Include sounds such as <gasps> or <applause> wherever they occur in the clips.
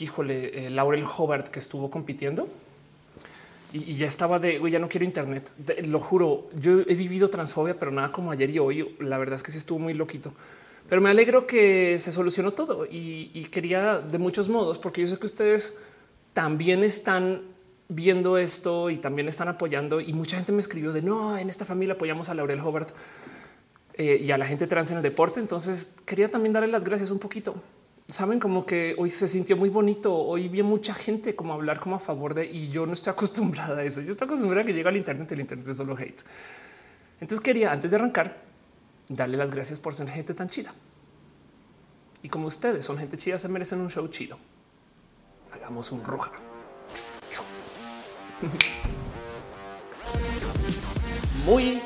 híjole, eh, Laurel Hobart que estuvo compitiendo y, ya estaba de ya no quiero internet. lo juro, yo he vivido transfobia, pero nada como ayer y hoy. La verdad es que sí estuvo muy loquito, pero me alegro que se solucionó todo y, y quería de muchos modos, porque yo sé que ustedes también están viendo esto y también están apoyando. Y mucha gente me escribió de no, en esta familia apoyamos a Laurel Hobart eh, y a la gente trans en el deporte. Entonces quería también darle las gracias un poquito. Saben como que hoy se sintió muy bonito. Hoy vi mucha gente como hablar como a favor de y yo no estoy <laughs> acostumbrada a eso. Yo estoy acostumbrada a que llega al Internet. El Internet es solo hate. Entonces quería antes de arrancar darle las gracias por ser gente tan chida. Y como ustedes son gente chida, se merecen un show chido. Hagamos un roja. <laughs> Muy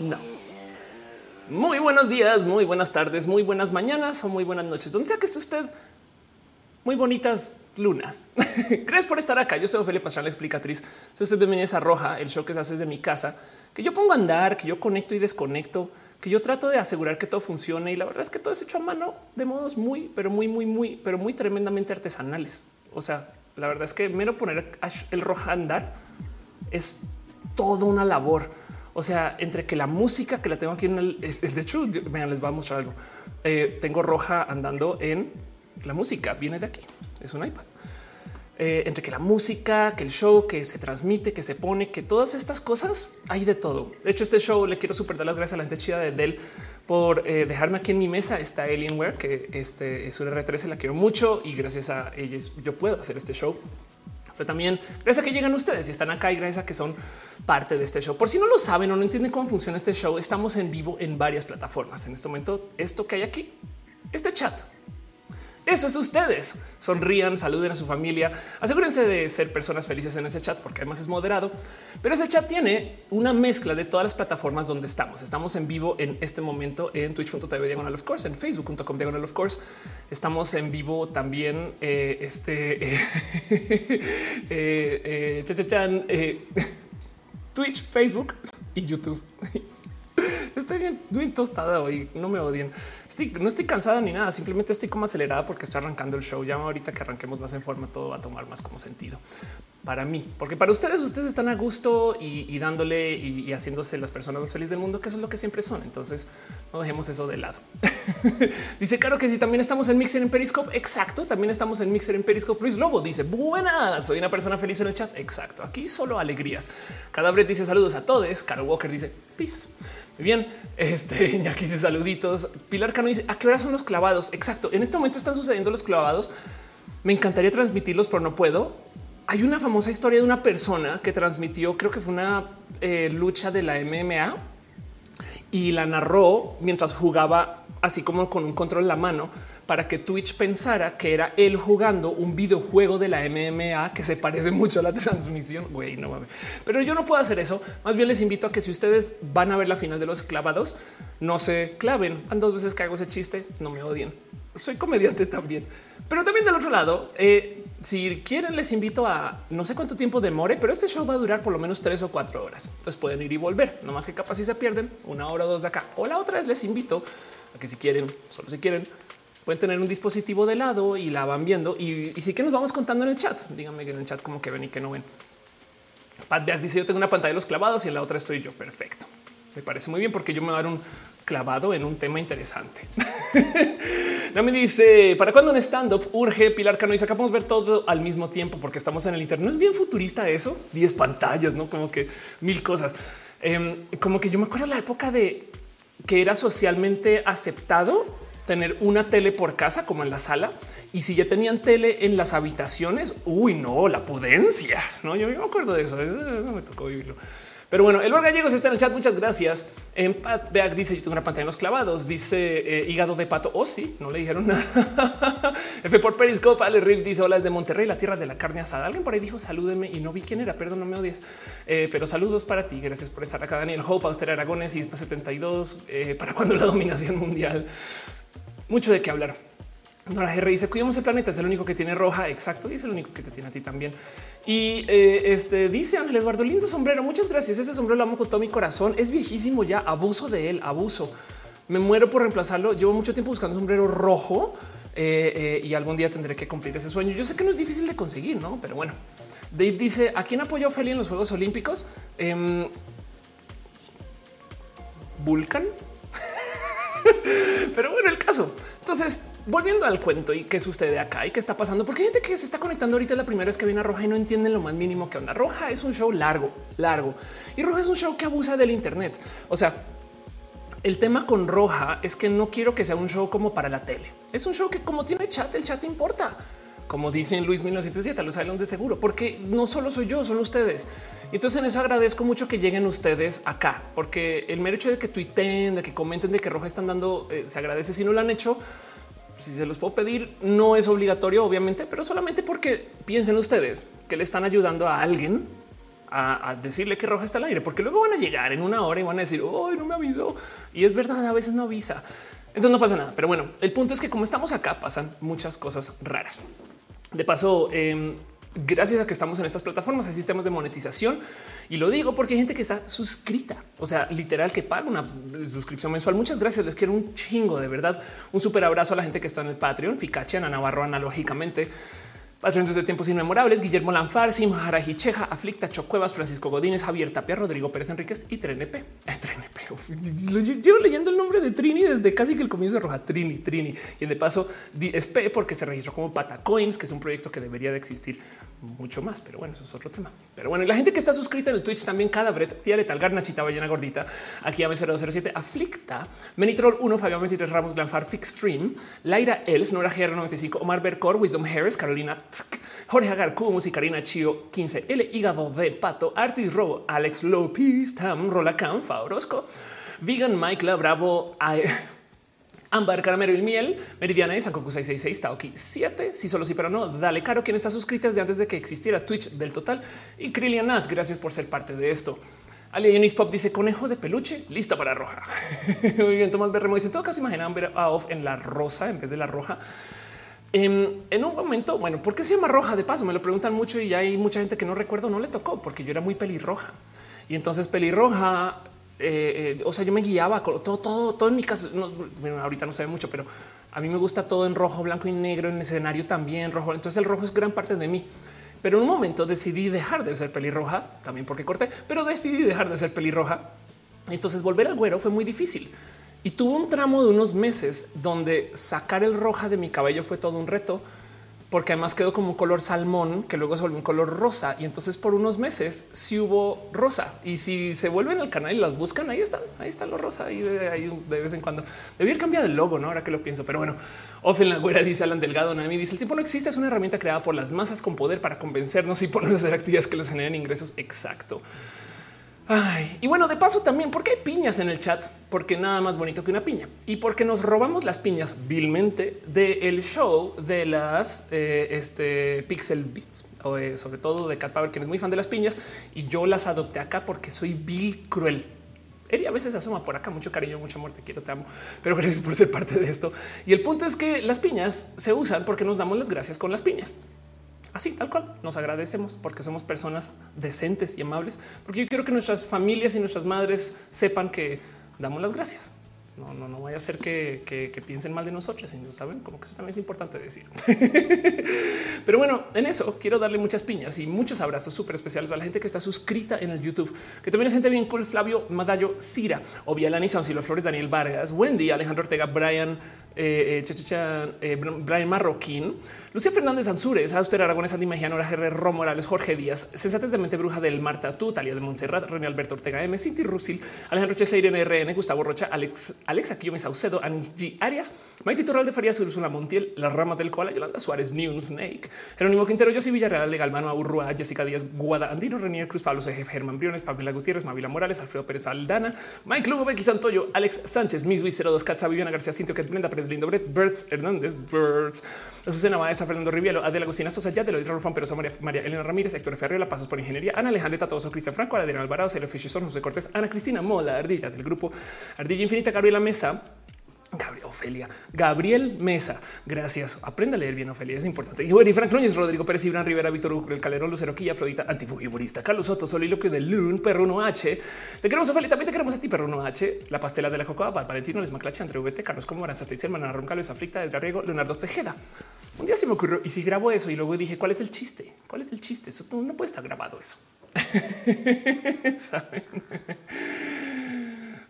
no. Muy buenos días, muy buenas tardes, muy buenas mañanas o muy buenas noches. Donde sea que esté usted, muy bonitas lunas. <laughs> Gracias por estar acá. Yo soy Ophelia Pastrana, la explicatriz. Soy usted bienvenido a Roja, el show que se hace desde mi casa, que yo pongo a andar, que yo conecto y desconecto, que yo trato de asegurar que todo funcione. Y la verdad es que todo es hecho a mano de modos muy, pero muy, muy, muy, pero muy tremendamente artesanales. O sea, la verdad es que mero poner el roja a andar es toda una labor o sea, entre que la música que la tengo aquí en el, de hecho, vean, les voy a mostrar algo. Eh, tengo roja andando en la música, viene de aquí, es un iPad. Eh, entre que la música, que el show, que se transmite, que se pone, que todas estas cosas hay de todo. De hecho, este show le quiero super dar las gracias a la gente chida de Dell por eh, dejarme aquí en mi mesa esta Alienware, que este es un R13, la quiero mucho y gracias a ellos yo puedo hacer este show pero también gracias a que llegan ustedes y están acá y gracias a que son parte de este show. Por si no lo saben o no entienden cómo funciona este show, estamos en vivo en varias plataformas. En este momento, esto que hay aquí, este chat eso es ustedes. Sonrían, saluden a su familia. Asegúrense de ser personas felices en ese chat porque además es moderado. Pero ese chat tiene una mezcla de todas las plataformas donde estamos. Estamos en vivo en este momento en twitch.tv diagonal of course, en facebook.com diagonal of course. Estamos en vivo también eh, este eh, <laughs> eh, eh <laughs> Twitch, Facebook y YouTube. <laughs> Estoy bien, bien tostada hoy. No me odien. no estoy cansada ni nada. Simplemente estoy como acelerada porque estoy arrancando el show. Ya ahorita que arranquemos más en forma, todo va a tomar más como sentido para mí, porque para ustedes, ustedes están a gusto y, dándole y, haciéndose las personas más felices del mundo, que eso es lo que siempre son. Entonces no dejemos eso de lado. <laughs> dice claro que sí, también estamos en Mixer en Periscope. Exacto. También estamos en Mixer en Periscope. Luis Lobo dice buenas. Soy una persona feliz en el chat. Exacto. Aquí solo alegrías. Cadáver dice saludos a todos. Carol Walker dice Bien, este <laughs> aquí dice saluditos. Pilar Cano dice a qué hora son los clavados. Exacto. En este momento están sucediendo los clavados. Me encantaría transmitirlos, pero no puedo. Hay una famosa historia de una persona que transmitió, creo que fue una eh, lucha de la MMA y la narró mientras jugaba así como con un control en la mano para que Twitch pensara que era él jugando un videojuego de la MMA que se parece mucho a la transmisión. Güey, no mames. Pero yo no puedo hacer eso. Más bien les invito a que si ustedes van a ver la final de los clavados, no se claven. Han dos veces que hago ese chiste, no me odien. Soy comediante también. Pero también del otro lado, eh, si quieren, les invito a no sé cuánto tiempo demore, pero este show va a durar por lo menos tres o cuatro horas. Entonces pueden ir y volver, no más que capaz si se pierden una hora o dos de acá. O la otra es les invito a que si quieren, solo si quieren, pueden tener un dispositivo de lado y la van viendo. Y, sí que nos vamos contando en el chat. Díganme que en el chat como que ven y que no ven. Pat Beck dice yo tengo una pantalla de los clavados y en la otra estoy yo. Perfecto. Me parece muy bien porque yo me voy dar un clavado en un tema interesante. <laughs> no me dice para cuando un stand up urge Pilar Cano y podemos ver todo al mismo tiempo porque estamos en el internet. No es bien futurista eso. 10 pantallas, no como que mil cosas. Em, como que yo me acuerdo la época de que era socialmente aceptado tener una tele por casa como en la sala y si ya tenían tele en las habitaciones, uy, no, la pudencia. No, yo me acuerdo de eso. Eso, me tocó vivirlo. Pero bueno, el Gallegos está en el chat. Muchas gracias. En Pat Beck dice yo tengo una pantalla en los clavados. Dice eh, hígado de pato. Oh, sí, no le dijeron nada. <laughs> F por Periscope. Ale Riff dice hola es de Monterrey, la tierra de la carne asada. Alguien por ahí dijo salúdeme y no vi quién era. Perdón, no me odies, eh, pero saludos para ti. Gracias por estar acá. Daniel Hope, Auster Aragones y 72 eh, para cuando la dominación mundial. Mucho de qué hablar. Nora R dice cuidamos el planeta, es el único que tiene roja. Exacto. Y es el único que te tiene a ti también. Y eh, este dice Ángel Eduardo, lindo sombrero. Muchas gracias. Ese sombrero lo amo con todo mi corazón. Es viejísimo ya. Abuso de él, abuso. Me muero por reemplazarlo. Llevo mucho tiempo buscando sombrero rojo eh, y algún día tendré que cumplir ese sueño. Yo sé que no es difícil de conseguir, no, pero bueno. Dave dice a quién apoyó Feli en los Juegos Olímpicos. Eh, Vulcan. <laughs> Pero bueno, el caso. Entonces, volviendo al cuento y qué sucede acá y qué está pasando, porque hay gente que se está conectando ahorita la primera vez que viene a Roja y no entienden lo más mínimo que onda. Roja es un show largo, largo y Roja es un show que abusa del Internet. O sea, el tema con Roja es que no quiero que sea un show como para la tele. Es un show que como tiene chat, el chat importa como dice en Luis 1907, los Island de seguro, porque no solo soy yo, son ustedes. Y entonces en eso agradezco mucho que lleguen ustedes acá, porque el mero hecho de que tuiteen, de que comenten, de que Roja están dando, eh, se agradece. Si no lo han hecho, si se los puedo pedir, no es obligatorio, obviamente, pero solamente porque piensen ustedes que le están ayudando a alguien a, decirle que roja está al aire, porque luego van a llegar en una hora y van a decir, hoy no me avisó. Y es verdad, a veces no avisa. Entonces no pasa nada. Pero bueno, el punto es que como estamos acá, pasan muchas cosas raras. De paso, em, gracias a que estamos en estas plataformas, hay sistemas de monetización y lo digo porque hay gente que está suscrita, o sea, literal que paga una suscripción mensual. Muchas gracias. Les quiero un chingo de verdad. Un súper abrazo a la gente que está en el Patreon, Ficache, Ana Navarro, analógicamente. Patrones de tiempos inmemorables, Guillermo Lanfar, Simharaji Cheja, Aflicta, Chocuevas, Francisco Godínez, Javier Tapia, Rodrigo Pérez Enríquez y Trenepe. Eh, Trenepe. <laughs> Llevo leyendo el nombre de Trini desde casi que el comienzo de Roja. Trini, Trini. Y de paso es P porque se registró como Patacoins, que es un proyecto que debería de existir mucho más. Pero bueno, eso es otro tema. Pero bueno, y la gente que está suscrita en el Twitch también, cada Bret, Tía Letal, Garnachita, Ballena Gordita, aquí a 007, Aflicta, Menitrol 1, Fabián 23 Ramos, Glanfar, Stream, Laira Els, Nora GR95, Omar Bercor, Wisdom Harris, Carolina Jorge Agarcu, Musicarina Chio 15L, Hígado de Pato, Artis Robo, Alex Lopez, Tam, Rolacán, Fabrosco, Vegan, Mike, Bravo, Ambar, Caramelo y Miel, Meridiana y Sankoku 666, Taoki 7, si solo sí, pero no, dale caro, quien está suscrita desde antes de que existiera Twitch del total y Krilianat, gracias por ser parte de esto. Alienis Pop dice conejo de peluche, listo para roja. <laughs> Muy bien, Tomás Berremo dice en todo caso imaginaban ver a Off en la rosa en vez de la roja. Em, en, un momento, bueno, ¿por qué se llama roja? De paso, me lo preguntan mucho y hay mucha gente que no recuerdo, no le tocó porque yo era muy pelirroja. Y entonces pelirroja, eh, eh, o sea, yo me guiaba con todo, todo, todo en mi caso. bueno, ahorita no se ve mucho, pero a mí me gusta todo en rojo, blanco y negro, en escenario también rojo. Entonces el rojo es gran parte de mí. Pero en un momento decidí dejar de ser pelirroja, también porque corté, pero decidí dejar de ser pelirroja. Entonces volver al güero fue muy difícil. Y tuvo un tramo de unos meses donde sacar el roja de mi cabello fue todo un reto, porque además quedó como un color salmón que luego se volvió un color rosa. Y entonces por unos meses sí hubo rosa. Y si se vuelven al canal y las buscan, ahí están, ahí está lo rosa. Ahí de, vez en cuando debía cambiado el logo, no ahora que lo pienso, pero bueno, Ofen la güera dice Alan Delgado. Nami dice el tiempo no existe, es una herramienta creada por las masas con poder para convencernos y ponernos a hacer actividades que les generen ingresos. Exacto. Ay, y bueno, de paso también, ¿por qué hay piñas en el chat? Porque nada más bonito que una piña. Y porque nos robamos las piñas vilmente del show de las eh, este, Pixel Beats, o, eh, sobre todo de Cat Power, quien es muy fan de las piñas. Y yo las adopté acá porque soy vil cruel. Eri a veces asoma por acá mucho cariño, mucho amor, te quiero, te amo, pero gracias por ser parte de esto. Y el punto es que las piñas se usan porque nos damos las gracias con las piñas. Así, tal cual. Nos agradecemos porque somos personas decentes y amables, porque yo quiero que nuestras familias y nuestras madres sepan que damos las gracias. No, no, no vaya a ser que, piensen mal de nosotros. No saben como que eso también es importante decir. <laughs> Pero bueno, en eso quiero darle muchas piñas y muchos abrazos súper especiales a la gente que está suscrita en el YouTube, que también es gente bien cool. Flavio Madallo, Cira, Ovialani, Saucilo Flores, Daniel Vargas, Wendy, Alejandro Ortega, Brian, eh, eh, eh Brian Marroquín, Lucía Fernández Ansúrez, Auster Aragones, Andy Mejía, Nora Herrera, Ro Morales, Jorge Díaz, Sensates de Mente Bruja del Marta, tú, Talia de Montserrat, René Alberto Ortega M, Cinti Rusil, Alejandro Chesa, Irene RN, Gustavo Rocha, Alex, Alex Aquillo Saucedo, Angie Arias, Maite Torral de Farías, Ursula Montiel, La Rama del Koala, Yolanda Suárez, New Snake, Jerónimo Quintero, José Villarreal, Legal Mano, Urrua, Jessica Díaz, Guada, Andino, Renier Cruz, Pablo C. Germán Briones, Pamela Gutiérrez, Mavila Morales, Alfredo Pérez Aldana, Mike Lugo, Becky Santoyo, Alex Sánchez, Miss 02, Katza, Viviana García, Cintia, que Brenda Pérez Lindo, Brett, Bertz Hernández, Bertz, Susana Maesa, Fernando Rivielo, Adela Agustina Sosa, ya de lo Juan Pero María, María Elena Ramírez, Héctor Ferreira, Pasos por Ingeniería, Ana Alejandra Tatoso, Cristian Franco, Adrián Alvarado, Celio Fischer, José Cortés, Ana Cristina Mola, Ardilla del grupo Ardilla Infinita, Gabriela Mesa, Gabriel, Ofelia, Gabriel Mesa. Gracias. Aprenda a leer bien, Ofelia. Es importante. Y bueno, y Frank Núñez, Rodrigo Pérez, Ibran Rivera, Víctor Hugo, el Calero, Lucero Quilla, Afrodita, Antifugiborista, Carlos Soto, Soliloquio de Loon, Perruno H. Te queremos, Ofelia. También te queremos a ti, Perruno H. La pastela de la Cocoa, Valentino, Les Maclache, André VT, Carlos Como Aranza, Hermana Ron Carlos Afrita, Edgar Riego, Leonardo Tejeda. Un día se me ocurrió y si grabo eso y luego dije, ¿cuál es el chiste? ¿Cuál es el chiste? Eso no puede estar grabado eso. <laughs> ¿Saben?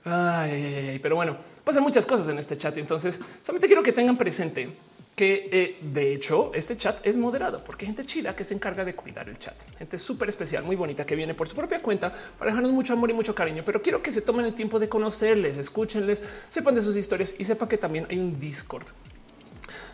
Ay, pero bueno, pasan muchas cosas en este chat. Entonces, solamente quiero que tengan presente que eh, de hecho este chat es moderado porque hay gente chida que se encarga de cuidar el chat. Gente súper especial, muy bonita que viene por su propia cuenta para dejarnos mucho amor y mucho cariño. Pero quiero que se tomen el tiempo de conocerles, escúchenles, sepan de sus historias y sepan que también hay un Discord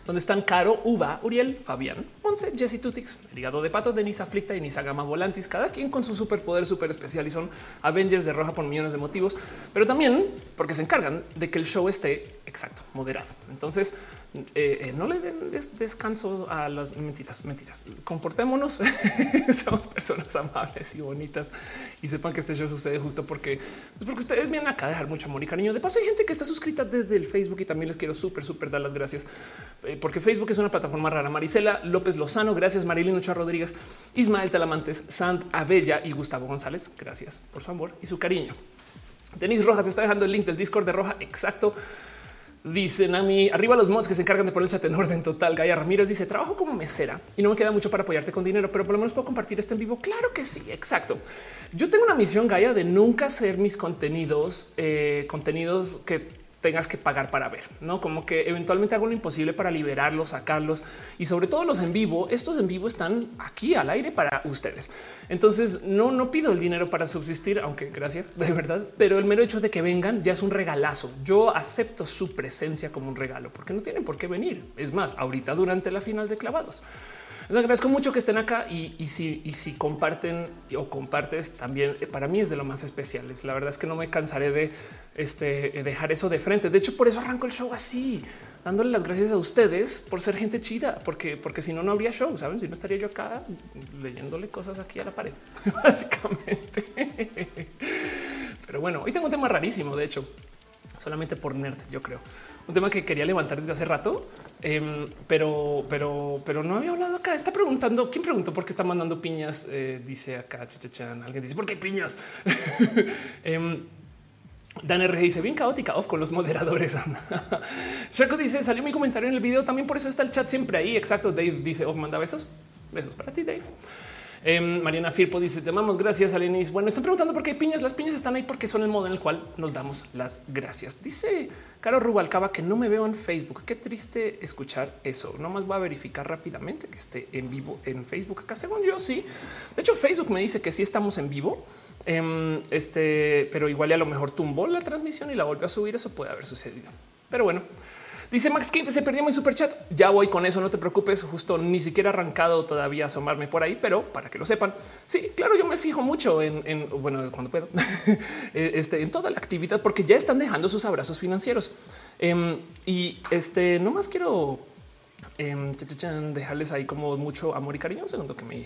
donde están Caro, Uva, Uriel, Fabián, Once, Jesse Tutix, el hígado de pato, Denise Aflicta y Nisa Gama Volantis, cada quien con su superpoder súper especial y son Avengers de roja por millones de motivos, pero también porque se encargan de que el show esté exacto, moderado. Entonces, eh, eh, no le den descanso a las mentiras, mentiras. Comportémonos, <laughs> somos personas amables y bonitas y sepan que este show sucede justo porque, pues porque ustedes vienen acá a dejar mucho amor y cariño. De paso, hay gente que está suscrita desde el Facebook y también les quiero súper, súper dar las gracias eh, porque Facebook es una plataforma rara. Marisela López Lozano, gracias. Marilyn Ochoa Rodríguez, Ismael Talamantes, Sant Abella y Gustavo González. Gracias por su amor y su cariño. Denis Rojas está dejando el link del Discord de Roja. Exacto. Dicen a mí arriba los mods que se encargan de poner el chat en orden total. Gaia Ramírez dice trabajo como mesera y no me queda mucho para apoyarte con dinero, pero por lo menos puedo compartir este en vivo. Claro que sí, exacto. Yo tengo una misión Gaia de nunca hacer mis contenidos, eh, contenidos que tengas que pagar para ver, no como que eventualmente hago lo imposible para liberarlos, sacarlos y sobre todo los en vivo. Estos en vivo están aquí al aire para ustedes. Entonces no, no pido el dinero para subsistir, aunque gracias de verdad, pero el mero hecho de que vengan ya es un regalazo. Yo acepto su presencia como un regalo porque no tienen por qué venir. Es más, ahorita durante la final de clavados. Les agradezco mucho que estén acá y, si, comparten o compartes también, eh, para mí es de lo más especiales. La verdad es que no me cansaré de este, dejar eso de frente. De hecho, por eso arranco el show así, dándole las gracias a ustedes por ser gente chida, porque, porque si no, no habría show, saben? Si no estaría yo acá leyéndole cosas aquí a la pared, <laughs> básicamente. Pero bueno, hoy tengo un tema rarísimo, de hecho, solamente por nerd, yo creo un tema que quería levantar desde hace rato, em, pero, pero, pero no había hablado acá. Está preguntando quién preguntó por qué está mandando piñas. Eh, dice acá, chachachan. Alguien dice por qué piñas. <laughs> eh, Dan RG dice bien caótica off con los moderadores. <laughs> Shaco dice salió mi comentario en el video. También por eso está el chat siempre ahí. Exacto. Dave dice off manda besos. Besos para ti, Dave. Em, Mariana Firpo dice: Te amamos. Gracias, Alenis. Bueno, están preguntando por qué hay piñas. Las piñas están ahí porque son el modo en el cual nos damos las gracias. Dice Caro Rubalcaba que no me veo en Facebook. Qué triste escuchar eso. No más voy a verificar rápidamente que esté en vivo en Facebook. Acá, según yo, sí. De hecho, Facebook me dice que sí estamos en vivo. Em, este, pero igual a lo mejor tumbó la transmisión y la volvió a subir. Eso puede haber sucedido. Pero bueno, Dice Max Quinte, se perdió mi super chat. Ya voy con eso, no te preocupes. Justo ni siquiera arrancado todavía asomarme por ahí, pero para que lo sepan, sí, claro, yo me fijo mucho en, bueno, cuando puedo, <laughs> eh, este, en toda la actividad, porque ya están dejando sus abrazos financieros. Em, y este, no más quiero em, dejarles ahí como mucho amor y cariño. Un segundo que me,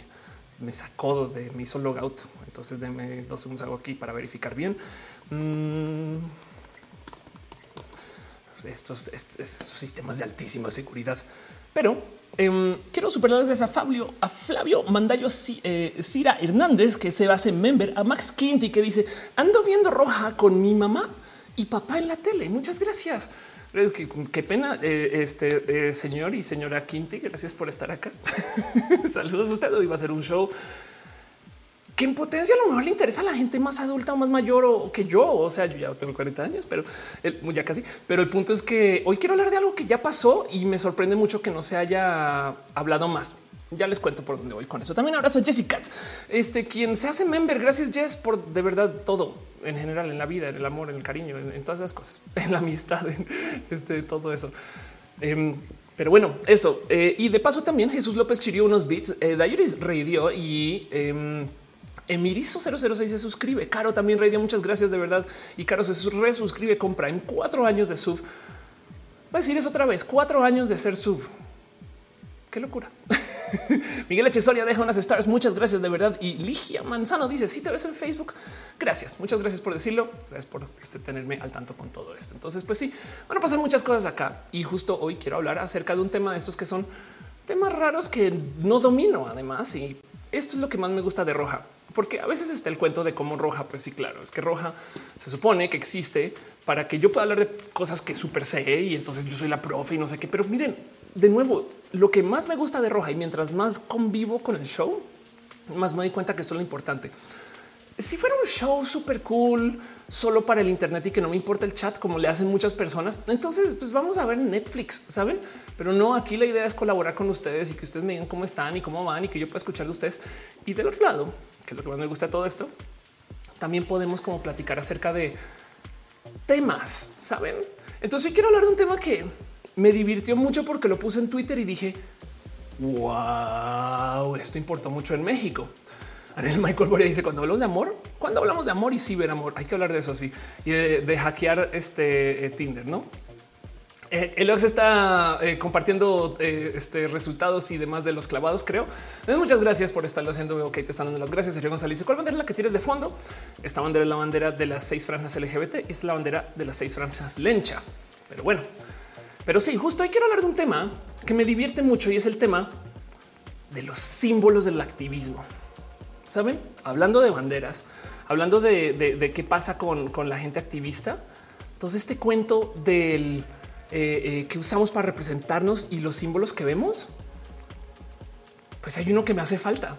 me sacó de mi solo logout. Entonces, denme dos segundos aquí para verificar bien. Mm estos, sistemas de altísima seguridad. Pero em, quiero superar gracias a Fabio, a Flavio Mandayo eh, Cira Hernández, que se hace member, a Max Quinty, que dice ando viendo roja con mi mamá y papá en la tele. Muchas gracias. Qué, qué pena, eh, este eh, señor y señora Quinty. Gracias por estar acá. <laughs> Saludos a usted. Hoy va a ser un show que en potencia a lo mejor le interesa a la gente más adulta o más mayor o que yo. O sea, yo ya tengo 40 años, pero ya casi. Pero el punto es que hoy quiero hablar de algo que ya pasó y me sorprende mucho que no se haya hablado más. Ya les cuento por dónde voy con eso. También abrazo a Jessica, este quien se hace member. Gracias, Jess, por de verdad todo en general, en la vida, en el amor, en el cariño, en, todas esas cosas, <laughs> en la amistad, en este todo eso. Em, pero bueno, eso. Eh, y de paso también Jesús López chirió unos beats. Eh, reidió y em, Emirizo 006 se suscribe. Caro también, Rey, muchas gracias de verdad. Y Caro se resuscribe, compra en cuatro años de sub. Voy a decir eso otra vez, cuatro años de ser sub. Qué locura. <laughs> Miguel H. Soria deja unas stars. Muchas gracias de verdad. Y Ligia Manzano dice: Si te ves en Facebook, gracias. Muchas gracias por decirlo. Gracias por este, tenerme al tanto con todo esto. Entonces, pues sí, van a pasar muchas cosas acá. Y justo hoy quiero hablar acerca de un tema de estos que son temas raros que no domino, además. Y esto es lo que más me gusta de Roja porque a veces está el cuento de cómo Roja, pues sí, claro, es que Roja se supone que existe para que yo pueda hablar de cosas que súper sé y entonces yo soy la profe y no sé qué, pero miren, de nuevo, lo que más me gusta de Roja y mientras más convivo con el show, más me doy cuenta que esto es lo importante. Si fuera un show súper cool solo para el Internet y que no me importa el chat como le hacen muchas personas, entonces pues vamos a ver Netflix, saben? Pero no, aquí la idea es colaborar con ustedes y que ustedes me digan cómo están y cómo van y que yo pueda escuchar de ustedes. Y del otro lado, que es lo que más me gusta todo esto, también podemos como platicar acerca de temas, saben? Entonces hoy quiero hablar de un tema que me divirtió mucho porque lo puse en Twitter y dije, wow, esto importó mucho en México. Anel Michael Boria dice cuando hablamos de amor, cuando hablamos de amor y ciberamor, hay que hablar de eso así y de, hackear este eh, Tinder, no? Eh, Elox está eh, compartiendo eh, este, resultados y demás de los clavados, creo. Muchas gracias por estarlo haciendo. Ok, te están dando las gracias. Sergio González. ¿Cuál bandera es la que tienes de fondo? Esta bandera es la bandera de las seis franjas LGBT y es la bandera de las seis franjas lencha. Pero bueno, pero sí, justo hoy quiero hablar de un tema que me divierte mucho y es el tema de los símbolos del activismo. Saben, hablando de banderas, hablando de, qué pasa con, con, la gente activista. Entonces, este cuento del eh, eh, que usamos para representarnos y los símbolos que vemos, pues hay uno que me hace falta.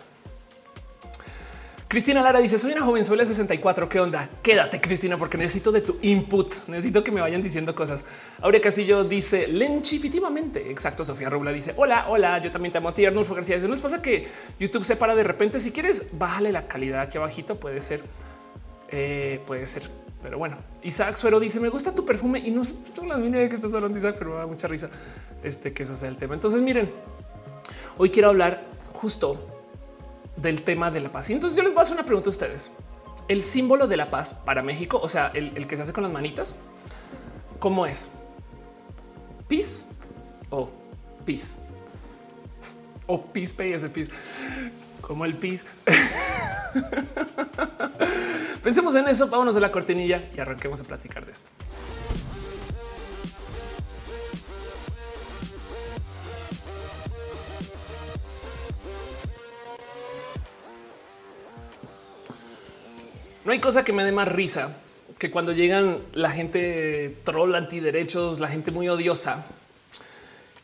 Cristina Lara dice: Soy una jovenzuela de 64. ¿Qué onda? Quédate, Cristina, porque necesito de tu input. Necesito que me vayan diciendo cosas. Aurea Castillo dice: Lenchifitivamente. Exacto. Sofía Rubla dice: Hola, hola. Yo también te amo a ti. Arnulfo García dice: No es pasa que YouTube se para de repente. Si quieres, bájale la calidad aquí abajito. Puede ser, eh, puede ser. Pero bueno, Isaac Suero dice: Me gusta tu perfume y no sé las de que estás hablando, Isaac, pero me da mucha risa este que eso sea el tema. Entonces, miren, hoy quiero hablar justo del tema de la paz. Y entonces yo les voy a hacer una pregunta a ustedes. El símbolo de la paz para México, o sea, el, que se hace con las manitas, ¿cómo es? ¿Peace o peace? O peace pay ese peace. Como el peace. <laughs> Pensemos en eso, vámonos a la cortinilla y arranquemos a platicar de esto. No hay cosa que me dé más risa que cuando llegan la gente troll antiderechos, la gente muy odiosa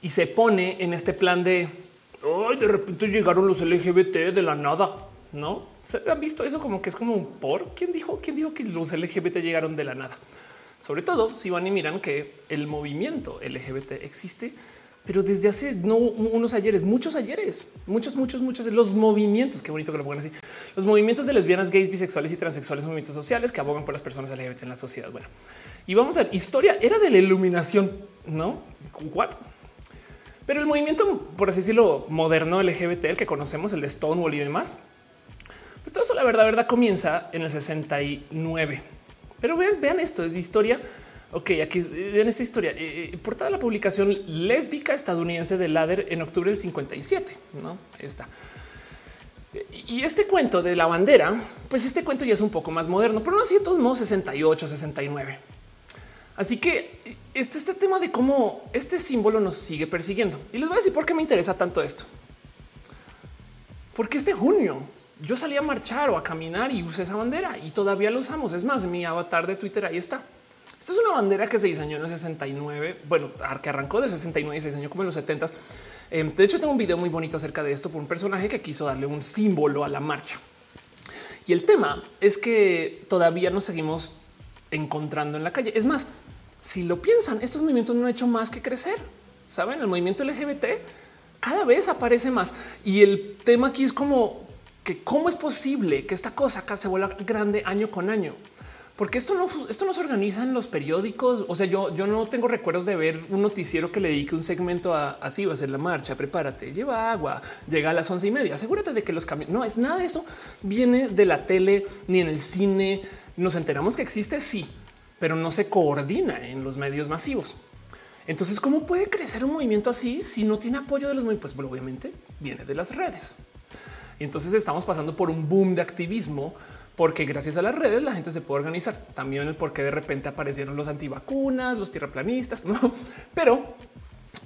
y se pone en este plan de de repente llegaron los LGBT de la nada. No se han visto eso como que es como por quién dijo, quién dijo que los LGBT llegaron de la nada. Sobre todo si van y miran que el movimiento LGBT existe pero desde hace no unos ayeres, muchos ayeres, muchos, muchos, muchos de los movimientos, qué bonito que lo pongan así, los movimientos de lesbianas, gays, bisexuales y transexuales, movimientos sociales que abogan por las personas LGBT en la sociedad. Bueno, y vamos a ver, historia era de la iluminación, no? What? Pero el movimiento, por así decirlo, moderno LGBT, el que conocemos, el de Stonewall y demás, pues todo eso, la verdad, verdad, comienza en el 69. Pero vean, vean esto, es historia Ok, aquí en esta historia, eh, eh, portada la publicación lésbica estadounidense de Ladder en octubre del 57. No está. Y este cuento de la bandera, pues este cuento ya es un poco más moderno, pero no así de todos modos 68, 69. Así que este, este tema de cómo este símbolo nos sigue persiguiendo. Y les voy a decir por qué me interesa tanto esto. Porque este junio yo salí a marchar o a caminar y usé esa bandera y todavía lo usamos. Es más, mi avatar de Twitter ahí está. Esto es una bandera que se diseñó en el 69, bueno, que arrancó del 69 y se diseñó como en los 70. Em, de hecho, tengo un video muy bonito acerca de esto por un personaje que quiso darle un símbolo a la marcha. Y el tema es que todavía nos seguimos encontrando en la calle. Es más, si lo piensan, estos movimientos no han hecho más que crecer. Saben, el movimiento LGBT cada vez aparece más. Y el tema aquí es como que cómo es posible que esta cosa acá se vuelva grande año con año porque esto no, esto no se organiza en los periódicos. O sea, yo, yo no tengo recuerdos de ver un noticiero que le dedique un segmento a así va a ser la marcha. Prepárate, lleva agua, llega a las once y media. Asegúrate de que los camiones no es nada de eso. Viene de la tele ni en el cine. Nos enteramos que existe, sí, pero no se coordina en los medios masivos. Entonces, ¿cómo puede crecer un movimiento así si no tiene apoyo de los movimientos? Pues obviamente viene de las redes. Y entonces estamos pasando por un boom de activismo porque gracias a las redes la gente se puede organizar. También el por qué de repente aparecieron los antivacunas, los tierraplanistas, no, pero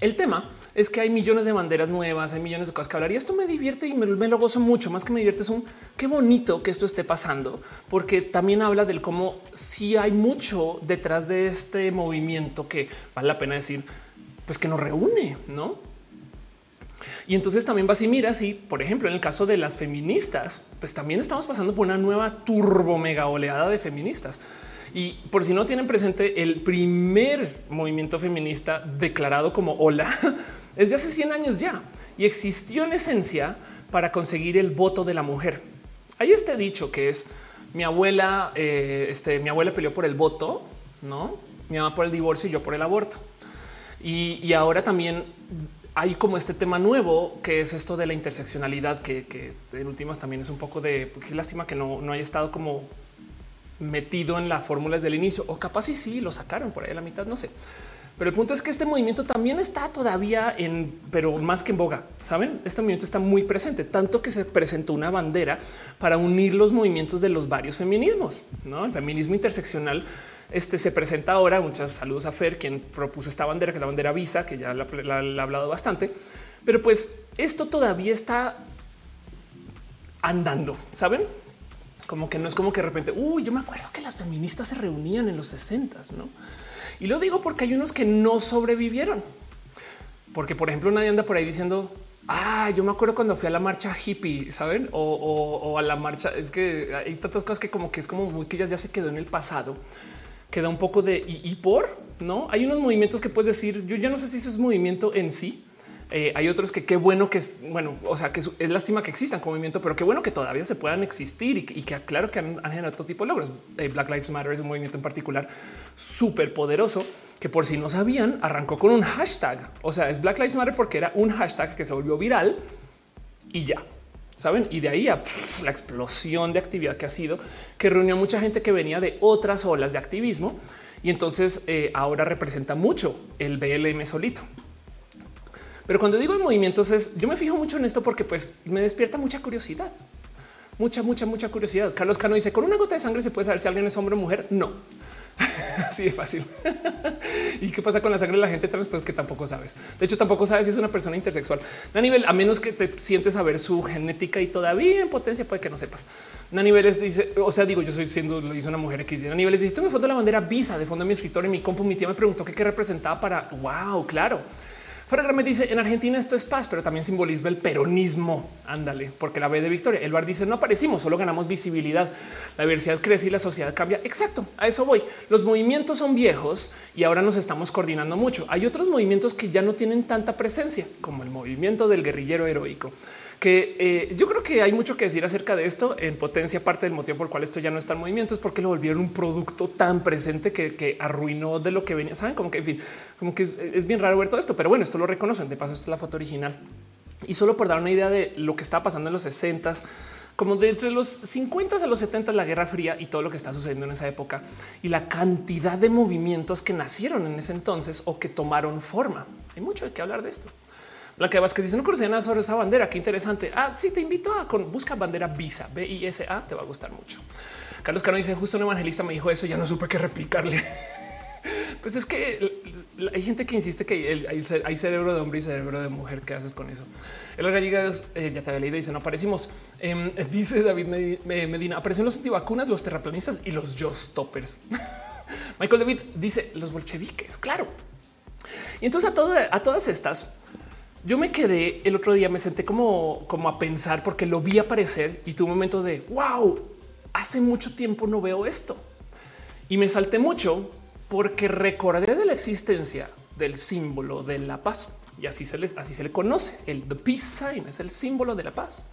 el tema es que hay millones de banderas nuevas, hay millones de cosas que hablar y esto me divierte y me, lo gozo mucho. Más que me divierte es un qué bonito que esto esté pasando, porque también habla del cómo si hay mucho detrás de este movimiento que vale la pena decir, pues que nos reúne, no? Y entonces también vas y miras y, por ejemplo, en el caso de las feministas, pues también estamos pasando por una nueva turbo mega oleada de feministas. Y por si no tienen presente, el primer movimiento feminista declarado como ola <laughs> es de hace 100 años ya y existió en esencia para conseguir el voto de la mujer. Hay este dicho que es mi abuela, eh, este, mi abuela peleó por el voto, no mi mamá por el divorcio y yo por el aborto. Y, y ahora también hay como este tema nuevo que es esto de la interseccionalidad, que, en últimas también es un poco de qué lástima que no, no haya estado como metido en la fórmula desde el inicio, o capaz y sí lo sacaron por ahí a la mitad, no sé. Pero el punto es que este movimiento también está todavía en, pero más que en boga. Saben, este movimiento está muy presente, tanto que se presentó una bandera para unir los movimientos de los varios feminismos. ¿no? El feminismo interseccional este se presenta ahora. Muchas saludos a Fer, quien propuso esta bandera, que es la bandera Visa, que ya la, ha hablado bastante. Pero pues esto todavía está andando, saben? Como que no es como que de repente, uy, yo me acuerdo que las feministas se reunían en los 60, no? Y lo digo porque hay unos que no sobrevivieron. Porque, por ejemplo, nadie anda por ahí diciendo, ah, yo me acuerdo cuando fui a la marcha hippie, saben? O, a la marcha. Es que hay tantas cosas que, como que es como muy que ya se quedó en el pasado queda un poco de y, por no hay unos movimientos que puedes decir. Yo ya no sé si eso es movimiento en sí. Eh, hay otros que qué bueno que es bueno, o sea, que es, lástima que existan como movimiento, pero qué bueno que todavía se puedan existir y, que claro que han, generado todo tipo de logros. Eh, Black Lives Matter es un movimiento en particular súper poderoso que por si no sabían arrancó con un hashtag. O sea, es Black Lives Matter porque era un hashtag que se volvió viral y ya saben? Y de ahí a la explosión de actividad que ha sido, que reunió mucha gente que venía de otras olas de activismo y entonces eh, ahora representa mucho el BLM solito. Pero cuando digo en movimientos es, yo me fijo mucho en esto porque pues me despierta mucha curiosidad. Mucha, mucha, mucha curiosidad. Carlos Cano dice, con una gota de sangre se puede saber si alguien es hombre o mujer. No. <laughs> Así de fácil. <laughs> ¿Y qué pasa con la sangre de la gente trans? Pues que tampoco sabes. De hecho, tampoco sabes si es una persona intersexual. A nivel, a menos que te sientes a ver su genética y todavía en potencia puede que no sepas. A niveles dice, o sea, digo, yo soy siendo, lo hizo una mujer que a niveles dice, tú me foto la bandera visa de fondo de mi escritorio en mi compu. Mi tía me preguntó qué, qué representaba para wow, claro. Ferrer me dice en Argentina esto es paz, pero también simbolismo el peronismo. Ándale, porque la B de Victoria. El bar dice no aparecimos, solo ganamos visibilidad. La diversidad crece y la sociedad cambia. Exacto. A eso voy. Los movimientos son viejos y ahora nos estamos coordinando mucho. Hay otros movimientos que ya no tienen tanta presencia, como el movimiento del guerrillero heroico que eh, yo creo que hay mucho que decir acerca de esto. En potencia, parte del motivo por el cual esto ya no está en movimiento es porque lo volvieron un producto tan presente que, arruinó de lo que venía. Saben como que, en fin, como que es, bien raro ver todo esto, pero bueno, esto lo reconocen. De paso, esta es la foto original y solo por dar una idea de lo que estaba pasando en los 60 como de entre los 50 a los 70 la Guerra Fría y todo lo que está sucediendo en esa época y la cantidad de movimientos que nacieron en ese entonces o que tomaron forma. Hay mucho de qué hablar de esto. La que vas que dice no conocía nada sobre esa bandera. Qué interesante. Ah, sí, te invito a con busca bandera Visa B I S A. Te va a gustar mucho. Carlos Cano dice justo un evangelista me dijo eso. Ya no supe qué replicarle. <laughs> pues es que hay gente que insiste que hay, cerebro de hombre y cerebro de mujer. ¿Qué haces con eso? El llega eh, ya te había leído. Dice no aparecimos. Em, <laughs> dice David Medina aparecieron los antivacunas, los terraplanistas y los yo stoppers. <laughs> Michael David dice los bolcheviques. Claro. Y entonces a, a todas estas yo me quedé el otro día, me senté como, como a pensar porque lo vi aparecer y tuve un momento de wow, hace mucho tiempo no veo esto. Y me salté mucho porque recordé de la existencia del símbolo de la paz y así se les así se le conoce. El peace sign es el símbolo de la paz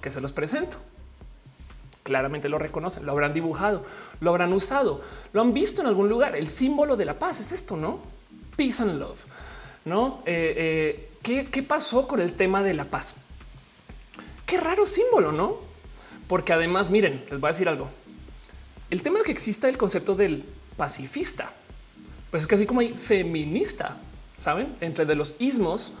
que se los presento. Claramente lo reconocen, lo habrán dibujado, lo habrán usado, lo han visto en algún lugar. El símbolo de la paz es esto, no? Peace and love, no? Eh, eh, ¿Qué, pasó con el tema de la paz? Qué raro símbolo, ¿no? Porque además, miren, les voy a decir algo. El tema de que exista el concepto del pacifista, pues es que así como hay feminista, saben, entre de los ismos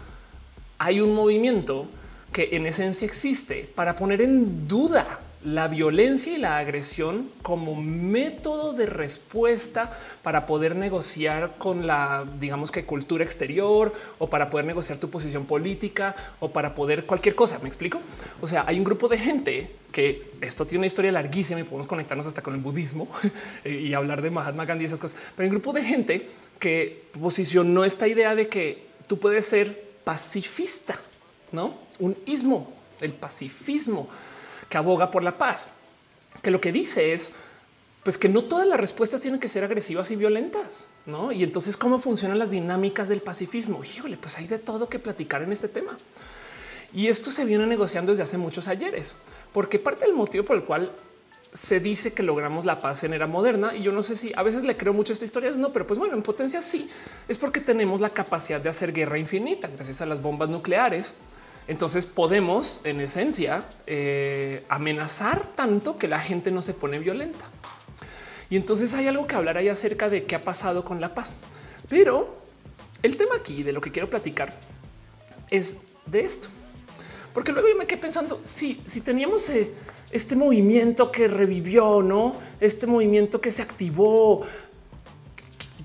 hay un movimiento que en esencia existe para poner en duda la violencia y la agresión como método de respuesta para poder negociar con la, digamos que cultura exterior o para poder negociar tu posición política o para poder cualquier cosa. ¿Me explico? O sea, hay un grupo de gente que esto tiene una historia larguísima y podemos conectarnos hasta con el budismo <laughs> y hablar de Mahatma Gandhi y esas cosas. Pero hay un grupo de gente que posicionó esta idea de que tú puedes ser pacifista, no un ismo, el pacifismo que aboga por la paz, que lo que dice es pues que no todas las respuestas tienen que ser agresivas y violentas, ¿no? Y entonces cómo funcionan las dinámicas del pacifismo. Híjole, pues hay de todo que platicar en este tema. Y esto se viene negociando desde hace muchos ayeres, porque parte del motivo por el cual se dice que logramos la paz en era moderna, y yo no sé si a veces le creo mucho a esta historia, no, pero pues bueno, en potencia sí, es porque tenemos la capacidad de hacer guerra infinita gracias a las bombas nucleares entonces podemos, en esencia, eh, amenazar tanto que la gente no se pone violenta. Y entonces hay algo que hablar ahí acerca de qué ha pasado con la paz. Pero el tema aquí de lo que quiero platicar es de esto. Porque luego yo me quedé pensando, si, si teníamos eh, este movimiento que revivió, ¿no? Este movimiento que se activó,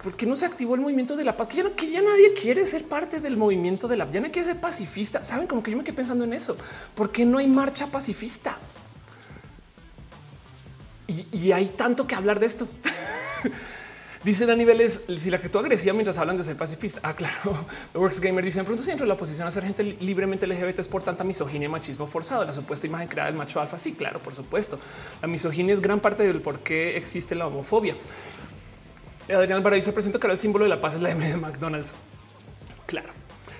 ¿por qué no se activó el movimiento de la paz? Que ya, no, nadie quiere ser parte del movimiento de la ya no quiere ser pacifista. Saben como que yo me quedé pensando en eso. ¿Por qué no hay marcha pacifista? Y, hay tanto que hablar de esto. <laughs> Dicen a niveles si la tú agresiva mientras hablan de ser pacifista. Ah, claro. <laughs> The Works Gamer dice: pronto siempre la oposición a ser gente libremente LGBT es por tanta misoginia machismo forzado. La supuesta imagen creada del macho alfa. Sí, claro, por supuesto. La misoginia es gran parte del por qué existe la homofobia. Adrián Alvarado dice presento que el símbolo de la paz es la M de McDonald's. Claro.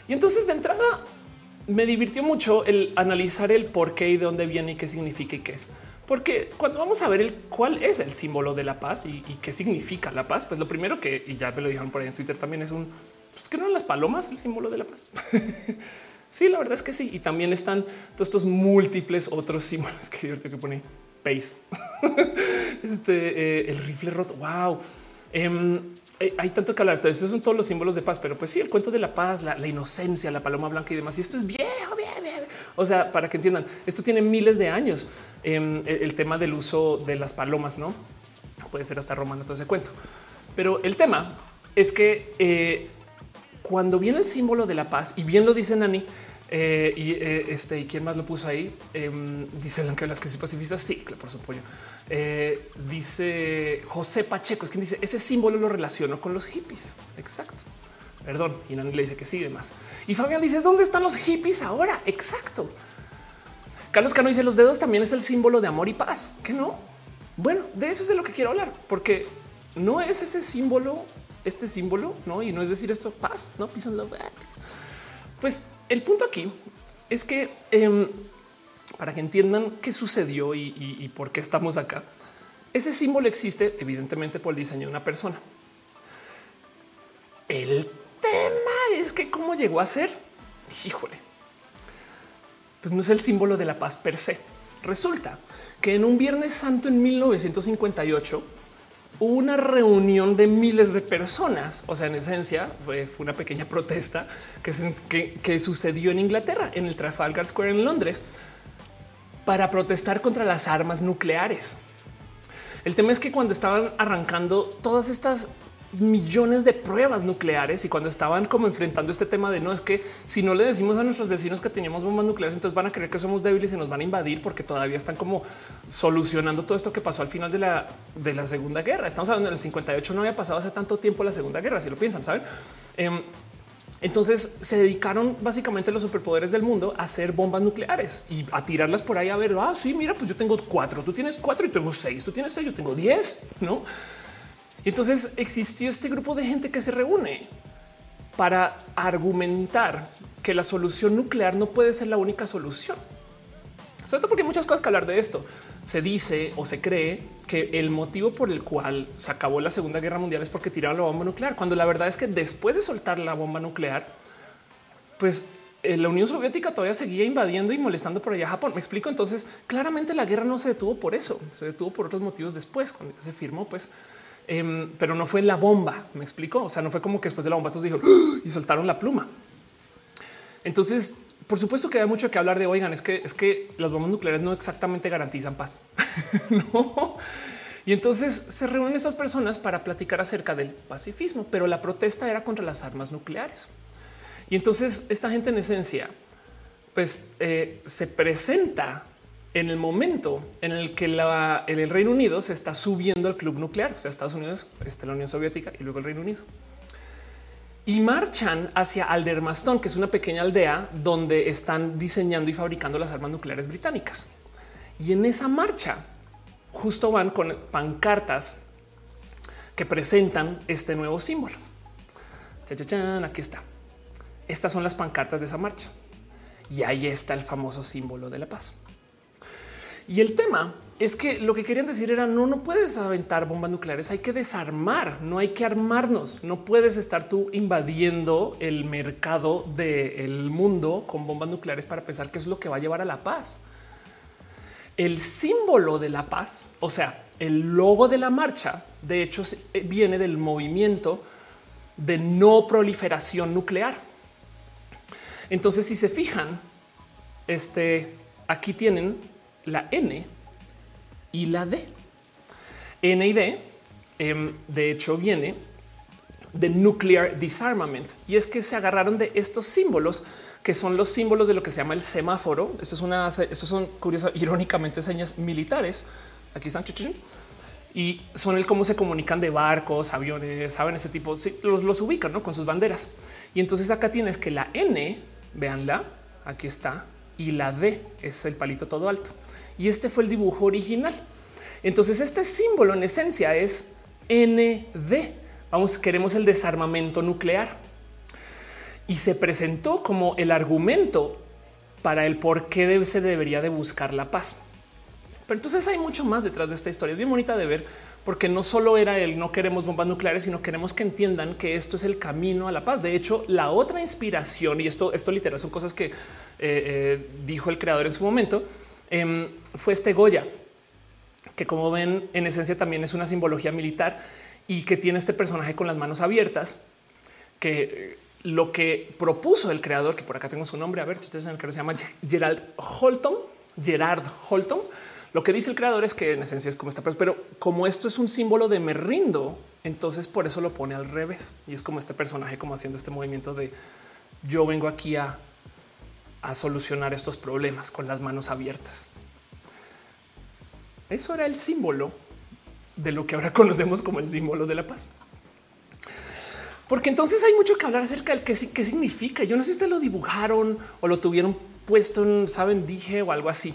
Y entonces de entrada me divirtió mucho el analizar el por qué y de dónde viene y qué significa y qué es. Porque cuando vamos a ver el cuál es el símbolo de la paz y, qué significa la paz, pues lo primero que, y ya me lo dijeron por ahí en Twitter también es un, pues que no las palomas el símbolo de la paz. <laughs> sí, la verdad es que sí. Y también están todos estos múltiples otros símbolos <laughs> que yo que pone pace. <laughs> este, eh, el rifle roto. Wow. Em, hay tanto que hablar. Entonces, esos son todos los símbolos de paz, pero pues sí, el cuento de la paz, la, inocencia, la paloma blanca y demás. Y esto es viejo, viejo, viejo. O sea, para que entiendan, esto tiene miles de años. Em, el, tema del uso de las palomas, no puede ser hasta romano todo ese cuento. Pero el tema es que eh, cuando viene el símbolo de la paz, y bien lo dice Nani, eh, y este, ¿y quién más lo puso ahí? Em, dice Blanca las que soy pacifista. Sí, por supuesto. Eh, dice José Pacheco, es quien dice ese símbolo lo relaciono con los hippies. Exacto. Perdón. Y Nani le dice que sí, demás. Y Fabián dice dónde están los hippies ahora? Exacto. Carlos Cano dice los dedos también es el símbolo de amor y paz. Que no? Bueno, de eso es de lo que quiero hablar, porque no es ese símbolo, este símbolo, no? Y no es decir esto paz, no pisan love. Pues el punto aquí es que em, para que entiendan qué sucedió y, por qué estamos acá. Ese símbolo existe evidentemente por el diseño de una persona. El tema es que cómo llegó a ser, híjole, pues no es el símbolo de la paz per se. Resulta que en un Viernes Santo en 1958 una reunión de miles de personas. O sea, en esencia fue, una pequeña protesta que, que sucedió en Inglaterra, en el Trafalgar Square en Londres, para protestar contra las armas nucleares. El tema es que cuando estaban arrancando todas estas millones de pruebas nucleares y cuando estaban como enfrentando este tema de no es que si no le decimos a nuestros vecinos que teníamos bombas nucleares, entonces van a creer que somos débiles y nos van a invadir porque todavía están como solucionando todo esto que pasó al final de la, de la Segunda Guerra. Estamos hablando del 58, no había pasado hace tanto tiempo la Segunda Guerra, si lo piensan, saben? Em, entonces se dedicaron básicamente los superpoderes del mundo a hacer bombas nucleares y a tirarlas por ahí a ver, ah, sí, mira, pues yo tengo cuatro, tú tienes cuatro y tengo seis, tú tienes seis, yo tengo diez, ¿no? Entonces existió este grupo de gente que se reúne para argumentar que la solución nuclear no puede ser la única solución. Sobre todo porque hay muchas cosas que hablar de esto. Se dice o se cree que el motivo por el cual se acabó la Segunda Guerra Mundial es porque tiraron la bomba nuclear, cuando la verdad es que después de soltar la bomba nuclear, pues eh, la Unión Soviética todavía seguía invadiendo y molestando por allá a Japón. Me explico. Entonces, claramente la guerra no se detuvo por eso, se detuvo por otros motivos después, cuando se firmó, pues, em, pero no fue la bomba. Me explico. O sea, no fue como que después de la bomba todos dijeron ¡Ah! y soltaron la pluma. Entonces, por supuesto que hay mucho que hablar de, oigan, es que, es que las bombas nucleares no exactamente garantizan paz. <laughs> no. Y entonces se reúnen esas personas para platicar acerca del pacifismo, pero la protesta era contra las armas nucleares. Y entonces esta gente en esencia, pues eh, se presenta en el momento en el que el Reino Unido se está subiendo al club nuclear, o sea, Estados Unidos, este, la Unión Soviética y luego el Reino Unido. Y marchan hacia Aldermaston, que es una pequeña aldea donde están diseñando y fabricando las armas nucleares británicas. Y en esa marcha justo van con pancartas que presentan este nuevo símbolo. Aquí está. Estas son las pancartas de esa marcha. Y ahí está el famoso símbolo de la paz. Y el tema es que lo que querían decir era no, no puedes aventar bombas nucleares, hay que desarmar, no hay que armarnos, no puedes estar tú invadiendo el mercado del mundo con bombas nucleares para pensar que es lo que va a llevar a la paz. El símbolo de la paz, o sea, el logo de la marcha, de hecho, eh, viene del movimiento de no proliferación nuclear. Entonces, si se fijan, este aquí tienen la N y la D. N y D, em, de hecho, viene de Nuclear Disarmament. Y es que se agarraron de estos símbolos que son los símbolos de lo que se llama el semáforo. Esto es una, estos son curiosas, irónicamente señas militares. Aquí están y son el cómo se comunican de barcos, aviones, saben ese tipo, los, los ubican ¿no? con sus banderas. Y entonces acá tienes que la N, véanla, aquí está, y la D es el palito todo alto. Y este fue el dibujo original. Entonces este símbolo en esencia es ND. Vamos, queremos el desarmamento nuclear y se presentó como el argumento para el por qué se debería de buscar la paz. Pero entonces hay mucho más detrás de esta historia. Es bien bonita de ver porque no solo era el no queremos bombas nucleares, sino queremos que entiendan que esto es el camino a la paz. De hecho, la otra inspiración y esto, esto literal son cosas que eh, eh, dijo el creador en su momento em, fue este Goya, que como ven en esencia también es una simbología militar y que tiene este personaje con las manos abiertas que lo que propuso el creador, que por acá tengo su nombre, a ver, ustedes el que se llama Gerald Holton, Gerard Holton. Lo que dice el creador es que en esencia es como esta, pero como esto es un símbolo de me rindo, entonces por eso lo pone al revés y es como este personaje, como haciendo este movimiento de yo vengo aquí a, a solucionar estos problemas con las manos abiertas. Eso era el símbolo de lo que ahora conocemos como el símbolo de la paz. Porque entonces hay mucho que hablar acerca del qué, qué significa. Yo no sé si ustedes lo dibujaron o lo tuvieron puesto en, saben, dije o algo así.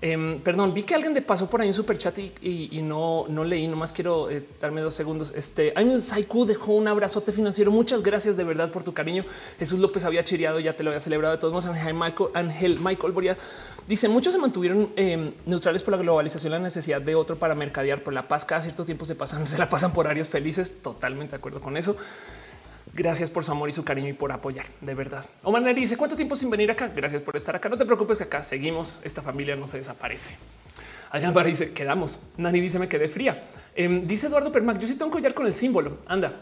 Em, perdón, vi que alguien de pasó por ahí un super chat y, no, no leí, nomás quiero eh, darme dos segundos. Este año Saiku dejó un abrazote financiero. Muchas gracias de verdad por tu cariño. Jesús López había chireado, ya te lo había celebrado. De todos modos, Ángel Michael, Ángel Michael Boria dice muchos se mantuvieron em, neutrales por la globalización, la necesidad de otro para mercadear por la paz. Cada cierto tiempo se pasan, <laughs> se la pasan por áreas felices. Totalmente de acuerdo con eso. Gracias por su amor y su cariño y por apoyar, de verdad. Omar Neri dice, ¿cuánto tiempo sin venir acá? Gracias por estar acá. No te preocupes que acá seguimos. Esta familia no se desaparece. Adrián Barra dice, quedamos. Nani dice, me quedé fría. Em, dice Eduardo Permac, yo sí tengo un collar con el símbolo. Anda.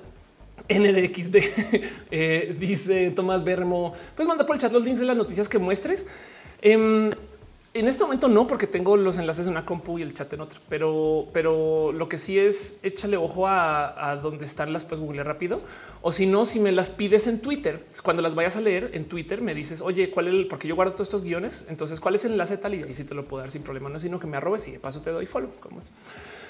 NDXD <laughs> eh, dice Tomás Bermo, pues manda por el chat los links de las noticias que muestres. Em, en este momento no, porque tengo los enlaces en una compu y el chat en otra, pero, pero lo que sí es échale ojo a, a donde están las pues google rápido. O si no, si me las pides en Twitter, cuando las vayas a leer en Twitter, me dices, oye, cuál es el, porque yo guardo todos estos guiones. Entonces, cuál es el enlace tal y ahí sí te lo puedo dar sin problema, no sino que me arrobes y de paso te doy follow. ¿Cómo es?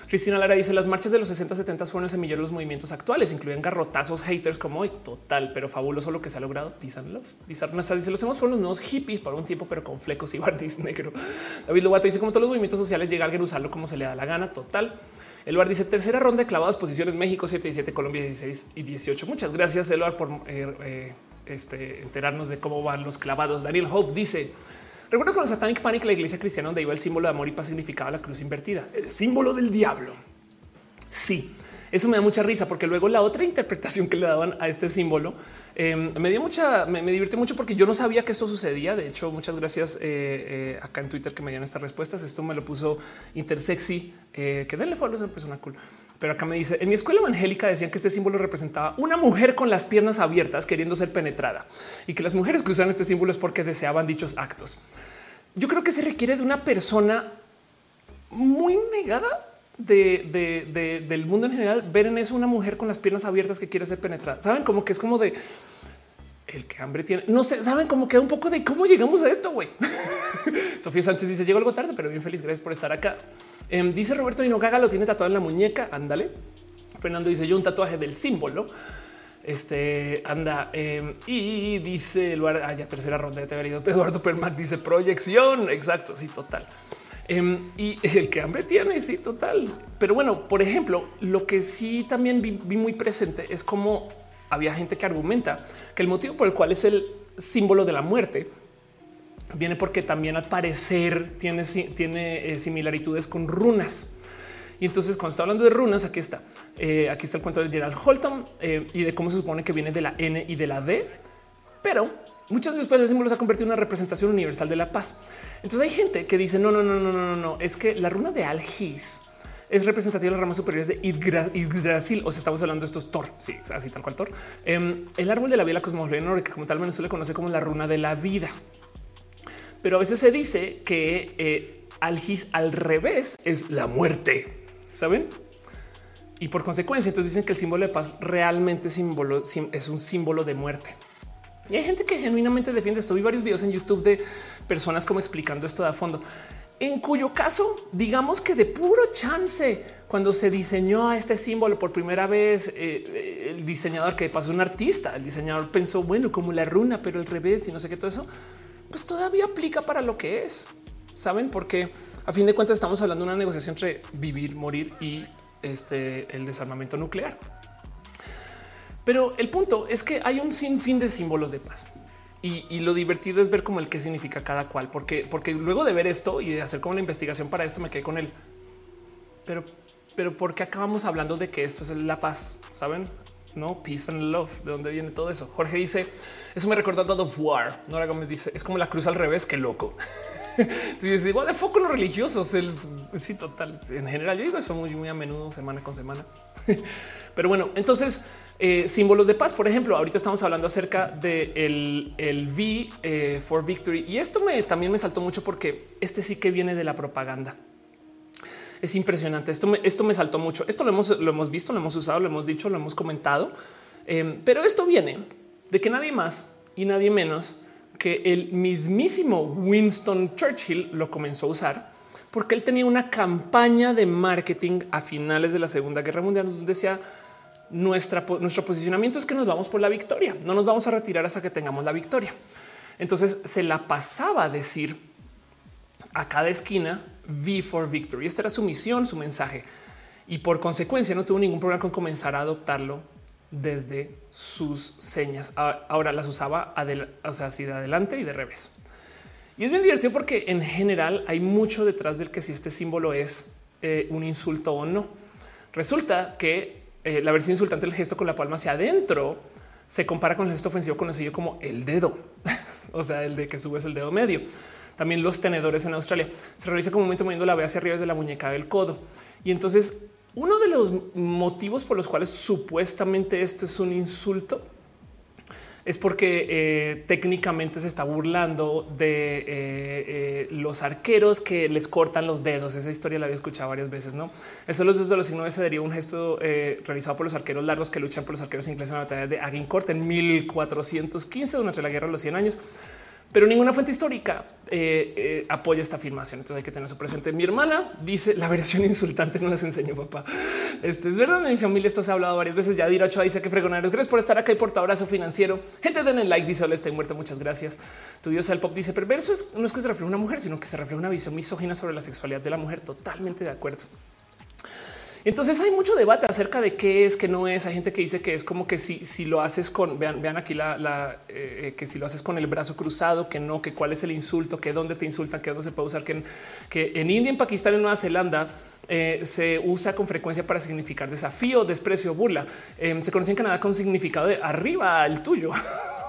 Cristina Lara dice las marchas de los 60 70 fueron el semillero de los movimientos actuales, incluyen garrotazos haters como hoy. Total, pero fabuloso lo que se ha logrado. Peace and love. dice los hemos fueron los nuevos hippies por un tiempo, pero con flecos y <laughs> barniz negro. David Lobato dice como todos los movimientos sociales llega alguien a usarlo como se le da la gana. Total. El bar dice tercera ronda de clavadas posiciones México 7 y 7, Colombia 16 y 18. Muchas gracias, Eluard, por eh, eh, este, enterarnos de cómo van los clavados. Daniel Hope dice Recuerdo con el Satanic Panic, la iglesia cristiana donde iba el símbolo de amor y paz significaba la cruz invertida, el símbolo del diablo. Sí, Eso me da mucha risa porque luego la otra interpretación que le daban a este símbolo em, me dio mucha, me, divirtió mucho porque yo no sabía que esto sucedía. De hecho, muchas gracias eh, eh, acá en Twitter que me dieron estas respuestas. Esto me lo puso Intersexy, eh, que denle follow, es una persona cool. Pero acá me dice en mi escuela evangélica decían que este símbolo representaba una mujer con las piernas abiertas queriendo ser penetrada y que las mujeres que usan este símbolo es porque deseaban dichos actos. Yo creo que se requiere de una persona muy negada del mundo en general ver en eso una mujer con las piernas abiertas que quiere ser penetrada. Saben como que es como de el que hambre tiene. No sé, saben como que un poco de cómo llegamos a esto. Güey, <laughs> Sofía Sánchez dice llegó algo tarde, pero bien feliz. Gracias por estar acá. Em, dice Roberto Gaga lo tiene tatuado en la muñeca. Ándale. Fernando dice yo un tatuaje del símbolo. Este anda em, y dice el ah, ya tercera ronda de te <laughs> Eduardo Permac dice proyección. Exacto. Sí, total. Em, y <laughs> el que hambre tiene, sí, total. Pero bueno, por ejemplo, lo que sí también vi, muy presente es cómo había gente que argumenta que el motivo por el cual es el símbolo de la muerte viene porque también al parecer tiene, tiene eh, similitudes con runas. Y entonces cuando está hablando de runas, aquí está. Eh, aquí está el cuento de Gerald Holton eh, y de cómo se supone que viene de la N y de la D. Pero muchas veces el símbolo se ha convertido en una representación universal de la paz. Entonces hay gente que dice no, no, no, no, no, no, no. Es que la runa de Algis es representativa de las ramas superiores de Yggdrasil. O sea, estamos hablando de estos Thor. Sí, así tal cual Thor. Em, el árbol de la vida, la cosmología nórdica, como tal, menos se le conoce como la runa de la vida. Pero a veces se dice que eh, al revés es la muerte. Saben? Y por consecuencia, entonces dicen que el símbolo de paz realmente es un símbolo de muerte. Y hay gente que genuinamente defiende esto. Vi varios videos en YouTube de personas como explicando esto de a fondo. En cuyo caso, digamos que de puro chance, cuando se diseñó este símbolo por primera vez, eh, eh, el diseñador que pasó un artista, el diseñador pensó, bueno, como la runa, pero al revés y no sé qué todo eso, pues todavía aplica para lo que es. Saben, porque a fin de cuentas estamos hablando de una negociación entre vivir, morir y este, el desarmamento nuclear. Pero el punto es que hay un sinfín de símbolos de paz. Y, lo divertido es ver como el qué significa cada cual, porque, porque luego de ver esto y de hacer como una investigación para esto, me quedé con él. Pero, pero ¿por qué acabamos hablando de que esto es la paz? Saben? No peace and love. ¿De dónde viene todo eso? Jorge dice eso me recordó a God of War. Nora Gómez dice es como la cruz al revés. Qué loco. <laughs> Tú dices igual de foco los religiosos. El, sí, total. En general, yo digo eso muy, muy a menudo, semana con semana. <laughs> Pero bueno, entonces eh, símbolos de paz. Por ejemplo, ahorita estamos hablando acerca de el V eh, for Victory y esto me también me saltó mucho porque este sí que viene de la propaganda. Es impresionante. Esto me, esto me saltó mucho. Esto lo hemos, lo hemos visto, lo hemos usado, lo hemos dicho, lo hemos comentado, em, pero esto viene de que nadie más y nadie menos que el mismísimo Winston Churchill lo comenzó a usar porque él tenía una campaña de marketing a finales de la Segunda Guerra Mundial donde decía nuestra, nuestro posicionamiento es que nos vamos por la victoria. No nos vamos a retirar hasta que tengamos la victoria. Entonces se la pasaba a decir a cada esquina V for Victory. Esta era su misión, su mensaje. Y por consecuencia no tuvo ningún problema con comenzar a adoptarlo desde sus señas. Ahora las usaba así de adelante y de revés. Y es bien divertido porque en general hay mucho detrás del que si este símbolo es eh, un insulto o no. Resulta que eh, la versión insultante del gesto con la palma hacia adentro se compara con el gesto ofensivo conocido como el dedo, <laughs> o sea, el de que subes el dedo medio. También los tenedores en Australia se realiza comúnmente moviendo la B hacia arriba desde la muñeca del codo. Y entonces uno de los motivos por los cuales supuestamente esto es un insulto es porque eh, técnicamente se está burlando de eh, eh, los arqueros que les cortan los dedos. Esa historia la había escuchado varias veces, ¿no? Eso desde los signos se deriva un gesto realizado por los arqueros largos que luchan por los arqueros ingleses en la batalla de Agincourt en 1415 durante la guerra de los 100 años pero ninguna fuente histórica eh, eh, apoya esta afirmación. Entonces hay que tener eso presente. Mi hermana dice la versión insultante no les enseño, papá. Este es verdad. En mi familia esto se ha hablado varias veces. Ya Ochoa dice que fregoneros. Gracias por estar acá y por tu abrazo financiero. Gente, den el like. Dice hola, estoy muerta. Muchas gracias. Tu dios el pop dice perverso es, no es que se refleje una mujer, sino que se refleja una visión misógina sobre la sexualidad de la mujer. Totalmente de acuerdo. Entonces hay mucho debate acerca de qué es, qué no es. Hay gente que dice que es como que si, si lo haces con, vean, vean aquí la, eh, que si lo haces con el brazo cruzado, que no, que cuál es el insulto, que dónde te insultan, que dónde se puede usar, que que en India, en Pakistán, en Nueva Zelanda, eh, se usa con frecuencia para significar desafío, desprecio, burla. Eh, se conoce en Canadá con significado de arriba al tuyo.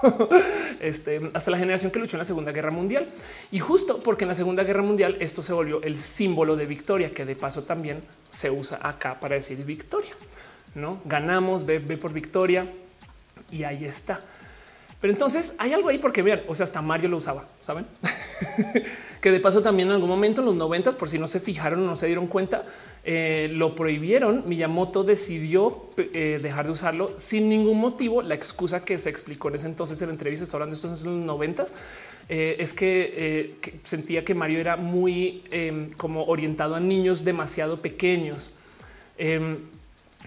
<laughs> este, hasta la generación que luchó en la Segunda Guerra Mundial. Y justo porque en la Segunda Guerra Mundial esto se volvió el símbolo de victoria, que de paso también se usa acá para decir victoria. No ganamos, ve, por victoria y ahí está. Pero entonces hay algo ahí porque vean, o sea, hasta Mario lo usaba, saben? <laughs> que de paso también en algún momento en los noventas, por si no se fijaron o no se dieron cuenta, eh, lo prohibieron. Miyamoto decidió eh, dejar de usarlo sin ningún motivo. La excusa que se explicó en ese entonces en la entrevista, estoy hablando de estos en los noventas, eh, es que, sentía que Mario era muy em, como orientado a niños demasiado pequeños. Em,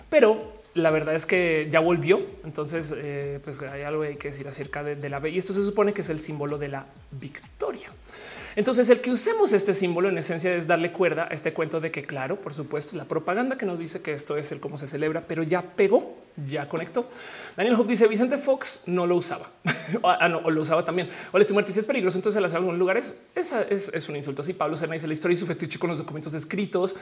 pero la verdad es que ya volvió. Entonces, pues hay algo que decir acerca de, la B. Y esto se supone que es el símbolo de la victoria. Entonces, el que usemos este símbolo en esencia es darle cuerda a este cuento de que, claro, por supuesto, la propaganda que nos dice que esto es el cómo se celebra, pero ya pegó, ya conectó. Daniel Hope dice Vicente Fox no lo usaba <laughs> ah, no, o lo usaba también. O le estoy muerto y si es peligroso, entonces las algunos lugares esa es, un insulto. Así Pablo Serna dice la historia y su fetiche con los documentos escritos.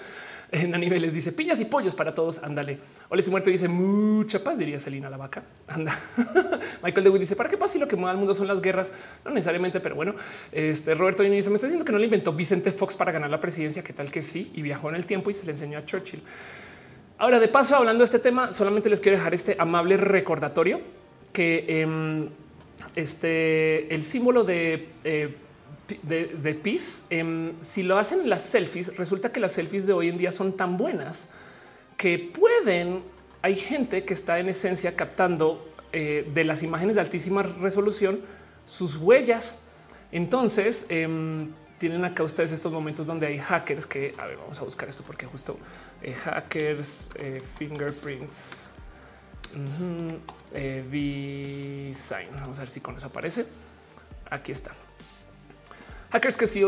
En niveles dice piñas y pollos para todos. Ándale. O le estoy muerto y dice mucha paz, diría Celina la vaca. Anda. <laughs> Michael DeWitt dice para qué pasa y lo que mueve al mundo son las guerras. No necesariamente, pero bueno, este Roberto dice me está diciendo que no le inventó Vicente Fox para ganar la presidencia. ¿Qué tal que sí? Y viajó en el tiempo y se le enseñó a Churchill. Ahora, de paso, hablando de este tema, solamente les quiero dejar este amable recordatorio que em, este, el símbolo de, eh, de, peace, em, si lo hacen en las selfies, resulta que las selfies de hoy en día son tan buenas que pueden, hay gente que está en esencia captando eh, de las imágenes de altísima resolución sus huellas. Entonces, em, tienen acá ustedes estos momentos donde hay hackers que, a ver, vamos a buscar esto porque justo eh, hackers, eh, fingerprints, uh. Vamos a ver si con eso aparece. Aquí está. Hackers que sí,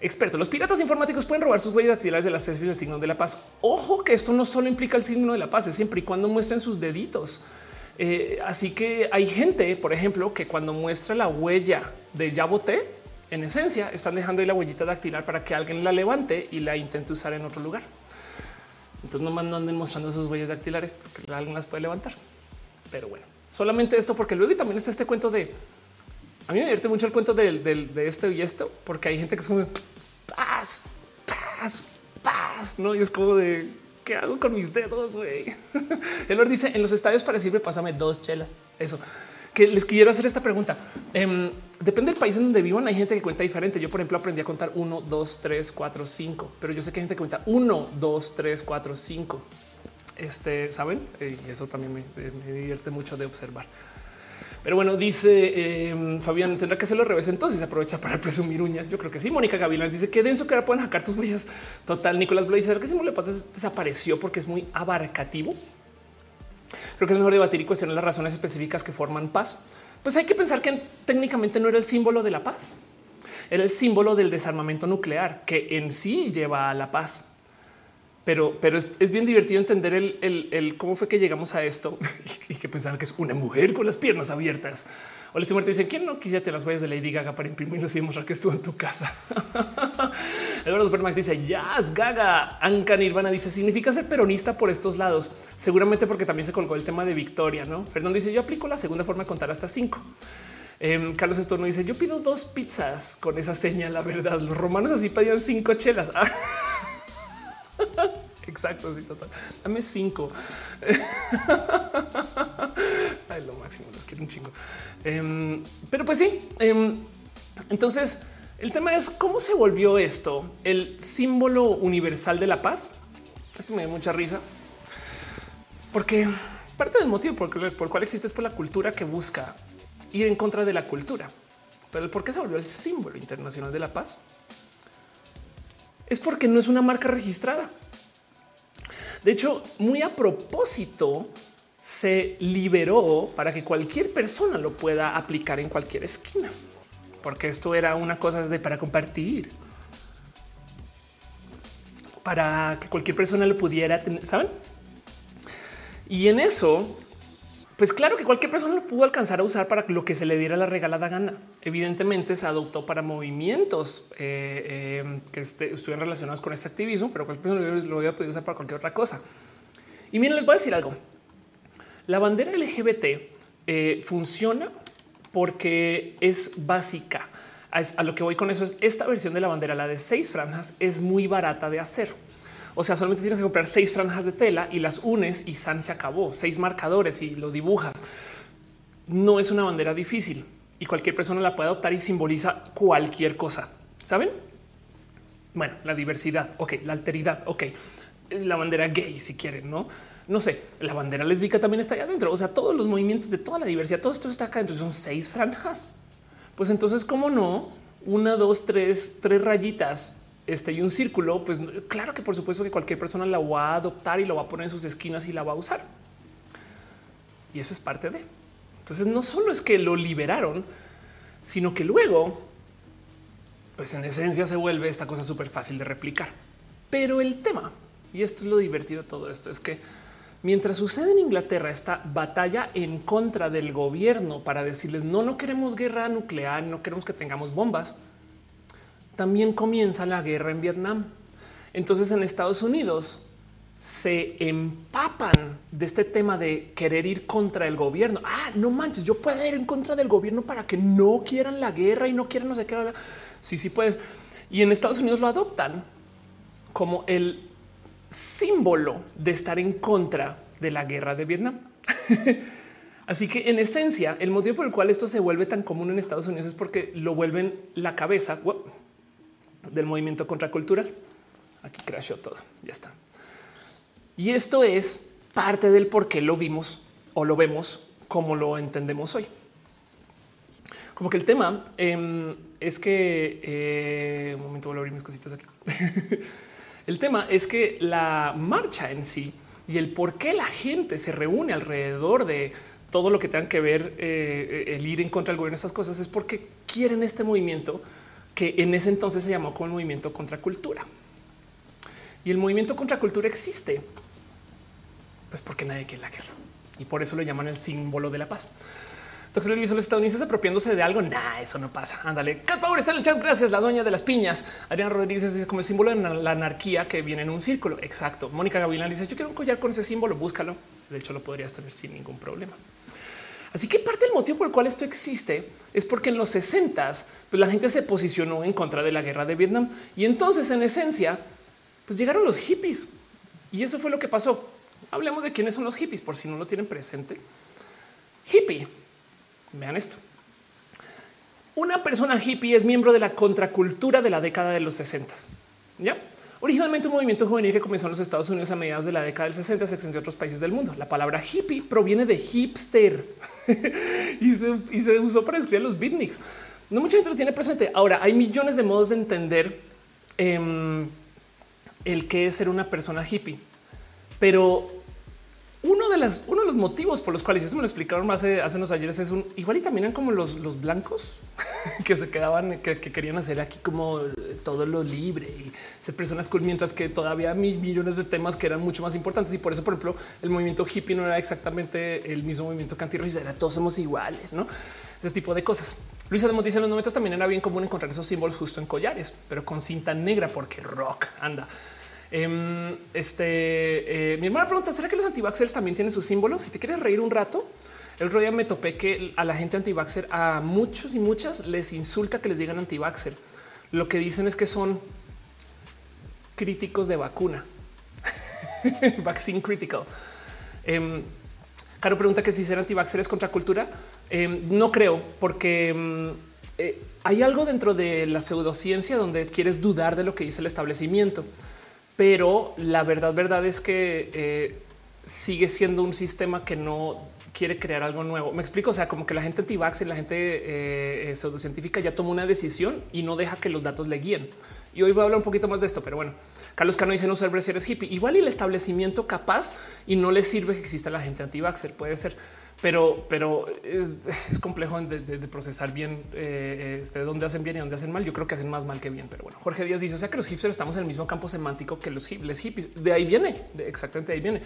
experto. Los piratas informáticos pueden robar sus huellas dactilares de las selfies del signo de la paz. Ojo que esto no solo implica el signo de la paz, es siempre y cuando muestren sus deditos. Eh, así que hay gente, por ejemplo, que cuando muestra la huella de ya voté, en esencia están dejando ahí la huellita dactilar para que alguien la levante y la intente usar en otro lugar. Entonces no anden mostrando sus huellas dactilares porque alguien las puede levantar. Pero bueno, solamente esto porque luego también está este cuento de a mí me divierte mucho el cuento de, esto y esto, porque hay gente que es como paz, paz, paz, no? Y es como de qué hago con mis dedos. Güey, <laughs> él dice en los estadios para sirve, pásame dos chelas. Eso que les quiero hacer esta pregunta. Em, depende del país en donde vivan. Hay gente que cuenta diferente. Yo, por ejemplo, aprendí a contar uno, dos, tres, cuatro, cinco, pero yo sé que hay gente que cuenta uno, dos, tres, cuatro, cinco. Este saben, eh, y eso también me, divierte mucho de observar. Pero bueno, dice em, Fabián, tendrá que hacerlo al revés. Entonces aprovecha para presumir uñas. Yo creo que sí. Mónica Gavilán dice que denso que ahora pueden hackear tus huellas. Total. Nicolás Blazer, que si no le pasa, desapareció porque es muy abarcativo. Creo que es mejor debatir y cuestionar las razones específicas que forman paz. Pues hay que pensar que técnicamente no era el símbolo de la paz, era el símbolo del desarmamento nuclear que en sí lleva a la paz. Pero, pero es, bien divertido entender el, cómo fue que llegamos a esto <laughs> y que pensaban que es una mujer con las piernas abiertas. O les muerto dice quién no quisiera las huellas de Lady Gaga para imprimirlos y demostrar que estuvo en tu casa. <laughs> Eduardo Supermax dice Jazz Gaga. Anca Nirvana dice significa ser peronista por estos lados. Seguramente porque también se colgó el tema de Victoria. No Fernando dice yo aplico la segunda forma de contar hasta cinco. Em, Carlos Estorno dice yo pido dos pizzas con esa señal. La verdad, los romanos así pedían cinco chelas. <laughs> Exacto, sí, total. Dame cinco. <laughs> Ay, lo máximo, los quiero un chingo. Em, pero pues sí, em, entonces el tema es cómo se volvió esto el símbolo universal de la paz. Esto me da mucha risa porque parte del motivo por, el cual existe es por la cultura que busca ir en contra de la cultura. Pero el por qué se volvió el símbolo internacional de la paz es porque no es una marca registrada. De hecho, muy a propósito, se liberó para que cualquier persona lo pueda aplicar en cualquier esquina, porque esto era una cosa de para compartir. para que cualquier persona lo pudiera tener, ¿saben? Y en eso, pues claro que cualquier persona lo pudo alcanzar a usar para lo que se le diera la regalada gana. Evidentemente se adoptó para movimientos eh, eh, que este, estuvieran relacionados con este activismo, pero cualquier persona lo hubiera podido usar para cualquier otra cosa. Y miren, les voy a decir algo. La bandera LGBT eh, funciona porque es básica. A, lo que voy con eso es esta versión de la bandera, la de seis franjas, es muy barata de hacer. O sea, solamente tienes que comprar seis franjas de tela y las unes y San se acabó. Seis marcadores y lo dibujas. No es una bandera difícil y cualquier persona la puede adoptar y simboliza cualquier cosa. ¿Saben? Bueno, la diversidad, ok, la alteridad, ok, la bandera gay si quieren, ¿no? no sé, la bandera lésbica también está allá adentro. O sea, todos los movimientos de toda la diversidad, todo esto está acá adentro. Son seis franjas. Pues entonces, ¿cómo no? Una, dos, tres, tres rayitas este y un círculo. Pues claro que por supuesto que cualquier persona la va a adoptar y lo va a poner en sus esquinas y la va a usar. Y eso es parte de. Entonces, no solo es que lo liberaron, sino que luego, pues en esencia se vuelve esta cosa súper fácil de replicar. Pero el tema, y esto es lo divertido de todo esto, es que Mientras sucede en Inglaterra esta batalla en contra del gobierno para decirles no, no queremos guerra nuclear, no queremos que tengamos bombas, también comienza la guerra en Vietnam. Entonces en Estados Unidos se empapan de este tema de querer ir contra el gobierno. Ah, no manches, yo puedo ir en contra del gobierno para que no quieran la guerra y no quieran no sé qué. Sí, sí puede. Y en Estados Unidos lo adoptan como el símbolo de estar en contra de la guerra de Vietnam. <laughs> Así que en esencia, el motivo por el cual esto se vuelve tan común en Estados Unidos es porque lo vuelven la cabeza del movimiento contracultural. Aquí crashó todo. Ya está. Y esto es parte del por qué lo vimos o lo vemos como lo entendemos hoy. Como que el tema em, es que eh, un momento voy a abrir mis cositas aquí. <laughs> El tema es que la marcha en sí y el por qué la gente se reúne alrededor de todo lo que tenga que ver eh, el ir en contra del gobierno, esas cosas es porque quieren este movimiento que en ese entonces se llamó como el movimiento contra cultura. Y el movimiento contra cultura existe, pues porque nadie quiere la guerra y por eso lo llaman el símbolo de la paz. Doctor Luis, los estadounidenses apropiándose de algo. Nah, eso no pasa. Ándale. Cat está en el chat. Gracias. La dueña de las piñas. Adrián Rodríguez es como el símbolo de la anarquía que viene en un círculo. Exacto. Mónica Gavilán dice: Yo quiero un collar con ese símbolo. Búscalo. De hecho, lo podrías tener sin ningún problema. Así que parte del motivo por el cual esto existe es porque en los 60 pues la gente se posicionó en contra de la guerra de Vietnam y entonces en esencia pues llegaron los hippies y eso fue lo que pasó. Hablemos de quiénes son los hippies por si no lo tienen presente. Hippie Vean esto. Una persona hippie es miembro de la contracultura de la década de los 60. Ya originalmente un movimiento juvenil que comenzó en los Estados Unidos a mediados de la década del 60 se extendió a otros países del mundo. La palabra hippie proviene de hipster <laughs> y, se, usó para describir los beatniks. No mucha gente lo tiene presente. Ahora hay millones de modos de entender em, el que es ser una persona hippie, pero uno de, las, uno de los motivos por los cuales eso me lo explicaron hace, hace unos ayeres es un igual y también eran como los, blancos <laughs> que se quedaban, que, querían hacer aquí como todo lo libre y ser personas cool, mientras que todavía hay millones de temas que eran mucho más importantes. Y por eso, por ejemplo, el movimiento hippie no era exactamente el mismo movimiento que antirracista, era todos somos iguales, no? Ese tipo de cosas. Luisa de dice en los 90 también era bien común encontrar esos símbolos justo en collares, pero con cinta negra porque rock anda. Em, este eh, mi hermana pregunta: ¿será que los antivaxxers también tienen sus símbolos? Si te quieres reír un rato, el otro me topé que a la gente antivaxxer, a muchos y muchas les insulta que les digan antivaxxer. Lo que dicen es que son críticos de vacuna. <laughs> Vaccine critical. Eh, Caro pregunta que si ser antivaxxer es contracultura. Em, no creo, porque eh, hay algo dentro de la pseudociencia donde quieres dudar de lo que dice el establecimiento pero la verdad, verdad es que eh, sigue siendo un sistema que no quiere crear algo nuevo. Me explico. O sea, como que la gente anti-vax y la gente eh, eh, pseudocientífica ya tomó una decisión y no deja que los datos le guíen. Y hoy voy a hablar un poquito más de esto, pero bueno, Carlos Cano dice no ser si eres hippie. Igual y el establecimiento capaz y no le sirve que exista la gente anti-vaxxer. Puede ser, pero, pero es, <laughs> complejo de, procesar bien eh, este, dónde hacen bien y dónde hacen mal. Yo creo que hacen más mal que bien, pero bueno, Jorge Díaz dice, o sea que los hipsters estamos en el mismo campo semántico que los, hippies. De ahí viene, exactamente de ahí viene.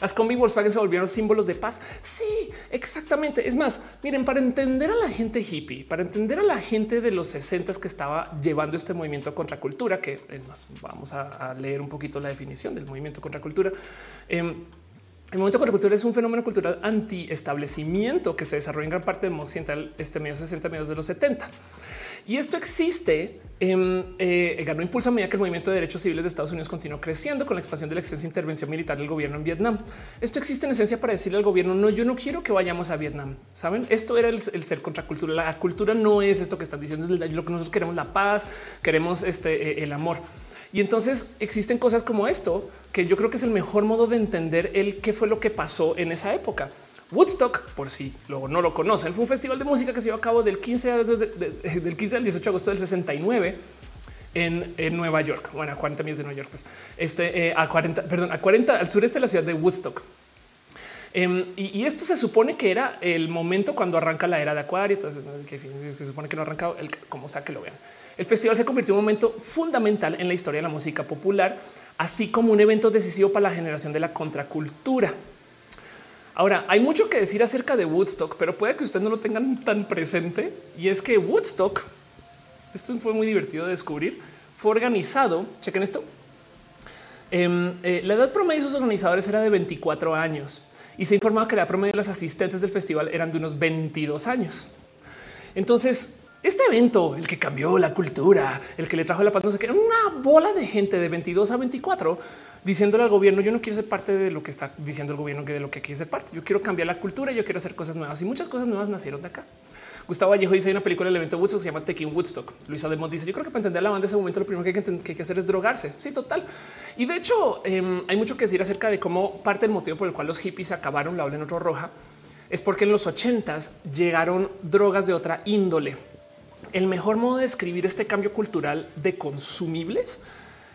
Las combi Volkswagen se volvieron símbolos de paz. Sí, exactamente. Es más, miren, para entender a la gente hippie, para entender a la gente de los 60 que estaba llevando este movimiento contra cultura, que es más, vamos a, leer un poquito la definición del movimiento contra cultura. Eh, el movimiento contracultural es un fenómeno cultural anti-establecimiento que se desarrolla en gran parte mundo occidental este medio 60, medios de los 70. Y esto existe, eh, ganó impulso a medida que el movimiento de derechos civiles de Estados Unidos continuó creciendo con la expansión de la extensa intervención militar del gobierno en Vietnam. Esto existe en esencia para decirle al gobierno, no, yo no quiero que vayamos a Vietnam. Saben, esto era el, ser contracultura. La cultura no es esto que están diciendo, es lo que nosotros queremos, la paz, queremos este, eh, el amor. Y entonces existen cosas como esto que yo creo que es el mejor modo de entender el qué fue lo que pasó en esa época. Woodstock, por si luego no lo conocen, fue un festival de música que se llevó a cabo del 15, del 15 al 18 de agosto del 69 en, Nueva York. Bueno, a 40 millas de Nueva York, pues este eh, a 40, perdón, a 40 al sureste de la ciudad de Woodstock. Em, y, esto se supone que era el momento cuando arranca la era de Acuario. Entonces, se supone que no ha arrancado el como sea que lo vean. El festival se convirtió en un momento fundamental en la historia de la música popular, así como un evento decisivo para la generación de la contracultura. Ahora, hay mucho que decir acerca de Woodstock, pero puede que ustedes no lo tengan tan presente. Y es que Woodstock, esto fue muy divertido de descubrir, fue organizado, chequen esto, em, eh, la edad promedio de sus organizadores era de 24 años y se informaba que la promedio de las asistentes del festival eran de unos 22 años. Entonces, este evento, el que cambió la cultura, el que le trajo la paz, no sé qué, una bola de gente de 22 a 24 diciéndole al gobierno, yo no quiero ser parte de lo que está diciendo el gobierno, que de lo que quiere ser parte. Yo quiero cambiar la cultura, yo quiero hacer cosas nuevas y muchas cosas nuevas nacieron de acá. Gustavo Vallejo dice en una película del evento Woodstock se llama Tekken Woodstock. Luisa Demont dice yo creo que para entender la banda de ese momento lo primero que hay que, hacer es drogarse. Sí, total. Y de hecho em, hay mucho que decir acerca de cómo parte del motivo por el cual los hippies acabaron la ola en otro roja es porque en los ochentas llegaron drogas de otra índole el mejor modo de describir este cambio cultural de consumibles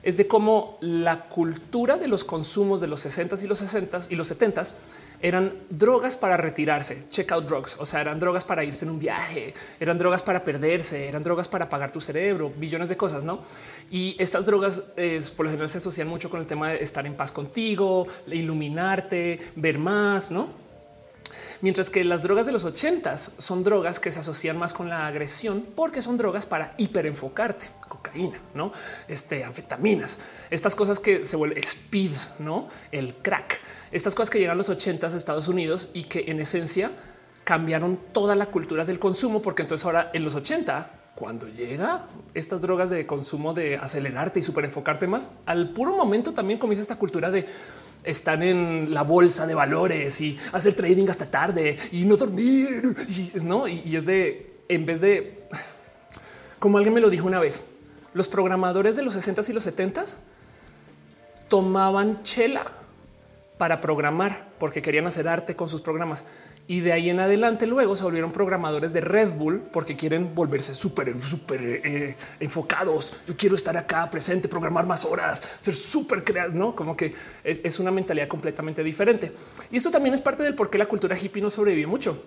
es de cómo la cultura de los consumos de los 60 y los 60 y los 70 eran drogas para retirarse, check out drugs, o sea, eran drogas para irse en un viaje, eran drogas para perderse, eran drogas para apagar tu cerebro, billones de cosas, ¿no? Y estas drogas por lo general se asocian mucho con el tema de estar en paz contigo, iluminarte, ver más, ¿no? Mientras que las drogas de los ochentas son drogas que se asocian más con la agresión porque son drogas para hiperenfocarte, cocaína, no este anfetaminas, estas cosas que se vuelven speed, no el crack, estas cosas que llegan a los ochentas a Estados Unidos y que en esencia cambiaron toda la cultura del consumo, porque entonces ahora en los 80 cuando llega estas drogas de consumo de acelerarte y super enfocarte más, al puro momento también comienza esta cultura de están en la bolsa de valores y hacer trading hasta tarde y no dormir. Y, y, es de en vez de como alguien me lo dijo una vez, los programadores de los 60 y los 70 tomaban chela para programar porque querían hacer arte con sus programas y de ahí en adelante luego se volvieron programadores de Red Bull porque quieren volverse súper, súper eh, enfocados. Yo quiero estar acá presente, programar más horas, ser súper creativo, no como que es, una mentalidad completamente diferente. Y eso también es parte del por qué la cultura hippie no sobrevive mucho.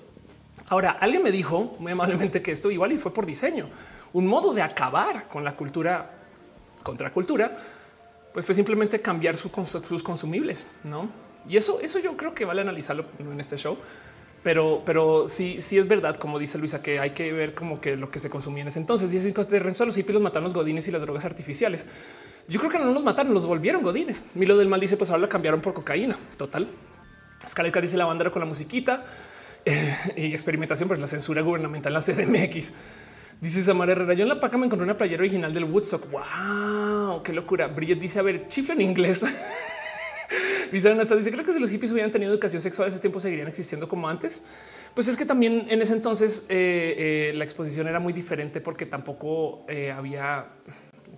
Ahora, alguien me dijo muy amablemente que esto igual y fue por diseño, un modo de acabar con la cultura contra cultura, pues fue simplemente cambiar sus consumibles, no? Y eso, eso yo creo que vale analizarlo en este show pero, pero sí, sí es verdad, como dice Luisa, que hay que ver como que lo que se consumía en ese entonces. Dicen que de Renzo los hippies los mataron los godines y las drogas artificiales. Yo creo que no los mataron, los volvieron godines. Milo del mal dice, pues ahora la cambiaron por cocaína. Total. Escaleca dice la bandera con la musiquita eh, y experimentación por la censura gubernamental en la CDMX. Dice Samara Herrera, yo en la paca me encontré una playera original del Woodstock. Wow, qué locura. Bridget dice, a ver, chifla en inglés. <laughs> dice creo que si los hippies hubieran tenido educación sexual ese tiempo seguirían existiendo como antes. Pues es que también en ese entonces eh, eh, la exposición era muy diferente porque tampoco eh, había,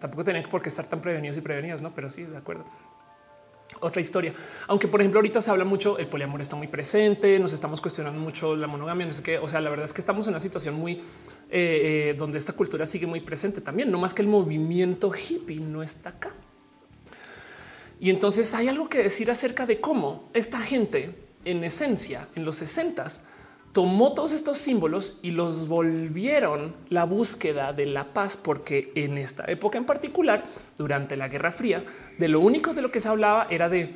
tampoco tenían por qué estar tan prevenidos y prevenidas, no? Pero sí, de acuerdo. Otra historia, aunque por ejemplo ahorita se habla mucho, el poliamor está muy presente, nos estamos cuestionando mucho la monogamia, no sé qué, o sea, la verdad es que estamos en una situación muy donde esta cultura sigue muy presente también, no más que el movimiento hippie no está acá. Y entonces hay algo que decir acerca de cómo esta gente, en esencia, en los 60 tomó todos estos símbolos y los volvieron la búsqueda de la paz, porque en esta época en particular, durante la Guerra Fría, de lo único de lo que se hablaba era de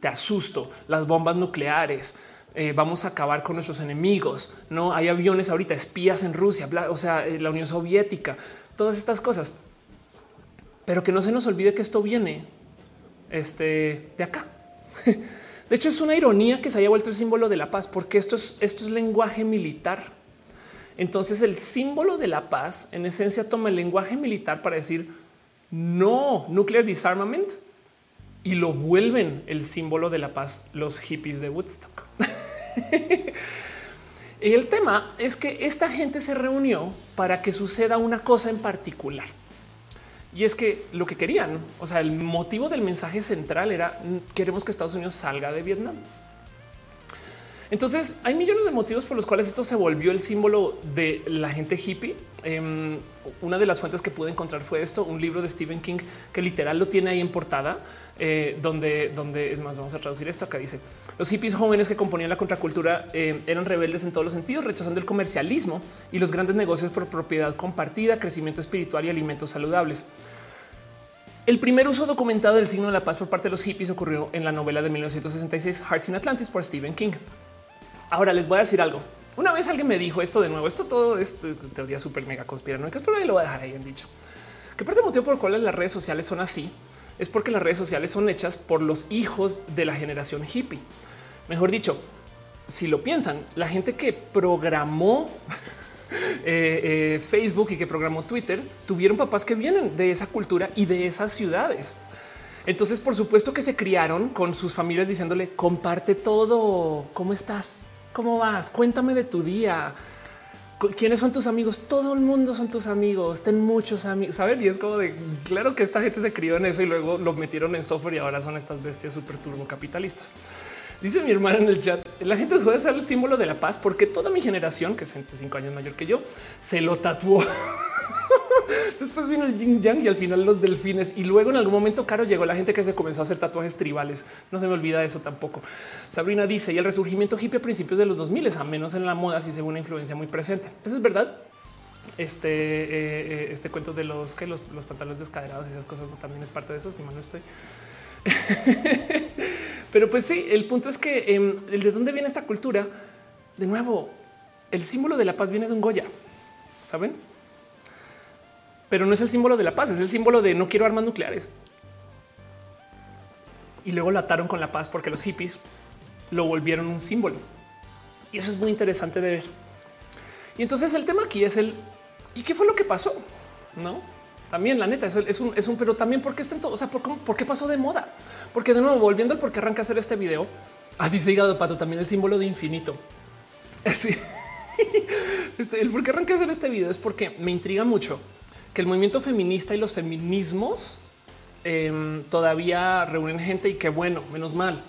te asusto, las bombas nucleares, eh, vamos a acabar con nuestros enemigos, no hay aviones ahorita, espías en Rusia, o sea, eh, la Unión Soviética, todas estas cosas. Pero que no se nos olvide que esto viene este, de acá. <laughs> De hecho, es una ironía que se haya vuelto el símbolo de la paz, porque esto es, esto es lenguaje militar. Entonces, el símbolo de la paz, en esencia, toma el lenguaje militar para decir no nuclear disarmament y lo vuelven el símbolo de la paz los hippies de Woodstock. <laughs> el tema es que esta gente se reunió para que suceda una cosa en particular. Y es que lo que querían, o sea, el motivo del mensaje central era mm, queremos que Estados Unidos salga de Vietnam. Entonces hay millones de motivos por los cuales esto se volvió el símbolo de la gente hippie. Em, una de las fuentes que pude encontrar fue esto, un libro de Stephen King que literal lo tiene ahí en portada, eh, donde, es más, vamos a traducir esto. Acá dice los hippies jóvenes que componían la contracultura eh, eran rebeldes en todos los sentidos, rechazando el comercialismo y los grandes negocios por propiedad compartida, crecimiento espiritual y alimentos saludables. El primer uso documentado del signo de la paz por parte de los hippies ocurrió en la novela de 1966 Hearts in Atlantis por Stephen King. Ahora les voy a decir algo. Una vez alguien me dijo esto de nuevo. Esto todo es teoría súper mega conspiranoica, pero lo voy a dejar ahí en dicho. Que parte motivo por el cual las redes sociales son así es porque las redes sociales son hechas por los hijos de la generación hippie. Mejor dicho, si lo piensan, la gente que programó <laughs> eh, eh, Facebook y que programó Twitter tuvieron papás que vienen de esa cultura y de esas ciudades. Entonces, por supuesto que se criaron con sus familias diciéndole comparte todo. ¿Cómo estás? ¿Cómo vas? Cuéntame de tu día. ¿Quiénes son tus amigos? Todo el mundo son tus amigos. Ten muchos amigos. Saber y es como de claro que esta gente se crió en eso y luego lo metieron en software y ahora son estas bestias súper turbo capitalistas. Dice mi hermana en el chat, la gente de ser el símbolo de la paz porque toda mi generación, que es 25 años mayor que yo, se lo tatuó. Después vino el yin yang y al final los delfines. Y luego en algún momento, caro, llegó la gente que se comenzó a hacer tatuajes tribales. No se me olvida eso tampoco. Sabrina dice, y el resurgimiento hippie a principios de los 2000, a menos en la moda, sí se ve una influencia muy presente. Eso es verdad. Este, eh, eh, este cuento de los que los, pantalones descaderados y esas cosas también es parte de eso. Si mal no estoy. <laughs> Pero pues sí, el punto es que em, el de dónde viene esta cultura, de nuevo, el símbolo de la paz viene de un Goya, saben? Pero no es el símbolo de la paz, es el símbolo de no quiero armas nucleares. Y luego lo ataron con la paz porque los hippies lo volvieron un símbolo. Y eso es muy interesante de ver. Y entonces el tema aquí es el ¿y qué fue lo que pasó? No, también la neta es, un, es un, pero también porque está en todo. O sea, ¿por, qué pasó de moda? Porque de nuevo, volviendo al por qué arranca hacer este video, ah, dice hígado pato también el símbolo de infinito. <laughs> <laughs> Este, el por qué arranca hacer este video es porque me intriga mucho que el movimiento feminista y los feminismos em, todavía reúnen gente y qué bueno, menos mal,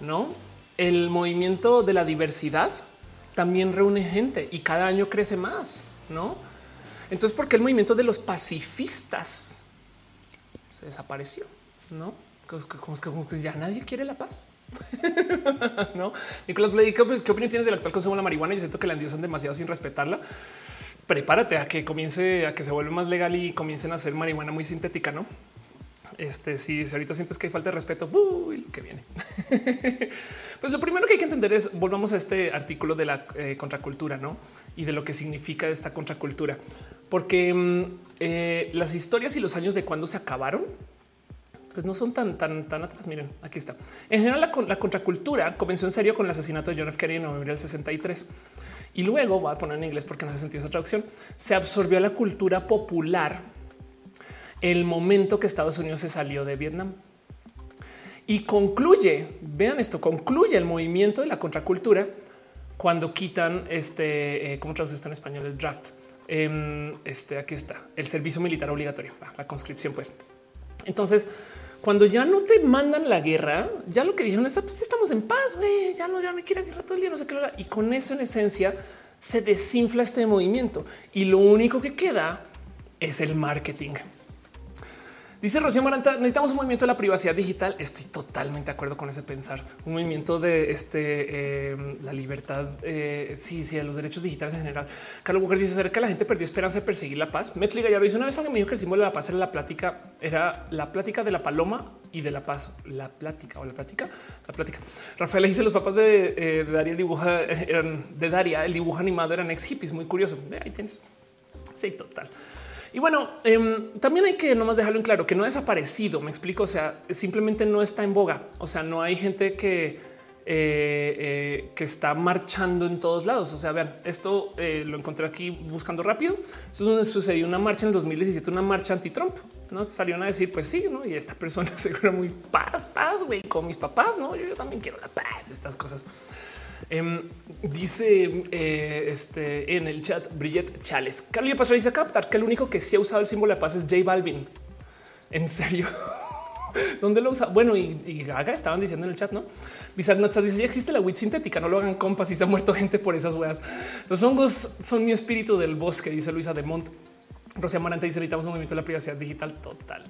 no? El movimiento de la diversidad también reúne gente y cada año crece más, no? Entonces, ¿por qué el movimiento de los pacifistas se desapareció? No, como que ya nadie quiere la paz. <laughs> no, Nicolás Blady, ¿qué, opinión tienes del actual consumo de la marihuana? Yo siento que la endiosan demasiado sin respetarla. Prepárate a que comience a que se vuelva más legal y comiencen a hacer marihuana muy sintética, no? Este, si ahorita sientes que hay falta de respeto, uy, lo que viene. <laughs> pues lo primero que hay que entender es volvamos a este artículo de la eh, contracultura, no? Y de lo que significa esta contracultura, porque mm, eh, las historias y los años de cuando se acabaron, pues no son tan, tan, tan atrás. Miren, aquí está. En general, la, contracultura comenzó en serio con el asesinato de John F. Kennedy en noviembre del 63 y luego voy a poner en inglés porque no hace sentido esa traducción. Se absorbió la cultura popular el momento que Estados Unidos se salió de Vietnam. Y concluye, vean esto, concluye el movimiento de la contracultura cuando quitan este, eh, ¿cómo traduce esto en español? El draft. Em, este, aquí está, el servicio militar obligatorio, la conscripción, pues. Entonces, cuando ya no te mandan la guerra, ya lo que dijeron es, ah, pues estamos en paz, güey, ya no, ya no quiero guerra todo el día, no sé qué. Y con eso, en esencia, se desinfla este movimiento. Y lo único que queda es el marketing. Dice Rocío Maranta, necesitamos un movimiento de la privacidad digital. Estoy totalmente de acuerdo con ese pensar. Un movimiento de este, em, la libertad, eh, sí, sí, de los derechos digitales en general. Carlos Mujer dice, ¿será que la gente perdió esperanza de perseguir la paz? Metli Gallardo dice, una vez alguien me dijo que el símbolo de la paz era la plática, era la plática de la paloma y de la paz. La plática o la plática, la plática. Rafael dice, los papás de, eh, de Daria, el eran, de Daria, el dibujo animado eran ex hippies, muy curioso. Ahí tienes. Sí, total. Y bueno, em, también hay que nomás dejarlo en claro que no ha desaparecido. Me explico. O sea, simplemente no está en boga. O sea, no hay gente que, eh, eh, que está marchando en todos lados. O sea, vean, esto eh, lo encontré aquí buscando rápido. Esto es donde sucedió una marcha en el 2017, una marcha anti-Trump. No salieron a decir, pues sí, no? Y esta persona <laughs> se cree muy paz, paz, güey, con mis papás. No, yo también quiero la paz, estas cosas. Em, dice eh, este en el chat Brillet Chales. Carlos pasó dice captar que el único que sí ha usado el símbolo de paz es J Balvin. En serio. <laughs> ¿Dónde lo usa? Bueno, y, Gaga estaban diciendo en el chat, no? Bizarre dice: Ya existe la WIT sintética, no lo hagan compas y se ha muerto gente por esas weas. Los hongos son mi espíritu del bosque, dice Luisa de Mont. Rocía Maranta dice: Necesitamos un movimiento de la privacidad digital total.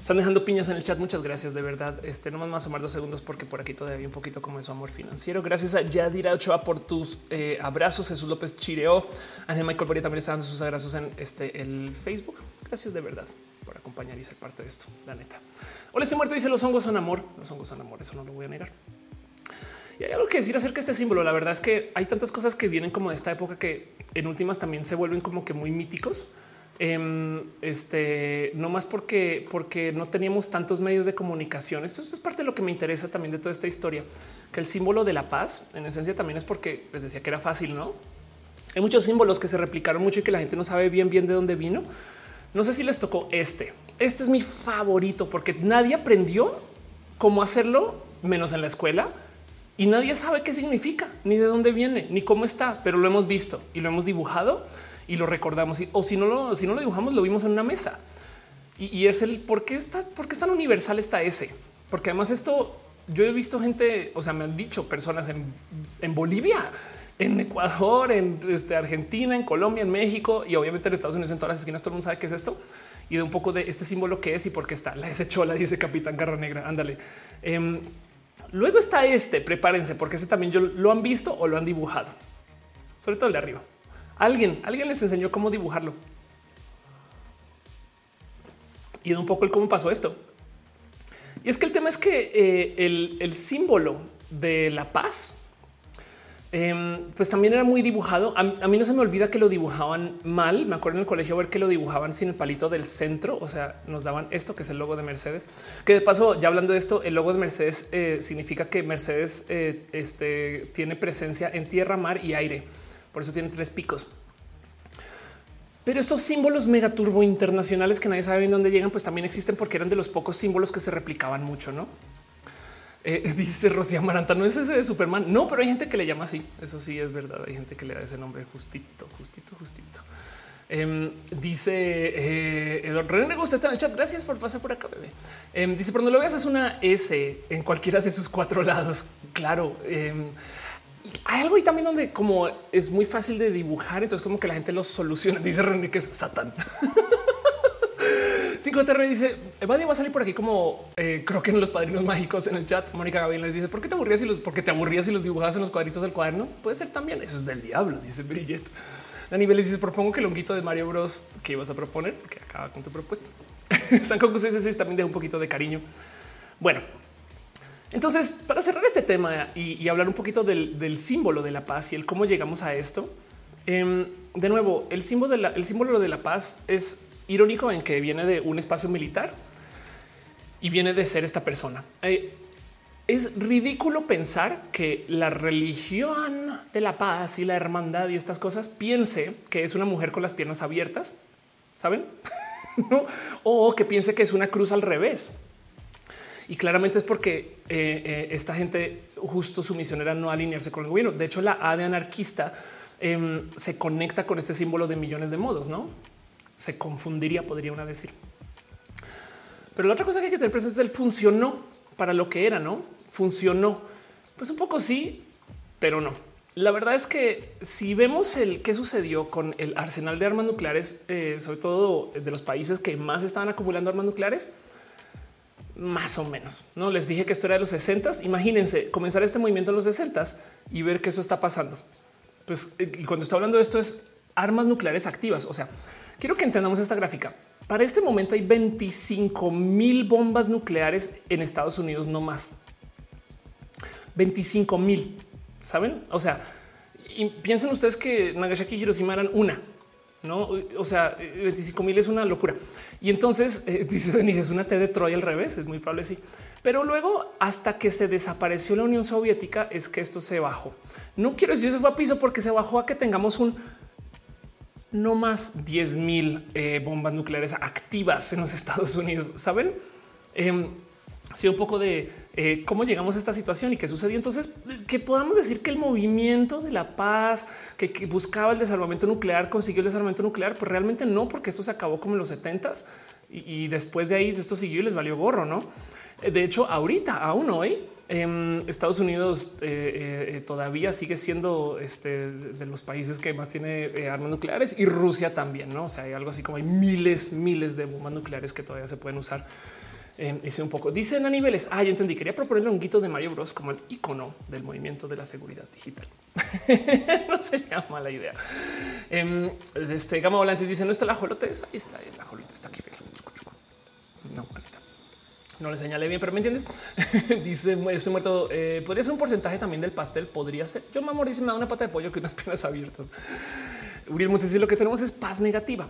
Están dejando piñas en el chat. Muchas gracias de verdad. Este no más más tomar dos segundos porque por aquí todavía un poquito como su amor financiero. Gracias a Yadira Ochoa por tus eh, abrazos. Jesús López Chireo. Ángel Michael Boria también está dando sus abrazos en este el Facebook. Gracias de verdad por acompañar y ser parte de esto. La neta. Hola, ese muerto dice los hongos son amor. Los hongos son amor. Eso no lo voy a negar. Y hay algo que decir acerca de este símbolo. La verdad es que hay tantas cosas que vienen como de esta época que en últimas también se vuelven como que muy míticos. Eh, este no más porque, porque no teníamos tantos medios de comunicación. Esto es parte de lo que me interesa también de toda esta historia, que el símbolo de la paz en esencia también es porque les decía que era fácil, no? Hay muchos símbolos que se replicaron mucho y que la gente no sabe bien, bien de dónde vino. No sé si les tocó este. Este es mi favorito porque nadie aprendió cómo hacerlo menos en la escuela y nadie sabe qué significa, ni de dónde viene, ni cómo está, pero lo hemos visto y lo hemos dibujado y lo recordamos. O si no lo, si no lo dibujamos, lo vimos en una mesa. Y, es el por qué está, por qué es tan universal está ese. Porque además esto yo he visto gente, o sea, me han dicho personas en, Bolivia, en Ecuador, en este, Argentina, en Colombia, en México y obviamente en Estados Unidos, en todas las esquinas, todo el mundo sabe qué es esto y de un poco de este símbolo que es y por qué está. La S chola dice Capitán Garra Negra. Ándale. Em, luego está este. Prepárense porque ese también yo lo han visto o lo han dibujado, sobre todo el de arriba. Alguien, alguien les enseñó cómo dibujarlo. Y un poco el cómo pasó esto. Y es que el tema es que eh, el, símbolo de la paz, em, pues también era muy dibujado. A, mí no se me olvida que lo dibujaban mal. Me acuerdo en el colegio ver que lo dibujaban sin el palito del centro. O sea, nos daban esto que es el logo de Mercedes. Que de paso, ya hablando de esto, el logo de Mercedes eh, significa que Mercedes eh, este, tiene presencia en tierra, mar y aire. Por eso tiene tres picos. Pero estos símbolos megaturbo internacionales que nadie sabe bien dónde llegan, pues también existen porque eran de los pocos símbolos que se replicaban mucho, ¿no? Eh, <laughs> dice Rocía Maranta, no es ese de Superman. No, pero hay gente que le llama así. Eso sí es verdad. Hay gente que le da ese nombre justito, justito, justito. Em, dice eh, Eduardo René Gusta está en el chat. Gracias por pasar por acá, bebé. Em, dice, por donde lo veas es una S en cualquiera de sus cuatro lados. Claro. Hay algo y también donde como es muy fácil de dibujar, entonces como que la gente lo soluciona. <laughs> Dice René que es Satán. <laughs> 5 TR dice Evadio va a salir por aquí como eh, creo que en los padrinos mágicos en el chat. Mónica Gabriel les dice por qué te aburrías y los porque te aburrías y los dibujabas en los cuadritos del cuaderno. Puede ser también. Eso es del diablo, dice Brillet. La nivel dice propongo que el honguito de Mario Bros que ibas a proponer porque acaba con tu propuesta. <laughs> San Coco también de un poquito de cariño. Bueno, entonces, para cerrar este tema y, hablar un poquito del, símbolo de la paz y el cómo llegamos a esto, em, de nuevo, el símbolo de, la, paz es irónico en que viene de un espacio militar y viene de ser esta persona. Eh, es ridículo pensar que la religión de la paz y la hermandad y estas cosas piense que es una mujer con las piernas abiertas, saben? <laughs> O que piense que es una cruz al revés. Y claramente es porque eh, eh, esta gente justo su misión era no alinearse con el gobierno. De hecho, la A de anarquista em, se conecta con este símbolo de millones de modos, no se confundiría, podría una decir. Pero la otra cosa que hay que tener presente es el funcionó para lo que era, no funcionó. Pues un poco sí, pero no. la verdad es que si vemos el qué sucedió con el arsenal de armas nucleares, eh, sobre todo de los países que más estaban acumulando armas nucleares, más o menos. No les dije que esto era de los 60. Imagínense comenzar este movimiento en los 60 y ver que eso está pasando. Pues eh, y cuando estoy hablando de esto es armas nucleares activas. O sea, quiero que entendamos esta gráfica. Para este momento hay 25 mil bombas nucleares en Estados Unidos, no más. 25 mil, saben? O sea, piensen ustedes que Nagasaki y Hiroshima eran una, no? O sea, 25 mil es una locura. Y entonces eh, <laughs> dice Denise, es una T de Troy al revés. Es muy probable. Sí, pero luego hasta que se desapareció la Unión Soviética es que esto se bajó. No quiero decir se fue a piso porque se bajó a que tengamos un no más 10 mil eh, bombas nucleares activas en los Estados Unidos. Saben? Ha un poco de eh, cómo llegamos a esta situación y qué sucedió. Entonces, que podamos decir que el movimiento de la paz que, buscaba el desarmamento nuclear consiguió el desarmamento nuclear, pues realmente no, porque esto se acabó como en los 70 y, después de ahí esto siguió y les valió gorro, no? Eh, de hecho, ahorita, aún hoy, em, Estados Unidos eh, todavía sigue siendo este, de los países que más tiene armas nucleares y Rusia también, no? O sea, hay algo así como hay miles, miles de bombas nucleares que todavía se pueden usar eh, un poco. Dicen a niveles. Ah, ya entendí. Quería proponerle un guito de Mario Bros como el icono del movimiento de la seguridad digital. <laughs> no sería mala idea. Eh, este Gama Volantes dice: No está la jolotes. Ahí está la jolita. Está aquí. No, no le señalé bien, pero me entiendes. <laughs> dice: Estoy muerto. Eh, Podría ser un porcentaje también del pastel. Podría ser. Yo me morí si me da una pata de pollo que unas <laughs> piernas abiertas. Uriel Montes lo que tenemos es paz negativa.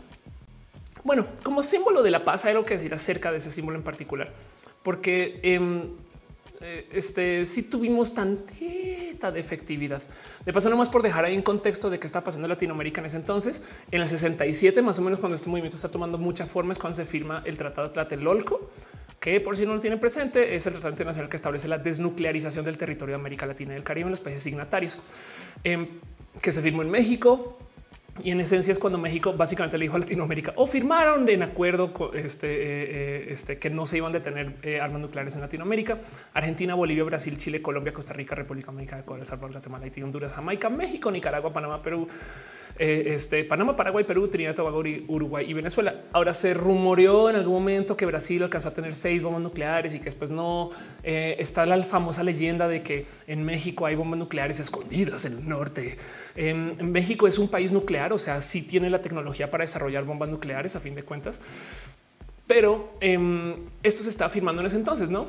Bueno, como símbolo de la paz hay algo que decir acerca de ese símbolo en particular, porque em, eh, este sí tuvimos tantita de efectividad. De paso, nomás por dejar ahí en contexto de qué está pasando en Latinoamérica en ese entonces, en el 67, más o menos cuando este movimiento está tomando mucha forma, es cuando se firma el Tratado Tlatelolco, que por si no lo tienen presente, es el Tratado Internacional que establece la desnuclearización del territorio de América Latina y del Caribe en los países signatarios, em, que se firmó en México, y en esencia es cuando México básicamente le dijo a Latinoamérica o firmaron en acuerdo este, eh, eh, este que no se iban a tener eh, armas nucleares en Latinoamérica. Argentina, Bolivia, Brasil, Chile, Colombia, Costa Rica, República Dominicana, Ecuador, Salvador, Guatemala, Haití, Honduras, Jamaica, México, Nicaragua, Panamá, Perú, eh, este, Panamá, Paraguay, Perú, Trinidad, Tobago, Uruguay y Venezuela. Ahora se rumoreó en algún momento que Brasil alcanzó a tener seis bombas nucleares y que después no eh, está la famosa leyenda de que en México hay bombas nucleares escondidas en el norte. en México es un país nuclear, o sea, sí tiene la tecnología para desarrollar bombas nucleares a fin de cuentas, pero em, esto se está afirmando en ese entonces, no?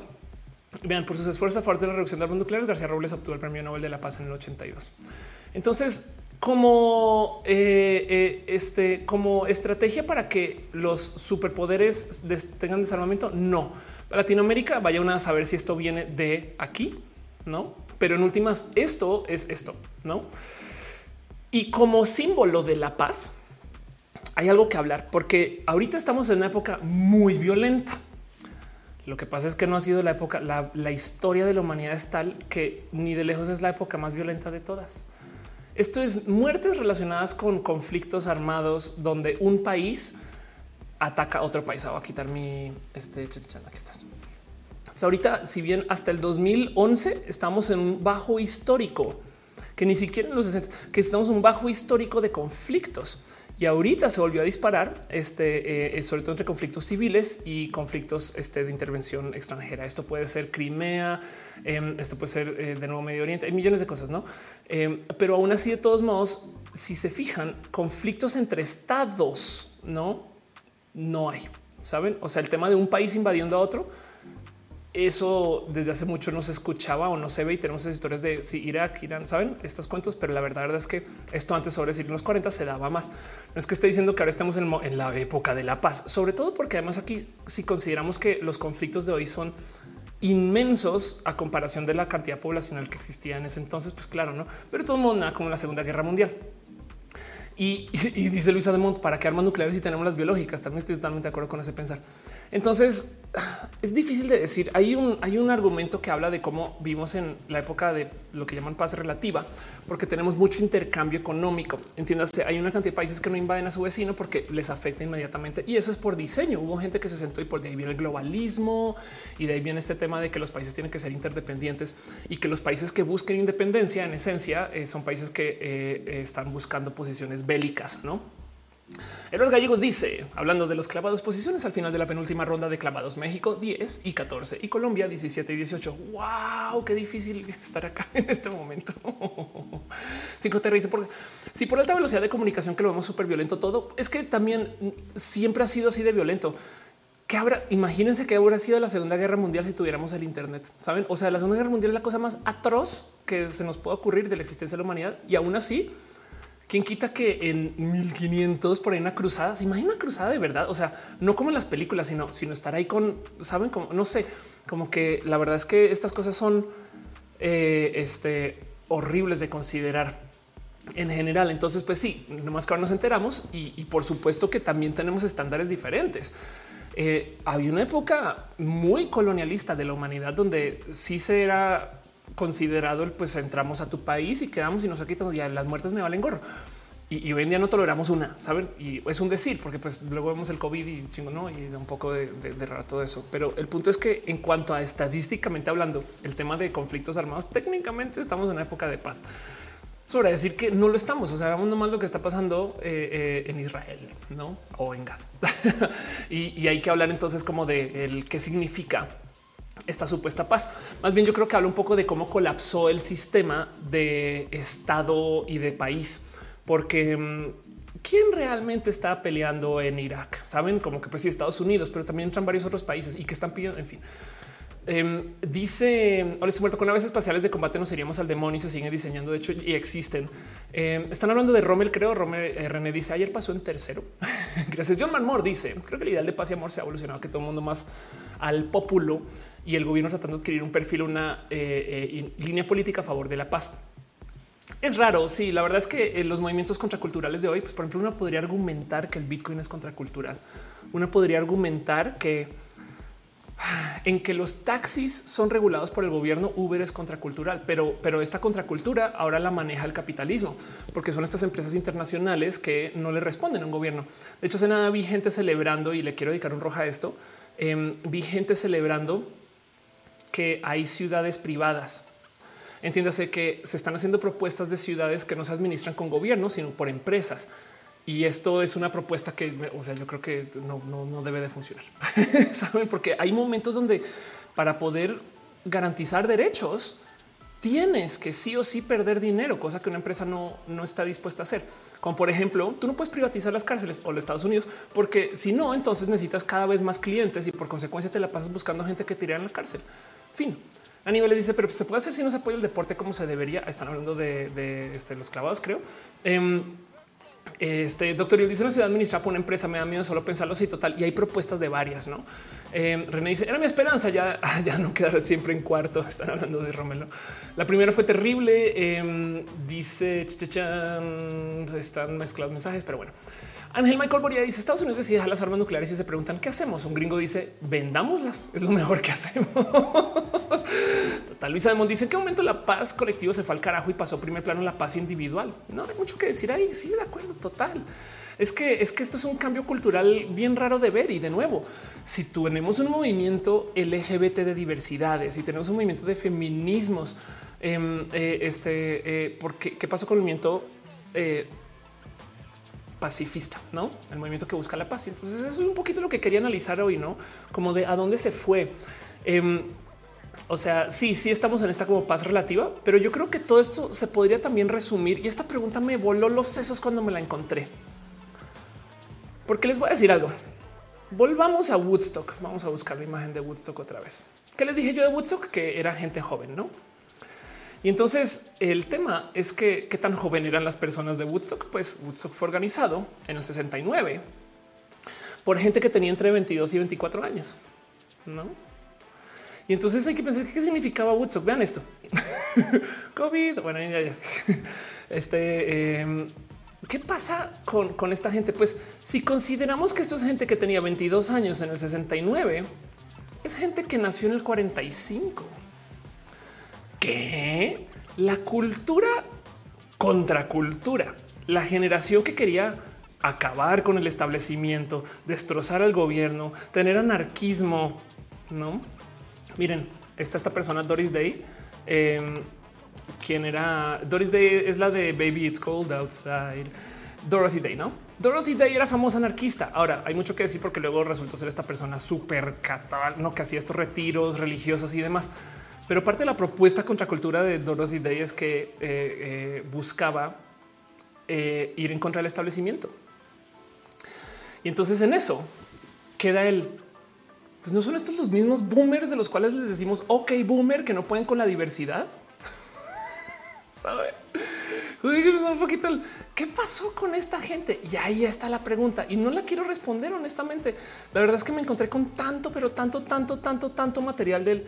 Vean, por sus esfuerzos a favor de la reducción de armas nucleares, García Robles obtuvo el premio Nobel de la Paz en el 82. Entonces, como eh, eh, este, como estrategia para que los superpoderes tengan desarmamento. No, Latinoamérica vaya una a saber si esto viene de aquí, no? Pero en últimas, esto es esto, no? Y como símbolo de la paz, hay algo que hablar, porque ahorita estamos en una época muy violenta. Lo que pasa es que no ha sido la época, la, la historia de la humanidad es tal que ni de lejos es la época más violenta de todas. Esto es muertes relacionadas con conflictos armados donde un país ataca a otro país. Ah, voy a quitar mi este. Aquí estás. ahorita, si bien hasta el 2011 estamos en un bajo histórico, que ni siquiera en los 60, que estamos en un bajo histórico de conflictos y ahorita se volvió a disparar, este, eh, sobre todo entre conflictos civiles y conflictos este, de intervención extranjera. Esto puede ser Crimea, em, esto puede ser eh, de nuevo Medio Oriente, hay millones de cosas, no? Em, pero aún así, de todos modos, si se fijan, conflictos entre estados, no, no hay. Saben? O sea, el tema de un país invadiendo a otro eso desde hace mucho no se escuchaba o no se ve y tenemos historias de si Irak, Irán, saben estos cuentos, pero la verdad es que esto antes sobre decir los 40 se daba más. No es que esté diciendo que ahora estamos en, en la época de la paz, sobre todo porque además aquí si consideramos que los conflictos de hoy son inmensos a comparación de la cantidad poblacional que existía en ese entonces, pues claro, no, pero todo mundo nada como la Segunda Guerra Mundial. Y, <laughs> dice Luisa de Mont, ¿para qué armas nucleares si tenemos las biológicas? También estoy totalmente de acuerdo con ese pensar. Entonces, es difícil de decir. Hay un, hay un argumento que habla de cómo vimos en la época de lo que llaman paz relativa, porque tenemos mucho intercambio económico. Entiéndase, hay una cantidad de países que no invaden a su vecino porque les afecta inmediatamente y eso es por diseño. Hubo gente que se sentó y por de ahí viene el globalismo y de ahí viene este tema de que los países tienen que ser interdependientes y que los países que busquen independencia en esencia eh, son países que eh, están buscando posiciones bélicas, no? Los Gallegos dice, hablando de los clavados, posiciones al final de la penúltima ronda de clavados, México 10 y 14 y Colombia 17 y 18. Wow, qué difícil estar acá <laughs> en este momento. Cinco te dice porque si por alta velocidad de comunicación que lo vemos súper violento todo, es que también siempre ha sido así de violento. Que habrá, imagínense que hubiera sido la Segunda Guerra Mundial si tuviéramos el Internet. Saben, o sea, la Segunda Guerra Mundial es la cosa más atroz que se nos puede ocurrir de la existencia de la humanidad y aún así ¿Quién quita que en 1500 por ahí una cruzada? ¿Se imagina cruzada de verdad? O sea, no como en las películas, sino, sino estar ahí con, saben, como no sé, como que la verdad es que estas cosas son eh, este, horribles de considerar en general. Entonces, pues sí, nomás que ahora nos enteramos y, por supuesto que también tenemos estándares diferentes. Eh, había una época muy colonialista de la humanidad donde sí se era considerado el pues entramos a tu país y quedamos y nos quitan ya las muertes me valen gorro. Y, hoy en día no toleramos una, saben? Y es un decir, porque pues luego vemos el COVID y chingo, no? Y da un poco de, de, rato eso. Pero el punto es que en cuanto a estadísticamente hablando, el tema de conflictos armados, técnicamente estamos en una época de paz. Sobre decir que no lo estamos. O sea, vamos nomás lo que está pasando eh, eh, en Israel, no? O en Gaza. <laughs> y, y, hay que hablar entonces como de el qué significa esta supuesta paz. Más bien yo creo que habla un poco de cómo colapsó el sistema de Estado y de país, porque mm, ¿quién realmente está peleando en Irak? Saben como que pues sí Estados Unidos, pero también entran varios otros países y que están pidiendo, en fin. Em, dice Ole muerto con naves espaciales de combate nos iríamos al demonio y se siguen diseñando. De hecho, y existen. Em, están hablando de Rommel, creo. Rommel eh, René dice ayer pasó en tercero. <laughs> Gracias. John Manmore dice creo que el ideal de paz y amor se ha evolucionado que todo el mundo más al populo y el gobierno tratando de adquirir un perfil, una eh, eh, línea política a favor de la paz. Es raro. Sí, la verdad es que eh, los movimientos contraculturales de hoy, pues por ejemplo, uno podría argumentar que el Bitcoin es contracultural. Uno podría argumentar que <sighs> en que los taxis son regulados por el gobierno, Uber es contracultural, pero, pero esta contracultura ahora la maneja el capitalismo, porque son estas empresas internacionales que no le responden a un gobierno. De hecho, hace nada vi gente celebrando y le quiero dedicar un roja a esto. Em, vi gente celebrando que hay ciudades privadas. Entiéndase que se están haciendo propuestas de ciudades que no se administran con gobierno, sino por empresas. Y esto es una propuesta que, o sea, yo creo que no, debe de funcionar. <laughs> Saben, porque hay momentos donde para poder garantizar derechos tienes que sí o sí perder dinero, cosa que una empresa no, no está dispuesta a hacer. Como por ejemplo, tú no puedes privatizar las cárceles o los Estados Unidos, porque si no, entonces necesitas cada vez más clientes y por consecuencia te la pasas buscando gente que tire en la cárcel. Fin. A niveles dice, pero se puede hacer si no se apoya el deporte como se debería. Están hablando de, este, los clavados, creo. Em, este doctor y dice una ciudad administrada por una empresa. Me da miedo solo pensarlo así total. Y hay propuestas de varias. No em, René dice era mi esperanza ya, <laughs> ya no quedar siempre en cuarto. <laughs> Están hablando de Romelo. La primera fue terrible. Em, dice están mezclados mensajes, pero bueno. Ángel Michael Boria dice Estados Unidos decide dejar las armas nucleares y se preguntan qué hacemos. Un gringo dice vendámoslas. Es lo mejor que hacemos. <laughs> Total. Luisa Demont dice en qué momento la paz colectiva se fue al carajo y pasó primer plano la paz individual. No hay mucho que decir ahí. Sí, de acuerdo. Total. Es que es que esto es un cambio cultural bien raro de ver. Y de nuevo, si tenemos un movimiento LGBT de diversidades y tenemos un movimiento de feminismos, em, eh, este, eh, porque qué pasó con el movimiento eh, pacifista, no el movimiento que busca la paz. Entonces, eso es un poquito lo que quería analizar hoy, no como de a dónde se fue. Em, o sea, sí, sí estamos en esta como paz relativa, pero yo creo que todo esto se podría también resumir. Y esta pregunta me voló los sesos cuando me la encontré. Porque les voy a decir algo. Volvamos a Woodstock. Vamos a buscar la imagen de Woodstock otra vez. ¿Qué les dije yo de Woodstock? Que era gente joven, ¿no? Y entonces el tema es que qué tan joven eran las personas de Woodstock. Pues Woodstock fue organizado en el 69 por gente que tenía entre 22 y 24 años. No? Y entonces hay que pensar qué significaba Woodstock. Vean esto. <laughs> COVID. Bueno. Este, em, ¿qué pasa con, con, esta gente? Pues si consideramos que esto es gente que tenía 22 años en el 69, es gente que nació en el 45 que la cultura contracultura, la generación que quería acabar con el establecimiento, destrozar al gobierno, tener anarquismo, no? Miren, está esta persona Doris Day. Em, quien era Doris Day es la de Baby It's Cold Outside. Dorothy Day, no? Dorothy Day era famosa anarquista. Ahora hay mucho que decir porque luego resultó ser esta persona súper catal, no que hacía estos retiros religiosos y demás. Pero parte de la propuesta contracultura de Dorothy Day es que eh, eh, buscaba eh, ir en contra del establecimiento. Y entonces en eso queda el pues no son estos los mismos boomers de los cuales les decimos, ok, boomer, que no pueden con la diversidad. <laughs> ¿Sabe? un poquito qué pasó con esta gente. Y ahí está la pregunta y no la quiero responder honestamente. La verdad es que me encontré con tanto, pero tanto, tanto, tanto, tanto material del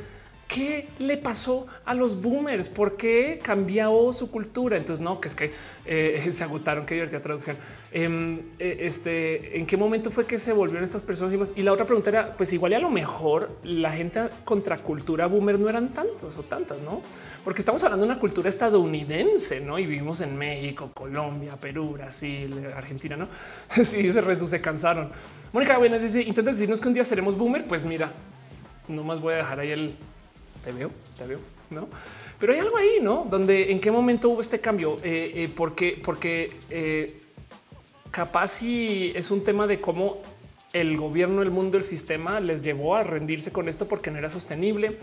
¿Qué le pasó a los boomers? ¿Por qué cambió su cultura? Entonces, no, que es que eh, <laughs> se agotaron. Qué divertida traducción. Em, eh, este, ¿En qué momento fue que se volvieron estas personas? Y la otra pregunta era, pues igual y a lo mejor la gente contra cultura boomer no eran tantos o tantas, ¿no? Porque estamos hablando de una cultura estadounidense, ¿no? Y vivimos en México, Colombia, Perú, Brasil, Argentina, ¿no? <laughs> Sí, se, se cansaron. Mónica Buenas dice, intenta decirnos que un día seremos boomer. Pues mira, no más voy a dejar ahí el te veo, te veo, no? Pero hay algo ahí, no? Donde en qué momento hubo este cambio? Eh, eh, porque, porque eh, capaz si es un tema de cómo el gobierno, el mundo, el sistema les llevó a rendirse con esto porque no era sostenible.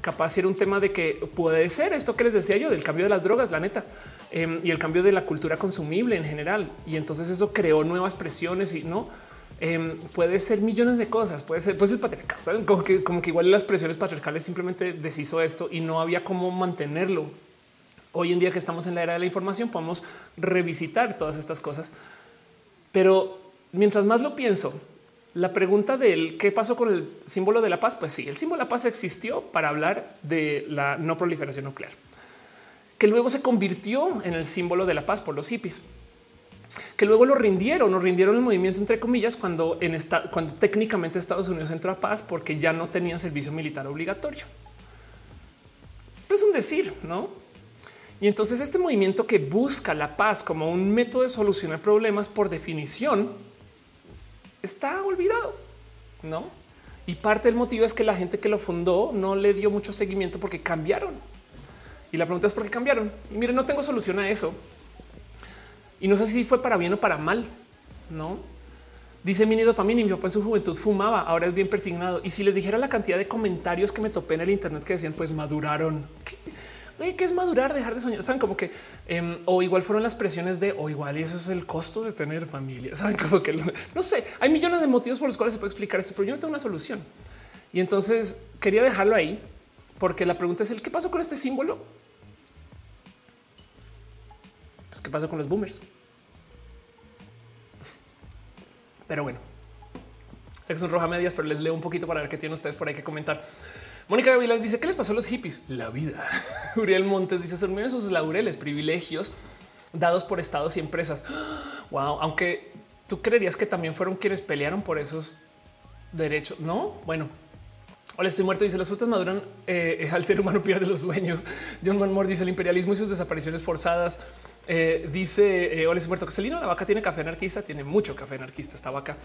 Capaz era un tema de que puede ser esto que les decía yo del cambio de las drogas, la neta, em, y el cambio de la cultura consumible en general. Y entonces eso creó nuevas presiones y no Em, puede ser millones de cosas, puede ser, pues es patriarcal, Como que, como que igual las presiones patriarcales simplemente deshizo esto y no había cómo mantenerlo. Hoy en día que estamos en la era de la información podemos revisitar todas estas cosas, pero mientras más lo pienso, la pregunta del qué pasó con el símbolo de la paz, pues sí, el símbolo de la paz existió para hablar de la no proliferación nuclear, que luego se convirtió en el símbolo de la paz por los hippies que luego lo rindieron, nos rindieron el movimiento entre comillas cuando en cuando técnicamente Estados Unidos entró a paz porque ya no tenían servicio militar obligatorio. es un decir, no? Y entonces este movimiento que busca la paz como un método de solucionar problemas por definición está olvidado, no? Y parte del motivo es que la gente que lo fundó no le dio mucho seguimiento porque cambiaron. Y la pregunta es por qué cambiaron. Y miren, no tengo solución a eso, y no sé si fue para bien o para mal, no? Dice Mini Dopamini, mi papá en su juventud fumaba, ahora es bien persignado. Y si les dijera la cantidad de comentarios que me topé en el Internet que decían, pues maduraron. ¿Qué, ¿qué es madurar? Dejar de soñar. Saben como que em, o igual fueron las presiones de o igual y eso es el costo de tener familia. <laughs> Saben como que no sé. Hay millones de motivos por los cuales se puede explicar esto, pero yo no tengo una solución. Y entonces quería dejarlo ahí porque la pregunta es el qué pasó con este símbolo. Pues qué pasó con los boomers. Pero bueno, sé que son roja medias, pero les leo un poquito para ver qué tienen ustedes por ahí que comentar. Mónica Gavilán dice qué les pasó a los hippies. La vida. <laughs> Uriel Montes dice se durmieron sus laureles, privilegios dados por estados y empresas. <gasps> Wow, aunque tú creerías que también fueron quienes pelearon por esos derechos. No, bueno, Hola, estoy muerto. Dice las frutas maduran eh, <laughs> al ser humano pierde los sueños. John Manmore dice el imperialismo y sus desapariciones forzadas. Eh, dice eh, hola, estoy muerto. Celino, la vaca tiene café anarquista, tiene mucho café anarquista esta vaca.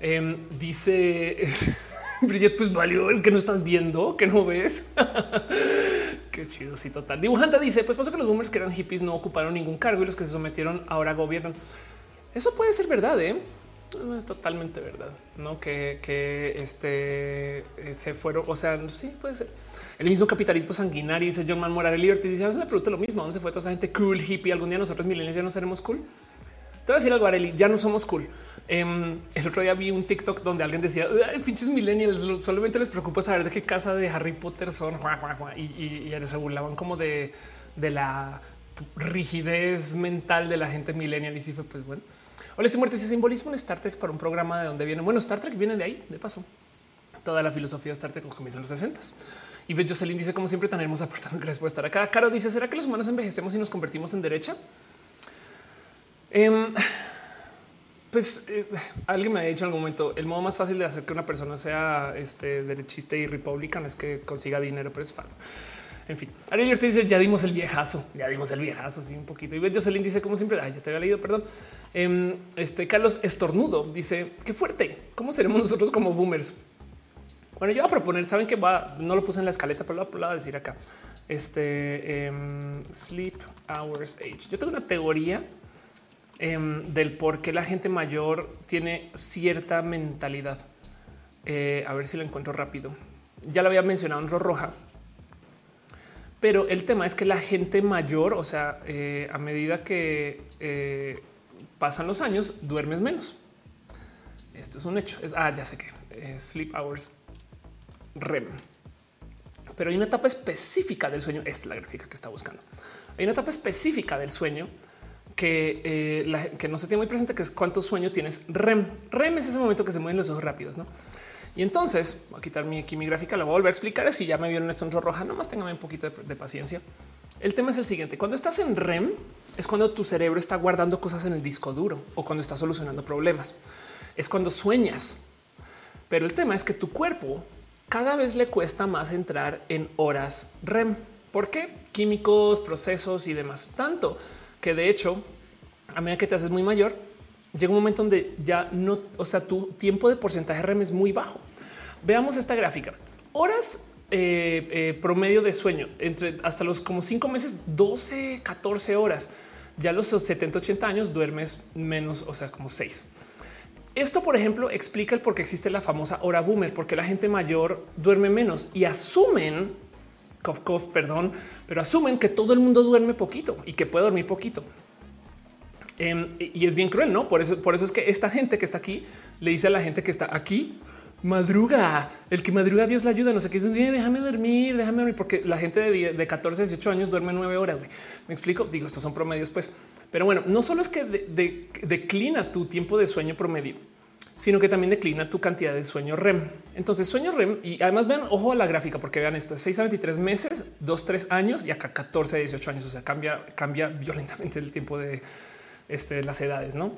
Em, dice <laughs> Bridget, pues valió el que no estás viendo, que no ves. <laughs> Qué chido. Sí, total. Dibujanta dice: Pues pasó que los boomers que eran hippies no ocuparon ningún cargo y los que se sometieron ahora gobiernan. Eso puede ser verdad. ¿eh? No es totalmente verdad, no que, que este eh, se fueron. O sea, sí puede ser el mismo capitalismo sanguinario. Dice John Man Morales Ortiz. Dice: A veces me pregunto lo mismo. ¿Dónde se fue toda esa gente cool, hippie? Algún día nosotros, milenios, ya no seremos cool. Te voy a decir algo, Areli, ya no somos cool. Em, el otro día vi un TikTok donde alguien decía, pinches millennials, solamente les preocupa saber de qué casa de Harry Potter son. Y, y, y se burlaban como de, de la rigidez mental de la gente millennial. Y sí fue, pues bueno. Hola, estoy muerto. Ese simbolismo en Star Trek para un programa de donde viene. Bueno, Star Trek viene de ahí, de paso. Toda la filosofía de Star Trek comienza en los 60 y ve Jocelyn dice como siempre tan hermosa aportando gracias <laughs> por estar acá. Caro dice será que los humanos envejecemos y nos convertimos en derecha? Em, <sighs> pues eh, <sighs> alguien me ha dicho en algún momento el modo más fácil de hacer que una persona sea este derechista y republicana es que consiga dinero, pero es fácil. En fin, Ariel te dice ya dimos el viejazo, ya dimos el viejazo, sí, un poquito. Y Jocelyn dice como siempre, ya te había leído, perdón. Em, este Carlos Estornudo dice qué fuerte. ¿Cómo seremos nosotros como boomers? Bueno, yo voy a proponer, saben que va, no lo puse en la escaleta, pero lo voy a decir acá. Este em, sleep hours age. Yo tengo una teoría em, del por qué la gente mayor tiene cierta mentalidad. Eh, a ver si lo encuentro rápido. Ya lo había mencionado en Roja, pero el tema es que la gente mayor, o sea, eh, a medida que eh, pasan los años, duermes menos. Esto es un hecho. Es, ah, ya sé que sleep hours REM. Pero hay una etapa específica del sueño. Esta es la gráfica que está buscando. Hay una etapa específica del sueño que, eh, que no se tiene muy presente, que es cuánto sueño tienes REM. REM es ese momento que se mueven los ojos rápidos, ¿no? Y entonces voy a quitar mi, aquí mi gráfica, la voy a volver a explicar. Si ya me vieron esto en roja, nomás téngame un poquito de, paciencia. El tema es el siguiente. Cuando estás en REM es cuando tu cerebro está guardando cosas en el disco duro o cuando está solucionando problemas. Es cuando sueñas. Pero el tema es que tu cuerpo cada vez le cuesta más entrar en horas REM. ¿Por qué? Químicos, procesos y demás. Tanto que de hecho, a medida que te haces muy mayor, llega un momento donde ya no, o sea, tu tiempo de porcentaje REM es muy bajo. Veamos esta gráfica. Horas eh, eh, promedio de sueño entre hasta los como cinco meses, 12, 14 horas. Ya los 70, 80 años duermes menos, o sea, como seis. Esto, por ejemplo, explica el por qué existe la famosa hora boomer, porque la gente mayor duerme menos y asumen, cof, perdón, pero asumen que todo el mundo duerme poquito y que puede dormir poquito. Em, y es bien cruel, ¿no? Por eso, por eso es que esta gente que está aquí le dice a la gente que está aquí, madruga, el que madruga Dios le ayuda, no sé qué, dice, déjame dormir, déjame dormir, porque la gente de, 14, 18 años duerme nueve horas. Me explico, digo, estos son promedios, pues. Pero bueno, no solo es que declina tu tiempo de sueño promedio, sino que también declina tu cantidad de sueño REM. Entonces, sueño REM y además vean, ojo a la gráfica, porque vean esto: 6 a 23 meses, 2, 3 años y acá 14 a 18 años. O sea, cambia, cambia violentamente el tiempo de este, las edades, no?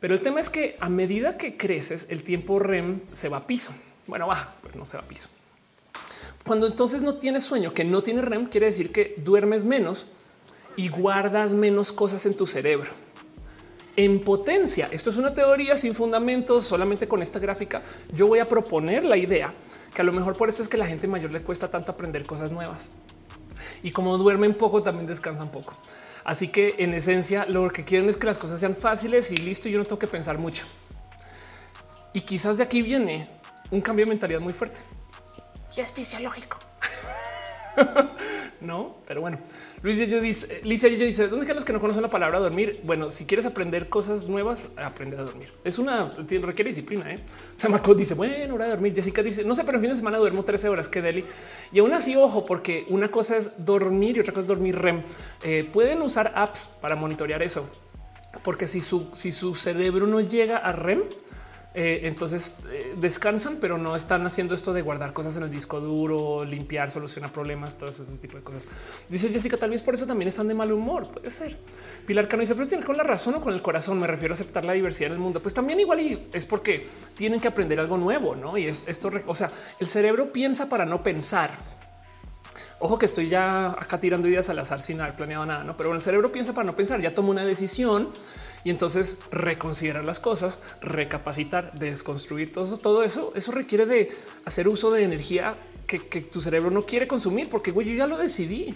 Pero el tema es que a medida que creces, el tiempo REM se va a piso. Bueno, baja, pues no se va a piso. Cuando entonces no tienes sueño, que no tiene REM, quiere decir que duermes menos y guardas menos cosas en tu cerebro. En potencia, esto es una teoría sin fundamentos, solamente con esta gráfica, yo voy a proponer la idea que a lo mejor por eso es que la gente mayor le cuesta tanto aprender cosas nuevas. Y como duermen poco, también descansan poco. Así que en esencia lo que quieren es que las cosas sean fáciles y listo. Yo no tengo que pensar mucho. Y quizás de aquí viene un cambio de mentalidad muy fuerte. Y es fisiológico. <laughs> no, pero bueno, Luis yo dice, Lisa yo dice, ¿dónde están los que no conocen la palabra dormir? Bueno, si quieres aprender cosas nuevas, aprende a dormir. Es una requiere disciplina. ¿eh? Samako dice, bueno, hora de dormir. Jessica dice, no sé, pero en fin de semana duermo 13 horas que Deli. Y aún así, ojo, porque una cosa es dormir y otra cosa es dormir REM. Eh, pueden usar apps para monitorear eso, porque si su, si su cerebro no llega a REM, eh, entonces eh, descansan, pero no están haciendo esto de guardar cosas en el disco duro, limpiar, solucionar problemas, todos esos tipos de cosas. Dice Jessica, tal vez por eso también están de mal humor. Puede ser. Pilar Cano dice, pero tiene con la razón o con el corazón. Me refiero a aceptar la diversidad en el mundo. Pues también igual y es porque tienen que aprender algo nuevo, no? Y es esto, o sea, el cerebro piensa para no pensar. Ojo que estoy ya acá tirando ideas al azar sin haber planeado nada, no? Pero el cerebro piensa para no pensar. Ya tomó una decisión y entonces reconsiderar las cosas, recapacitar, desconstruir todo eso, todo eso, eso requiere de hacer uso de energía que, tu cerebro no quiere consumir, porque güey, yo ya lo decidí.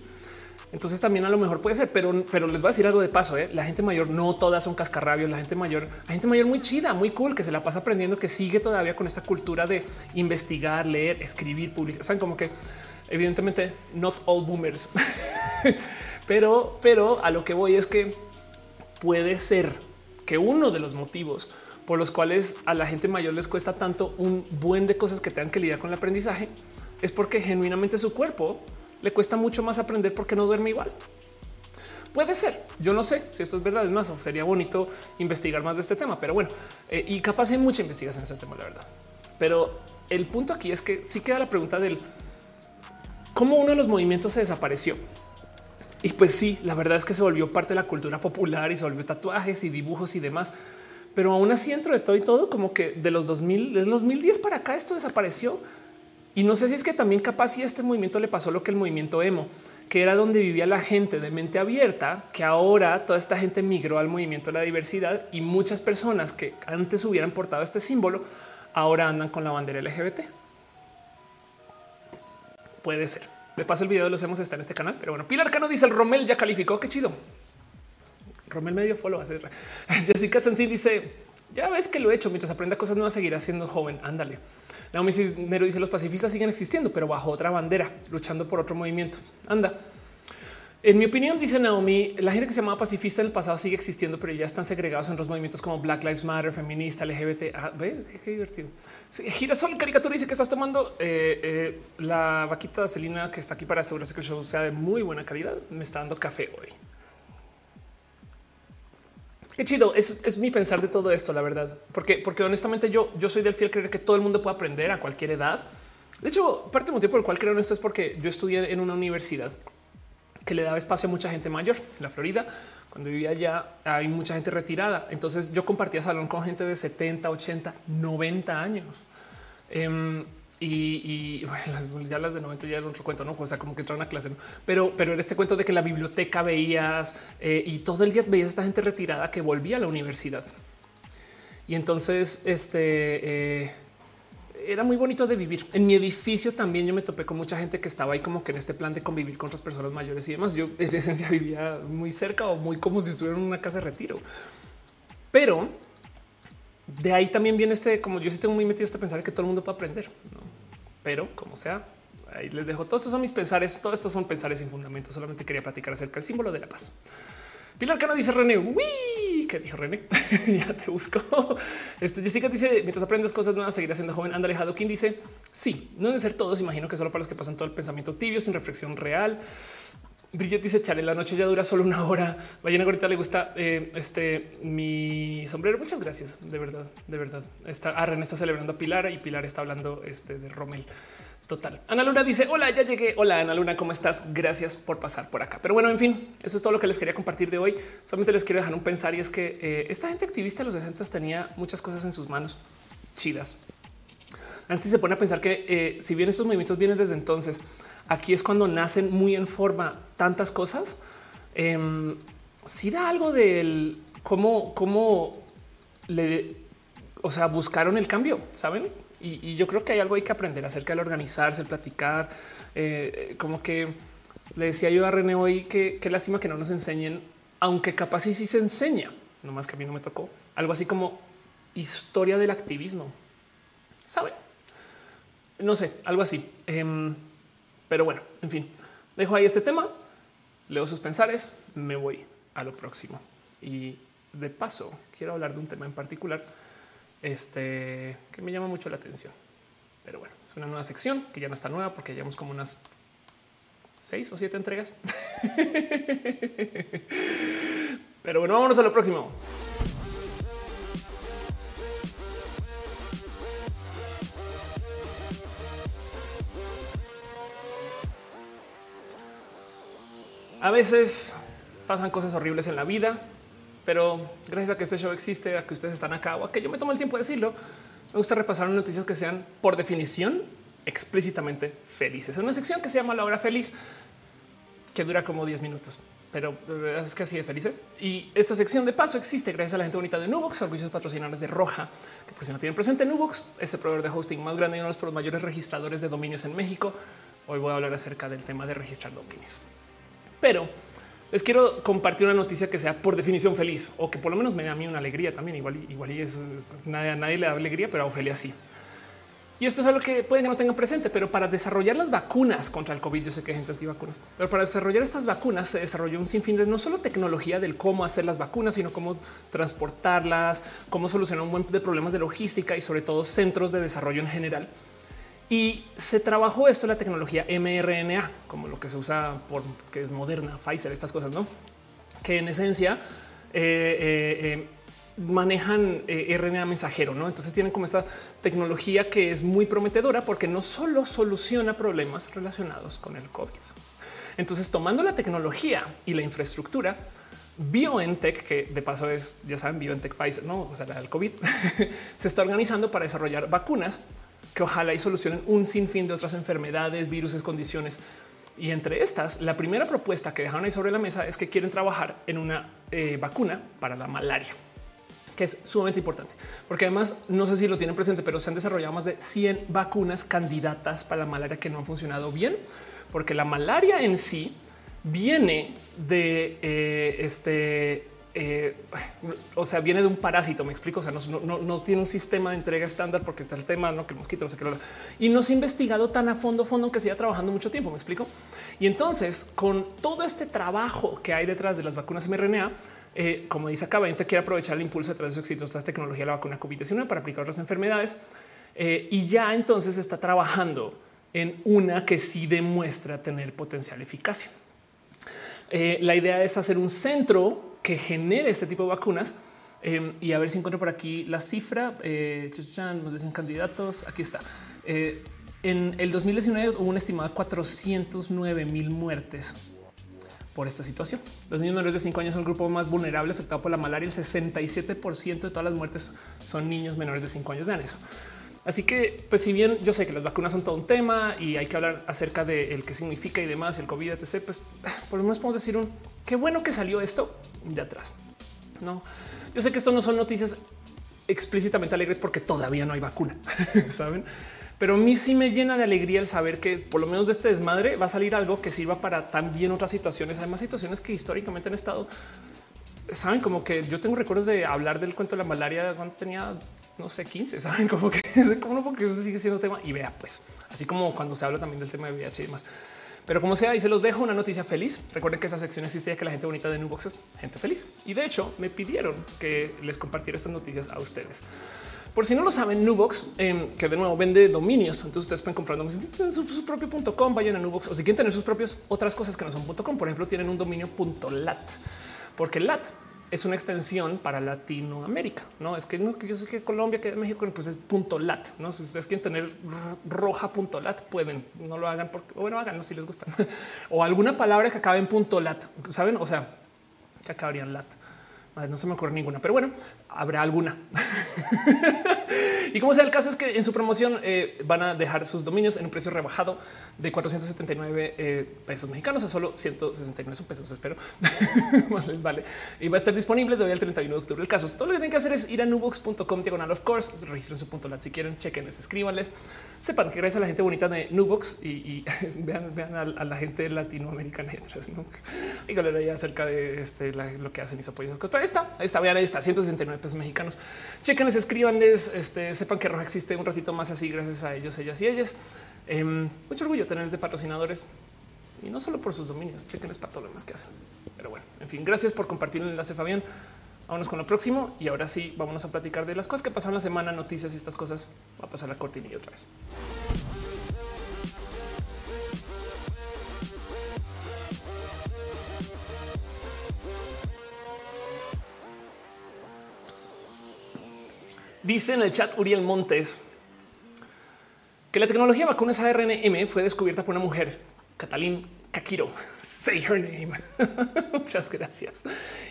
Entonces también a lo mejor puede ser, pero, pero les voy a decir algo de paso. ¿eh? La gente mayor no todas son cascarrabios. La gente mayor, la gente mayor muy chida, muy cool, que se la pasa aprendiendo, que sigue todavía con esta cultura de investigar, leer, escribir, publicar. Saben como que evidentemente not all boomers, <laughs> pero, pero a lo que voy es que puede ser que uno de los motivos por los cuales a la gente mayor les cuesta tanto un buen de cosas que tengan que lidiar con el aprendizaje es porque genuinamente su cuerpo le cuesta mucho más aprender porque no duerme igual. Puede ser, yo no sé si esto es verdad, es más, sería bonito investigar más de este tema, pero bueno, eh, y capaz hay mucha investigación en este tema, la verdad. Pero el punto aquí es que sí queda la pregunta del cómo uno de los movimientos se desapareció y pues sí, la verdad es que se volvió parte de la cultura popular y se volvió tatuajes y dibujos y demás. Pero aún así, dentro de todo y todo, como que de los 2000, desde los 2010 para acá, esto desapareció. Y no sé si es que también capaz si este movimiento le pasó lo que el movimiento emo, que era donde vivía la gente de mente abierta, que ahora toda esta gente migró al movimiento de la diversidad y muchas personas que antes hubieran portado este símbolo ahora andan con la bandera LGBT. Puede ser. De paso, el video de los hemos está en este canal, pero bueno, Pilar Cano dice el Romel ya calificó. Qué chido. Romel medio follow. <laughs> Jessica Santín dice ya ves que lo he hecho mientras aprenda cosas nuevas, seguirá siendo joven. Ándale. Naomi Cisnero dice los pacifistas siguen existiendo, pero bajo otra bandera, luchando por otro movimiento. Anda. En mi opinión, dice Naomi, la gente que se llamaba pacifista en el pasado sigue existiendo, pero ya están segregados en los movimientos como Black Lives Matter, feminista, LGBT. Ah, ve qué, divertido. Girasol caricatura dice que estás tomando eh, eh, la vaquita de Celina que está aquí para asegurarse que el show sea de muy buena calidad. Me está dando café hoy. Qué chido. Es, mi pensar de todo esto, la verdad, porque, porque honestamente yo, yo soy del fiel creer que todo el mundo puede aprender a cualquier edad. De hecho, parte del motivo por el cual creo en esto es porque yo estudié en una universidad que le daba espacio a mucha gente mayor en la Florida. Cuando vivía allá hay mucha gente retirada. Entonces yo compartía salón con gente de 70, 80, 90 años. Em, y, ya las de 90 ya era otro cuento, no? O sea, como que entraron a clase, pero, pero en este cuento de que la biblioteca veías eh, y todo el día veías esta gente retirada que volvía a la universidad. Y entonces, este eh, era muy bonito de vivir. En mi edificio también yo me topé con mucha gente que estaba ahí como que en este plan de convivir con otras personas mayores y demás. Yo en esencia <laughs> vivía muy cerca o muy como si estuviera en una casa de retiro. Pero de ahí también viene este, como yo sí tengo muy metido este pensar que todo el mundo puede aprender, pero como sea, ahí les dejo. Todos estos son mis pensares, todos estos son pensares sin fundamento. Solamente quería platicar acerca del símbolo de la paz. Pilar Cano dice René, uy, ¿qué dijo René? <laughs> ya te busco. Este, Jessica dice, mientras aprendes cosas nuevas, seguirás siendo joven. Andale Quien dice, sí, no deben ser todos, imagino que solo para los que pasan todo el pensamiento tibio, sin reflexión real. Bridget dice chale, la noche ya dura solo una hora. Ballena ahorita le gusta eh, este mi sombrero. Muchas gracias. De verdad, de verdad. Está ah, está celebrando a Pilar y Pilar está hablando este, de Rommel. Total. Ana Luna dice: Hola, ya llegué. Hola, Ana Luna, ¿cómo estás? Gracias por pasar por acá. Pero bueno, en fin, eso es todo lo que les quería compartir de hoy. Solamente les quiero dejar un pensar y es que eh, esta gente activista de los 60 tenía muchas cosas en sus manos chidas. Antes se pone a pensar que eh, si bien estos movimientos vienen desde entonces, aquí es cuando nacen muy en forma tantas cosas. Eh, si da algo del cómo, cómo le, o sea, buscaron el cambio, saben? Y, yo creo que hay algo hay que aprender acerca del organizarse, el platicar, eh, como que le decía yo a René hoy que qué lástima que no nos enseñen, aunque capaz sí, sí se enseña, no más que a mí no me tocó algo así como historia del activismo. Saben? No sé, algo así. Em, pero bueno, en fin, dejo ahí este tema, leo sus pensares, me voy a lo próximo. Y de paso, quiero hablar de un tema en particular este, que me llama mucho la atención. Pero bueno, es una nueva sección que ya no está nueva porque llevamos como unas seis o siete entregas. <laughs> Pero bueno, vámonos a lo próximo. A veces pasan cosas horribles en la vida, pero gracias a que este show existe, a que ustedes están acá o a que yo me tomo el tiempo de decirlo, me gusta repasar noticias que sean por definición explícitamente felices. Es una sección que se llama La Hora Feliz, que dura como 10 minutos, pero es que así de felices. Y esta sección de paso existe gracias a la gente bonita de Nubox, servicios patrocinadores de Roja, que por si no tienen presente Nubox, es proveedor de hosting más grande y uno de los mayores registradores de dominios en México. Hoy voy a hablar acerca del tema de registrar dominios. Pero les quiero compartir una noticia que sea por definición feliz o que por lo menos me dé a mí una alegría también. Igual, igual y es, nadie, a nadie le da alegría, pero a Ofelia sí. Y esto es algo que pueden que no tengan presente, pero para desarrollar las vacunas contra el COVID, yo sé que hay gente antivacunas, pero para desarrollar estas vacunas se desarrolló un sinfín de no solo tecnología del cómo hacer las vacunas, sino cómo transportarlas, cómo solucionar un buen de problemas de logística y sobre todo centros de desarrollo en general y se trabajó esto la tecnología mRNA, como lo que se usa por que es moderna, Pfizer, estas cosas, no? Que en esencia eh, eh, eh, manejan RNA mensajero, no? Entonces tienen como esta tecnología que es muy prometedora porque no solo soluciona problemas relacionados con el COVID. Entonces, tomando la tecnología y la infraestructura, BioNTech, que de paso es, ya saben, BioNTech Pfizer, no, o sea, el COVID, <laughs> se está organizando para desarrollar vacunas que ojalá y solucionen un sinfín de otras enfermedades, virus, condiciones. Y entre estas, la primera propuesta que dejaron ahí sobre la mesa es que quieren trabajar en una eh, vacuna para la malaria que es sumamente importante, porque además no sé si lo tienen presente, pero se han desarrollado más de 100 vacunas candidatas para la malaria que no han funcionado bien, porque la malaria en sí viene de eh, este eh, <sighs> o sea, viene de un parásito, me explico, o sea, no, tiene un sistema de entrega estándar porque está el tema, no que el mosquito no sé qué, y no se ha investigado tan a fondo, fondo que siga trabajando mucho tiempo, me explico. Y entonces, con todo este trabajo que hay detrás de las vacunas mRNA, eh, como dice acá, te quiere aprovechar el impulso detrás de su exitosa tecnología de la vacuna COVID-19 para aplicar otras enfermedades. Eh, y ya entonces está trabajando en una que sí demuestra tener potencial eficacia. La idea es hacer un centro que genere este tipo de vacunas. Em, y a ver si encuentro por aquí la cifra. Eh, nos dicen candidatos. Aquí está. Eh, en el 2019 hubo un estimado de 409 mil muertes por esta situación. Los niños menores de 5 años son el grupo más vulnerable afectado por la malaria. El 67% de todas las muertes son niños menores de 5 años. Vean eso. Así que, pues si bien yo sé que las vacunas son todo un tema y hay que hablar acerca de el que significa y demás, el COVID, etc., pues por lo menos podemos decir un qué bueno que salió esto de atrás. No, yo sé que esto no son noticias explícitamente alegres porque todavía no hay vacuna, <laughs> saben? Pero a mí sí me llena de alegría el saber que por lo menos de este desmadre va a salir algo que sirva para también otras situaciones, además situaciones que históricamente han estado, saben, como que yo tengo recuerdos de hablar del cuento de la malaria cuando tenía no sé, 15, saben <laughs> como que como porque eso sigue siendo tema y vea, pues así como cuando se habla también del tema de VIH y demás. Pero como sea, y se los dejo una noticia feliz. Recuerden que esa sección existe que la gente bonita de Nubox es gente feliz. Y de hecho me pidieron que les compartiera estas noticias a ustedes. Por si no lo saben, Nubox, em, que de nuevo vende dominios, entonces ustedes pueden comprar dominios en su, propio .com, vayan a Nubox o si quieren tener sus propios otras cosas que no son .com, por ejemplo, tienen un dominio .lat, porque lat es una extensión para Latinoamérica. No es que no, que yo sé que Colombia, que México, pues es punto lat. No si ustedes quieren tener roja punto lat, pueden no lo hagan porque bueno, háganlo si les gusta <laughs> o alguna palabra que acabe en punto lat. Saben? O sea, que acabarían lat. No se me ocurre ninguna, pero bueno, habrá alguna. <laughs> y como sea, el caso es que en su promoción eh, van a dejar sus dominios en un precio rebajado de 479 eh, pesos mexicanos a solo 169 pesos. Espero <laughs> les vale y va a estar disponible de hoy al 31 de octubre. El caso es todo lo que tienen que hacer es ir a nubox.com diagonal of course, registren su punto lat si quieren, chequenles, escríbanles, sepan que gracias a la gente bonita de Nubox y, <laughs> vean, vean a, la gente latinoamericana detrás, ¿no? y hablar acerca de este, lo que hacen y su apoyo. Pero ahí está, ahí está, vean, ahí está, 169 mexicanos. Chequenles, escríbanles, sepan que Roja existe un ratito más así gracias a ellos, ellas y ellas. Em, mucho orgullo tenerles de patrocinadores y no solo por sus dominios, chequenles para todo lo demás que hacen. Pero bueno, en fin, gracias por compartir el enlace, Fabián. Vámonos con lo próximo y ahora sí, vámonos a platicar de las cosas que pasaron la semana, noticias y estas cosas. Va a pasar la cortinilla otra vez. Dice en el chat Uriel Montes que la tecnología de vacunas ARNM fue descubierta por una mujer, Catalín Kakiro. <laughs> Say her name. <laughs> Muchas gracias.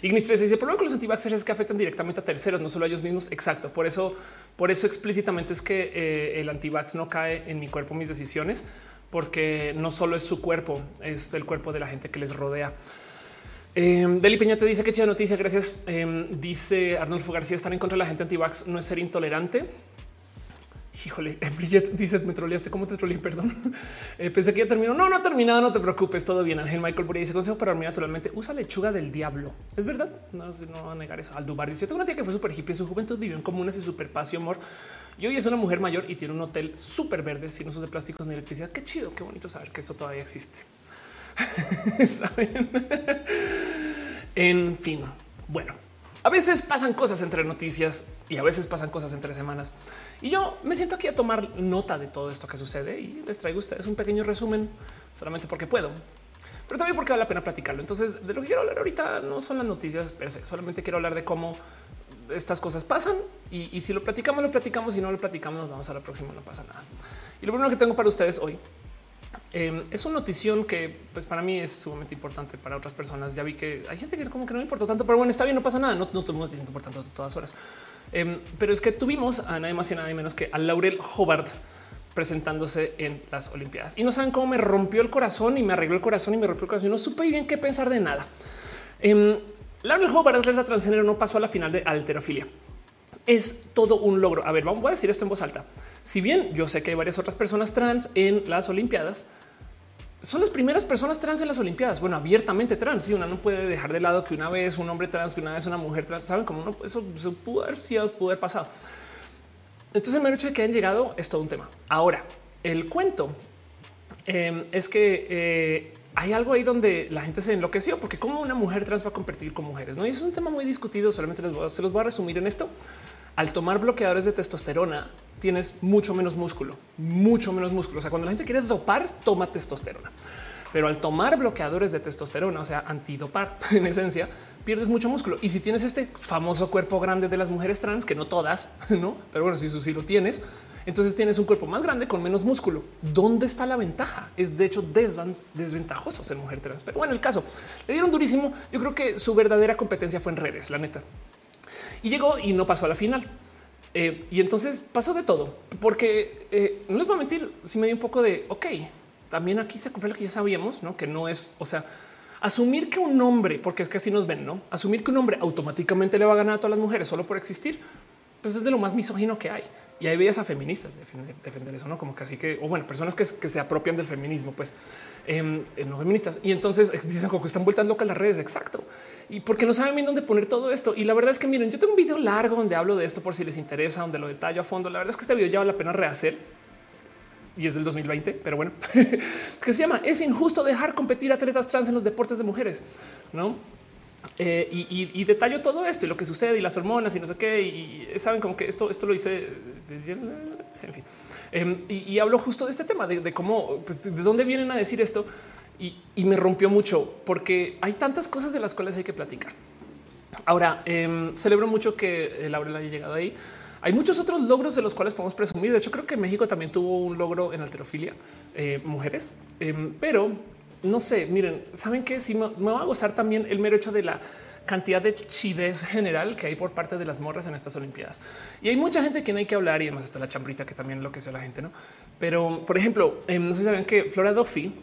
Ignis 13 dice: El problema con los antivaxxers es que afectan directamente a terceros, no solo a ellos mismos. Exacto. Por eso, por eso explícitamente es que eh, el antivax no cae en mi cuerpo, mis decisiones, porque no solo es su cuerpo, es el cuerpo de la gente que les rodea. Eh, Deli Peña te dice que chida noticia. Gracias. Em, dice Arnulfo García: estar en contra de la gente antivax no es ser intolerante. Híjole, <laughs> Bridget dice: Me troleaste. ¿Cómo te troleé? Perdón. <laughs> Eh, pensé que ya terminó. No, no ha terminado. No te preocupes. Todo bien. Ángel Michael Buria dice: Consejo para dormir naturalmente. Usa lechuga del diablo. Es verdad. No, no va a negar eso. Aldubar dice: Yo tengo una tía que fue súper hippie su juventud, vivió en comunas y súper paz y amor. Y hoy es una mujer mayor y tiene un hotel súper verde sin usos de plásticos ni electricidad. Qué chido, qué bonito saber que eso todavía existe. <laughs> ¿Saben? En fin, bueno, a veces pasan cosas entre noticias y a veces pasan cosas entre semanas. Y yo me siento aquí a tomar nota de todo esto que sucede y les traigo a ustedes un pequeño resumen solamente porque puedo, pero también porque vale la pena platicarlo. Entonces, de lo que quiero hablar ahorita no son las noticias per se, solamente quiero hablar de cómo estas cosas pasan y, y si lo platicamos, lo platicamos, si no lo platicamos, nos vamos a la próxima, no pasa nada. Y lo primero que tengo para ustedes hoy Em, es una notición que pues para mí es sumamente importante para otras personas. Ya vi que hay gente que como que no me importa tanto, pero bueno, está bien, no pasa nada. No, no el mundo tiene que todas horas. Em, pero es que tuvimos a nadie más y nada menos que a Laurel Hobart presentándose en las Olimpiadas. Y no saben cómo me rompió el corazón y me arregló el corazón y me rompió el corazón. No supe bien qué pensar de nada. Eh, Laura juego para atleta transgénero no pasó a la final de alterofilia. Es todo un logro. A ver, vamos a decir esto en voz alta. Si bien yo sé que hay varias otras personas trans en las Olimpiadas, son las primeras personas trans en las Olimpiadas. Bueno, abiertamente trans. Si una no puede dejar de lado que una vez un hombre trans, que una vez una mujer trans, saben cómo no, eso, pudo haber sido, pudo haber pasado. Entonces, el hecho de que hayan llegado es todo un tema. Ahora, el cuento em, es que eh, hay algo ahí donde la gente se enloqueció, porque cómo una mujer trans va a competir con mujeres. No, y es un tema muy discutido. Solamente se los voy a resumir en esto. Al tomar bloqueadores de testosterona, tienes mucho menos músculo, mucho menos músculo. O sea, cuando la gente quiere dopar, toma testosterona. Pero al tomar bloqueadores de testosterona, o sea, antidopar <laughs> en esencia, pierdes mucho músculo. Y si tienes este famoso cuerpo grande de las mujeres trans, que no todas, <laughs> no, pero bueno, si sí lo tienes, entonces tienes un cuerpo más grande con menos músculo. ¿Dónde está la ventaja? Es de hecho desventajoso ser mujer trans. Pero bueno, el caso le dieron durísimo. Yo creo que su verdadera competencia fue en redes, la neta. Y llegó y no pasó a la final. Eh, y entonces pasó de todo, porque eh, no les voy a mentir, si me dio un poco de, ok, también aquí se cumple lo que ya sabíamos, ¿no? Que no es, o sea, asumir que un hombre, porque es que así nos ven, ¿no? Asumir que un hombre automáticamente le va a ganar a todas las mujeres solo por existir, pues es de lo más misógino que hay. Y hay bellas a feministas defender, eso, no como casi que, o bueno, personas que, se apropian del feminismo, pues em, no feministas. Y entonces dicen que están vueltas locas las redes. Exacto. Y porque no saben bien dónde poner todo esto. Y la verdad es que miren, yo tengo un video largo donde hablo de esto por si les interesa, donde lo detallo a fondo. La verdad es que este video ya vale la pena rehacer y es del 2020, pero bueno, <laughs> que se llama Es injusto dejar competir atletas trans en los deportes de mujeres, no? Eh, y, y, detallo todo esto y lo que sucede y las hormonas y no sé qué. Y saben como que esto, esto lo hice, en fin. Em, y, hablo justo de este tema, de, cómo, pues, de dónde vienen a decir esto. Y, me rompió mucho porque hay tantas cosas de las cuales hay que platicar. Ahora, em, celebro mucho que Laurel haya llegado ahí. Hay muchos otros logros de los cuales podemos presumir. De hecho, creo que México también tuvo un logro en alterofilia, eh, mujeres, em, pero no sé, miren, saben que si me, va a gozar también el mero hecho de la cantidad de chidez general que hay por parte de las morras en estas Olimpiadas. Y hay mucha gente que no hay que hablar y además está la chambrita que también lo que sea la gente, no? Pero por ejemplo, em, no sé si saben que Flora Duffy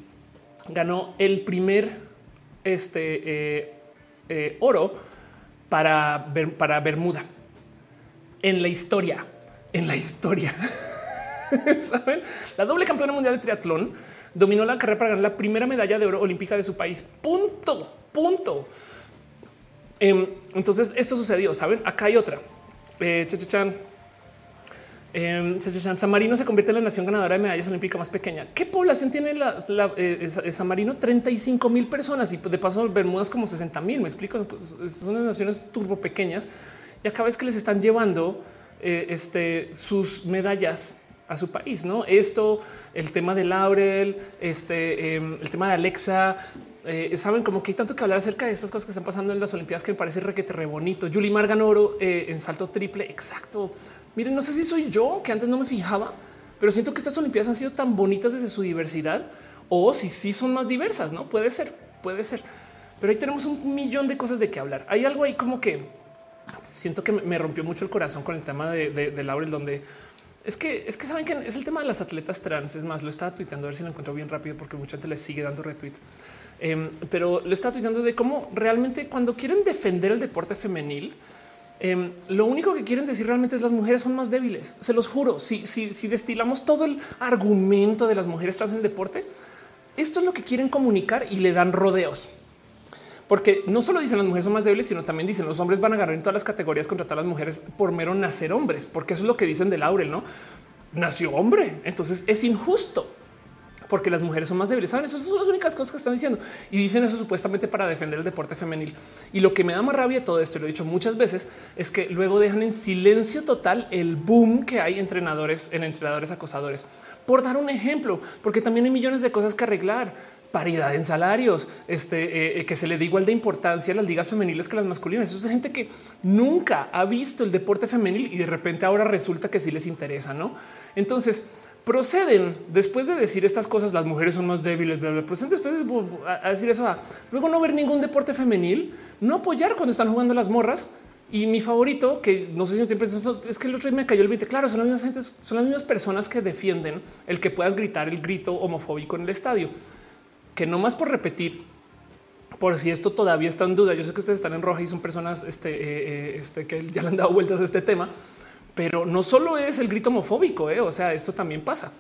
ganó el primer este, eh, eh, oro para, para Bermuda en la historia, en la historia. <laughs> ¿Saben? La doble campeona mundial de triatlón dominó la carrera para ganar la primera medalla de oro olímpica de su país. Punto, punto. Em, entonces esto sucedió. Saben, acá hay otra. Eh, em, San Marino se convierte en la nación ganadora de medallas olímpicas más pequeña. ¿Qué población tiene la, eh, San Marino? 35 mil personas y de paso Bermudas como 60 mil. Me explico. Pues, son unas naciones turbo pequeñas y acá vez que les están llevando eh, este, sus medallas a su país. No esto, el tema de Laurel, este, em, el tema de Alexa. Eh, saben como que hay tanto que hablar acerca de estas cosas que están pasando en las Olimpiadas que me parece requete re bonito. Mar ganó oro eh, en salto triple. Exacto. Miren, no sé si soy yo que antes no me fijaba, pero siento que estas Olimpiadas han sido tan bonitas desde su diversidad o si sí son más diversas. No puede ser, puede ser, pero ahí tenemos un millón de cosas de qué hablar. Hay algo ahí como que siento que me rompió mucho el corazón con el tema de, de Laurel, donde es que es que saben que es el tema de las atletas trans. Es más, lo estaba tuiteando a ver si lo encuentro bien rápido porque mucha gente le sigue dando retweet. Em, pero le estaba tuiteando de cómo realmente cuando quieren defender el deporte femenil, em, lo único que quieren decir realmente es las mujeres son más débiles. Se los juro. Si, si, si destilamos todo el argumento de las mujeres trans en el deporte, esto es lo que quieren comunicar y le dan rodeos porque no solo dicen las mujeres son más débiles, sino también dicen los hombres van a agarrar en todas las categorías contra todas las mujeres por mero nacer hombres, porque eso es lo que dicen de Laurel, no nació hombre. Entonces es injusto porque las mujeres son más débiles. Saben, esas son las únicas cosas que están diciendo y dicen eso supuestamente para defender el deporte femenil. Y lo que me da más rabia todo esto, y lo he dicho muchas veces, es que luego dejan en silencio total el boom que hay entrenadores en entrenadores acosadores. Por dar un ejemplo, porque también hay millones de cosas que arreglar paridad en salarios, este, eh, eh, que se le dé igual de importancia a las ligas femeniles que las masculinas. Eso es gente que nunca ha visto el deporte femenil y de repente ahora resulta que sí les interesa, ¿no? Entonces, proceden después de decir estas cosas, las mujeres son más débiles, proceden después de a decir eso, luego no ver ningún deporte femenil, no apoyar cuando están jugando las morras Y mi favorito, que no sé si tiempo es que el otro día me cayó el 20. Claro, son las mismas personas que defienden el que puedas gritar el grito homofóbico en el estadio, que no más por repetir, por si esto todavía está en duda. Yo sé que ustedes están en roja y son personas este, eh, eh, este, que ya le han dado vueltas a este tema, pero no solo es el grito homofóbico. Eh, o sea, esto también pasa,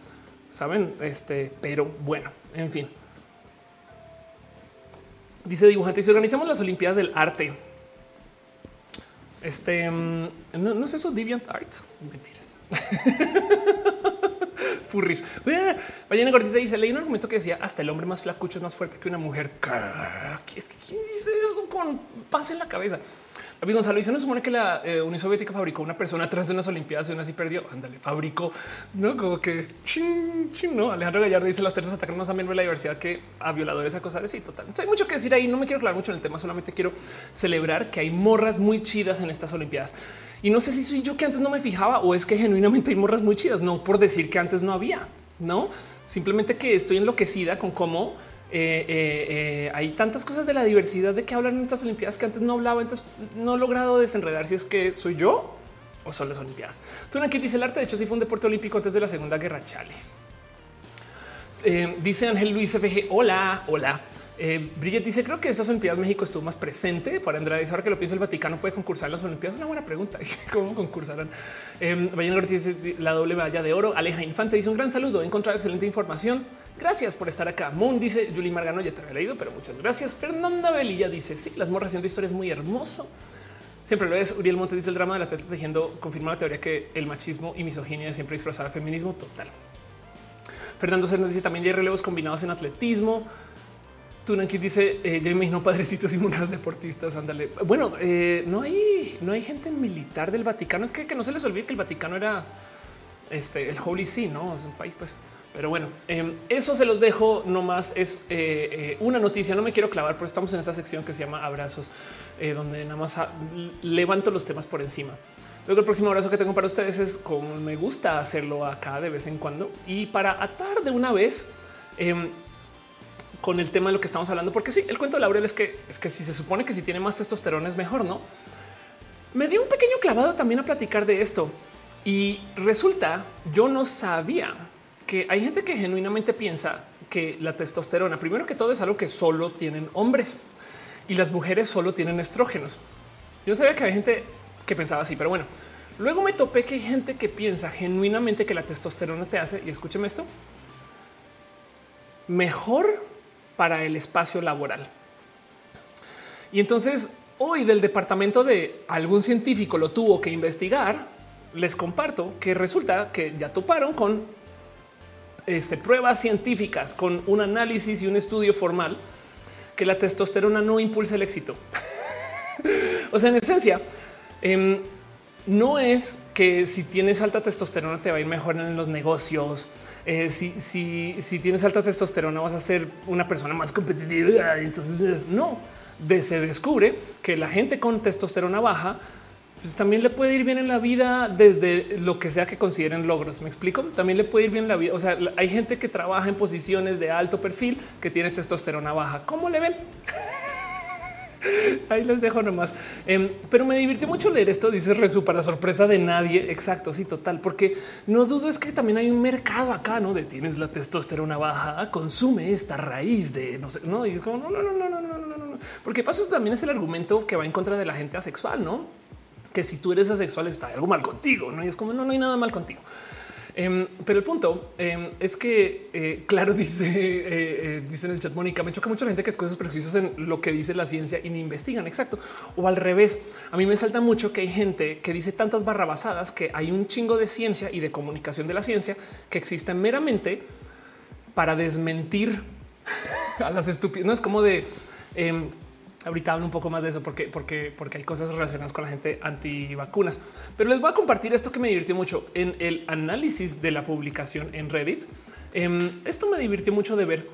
saben? Este, pero bueno, en fin. Dice dibujante, si organizamos las Olimpiadas del Arte, este mm, no, es eso Deviant Art. Mentiras. <laughs> Furris. Ballena gordita dice: Leí un argumento que decía hasta el hombre más flacucho es más fuerte que una mujer. Es que quién dice eso con paz en la cabeza. David Gonzalo dice: No supone que la eh, Unión Soviética fabricó una persona trans en las Olimpiadas y aún así perdió. Ándale, fabricó, no como que ching, ching, no. Alejandro Gallardo dice: Las ternas atacan más a miembros de la diversidad que a violadores, acosadores y total. hay mucho que decir ahí. No me quiero aclarar mucho en el tema, solamente quiero celebrar que hay morras muy chidas en estas Olimpiadas. Y no sé si soy yo que antes no me fijaba o es que genuinamente hay morras muy chidas, no por decir que antes no había, no simplemente que estoy enloquecida con cómo eh, eh, eh, hay tantas cosas de la diversidad de que hablan en estas Olimpiadas que antes no hablaba. Entonces no he logrado desenredar si es que soy yo o son las Olimpiadas. Tú aquí dice el arte. De hecho, sí fue un deporte olímpico antes de la Segunda Guerra. Chale. dice Ángel Luis FG. Hola, hola. Eh, dice: Creo que esas Olimpiadas México estuvo más presente para Andrade. Ahora que lo pienso, el Vaticano puede concursar en las Olimpiadas. Una buena pregunta. <laughs> ¿Cómo concursarán? Eh, dice la doble medalla de oro. Aleja Infante dice un gran saludo. He encontrado excelente información. Gracias por estar acá. Moon dice Julie Margano, ya te había leído, pero muchas gracias. Fernanda Velilla dice: Sí, las morras haciendo historia es muy hermoso. Siempre lo es. Uriel Montes dice el drama de la tejiendo confirma la teoría que el machismo y misoginia siempre disfrazada de feminismo total. Fernando Cernes dice también hay relevos combinados en atletismo. Tunanki dice: eh, Yo imagino padrecitos y monas deportistas. Ándale. Bueno, eh, no hay, no hay gente militar del Vaticano. Es que, no se les olvide que el Vaticano era este, el Holy See, no es un país, pues. Pero bueno, em, eso se los dejo nomás. Es eh, una noticia. No me quiero clavar, pero estamos en esta sección que se llama abrazos, donde nada más levanto los temas por encima. Luego el próximo abrazo que tengo para ustedes es como me gusta hacerlo acá de vez en cuando y para atar de una vez. Con el tema de lo que estamos hablando, porque sí, el cuento de Laurel es que es que si se supone que si tiene más testosterona es mejor, no? Me dio un pequeño clavado también a platicar de esto y resulta yo no sabía que hay gente que genuinamente piensa que la testosterona, primero que todo, es algo que solo tienen hombres y las mujeres solo tienen estrógenos. Yo sabía que hay gente que pensaba así, pero bueno, luego me topé que hay gente que piensa genuinamente que la testosterona te hace, y escúcheme esto, mejor para el espacio laboral. Y entonces hoy del departamento de algún científico lo tuvo que investigar. Les comparto que resulta que ya toparon con este, pruebas científicas, con un análisis y un estudio formal que la testosterona no impulsa el éxito. <laughs> o sea, en esencia, em, no es que si tienes alta testosterona te va a ir mejor en los negocios, eh, si, tienes alta testosterona vas a ser una persona más competitiva. Entonces no, se descubre que la gente con testosterona baja pues también le puede ir bien en la vida desde lo que sea que consideren logros. Me explico. También le puede ir bien en la vida. O sea, hay gente que trabaja en posiciones de alto perfil que tiene testosterona baja. ¿Cómo le ven? <laughs> Ahí les dejo nomás. Em, pero me divirtió mucho leer esto. Dice Resu para sorpresa de nadie. Exacto. Sí, total, porque no dudo es que también hay un mercado acá, no de tienes la testosterona baja, consume esta raíz de no sé, no. Y es como no, no, no, no, no, no, no, no, porque paso también es el argumento que va en contra de la gente asexual, no? Que si tú eres asexual está algo mal contigo, no? Y es como no, no hay nada mal contigo. Em, pero el punto em, es que, eh, claro, <laughs> dice, eh, eh, dice en el chat Mónica, me choca mucho la gente que escoge sus prejuicios en lo que dice la ciencia y ni investigan. Exacto. O al revés, a mí me salta mucho que hay gente que dice tantas barrabasadas que hay un chingo de ciencia y de comunicación de la ciencia que existen meramente para desmentir <laughs> a las estúpidas. No es como de em, Ahorita hablo un poco más de eso porque, porque, porque hay cosas relacionadas con la gente anti vacunas. Pero les voy a compartir esto que me divirtió mucho en el análisis de la publicación en Reddit. Em, esto me divirtió mucho de ver.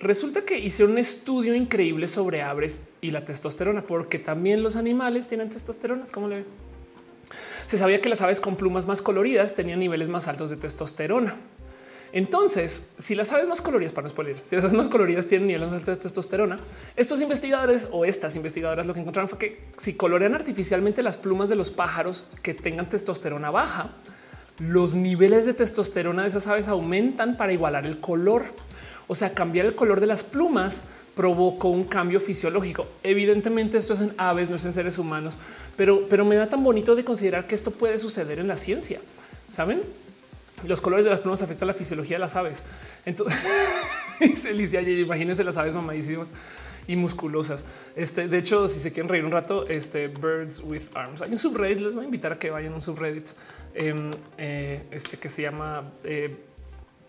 Resulta que hice un estudio increíble sobre aves y la testosterona, porque también los animales tienen testosteronas. ¿Cómo le ve? Se sabía que las aves con plumas más coloridas tenían niveles más altos de testosterona. Entonces, si las aves más coloridas, para no spoiler, si las más coloridas tienen niveles altos de testosterona, estos investigadores o estas investigadoras lo que encontraron fue que si colorean artificialmente las plumas de los pájaros que tengan testosterona baja, los niveles de testosterona de esas aves aumentan para igualar el color. O sea, cambiar el color de las plumas provocó un cambio fisiológico. Evidentemente esto es en aves, no es en seres humanos, pero, pero me da tan bonito de considerar que esto puede suceder en la ciencia. ¿Saben? Los colores de las plumas afectan la fisiología de las aves. Entonces, <laughs> Alicia, imagínense las aves mamadísimas y musculosas. Este, de hecho, si se quieren reír un rato, este Birds with Arms. Hay un subreddit, les voy a invitar a que vayan a un subreddit em, eh, este que se llama eh,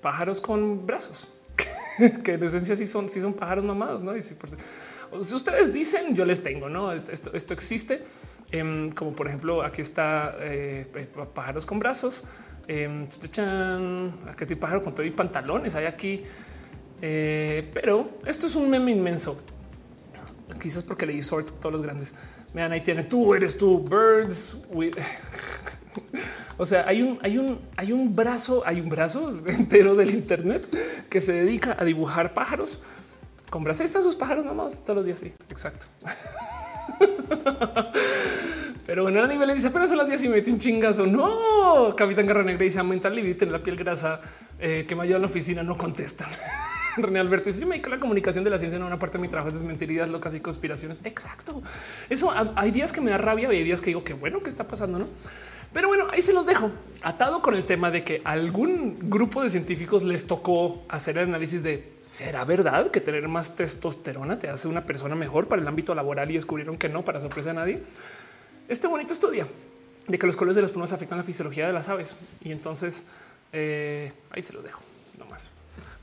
pájaros con brazos, <laughs> que en esencia sí son, sí son pájaros mamados, ¿no? Si ustedes dicen, yo les tengo, ¿no? Esto, esto existe. Em, como por ejemplo, aquí está eh, pájaros con brazos. Eh, ¿Qué tipo pájaro con todo y pantalones hay aquí? Eh, pero esto es un meme inmenso. Quizás porque leí Sort todos los grandes. Vean, ahí tiene tú eres tú, birds. <laughs> o sea, hay un, hay un, hay un brazo, hay un brazo <laughs> entero del Internet que se dedica a dibujar pájaros con brazos. Sus pájaros nomás todos los días. Sí, exacto. <laughs> Pero bueno, a nivel dice, pero son las 10 y me metí un chingazo. No, Capitán Garra Negra dice aumenta el tener la piel grasa eh, que me ayuda en la oficina. No contestan. <laughs> René Alberto dice: Yo me dedico a la comunicación de la ciencia. No una parte de mi trabajo es desmentirías locas y conspiraciones. Exacto. Eso hay días que me da rabia y hay días que digo que bueno, ¿qué está pasando? No, pero bueno, ahí se los dejo atado con el tema de que algún grupo de científicos les tocó hacer el análisis de será verdad que tener más testosterona te hace una persona mejor para el ámbito laboral y descubrieron que no, para sorpresa de nadie este bonito estudio de que los colores de las plumas afectan la fisiología de las aves. Y entonces eh, ahí se los dejo nomás.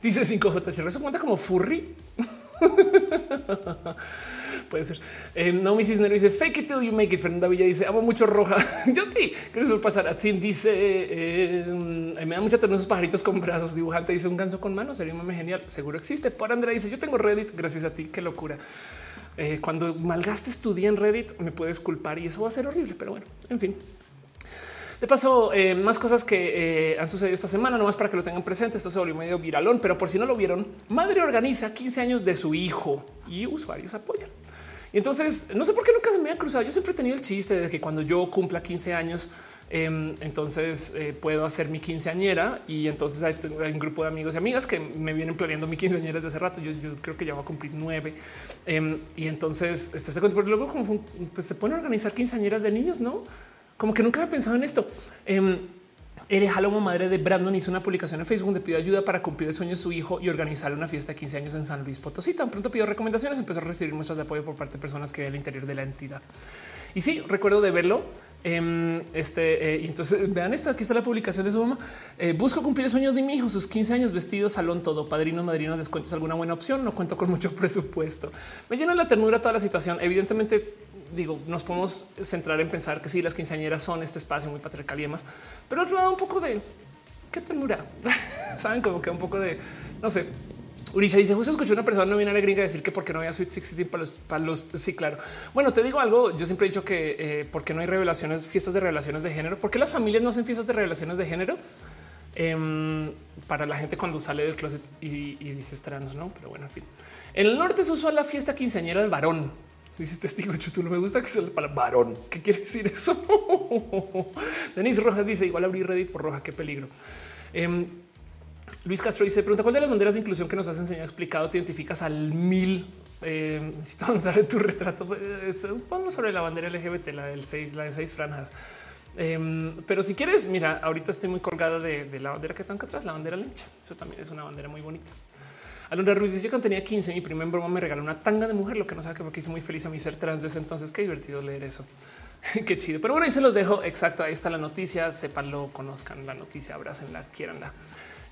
Dice 5J. ¿Eso cuenta como furry? <laughs> Puede ser. Eh, no, mi Cisnero dice fake it till you make it. Fernanda Villa dice amo mucho roja. <laughs> Yo te creo que pasar. Atsin dice eh, me da mucha ternura esos pajaritos con brazos. Dibujante dice un ganso con manos. Sería un meme genial. Seguro existe. Por Andrea dice yo tengo Reddit. Gracias a ti. Qué locura. Eh, cuando malgastes tu día en Reddit, me puedes culpar y eso va a ser horrible. Pero bueno, en fin. De paso, eh, más cosas que eh, han sucedido esta semana, nomás para que lo tengan presente. Esto se volvió medio viralón, pero por si no lo vieron, madre organiza 15 años de su hijo y usuarios apoyan. Y entonces no sé por qué nunca se me ha cruzado. Yo siempre he tenido el chiste de que cuando yo cumpla 15 años, Em, entonces eh, puedo hacer mi quinceañera y entonces hay, un grupo de amigos y amigas que me vienen planeando mi quinceañera desde hace rato. Yo, creo que ya va a cumplir nueve. Em, y entonces este se luego como, pues, se pueden organizar quinceañeras de niños, no? Como que nunca había pensado en esto. Eh, Ere madre de Brandon, hizo una publicación en Facebook donde pidió ayuda para cumplir el sueño de su hijo y organizar una fiesta de 15 años en San Luis Potosí. Tan pronto pidió recomendaciones, empezó a recibir muestras de apoyo por parte de personas que al interior de la entidad. Y sí, recuerdo de verlo. Em, este, eh, entonces vean esto. Aquí está la publicación de su mamá. Eh, busco cumplir el sueño de mi hijo, sus 15 años, vestido, salón, todo, padrinos, madrinas, descuentos, alguna buena opción. No cuento con mucho <laughs> presupuesto. Me llena la ternura toda la situación. Evidentemente, digo, nos podemos centrar en pensar que sí, las quinceañeras son este espacio muy patriarcal y demás, pero otro lado un poco de qué ternura. <laughs> Saben como que un poco de no sé, Urisha dice justo escuché una persona no binaria gringa decir que porque no había Sweet 16 para los, para los sí, claro. Bueno, te digo algo. Yo siempre he dicho que eh, porque no hay revelaciones, fiestas de revelaciones de género, porque las familias no hacen fiestas de revelaciones de género em, para la gente cuando sale del closet y, y dices trans, no? Pero bueno, en fin. En el norte se usó la fiesta quinceañera del varón. Dice testigo chutulo. Me gusta que sea para varón. ¿Qué quiere decir eso? <laughs> Denise Rojas dice igual abrir Reddit por roja. Qué peligro. Em, Luis Castro dice pregunta cuál de las banderas de inclusión que nos has enseñado explicado te identificas al mil. Eh, necesito avanzar en tu retrato. Vamos sobre la bandera LGBT, la del seis, la de seis franjas. Em, pero si quieres, mira, ahorita estoy muy colgada de, la bandera que tengo acá atrás, la bandera lencha. Eso también es una bandera muy bonita. Alondra Ruiz dice: cuando tenía 15, mi primer broma me regaló una tanga de mujer, lo que no sabe que me hizo muy feliz a mí ser trans desde entonces. Qué divertido leer eso. <laughs> Qué chido. Pero bueno, ahí se los dejo. Exacto. Ahí está la noticia. Sépanlo, conozcan la noticia, abrácenla, quieranla.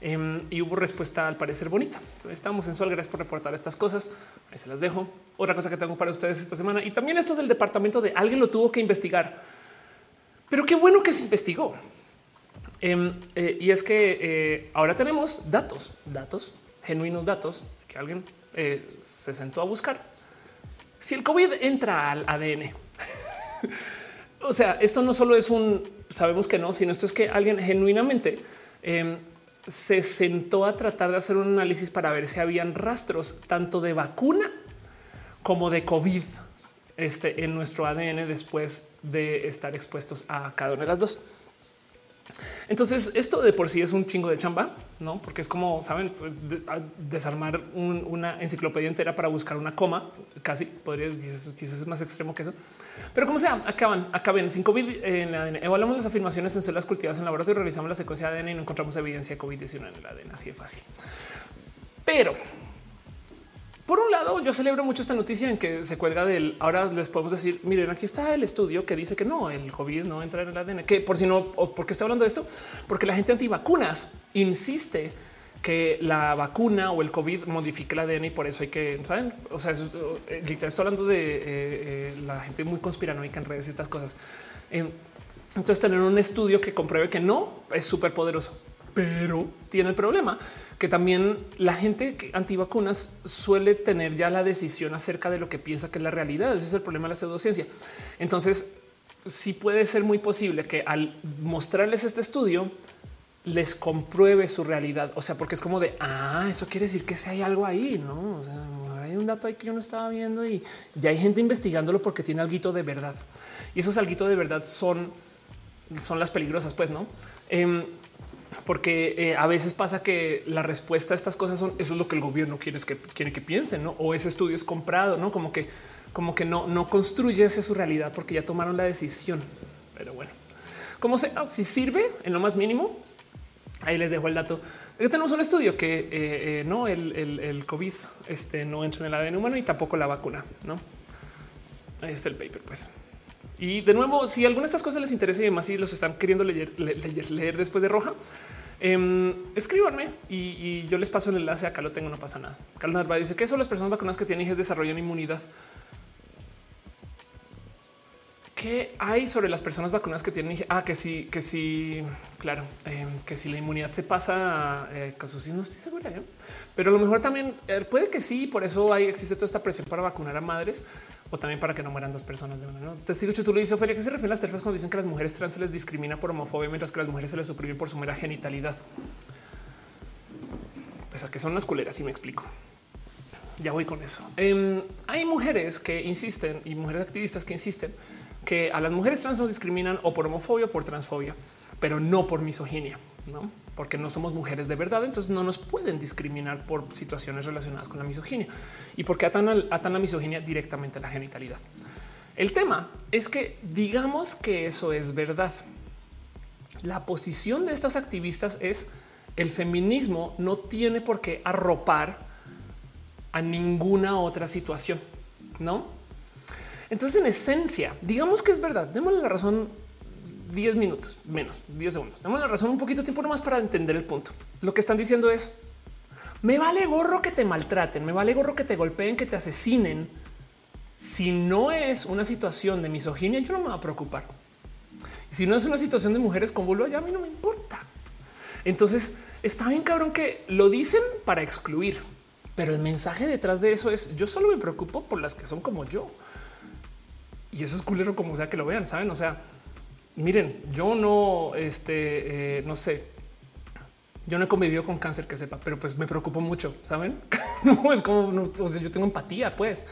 Em, y hubo respuesta al parecer bonita. estamos en su Gracias por reportar estas cosas. Ahí se las dejo. Otra cosa que tengo para ustedes esta semana y también esto del departamento de alguien lo tuvo que investigar, pero qué bueno que se investigó. Em, eh, y es que eh, ahora tenemos datos, datos, genuinos datos que alguien eh, se sentó a buscar. Si el COVID entra al ADN, <laughs> o sea, esto no solo es un sabemos que no, sino esto es que alguien genuinamente Em, se sentó a tratar de hacer un análisis para ver si habían rastros tanto de vacuna como de COVID este, en nuestro ADN después de estar expuestos a cada una de las dos. Entonces, esto de por sí es un chingo de chamba, no? Porque es como saben, desarmar una enciclopedia entera para buscar una coma. Casi podría quizás, quizás es más extremo que eso, pero como sea, acaban, acaben sin COVID en el ADN. Evaluamos las afirmaciones en células cultivadas en laboratorio, realizamos la secuencia de ADN y no encontramos evidencia de COVID-19 en el ADN. Así de fácil. Pero por un lado, yo celebro mucho esta noticia en que se cuelga del ahora les podemos decir, miren, aquí está el estudio que dice que no, el COVID no entra en el ADN, que por si no, ¿por qué estoy hablando de esto? Porque la gente antivacunas insiste que la vacuna o el COVID modifique el ADN y por eso hay que, ¿saben? O sea, eh, literal estoy hablando de eh, eh, la gente muy conspiranoica en redes y estas cosas. Em, entonces tener un estudio que compruebe que no es súper poderoso, pero tiene el problema que también la gente antivacunas suele tener ya la decisión acerca de lo que piensa que es la realidad. Ese es el problema de la pseudociencia. Entonces, sí puede ser muy posible que al mostrarles este estudio, les compruebe su realidad. O sea, porque es como de, ah, eso quiere decir que si hay algo ahí, ¿no? O sea, hay un dato ahí que yo no estaba viendo y ya hay gente investigándolo porque tiene algo de verdad. Y esos algo de verdad son, son las peligrosas, pues, ¿no? Em, porque eh, a veces pasa que la respuesta a estas cosas son eso es lo que el gobierno quiere que quiere que piensen, ¿no? O ese estudio es comprado, ¿no? Como que como que no, no construye su realidad porque ya tomaron la decisión. Pero bueno, como sea, si sirve en lo más mínimo, Ahí les dejo el dato. tenemos un estudio que eh, eh, no el, COVID este, no entra en el ADN humano y tampoco la vacuna. No, ahí está el paper, pues. Y de nuevo, si alguna de estas cosas les interesa y demás, si los están queriendo leer, leer, después de roja, eh, escríbanme y, yo les paso el enlace. Acá lo tengo, no pasa nada. Carlos Narva dice que son las personas vacunadas que tienen hijos desarrollan inmunidad. ¿Qué hay sobre las personas vacunadas que tienen? Ah, que sí, que sí, claro, em, que si la inmunidad se pasa eh, con sus no estoy segura, ¿eh? pero a lo mejor también eh, puede que sí. Por eso hay, existe toda esta presión para vacunar a madres o también para que no mueran dos personas. De ¿no? Te sigo, tú le dices, Ophelia, ¿qué se refieren las terfas cuando dicen que las mujeres trans se les discrimina por homofobia mientras que las mujeres se les suprimen por su mera genitalidad? Pues a que son unas culeras, y me explico. Ya voy con eso. Em, hay mujeres que insisten y mujeres activistas que insisten que a las mujeres trans nos discriminan o por homofobia o por transfobia, pero no por misoginia, no porque no somos mujeres de verdad. Entonces no nos pueden discriminar por situaciones relacionadas con la misoginia y porque atan, atan la misoginia directamente a la genitalidad. El tema es que digamos que eso es verdad. La posición de estas activistas es el feminismo no tiene por qué arropar a ninguna otra situación, no? Entonces, en esencia, digamos que es verdad. Démosle la razón 10 minutos, menos 10 segundos. Démosle la razón un poquito de tiempo nomás para entender el punto. Lo que están diciendo es, me vale gorro que te maltraten, me vale gorro que te golpeen, que te asesinen. Si no es una situación de misoginia, yo no me voy a preocupar. Si no es una situación de mujeres con vulva, ya a mí no me importa. Entonces, está bien cabrón que lo dicen para excluir, pero el mensaje detrás de eso es, yo solo me preocupo por las que son como yo. Y eso es culero como sea que lo vean, saben? O sea, miren, yo no, este, eh, no sé, yo no he convivido con cáncer que sepa, pero pues me preocupo mucho, saben? <laughs> no es como yo tengo empatía, pues.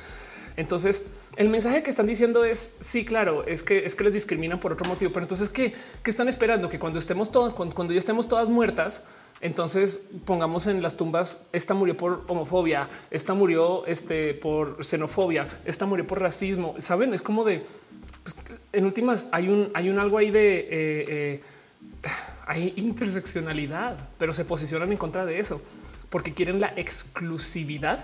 Entonces, el mensaje que están diciendo es sí, claro, es que es que les discriminan por otro motivo, pero entonces qué, qué están esperando que cuando estemos todas, cuando ya estemos todas muertas, entonces pongamos en las tumbas, esta murió por homofobia, esta murió este, por xenofobia, esta murió por racismo. Saben, es como de en últimas hay un, hay un algo ahí de eh, eh, hay interseccionalidad, pero se posicionan en contra de eso porque quieren la exclusividad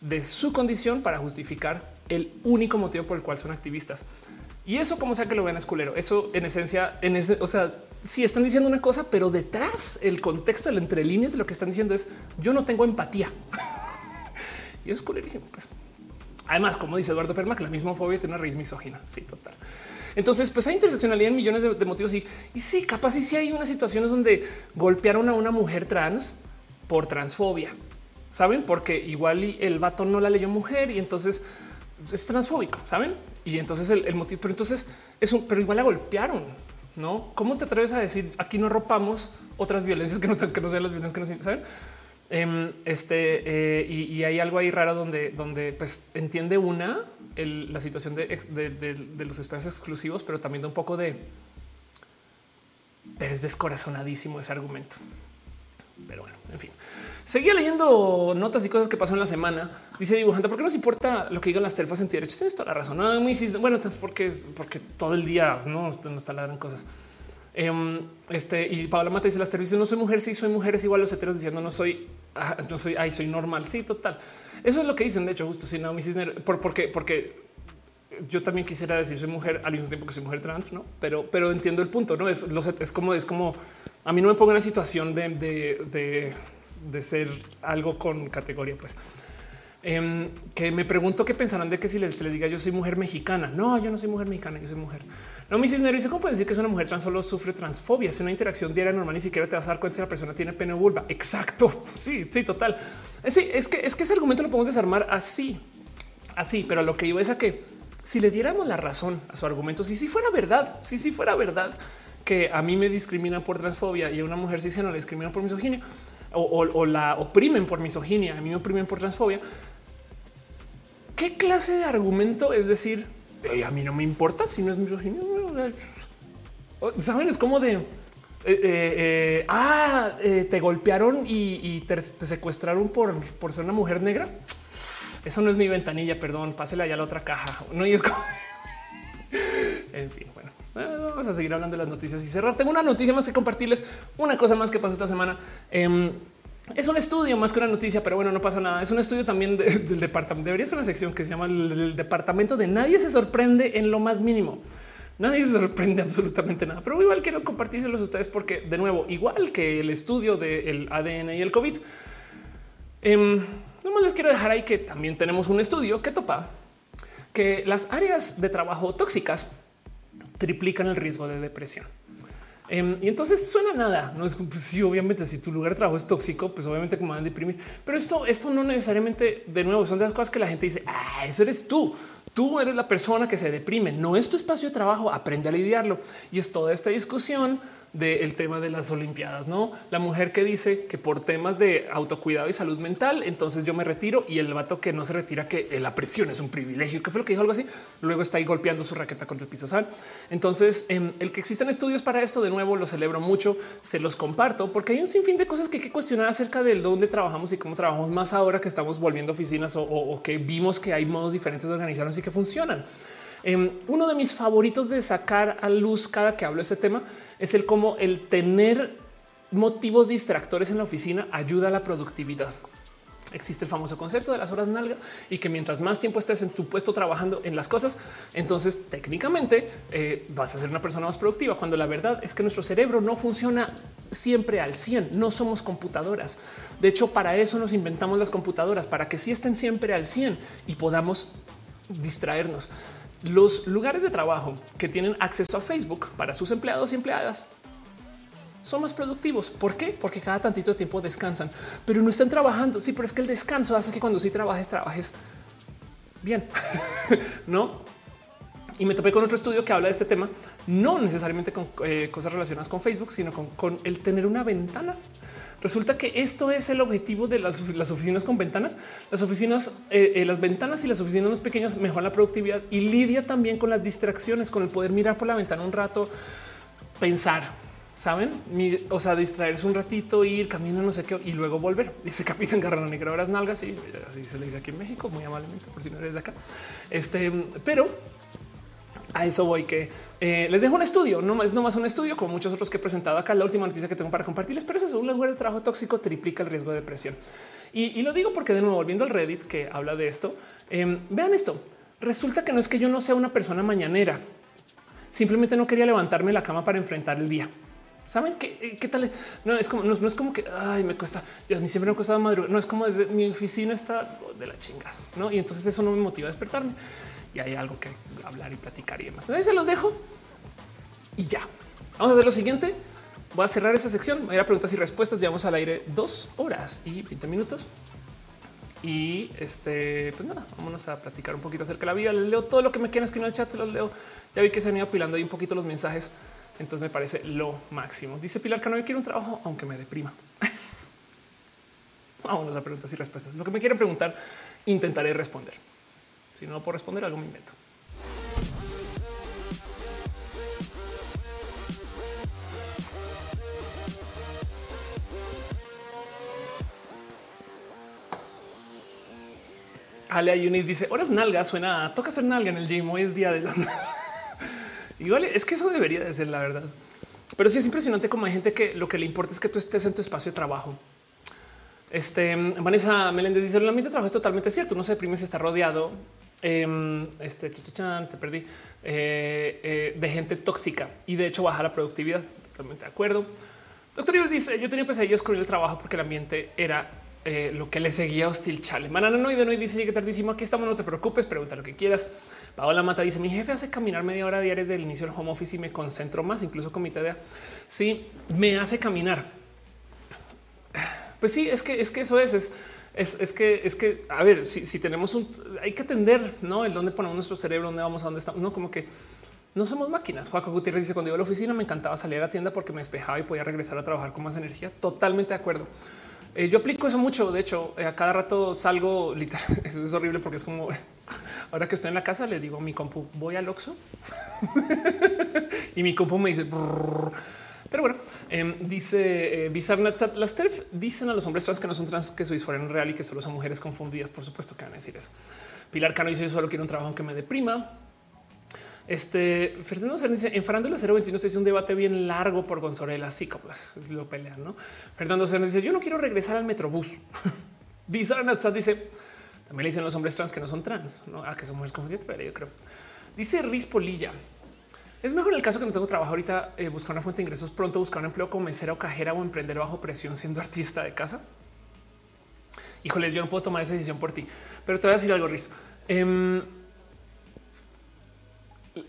de su condición para justificar el único motivo por el cual son activistas. Y eso, como sea que lo vean, es culero. Eso en esencia, en ese, o sea, sí están diciendo una cosa, pero detrás el contexto, el entre líneas lo que están diciendo es yo no tengo empatía. <laughs> y es culerísimo. Pues. Además, como dice Eduardo Perma, que la misma fobia tiene una raíz misógina. Sí, total. Entonces, pues hay interseccionalidad en millones de, motivos y, y sí, capaz y sí hay unas situaciones donde golpearon a una mujer trans por transfobia. Saben, porque igual el vato no la leyó mujer y entonces es transfóbico, saben? Y entonces el, motivo, pero entonces es un, pero igual la golpearon, no? ¿Cómo te atreves a decir aquí no ropamos otras violencias que no, sean las violencias que no saben? Em, este eh, y, hay algo ahí raro donde, donde pues entiende una la situación de, los espacios exclusivos, pero también de un poco de pero es descorazonadísimo ese argumento. Pero bueno, en fin. Seguía leyendo notas y cosas que pasó en la semana. Dice dibujante, ¿por qué nos importa lo que digan las terfas en derechos? Tienes toda la razón. No, muy, bueno, porque, porque todo el día no, no está ladrando cosas. Em, este y Paola Mata dice las televisiones no soy mujer, sí soy mujer, es igual los heteros diciendo no soy, ah, no soy, ay, soy normal. Sí, total. Eso es lo que dicen. De hecho, justo si no, mi Cisner, por, porque, porque yo también quisiera decir soy mujer al mismo tiempo que soy mujer trans, no, pero, pero entiendo el punto. No es, es como, es como a mí no me pongo en la situación de, de, de, ser algo con categoría, pues. Em, que me pregunto qué pensarán de que si les, les diga yo soy mujer mexicana. No, yo no soy mujer mexicana, yo soy mujer. No, mi cisnero dice cómo puede decir que es una mujer trans solo sufre transfobia. Es una interacción diaria normal, ni siquiera te vas a dar cuenta si la persona tiene pene o vulva. Exacto. <laughs> Sí, sí, total. Eh, sí, es que es que ese argumento lo podemos desarmar así, así, pero lo que yo es a que si le diéramos la razón a su argumento, si si fuera verdad, si si fuera verdad que a mí me discriminan por transfobia y a una mujer cisgénero le discriminan por misoginia o, la oprimen por misoginia, a mí me oprimen por transfobia. ¿Qué clase de argumento es decir, a mí no me importa si no es misoginia? Saben, es como de eh, eh, eh, ah, te golpearon y, te, secuestraron por, por ser una mujer negra. Eso no es mi ventanilla, perdón, pásela allá a la otra caja. No, y es como <laughs> en fin, bueno, vamos a seguir hablando de las noticias y cerrar. Tengo una noticia más que compartirles, una cosa más que pasó esta semana. Em, es un estudio más que una noticia, pero bueno, no pasa nada. Es un estudio también <laughs> del departamento. Debería ser una sección que se llama el departamento de nadie se sorprende en lo más mínimo. Nadie se sorprende <laughs> absolutamente nada, pero igual quiero compartírselos a ustedes porque de nuevo, igual que el estudio del ADN y el COVID, eh, no les quiero dejar ahí que también tenemos un estudio que topa que las áreas de trabajo tóxicas triplican el riesgo de depresión. Em, y entonces suena nada. No es pues sí, obviamente, si tu lugar de trabajo es tóxico, pues obviamente como van a deprimir. Pero esto, esto no necesariamente de nuevo son de las cosas que la gente dice. Ah, eso eres tú. Tú eres la persona que se deprime. No es tu espacio de trabajo. Aprende a lidiarlo. Y es toda esta discusión del tema de las Olimpiadas, no la mujer que dice que por temas de autocuidado y salud mental, entonces yo me retiro y el vato que no se retira, que la presión es un privilegio, que fue lo que dijo algo así. Luego está ahí golpeando su raqueta contra el piso. ¿saben? Entonces, em, el que existen estudios para esto, de nuevo lo celebro mucho, se los comparto porque hay un sinfín de cosas que hay que cuestionar acerca del dónde trabajamos y cómo trabajamos más ahora que estamos volviendo oficinas o, o que vimos que hay modos diferentes de organizarnos y que funcionan. Em, uno de mis favoritos de sacar a luz cada que hablo de este tema es el cómo el tener motivos distractores en la oficina ayuda a la productividad. Existe el famoso concepto de las horas nalga y que mientras más tiempo estés en tu puesto trabajando en las cosas, entonces técnicamente eh, vas a ser una persona más productiva. Cuando la verdad es que nuestro cerebro no funciona siempre al 100, no somos computadoras. De hecho, para eso nos inventamos las computadoras, para que sí estén siempre al 100 y podamos distraernos los lugares de trabajo que tienen acceso a Facebook para sus empleados y empleadas son más productivos. ¿Por qué? Porque cada tantito de tiempo descansan, pero no están trabajando. Sí, pero es que el descanso hace que cuando sí trabajes, trabajes bien, <laughs> no? Y me topé con otro estudio que habla de este tema, no necesariamente con eh, cosas relacionadas con Facebook, sino con el tener una ventana Resulta que esto es el objetivo de las, oficinas con ventanas. Las oficinas, eh, eh, las ventanas y las oficinas más pequeñas mejoran la productividad y lidia también con las distracciones, con el poder mirar por la ventana un rato, pensar, saben? o sea, distraerse un ratito, ir, camino, no sé qué, y luego volver. Dice Capitán Garrana Negra, horas nalgas y así se le dice aquí en México, muy amablemente, por si no eres de acá. Este, pero a eso voy que eh, les dejo un estudio, no es nomás un estudio como muchos otros que he presentado acá. La última noticia que tengo para compartirles, pero eso es un lugar de trabajo tóxico triplica el riesgo de depresión. Y, lo digo porque de nuevo, volviendo al Reddit que habla de esto, em, vean esto. Resulta que no es que yo no sea una persona mañanera, simplemente no quería levantarme la cama para enfrentar el día. Saben qué, eh, qué tal? No es como, no, es como que ay, me cuesta. a mí siempre me cuesta madrugar. No es como desde mi oficina está de la chingada, no? Y entonces eso no me motiva a despertarme y hay algo que hablar y platicar y demás. Entonces se los dejo y ya. Vamos a hacer lo siguiente. Voy a cerrar esa sección. Voy a preguntas y respuestas. Llevamos al aire dos horas y 20 minutos. Y este, pues nada, vámonos a platicar un poquito acerca de la vida. Les leo todo lo que me quieran escribir en el chat, se los leo. Ya vi que se han ido apilando ahí un poquito los mensajes. Entonces me parece lo máximo. Dice Pilar que no quiero un trabajo, aunque me deprima. <laughs> Vamos a preguntas y respuestas. Lo que me quiere preguntar, intentaré responder. Si no puedo responder, algo me invento. Ale Yunis dice horas nalga suena toca hacer nalga en el gym. Hoy es día de la <laughs> igual es que eso debería de ser la verdad. Pero sí es impresionante como hay gente que lo que le importa es que tú estés en tu espacio de trabajo. Este Vanessa Meléndez dice el ambiente de trabajo es totalmente cierto. No se deprime si está rodeado. Em, este te perdí eh, eh, de gente tóxica y de hecho baja la productividad. Totalmente de acuerdo. Doctor Iber dice yo tenía pesadillas con el trabajo porque el ambiente era eh, lo que le seguía hostil chale. Manana no y de no dice llegué tardísimo. Aquí estamos, no te preocupes, pregunta lo que quieras. Paola Mata dice mi jefe hace caminar media hora diaria desde el inicio del home office y me concentro más, incluso con mi tarea. Sí, me hace caminar. Pues sí, es que es que eso es, es, es, que es que a ver, si, tenemos un hay que atender, no el dónde ponemos nuestro cerebro, dónde vamos, a dónde estamos, no como que no somos máquinas. Juaco Gutiérrez dice cuando iba a la oficina me encantaba salir a la tienda porque me despejaba y podía regresar a trabajar con más energía. Totalmente de acuerdo. Eh, yo aplico eso mucho. De hecho, eh, a cada rato salgo <laughs> literal. Eso es horrible porque es como <laughs> ahora que estoy en la casa, le digo a mi compu, voy al Oxxo <laughs> y mi compu me dice. Pero bueno, em, dice eh, las TERF dicen a los hombres trans que no son trans, que su disforia es real y que solo son mujeres confundidas. Por supuesto que van a decir eso. Pilar Cano dice: Yo solo quiero un trabajo que me deprima. Este Fernando Cerny dice en Farándula 021 se hizo un debate bien largo por Gonzorela. Así como <laughs> lo pelean, no? Fernando Cerny dice: Yo no quiero regresar al metrobús. <laughs> Bizarre Natsat dice: También le dicen los hombres trans que no son trans, no a ah, que son mujeres confundidas, pero yo creo. Dice Riz Polilla. Es mejor en el caso que no tengo trabajo ahorita, eh, buscar una fuente de ingresos pronto, buscar un empleo como mesera o cajera o emprender bajo presión siendo artista de casa. Híjole, yo no puedo tomar esa decisión por ti, pero te voy a decir algo, Riz. Em,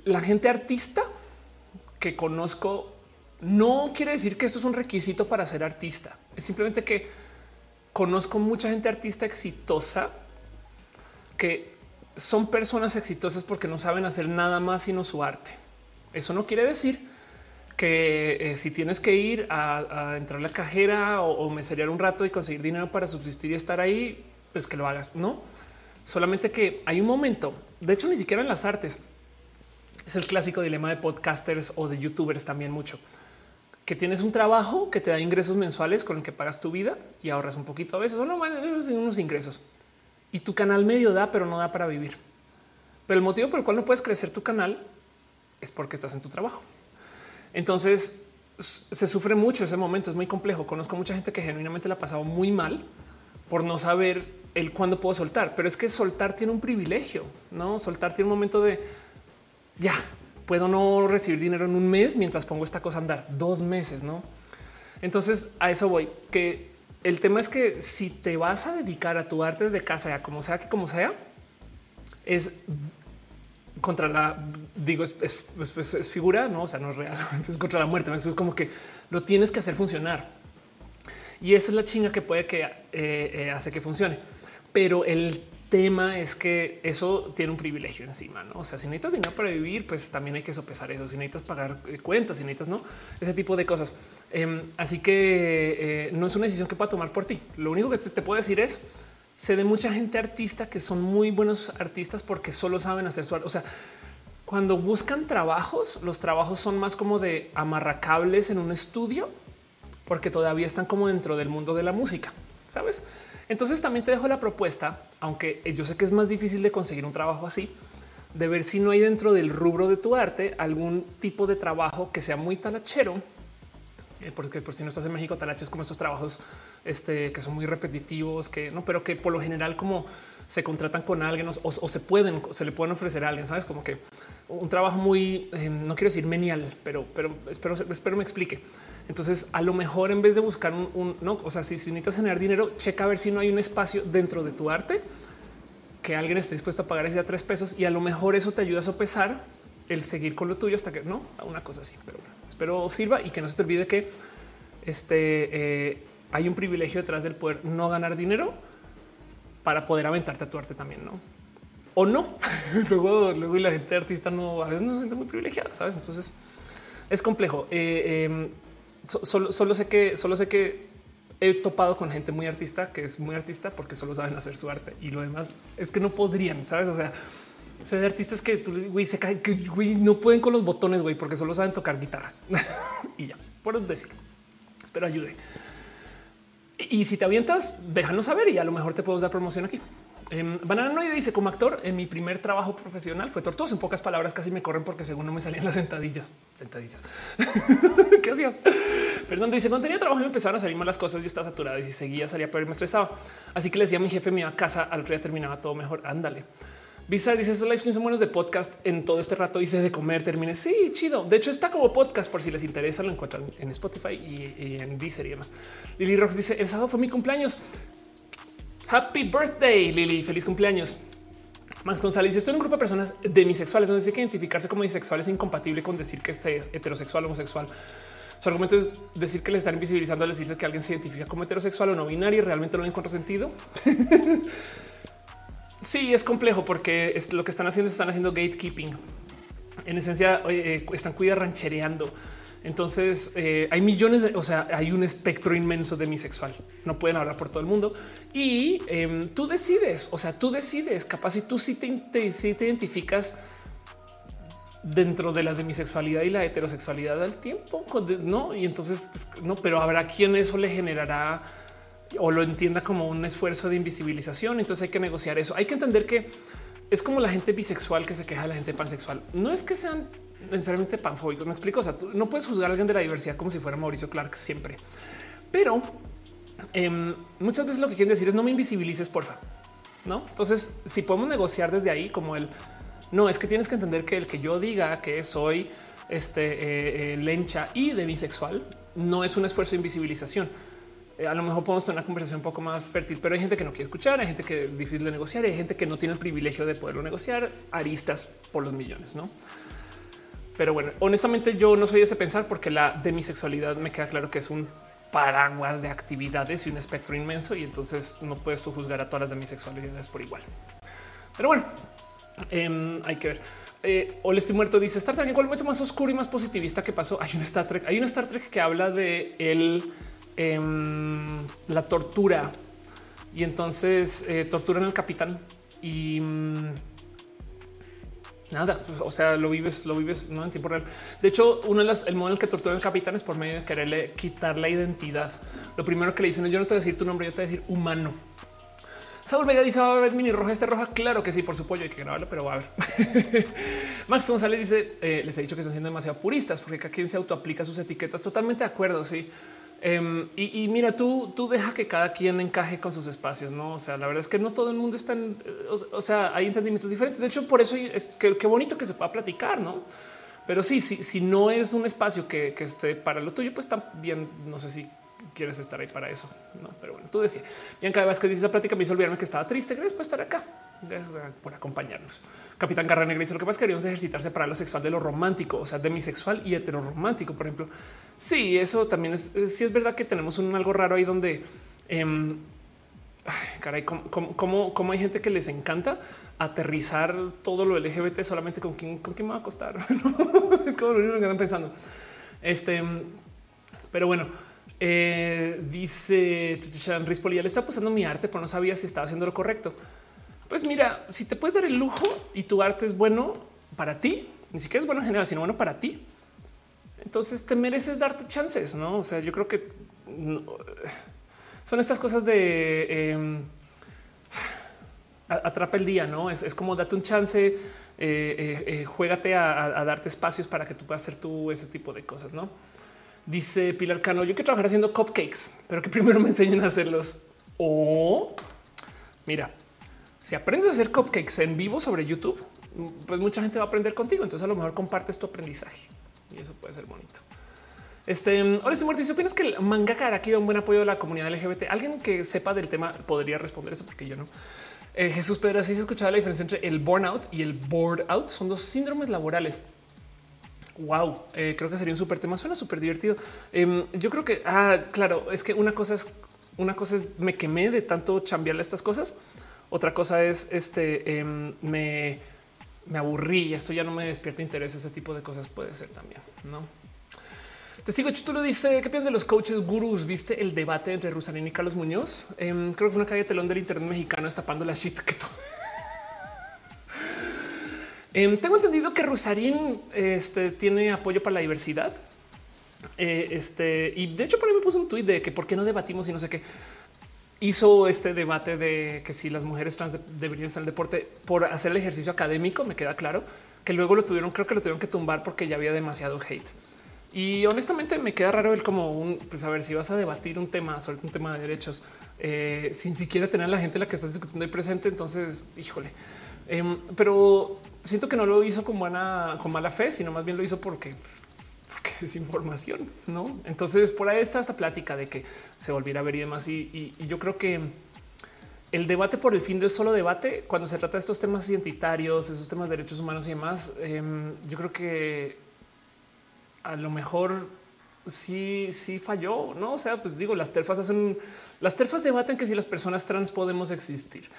la gente artista que conozco no quiere decir que esto es un requisito para ser artista. Es simplemente que conozco mucha gente artista exitosa que son personas exitosas porque no saben hacer nada más sino su arte. Eso no quiere decir que eh, si tienes que ir a, entrar a la cajera o, o meserear un rato y conseguir dinero para subsistir y estar ahí, pues que lo hagas. No, solamente que hay un momento, de hecho, ni siquiera en las artes es el clásico dilema de podcasters o de youtubers también mucho que tienes un trabajo que te da ingresos mensuales con el que pagas tu vida y ahorras un poquito a veces o no unos ingresos y tu canal medio da, pero no da para vivir. Pero el motivo por el cual no puedes crecer tu canal es porque estás en tu trabajo. Entonces se sufre mucho ese momento. Es muy complejo. Conozco mucha gente que genuinamente la ha pasado muy mal por no saber el cuándo puedo soltar, pero es que soltar tiene un privilegio, no soltar tiene un momento de ya puedo no recibir dinero en un mes mientras pongo esta cosa a andar dos meses, no? Entonces a eso voy, que el tema es que si te vas a dedicar a tu arte desde casa, ya como sea que como sea, es contra la, digo, es, figura, no, o sea, no es real, <laughs> es contra la muerte. Es como que lo tienes que hacer funcionar. Y esa es la chinga que puede que eh, eh, hace que funcione. Pero el tema es que eso tiene un privilegio encima, ¿no? O sea, si necesitas dinero para vivir, pues también hay que sopesar eso. Si necesitas pagar eh, cuentas, si necesitas, ¿no? Ese tipo de cosas. Em, así que no es una decisión que pueda tomar por ti. Lo único que te, puedo decir es, sé de mucha gente artista que son muy buenos artistas porque solo saben hacer su arte. O sea, cuando buscan trabajos, los trabajos son más como de amarracables en un estudio porque todavía están como dentro del mundo de la música, ¿sabes? Entonces también te dejo la propuesta, aunque yo sé que es más difícil de conseguir un trabajo así, de ver si no hay dentro del rubro de tu arte algún tipo de trabajo que sea muy talachero, porque por si no estás en México, talaches como esos trabajos este, que son muy repetitivos, que no, pero que por lo general como se contratan con alguien o, se pueden, se le pueden ofrecer a alguien, sabes, como que un trabajo muy, eh, no quiero decir menial, pero, pero espero, espero me explique. Entonces, a lo mejor en vez de buscar un, no, o sea, si, necesitas generar dinero, checa a ver si no hay un espacio dentro de tu arte que alguien esté dispuesto a pagar ese a tres pesos y a lo mejor eso te ayuda a sopesar el seguir con lo tuyo hasta que no, una cosa así. Pero bueno, espero sirva y que no se te olvide que este eh, hay un privilegio detrás del poder no ganar dinero para poder aventarte a tu arte también, no? O no. <laughs> luego, luego y la gente artista no a veces no se siente muy privilegiada, sabes? Entonces, es complejo. Eh, em, solo, sé que, solo sé que he topado con gente muy artista que es muy artista porque solo saben hacer su arte y lo demás es que no podrían, sabes? O sea, sé de artistas que tú se caen, que no pueden con los botones, güey, porque solo saben tocar guitarras <laughs> y ya, por decir. Espero ayude. Y si te avientas, déjanos saber y a lo mejor te podemos dar promoción aquí. Eh, Bananoide dice como actor en mi primer trabajo profesional fue tortuoso. En pocas palabras, casi me corren porque según no me salían las sentadillas. Sentadillas. <laughs> ¿Qué hacías? Perdón, dice cuando tenía trabajo y me empezaron a salir mal las cosas y estaba saturada y si seguía salía peor y me estresaba. Así que le decía a mi jefe, me iba a casa, al otro día terminaba todo mejor. Ándale. Bizarre dice esos live son buenos de podcast en todo este rato. Hice de comer, terminé. Sí, chido. De hecho, está como podcast por si les interesa. Lo encuentran en Spotify y, en Deezer y demás. Lily Rox dice el sábado fue mi cumpleaños. Happy birthday, Lily. Feliz cumpleaños. Max González, estoy en un grupo de personas demisexuales donde dice que identificarse como bisexual es incompatible con decir que se es heterosexual o homosexual. Su argumento es decir que le están invisibilizando al decirse que alguien se identifica como heterosexual o no binario y realmente no le encuentro sentido. <laughs> Sí, es complejo porque lo que están haciendo es están haciendo gatekeeping. En esencia, eh, están cuida ranchereando. Entonces eh, hay millones de, o sea, hay un espectro inmenso de demisexual. No pueden hablar por todo el mundo y em, tú decides. O sea, tú decides. Capaz si tú sí te, te, te identificas dentro de la demisexualidad y la heterosexualidad al tiempo, no? Y entonces pues, no, pero habrá quien eso le generará o lo entienda como un esfuerzo de invisibilización. Entonces hay que negociar eso. Hay que entender que es como la gente bisexual que se queja de la gente pansexual. No es que sean necesariamente panfóbicos. Me explico. O sea, tú no puedes juzgar a alguien de la diversidad como si fuera Mauricio Clark siempre, pero em, muchas veces lo que quieren decir es no me invisibilices, porfa. No, entonces si podemos negociar desde ahí, como el no es que tienes que entender que el que yo diga que soy este eh, eh, lencha y de bisexual no es un esfuerzo de invisibilización a lo mejor podemos tener una conversación un poco más fértil, pero hay gente que no quiere escuchar, hay gente que es difícil de negociar, hay gente que no tiene el privilegio de poderlo negociar, aristas por los millones, ¿no? Pero bueno, honestamente yo no soy de ese pensar porque la demisexualidad me queda claro que es un paraguas de actividades y un espectro inmenso y entonces no puedes tú juzgar a todas las demisexualidades por igual. Pero bueno, em, hay que ver. Eh, o estoy muerto dice Star Trek, ¿en cuál momento más oscuro y más positivista que pasó? Hay un Star Trek, hay un Star Trek que habla de el Em, la tortura y entonces eh, torturan al capitán y mm, nada, o sea, lo vives, lo vives no en tiempo real. De hecho, uno de las, el modo en el que torturan al capitán es por medio de quererle quitar la identidad. Lo primero que le dicen es yo no te voy a decir tu nombre, yo te voy a decir humano. Saúl Vega dice va a haber mini roja este roja. Claro que sí, por supuesto, hay que grabarlo, pero va a haber. <laughs> Max González dice eh, les he dicho que están siendo demasiado puristas porque cada quien se autoaplica sus etiquetas. Totalmente de acuerdo. Sí, Em, y, mira, tú, tú deja que cada quien encaje con sus espacios, no? O sea, la verdad es que no todo el mundo está en, o, sea, hay entendimientos diferentes. De hecho, por eso es que qué bonito que se pueda platicar, no? Pero sí, si no es un espacio que, esté para lo tuyo, pues también no sé si quieres estar ahí para eso, no? Pero bueno, tú decías, Bianca Vázquez dice esa plática me hizo olvidarme que estaba triste. Gracias por estar acá, por acompañarnos. Capitán Garra Negra dice lo que pasa es que ejercitarse para lo sexual de lo romántico, o sea, demisexual y heteroromántico, por ejemplo. Sí, eso también es, sí es verdad que tenemos un algo raro ahí donde, eh, caray, como, hay gente que les encanta aterrizar todo lo LGBT solamente con quién, con quién me va a costar. <laughs> es como lo único que están pensando. Este, pero bueno, eh, dice Rispoli, ya le está pasando mi arte, pero no sabía si estaba haciendo lo correcto. Pues mira, si te puedes dar el lujo y tu arte es bueno para ti, ni siquiera es bueno en general, sino bueno para ti, entonces te mereces darte chances, ¿no? O sea, yo creo que son estas cosas de em, atrapa el día, ¿no? Es, como date un chance, eh, eh, eh, juégate a, darte espacios para que tú puedas hacer tú ese tipo de cosas, ¿no? Dice Pilar Cano, yo quiero trabajar haciendo cupcakes, pero que primero me enseñen a hacerlos. O mira, si aprendes a hacer cupcakes en vivo sobre YouTube, pues mucha gente va a aprender contigo. Entonces a lo mejor compartes tu aprendizaje y eso puede ser bonito. Este ahora estoy muerto. ¿Y si opinas que el mangaka aquí da un buen apoyo de la comunidad LGBT? Alguien que sepa del tema podría responder eso porque yo no. Eh, Jesús Pedro, si se escuchaba la diferencia entre el burnout y el board out. Son dos síndromes laborales. Wow, eh, creo que sería un súper tema. Suena súper divertido. Em, yo creo que, ah, claro, es que una cosa es una cosa es me quemé de tanto chambearle estas cosas. Otra cosa es este em, me, me aburrí esto ya no me despierta interés. Ese tipo de cosas puede ser también, no? Testigo Chutulo dice qué piensas de los coaches gurús? ¿Viste el debate entre Rusarín y Carlos Muñoz? Em, creo que fue una calle de telón del Internet mexicano destapando la shit que todo. <laughs> Em, tengo entendido que Rusarín este, tiene apoyo para la diversidad. Eh, este, y de hecho, por ahí me puso un tweet de que por qué no debatimos y no sé qué. Hizo este debate de que si las mujeres trans deberían estar en el deporte por hacer el ejercicio académico. Me queda claro que luego lo tuvieron, creo que lo tuvieron que tumbar porque ya había demasiado hate. Y honestamente me queda raro el como un, pues a ver si vas a debatir un tema sobre un tema de derechos eh, sin siquiera tener a la gente la que estás discutiendo ahí presente. Entonces, híjole, em, pero siento que no lo hizo con buena, con mala fe, sino más bien lo hizo porque, pues, porque <laughs> es información, no? Entonces por ahí está esta plática de que se volviera a ver y demás. Y, yo creo que el debate por el fin del solo debate, cuando se trata de estos temas identitarios, esos temas de derechos humanos y demás, em, yo creo que a lo mejor sí, sí falló, no? O sea, pues digo, las terfas hacen, las terfas debaten que si las personas trans podemos existir.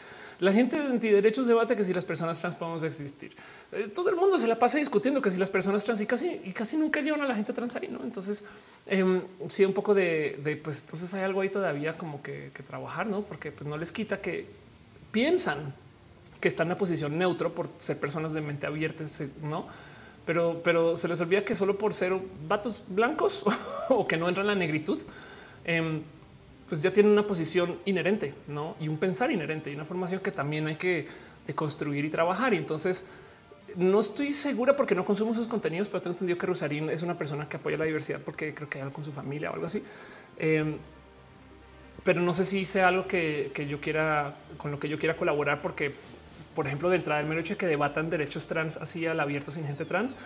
La gente de antiderechos debate que si las personas trans podemos existir. Eh, todo el mundo se la pasa discutiendo que si las personas trans y casi, y casi nunca llevan a la gente trans ahí, no? Entonces, eh, sí, un poco de, pues entonces hay algo ahí todavía como que, trabajar, no? Porque pues, no les quita que piensan que están en una posición neutro por ser personas de mente abierta, no? pero, se les olvida que solo por ser vatos blancos <laughs> o que no entran en la negritud, em, pues ya tienen una posición inherente ¿no? y un pensar inherente y una formación que también hay que construir y trabajar. Y entonces no estoy segura porque no consumo sus contenidos, pero tengo entendido que Rosarín es una persona que apoya la diversidad porque creo que hay algo con su familia o algo así. Em, pero no sé si sea algo que, que, yo quiera, con lo que yo quiera colaborar, porque por ejemplo, de entrada, el mero hecho que debatan derechos trans así al abierto sin gente trans,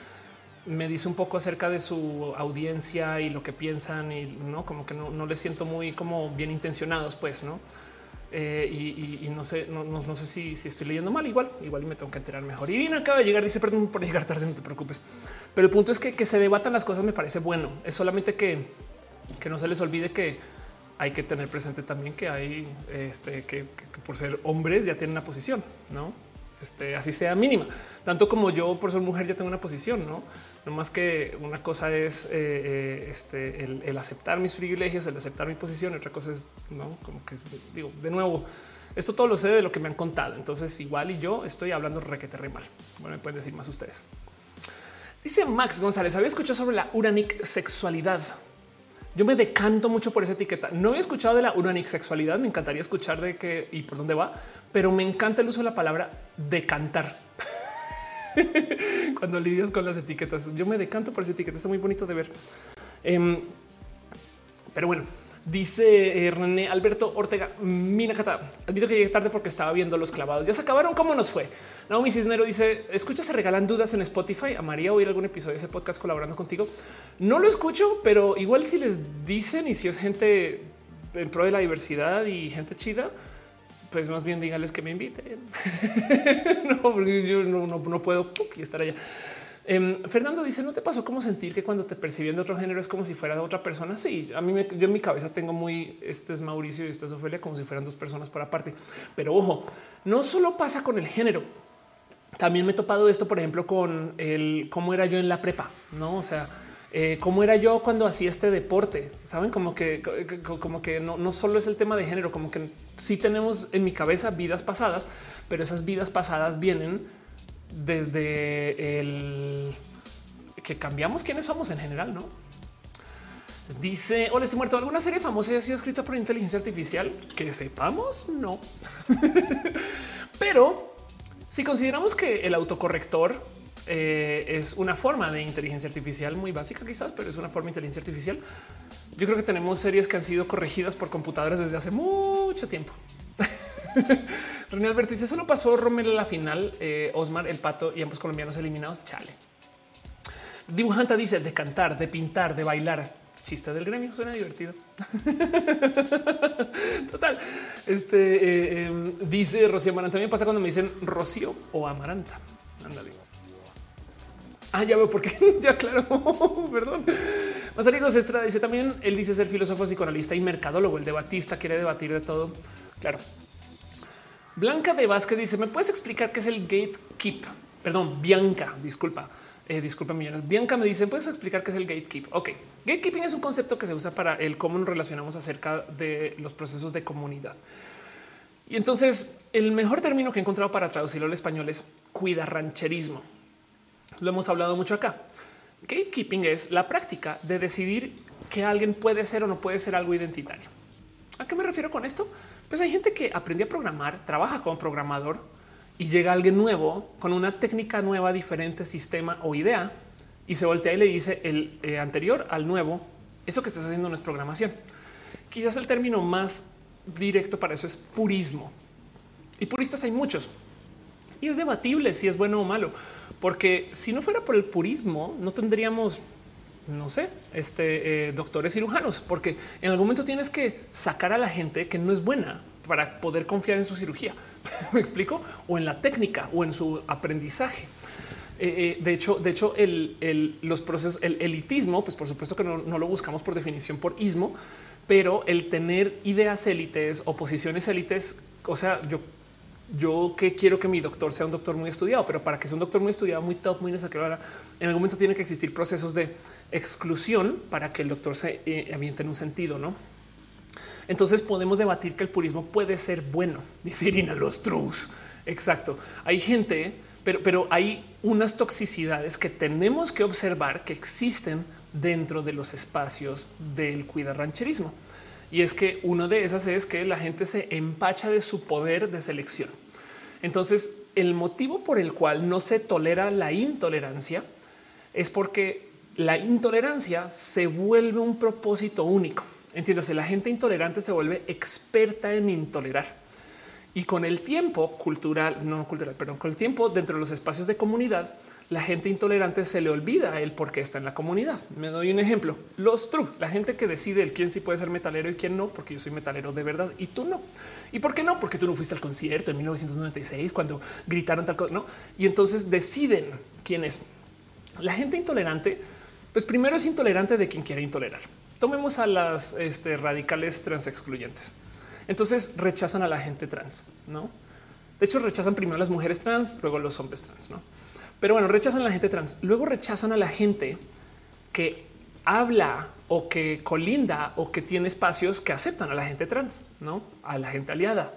me dice un poco acerca de su audiencia y lo que piensan y no como que no, no les siento muy como bien intencionados, pues no. Eh, y, no sé, no, sé si, estoy leyendo mal. Igual, igual me tengo que enterar mejor. Irina acaba de llegar, dice perdón por llegar tarde, no te preocupes. Pero el punto es que, que se debatan las cosas me parece bueno. Es solamente que, que no se les olvide que hay que tener presente también que hay este, que, por ser hombres ya tienen una posición, no? Este, así sea mínima, tanto como yo por ser mujer ya tengo una posición, no? Más que una cosa es eh, eh, este, el, aceptar mis privilegios, el aceptar mi posición, otra cosa es no como que digo de nuevo. Esto todo lo sé de lo que me han contado. Entonces, igual y yo estoy hablando requete re mal. Bueno, me pueden decir más ustedes. Dice Max González: Había escuchado sobre la uranic sexualidad. Yo me decanto mucho por esa etiqueta. No he escuchado de la sexualidad. Me encantaría escuchar de qué y por dónde va, pero me encanta el uso de la palabra decantar. <laughs> Cuando lidias con las etiquetas, yo me decanto por esa etiqueta. Está muy bonito de ver. Em, pero bueno, Dice eh, René Alberto Ortega Minacata. Admito que llegué tarde porque estaba viendo los clavados. Ya se acabaron. ¿Cómo nos fue? Naomi Cisnero dice: Escucha, se regalan dudas en Spotify. A María oír algún episodio de ese podcast colaborando contigo. No lo escucho, pero igual si les dicen y si es gente en pro de la diversidad y gente chida, pues más bien díganles que me inviten. <laughs> no, porque yo no, puedo estar allá. Em, Fernando dice: ¿No te pasó cómo sentir que cuando te percibían de otro género es como si fuera otra persona? Sí, a mí me, yo en mi cabeza tengo muy este es Mauricio y esta es Ofelia, como si fueran dos personas por aparte. Pero ojo, no solo pasa con el género. También me he topado esto, por ejemplo, con el cómo era yo en la prepa, no? O sea, eh, cómo era yo cuando hacía este deporte. Saben como que, como que no, no solo es el tema de género, como que sí tenemos en mi cabeza vidas pasadas, pero esas vidas pasadas vienen desde el que cambiamos quiénes somos en general, no? Dice: Hola, estoy muerto. ¿Alguna serie famosa ha sido escrita por inteligencia artificial? Que sepamos, no. <laughs> Pero si consideramos que el autocorrector eh, es una forma de inteligencia artificial muy básica, quizás, pero es una forma de inteligencia artificial. Yo creo que tenemos series que han sido corregidas por computadoras desde hace mucho tiempo. <laughs> René Alberto dice: Solo pasó Romel a la final, eh, Osmar, el pato y ambos colombianos eliminados. Chale. Dibujanta dice de cantar, de pintar, de bailar. Chiste del gremio suena divertido. <laughs> Total. Este eh, em, dice Rocío Amaranta. También pasa cuando me dicen Rocío o Amaranta. Ándale. Ah, ya veo por qué. <laughs> ya, claro. <laughs> Perdón. Mazarigos Estrada dice también. Él dice ser filósofo, psicoanalista y mercadólogo. El debatista quiere debatir de todo. Claro. Blanca de Vázquez dice: ¿Me puedes explicar qué es el gatekeep? Perdón, Bianca, disculpa. Eh, disculpa millones. Bianca me dice, ¿puedes explicar qué es el gatekeep? Ok, gatekeeping es un concepto que se usa para el cómo nos relacionamos acerca de los procesos de comunidad. Y entonces el mejor término que he encontrado para traducirlo al español es cuida rancherismo. Lo hemos hablado mucho acá. Gatekeeping es la práctica de decidir que alguien puede ser o no puede ser algo identitario. ¿A qué me refiero con esto? Pues hay gente que aprendió a programar, trabaja como programador y llega alguien nuevo con una técnica nueva, diferente, sistema o idea y se voltea y le dice el eh, anterior al nuevo. Eso que estás haciendo no es programación. Quizás el término más directo para eso es purismo. Y puristas hay muchos. Y es debatible si es bueno o malo, porque si no fuera por el purismo, no tendríamos, no sé, este eh, doctores cirujanos, porque en algún momento tienes que sacar a la gente que no es buena para poder confiar en su cirugía. <laughs> Me explico o en la técnica o en su aprendizaje. Eh, eh, de hecho, de hecho, el, los procesos, el elitismo, pues por supuesto que no, no lo buscamos por definición por ismo, pero el tener ideas élites o posiciones élites, o sea, yo yo que quiero que mi doctor sea un doctor muy estudiado, pero para que sea un doctor muy estudiado, muy top, muy necesario, en algún momento tiene que existir procesos de exclusión para que el doctor se eh, en un sentido, no? Entonces podemos debatir que el purismo puede ser bueno, <laughs> dice Irina, los trus. Exacto. Hay gente, pero, pero hay unas toxicidades que tenemos que observar que existen dentro de los espacios del cuida rancherismo. Y es que una de esas es que la gente se empacha de su poder de selección. Entonces, el motivo por el cual no se tolera la intolerancia es porque la intolerancia se vuelve un propósito único. Entiéndase, la gente intolerante se vuelve experta en intolerar. Y con el tiempo cultural, no cultural, perdón, con el tiempo dentro de los espacios de comunidad, la gente intolerante se le olvida el por qué está en la comunidad. Me doy un ejemplo. Los true, la gente que decide el quién sí puede ser metalero y quién no, porque yo soy metalero de verdad y tú no. ¿Y por qué no? Porque tú no fuiste al concierto en 1996 cuando gritaron tal cosa, no? Y entonces deciden quién es. La gente intolerante, pues primero es intolerante de quien quiere intolerar. Tomemos a las este, radicales transexcluyentes. Entonces rechazan a la gente trans, no? De hecho, rechazan primero a las mujeres trans, luego a los hombres trans, no? Pero bueno, rechazan a la gente trans, luego rechazan a la gente que habla o que colinda o que tiene espacios que aceptan a la gente trans, no a la gente aliada.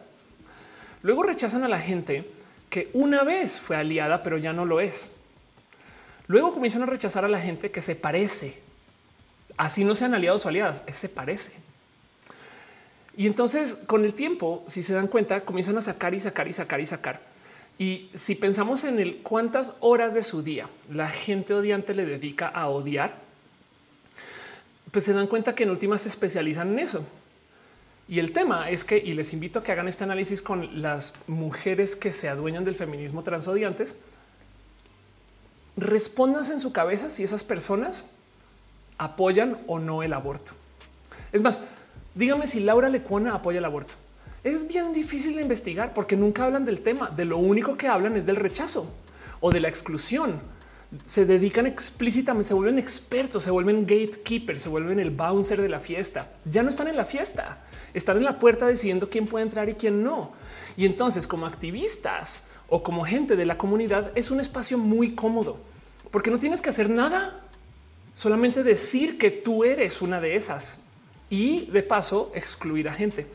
Luego rechazan a la gente que una vez fue aliada, pero ya no lo es. Luego comienzan a rechazar a la gente que se parece. Así no sean aliados o aliadas, se parece. Y entonces con el tiempo, si se dan cuenta, comienzan a sacar y sacar y sacar y sacar. Y si pensamos en el cuántas horas de su día la gente odiante le dedica a odiar, pues se dan cuenta que en últimas se especializan en eso. Y el tema es que, y les invito a que hagan este análisis con las mujeres que se adueñan del feminismo transodiantes, respondas en su cabeza si esas personas apoyan o no el aborto. Es más, Dígame si Laura Lecuona apoya el aborto. Es bien difícil de investigar porque nunca hablan del tema. De lo único que hablan es del rechazo o de la exclusión. Se dedican explícitamente, se vuelven expertos, se vuelven gatekeepers, se vuelven el bouncer de la fiesta. Ya no están en la fiesta, están en la puerta decidiendo quién puede entrar y quién no. Y entonces, como activistas o como gente de la comunidad, es un espacio muy cómodo porque no tienes que hacer nada, solamente decir que tú eres una de esas y de paso excluir a gente.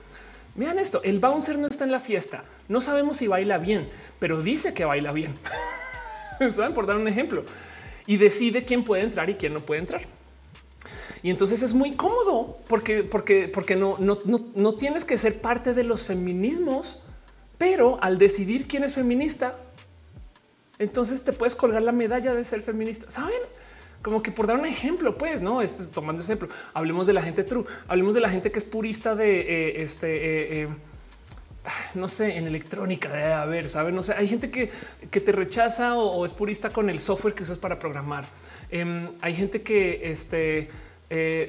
Vean esto, el bouncer no está en la fiesta, no sabemos si baila bien, pero dice que baila bien. <laughs> Saben por dar un ejemplo y decide quién puede entrar y quién no puede entrar. Y entonces es muy cómodo porque, porque, porque no, no, no, no tienes que ser parte de los feminismos, pero al decidir quién es feminista, entonces te puedes colgar la medalla de ser feminista. Saben? Como que por dar un ejemplo, pues no es tomando ejemplo. Hablemos de la gente true, hablemos de la gente que es purista de eh, este, eh, eh, no sé, en electrónica. a ver, saben, no sé, hay gente que, que te rechaza o, es purista con el software que usas para programar. Em, hay gente que este,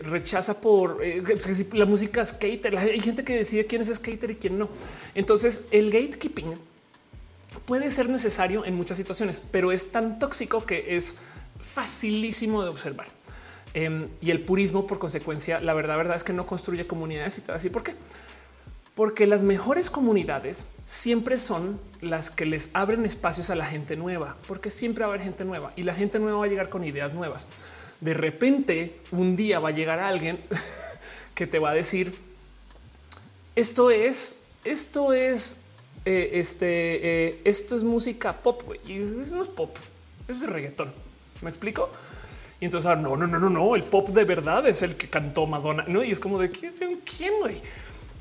rechaza por la música skater. Hay gente que decide quién es skater y quién no. Entonces, el gatekeeping puede ser necesario en muchas situaciones, pero es tan tóxico que es facilísimo de observar. Em, y el purismo, por consecuencia, la verdad, verdad es que no construye comunidades y te voy a decir por qué. Porque las mejores comunidades siempre son las que les abren espacios a la gente nueva, porque siempre va a haber gente nueva y la gente nueva va a llegar con ideas nuevas. De repente, un día va a llegar alguien <laughs> que te va a decir, esto es, esto es, eh, este, eh, esto es música pop y eso no es pop, es reggaetón. ¿Me explico? Y entonces, ah, no, no, no, no, no, el pop de verdad es el que cantó Madonna, ¿no? Y es como de quién, quién, güey.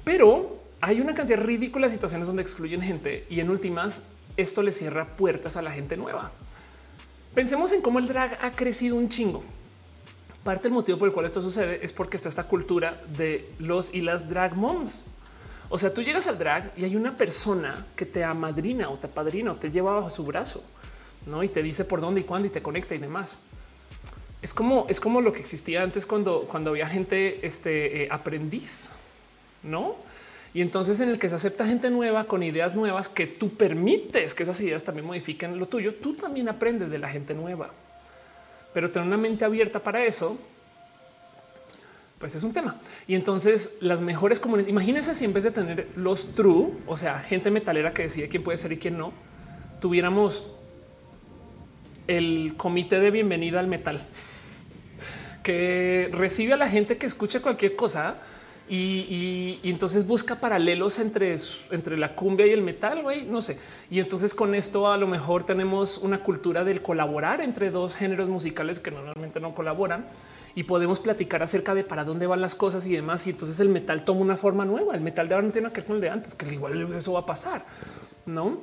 Pero hay una cantidad ridícula de situaciones donde excluyen gente y en últimas esto le cierra puertas a la gente nueva. Pensemos en cómo el drag ha crecido un chingo. Parte del motivo por el cual esto sucede es porque está esta cultura de los y las drag moms. O sea, tú llegas al drag y hay una persona que te amadrina o te padrina o te lleva bajo su brazo, no? Y te dice por dónde y cuándo y te conecta y demás. Es como es como lo que existía antes cuando, cuando había gente este, eh, aprendiz, no? Y entonces en el que se acepta gente nueva con ideas nuevas que tú permites que esas ideas también modifiquen lo tuyo, tú también aprendes de la gente nueva. Pero tener una mente abierta para eso, pues es un tema. Y entonces las mejores comunidades, imagínense si en vez de tener los true, o sea, gente metalera que decide quién puede ser y quién no, tuviéramos el comité de bienvenida al metal que recibe a la gente que escucha cualquier cosa y, entonces busca paralelos entre, entre la cumbia y el metal, güey, no sé. Y entonces con esto a lo mejor tenemos una cultura del colaborar entre dos géneros musicales que normalmente no colaboran y podemos platicar acerca de para dónde van las cosas y demás. Y entonces el metal toma una forma nueva. El metal de ahora no tiene que ver con el de antes, que igual eso va a pasar, ¿no?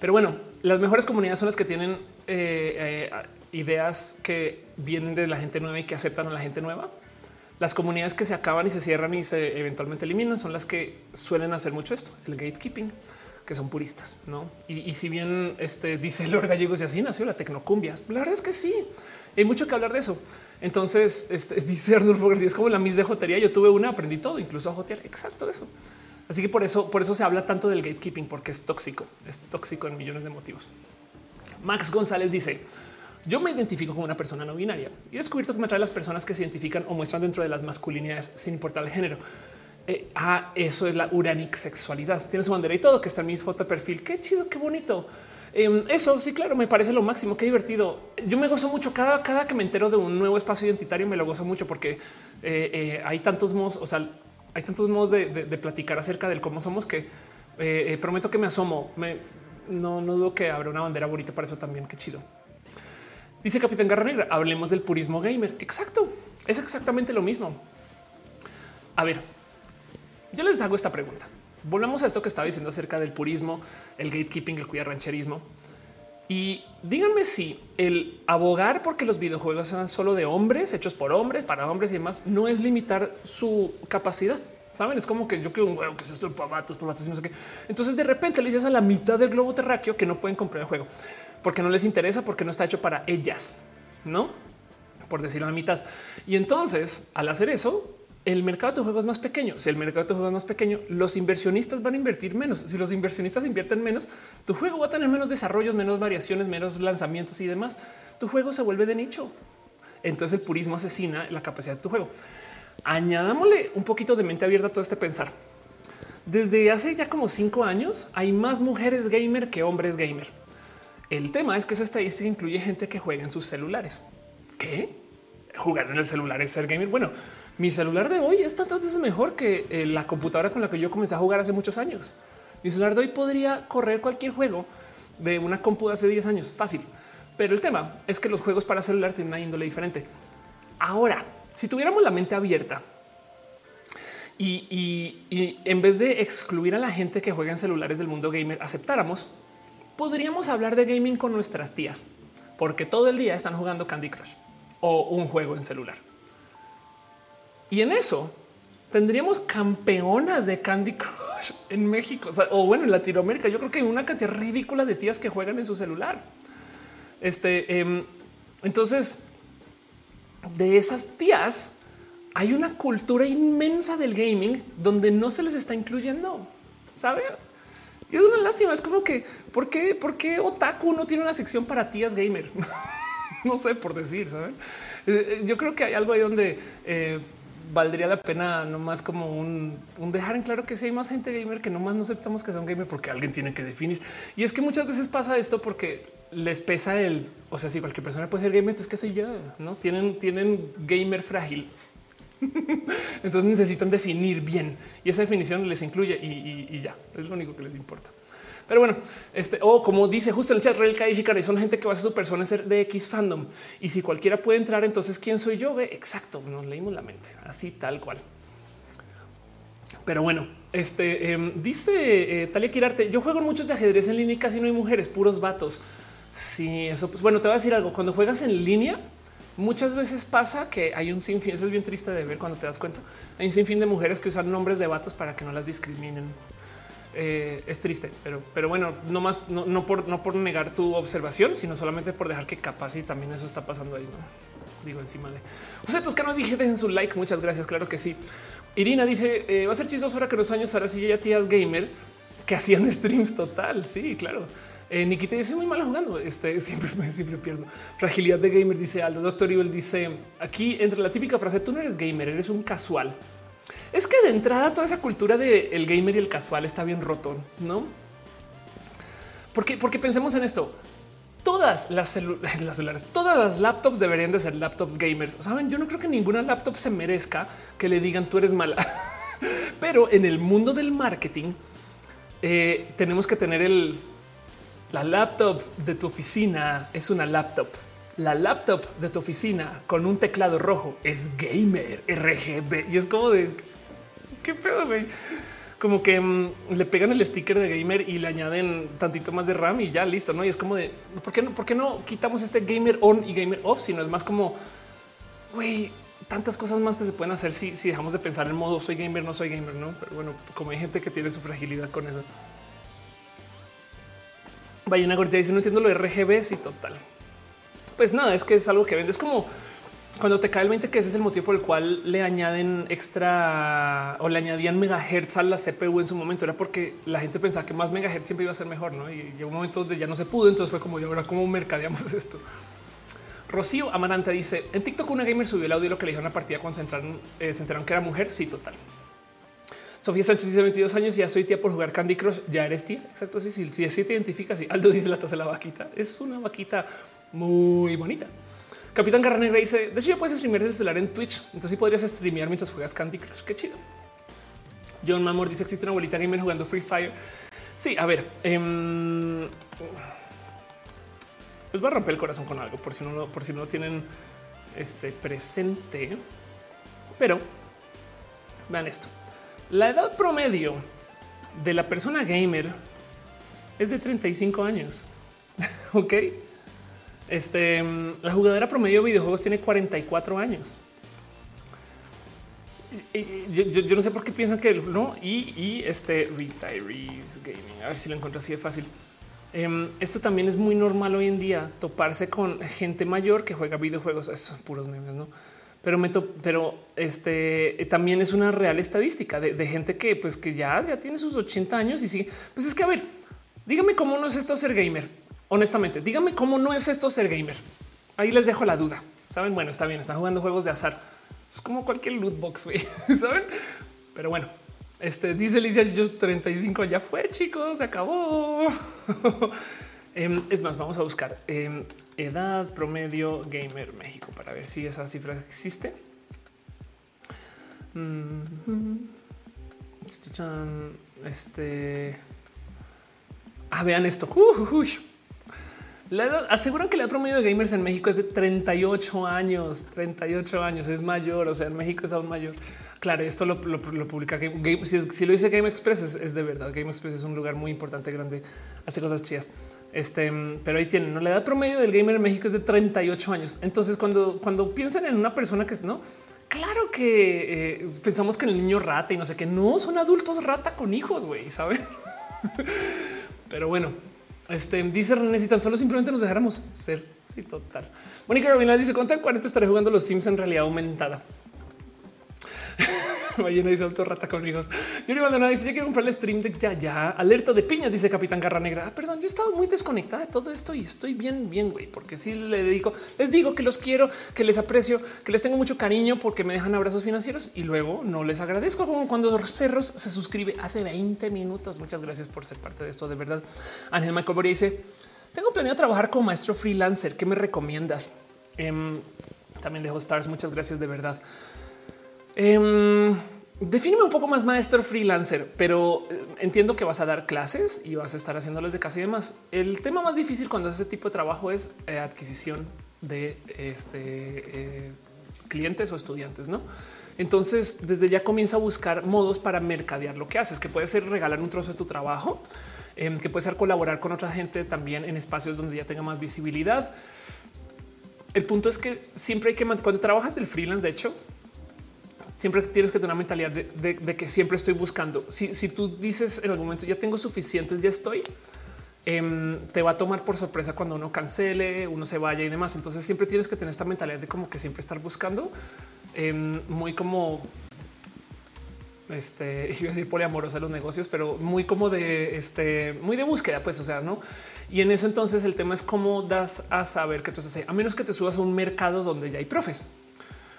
Pero bueno, las mejores comunidades son las que tienen eh, eh, ideas que vienen de la gente nueva y que aceptan a la gente nueva las comunidades que se acaban y se cierran y se eventualmente eliminan son las que suelen hacer mucho esto, el gatekeeping, que son puristas, ¿no? Y, si bien este, dice <laughs> Lord Gallegos y así nació la tecnocumbia, la verdad es que sí, hay mucho que hablar de eso. Entonces, este, <laughs> dice Arnold Fogerty, es como la mis de jotería, yo tuve una, aprendí todo, incluso a jotear, exacto eso. Así que por eso, por eso se habla tanto del gatekeeping, porque es tóxico, es tóxico en millones de motivos. Max González dice, yo me identifico como una persona no binaria y he descubierto que me atrae las personas que se identifican o muestran dentro de las masculinidades sin importar el género. Eh, ah, eso es la uranic sexualidad. Tiene su bandera y todo que está en mi foto de perfil. Qué chido, qué bonito. Em, eso sí, claro, me parece lo máximo. Qué divertido. Yo me gozo mucho cada, cada que me entero de un nuevo espacio identitario. Me lo gozo mucho porque eh, eh, hay tantos modos, o sea, hay tantos modos de, platicar acerca del cómo somos que prometo que me asomo. No, dudo que habrá una bandera bonita para eso también. Qué chido. Dice Capitán Garra Negra, hablemos del purismo gamer. Exacto, es exactamente lo mismo. A ver, yo les hago esta pregunta. Volvamos a esto que estaba diciendo acerca del purismo, el gatekeeping, el cuidar rancherismo. Y díganme si el abogar porque los videojuegos sean solo de hombres, hechos por hombres, para hombres y demás, no es limitar su capacidad. Saben, es como que yo quiero un juego que es esto para vatos, para vatos y no sé qué. Entonces de repente le dices a la mitad del globo terráqueo que no pueden comprar el juego porque no les interesa, porque no está hecho para ellas, no por decirlo a la mitad. Y entonces, al hacer eso, el mercado de juegos es más pequeño. Si el mercado de juegos es más pequeño, los inversionistas van a invertir menos. Si los inversionistas invierten menos, tu juego va a tener menos desarrollos, menos variaciones, menos lanzamientos y demás. Tu juego se vuelve de nicho. Entonces el purismo asesina la capacidad de tu juego. Añadámosle un poquito de mente abierta a todo este pensar. Desde hace ya como cinco años hay más mujeres gamer que hombres gamer. El tema es que esa estadística incluye gente que juega en sus celulares. ¿Qué? Jugar en el celular es ser gamer. Bueno, mi celular de hoy es tantas veces mejor que eh, la computadora con la que yo comencé a jugar hace muchos años. Mi celular de hoy podría correr cualquier juego de una compu de hace 10 años. Fácil. Pero el tema es que los juegos para celular tienen una índole diferente. Ahora, si tuviéramos la mente abierta y, y en vez de excluir a la gente que juega en celulares del mundo gamer, aceptáramos podríamos hablar de gaming con nuestras tías, porque todo el día están jugando Candy Crush o un juego en celular. Y en eso tendríamos campeonas de Candy Crush <laughs> en México o, bueno, en Latinoamérica. Yo creo que hay una cantidad ridícula de tías que juegan en su celular. Este, em, entonces, de esas tías hay una cultura inmensa del gaming donde no se les está incluyendo. Saben? Y es una lástima. Es como que, ¿por qué, por qué Otaku no tiene una sección para tías gamer? <laughs> no sé por decir, ¿saben? Eh, eh, yo creo que hay algo ahí donde eh, valdría la pena nomás como un, dejar en claro que si hay más gente gamer que nomás no aceptamos que son gamer porque alguien tiene que definir. Y es que muchas veces pasa esto porque les pesa el, o sea, si cualquier persona puede ser gamer, entonces que soy yo, no tienen, tienen gamer frágil. <laughs> entonces necesitan definir bien y esa definición les incluye y ya es lo único que les importa. Pero bueno, este o como dice justo en el chat, Real y son gente que va a ser su persona ser de X fandom. Y si cualquiera puede entrar, entonces quién soy yo? Ve exacto. Nos leímos la mente así tal cual. Pero bueno, este em, dice eh, Talia Quirarte. Yo juego muchos de ajedrez en línea y casi no hay mujeres, puros vatos. Sí, eso pues bueno, te voy a decir algo. Cuando juegas en línea, muchas veces pasa que hay un sinfín. Eso es bien triste de ver cuando te das cuenta. Hay un sinfín de mujeres que usan nombres de vatos para que no las discriminen. Eh, es triste, pero, pero bueno, no más, no, por, no por negar tu observación, sino solamente por dejar que capaz y también eso está pasando ahí. Digo encima de o tus canales dije dejen su like. Muchas gracias. Claro que sí. Irina dice eh, va a ser chistoso ahora que los años ahora sí ya tías gamer que hacían <laughs> streams total. Sí, claro. Eh, Nikita dice muy mal jugando. Este <laughs> siempre, siempre pierdo. Fragilidad de gamer dice Aldo. Doctor Evil dice aquí entre la típica frase: Tú no eres gamer, eres un casual. Es que de entrada toda esa cultura del gamer y el casual está bien roto, ¿no? Porque, porque pensemos en esto. Todas las, <laughs> las celulares, todas las laptops deberían de ser laptops gamers. Saben, yo no creo que ninguna laptop se merezca que le digan tú eres mala. <laughs> Pero en el mundo del marketing eh, tenemos que tener el la laptop de tu oficina es una laptop. La laptop de tu oficina con un teclado rojo es gamer RGB y es como de qué pedo, güey. Como que mm, le pegan el sticker de gamer y le añaden tantito más de RAM y ya listo, no? Y es como de por qué no, por qué no quitamos este gamer on y gamer off, sino es más como güey, tantas cosas más que se pueden hacer si, si dejamos de pensar en modo soy gamer, no soy gamer, no? Pero bueno, como hay gente que tiene su fragilidad con eso. Vaya una gordita dice no entiendo lo de RGB. Sí, total. Pues nada, es que es algo que vende. Es como cuando te cae el 20, que ese es el motivo por el cual le añaden extra o le añadían megahertz a la CPU en su momento, era porque la gente pensaba que más megahertz siempre iba a ser mejor, ¿no? Y llegó un momento donde ya no se pudo, entonces fue como, ¿y ahora cómo mercadeamos <laughs> esto? Rocío Amaranta dice, en TikTok una gamer subió el audio lo que le dijo una partida cuando se enteraron, eh, se enteraron que era mujer, sí, total. Sofía Sánchez dice 22 años, ya soy tía por jugar Candy Crush, ya eres tía, exacto, sí, sí, sí, sí te identificas, sí. Aldo dice la taza de la vaquita, es una vaquita muy bonita. Capitán Garra dice: De hecho, ya puedes streamear el celular en Twitch. Entonces, sí podrías streamear mientras juegas Candy Crush. Qué chido. John Mamor dice: Existe una abuelita gamer jugando Free Fire. Sí, a ver, eh, les voy a romper el corazón con algo por si no, por si no lo tienen este presente. Pero vean esto: la edad promedio de la persona gamer es de 35 años. <laughs> ok. Este, la jugadora promedio de videojuegos tiene 44 años. yo, no sé por qué piensan que no. Y, este retirees gaming, a ver si lo encuentro así de fácil. Em, esto también es muy normal hoy en día toparse con gente mayor que juega videojuegos. Esos puros memes, no? Pero, pero este también es una real estadística de, gente que, pues, que ya, ya tiene sus 80 años y sigue. Pues es que, a ver, dígame cómo no es esto ser gamer honestamente, dígame cómo no es esto ser gamer. Ahí les dejo la duda. Saben, bueno, está bien, están jugando juegos de azar. Es como cualquier loot box, güey, <laughs> saben? Pero bueno, este dice Alicia, yo 35 ya fue, chicos, se acabó. <laughs> Em, es más, vamos a buscar em, edad promedio gamer México para ver si esa cifra existe. Mm-hmm. Este. Ah, vean esto. La edad, aseguran que la edad promedio de gamers en México es de 38 años, 38 años, es mayor, o sea, en México es aún mayor. Claro, esto lo, publica Game, si, lo dice Game Express es, de verdad. Game Express es un lugar muy importante, grande, hace cosas chidas. Este, pero ahí tienen, ¿no? la edad promedio del gamer en México es de 38 años. Entonces, cuando, cuando piensan en una persona que es no, claro que eh, pensamos que el niño rata y no sé qué, no son adultos rata con hijos, güey, saben? <laughs> pero bueno, este dice René, si tan solo simplemente nos dejáramos ser. Sí, total. Mónica Robina dice: ¿Cuánto 40 estaré jugando los Sims en realidad aumentada? <laughs> Ballena dice auto rata con hijos. Yo Maldonado dice: Yo quiero comprarle stream de ya, ya. Alerta de piñas, dice Capitán Garra Negra. Ah, perdón, yo he estado muy desconectada de todo esto y estoy bien, bien, güey, porque si le dedico, les digo que los quiero, que les aprecio, que les tengo mucho cariño porque me dejan abrazos financieros y luego no les agradezco como cuando Cerros se suscribe hace 20 minutos. Muchas gracias por ser parte de esto, de verdad. Ángel Michael Boria dice: Tengo planeado trabajar como maestro freelancer. ¿Qué me recomiendas? Em, también dejo stars. Muchas gracias de verdad. Eh, Defíneme un poco más maestro freelancer, pero eh, entiendo que vas a dar clases y vas a estar haciéndoles de casa y demás. El tema más difícil cuando haces ese tipo de trabajo es eh, adquisición de este, eh, clientes o estudiantes, ¿no? Entonces, desde ya comienza a buscar modos para mercadear lo que haces, que puede ser regalar un trozo de tu trabajo, em, que puede ser colaborar con otra gente también en espacios donde ya tenga más visibilidad. El punto es que siempre hay que, cuando trabajas del freelance, de hecho, siempre tienes que tener una mentalidad de, que siempre estoy buscando. Si, tú dices en algún momento ya tengo suficientes, ya estoy, em, te va a tomar por sorpresa cuando uno cancele, uno se vaya y demás. Entonces siempre tienes que tener esta mentalidad de como que siempre estar buscando, em, muy como este, <laughs> iba a decir poliamorosa los negocios, pero muy como de este, muy de búsqueda, pues, o sea, no. Y en eso entonces el tema es cómo das a saber que tú estás a menos que te subas a un mercado donde ya hay profes.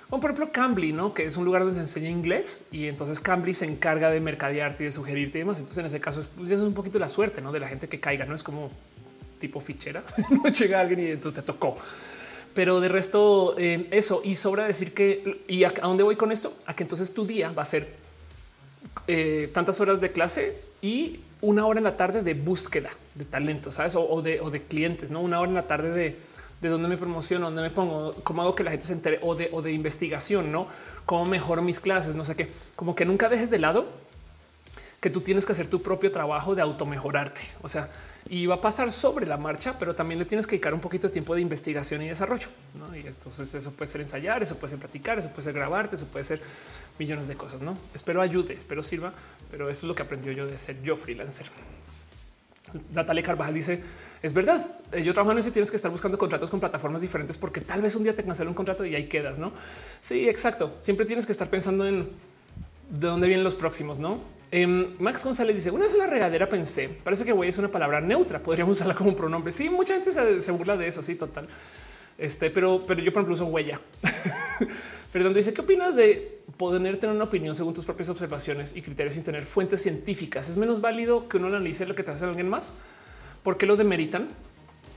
O por ejemplo, Cambly, ¿no? que es un lugar donde se enseña inglés y entonces Cambly se encarga de mercadearte y de sugerirte y demás. Entonces, en ese caso, es, pues, es un poquito la suerte ¿no? de la gente que caiga. No es como tipo fichera. <laughs> no llega alguien y entonces te tocó. Pero de resto, eh, eso y sobra decir que y a, dónde voy con esto, a que entonces tu día va a ser eh, tantas horas de clase y una hora en la tarde de búsqueda de talento, sabes, o, de, o de clientes, no una hora en la tarde de de dónde me promociono, dónde me pongo, cómo hago que la gente se entere o de, o de investigación, no cómo mejoro mis clases, no sé qué, como que nunca dejes de lado que tú tienes que hacer tu propio trabajo de automejorarte. O sea, y va a pasar sobre la marcha, pero también le tienes que dedicar un poquito de tiempo de investigación y desarrollo. ¿no? Y entonces eso puede ser ensayar, eso puede ser platicar, eso puede ser grabarte, eso puede ser millones de cosas. No espero ayude, espero sirva, pero eso es lo que aprendió yo de ser yo freelancer. Natalia Carvajal dice es verdad. Eh, yo trabajo en eso y tienes que estar buscando contratos con plataformas diferentes porque tal vez un día te cancela un contrato y ahí quedas, no? Sí, exacto. Siempre tienes que estar pensando en de dónde vienen los próximos, no? Em, Max González dice una vez en la regadera pensé, parece que güey es una palabra neutra. Podríamos usarla como un pronombre. Sí, mucha gente se, burla de eso. Sí, total. Este, pero, pero yo por ejemplo uso huella. <laughs> Fernando dice qué opinas de poder tener una opinión según tus propias observaciones y criterios sin tener fuentes científicas. Es menos válido que uno analice lo que te hace alguien más. ¿Por qué lo demeritan?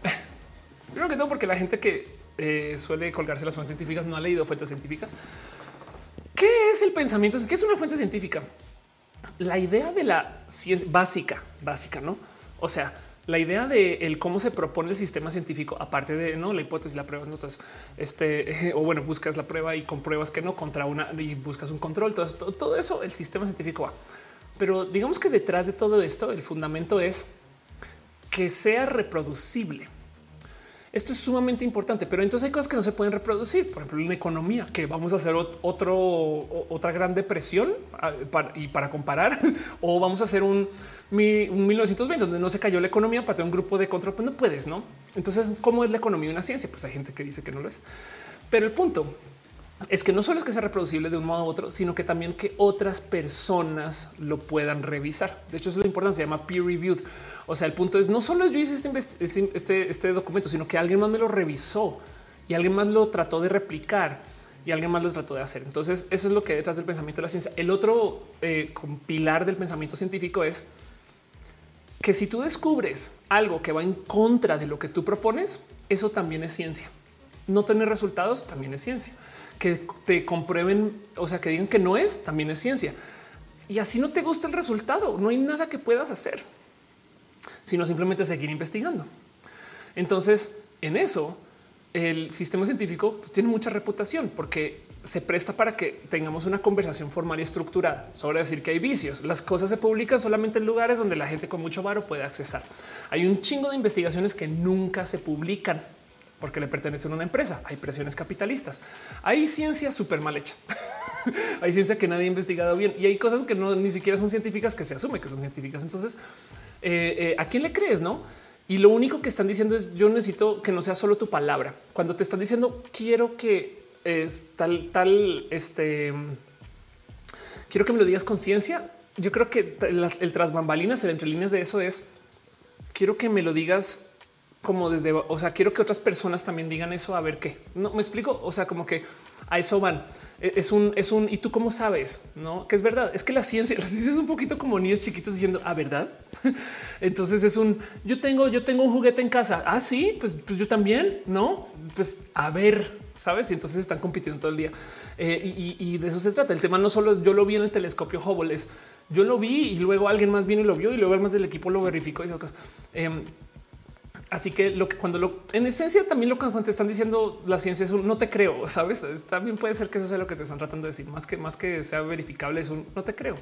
<laughs> Creo que no, porque la gente que eh, suele colgarse las fuentes científicas no ha leído fuentes científicas. ¿Qué es el pensamiento? ¿Qué es una fuente científica? La idea de la ciencia básica, básica, no? O sea, la idea de el cómo se propone el sistema científico, aparte de no la hipótesis, la prueba, entonces este <laughs> o bueno, buscas la prueba y compruebas que no contra una y buscas un control. Todo, todo eso, el sistema científico va. Pero digamos que detrás de todo esto, el fundamento es que sea reproducible. Esto es sumamente importante, pero entonces hay cosas que no se pueden reproducir. Por ejemplo, en economía, que vamos a hacer otro, otra gran depresión y para comparar, <laughs> o vamos a hacer un, 1920 donde no se cayó la economía para tener un grupo de control. Pues no puedes, no? Entonces, ¿cómo es la economía una ciencia? Pues hay gente que dice que no lo es. Pero el punto es que no solo es que sea reproducible de un modo u otro, sino que también que otras personas lo puedan revisar. De hecho, es lo importante, se llama peer reviewed. O sea, el punto es no solo yo hice este, este, este, este, documento, sino que alguien más me lo revisó y alguien más lo trató de replicar y alguien más lo trató de hacer. Entonces, eso es lo que detrás del pensamiento de la ciencia. El otro eh, pilar del pensamiento científico es que si tú descubres algo que va en contra de lo que tú propones, eso también es ciencia. No tener resultados también es ciencia que te comprueben, o sea, que digan que no es, también es ciencia. Y así no te gusta el resultado, no hay nada que puedas hacer, sino simplemente seguir investigando. Entonces, en eso, el sistema científico pues, tiene mucha reputación porque se presta para que tengamos una conversación formal y estructurada sobre decir que hay vicios. Las cosas se publican solamente en lugares donde la gente con mucho varo puede accesar. Hay un chingo de investigaciones que nunca se publican porque le pertenecen a una empresa. Hay presiones capitalistas. Hay ciencia súper mal hecha. <laughs> hay ciencia que nadie ha investigado bien y hay cosas que no ni siquiera son científicas que se asume que son científicas. Entonces, eh, eh, ¿a quién le crees? No? Y lo único que están diciendo es yo necesito que no sea solo tu palabra. Cuando te están diciendo quiero que es tal, tal, este quiero que me lo digas con ciencia. Yo creo que el, el tras bambalinas, el entre líneas de eso es quiero que me lo digas como desde, o sea, quiero que otras personas también digan eso, a ver qué. No me explico. O sea, como que a eso van. E, es un, es un, y tú cómo sabes, no? Que es verdad. Es que la ciencia, <laughs> la ciencia es un poquito como niños chiquitos diciendo a verdad. <laughs> Entonces es un, yo tengo, yo tengo un juguete en casa. Ah, sí, pues, pues yo también, no? Pues a ver, sabes? Y entonces están compitiendo todo el día. Eh, y, de eso se trata. El tema no solo es yo lo vi en el telescopio Hubble, es yo lo vi y luego alguien más vino y lo vio y luego más del equipo lo verificó y esas cosas. Em, Así que lo que cuando lo en esencia también lo que te están diciendo la ciencia es un no te creo, <laughs> sabes? También puede ser que eso sea lo que te están tratando de decir, más que más que sea verificable, es un no te creo.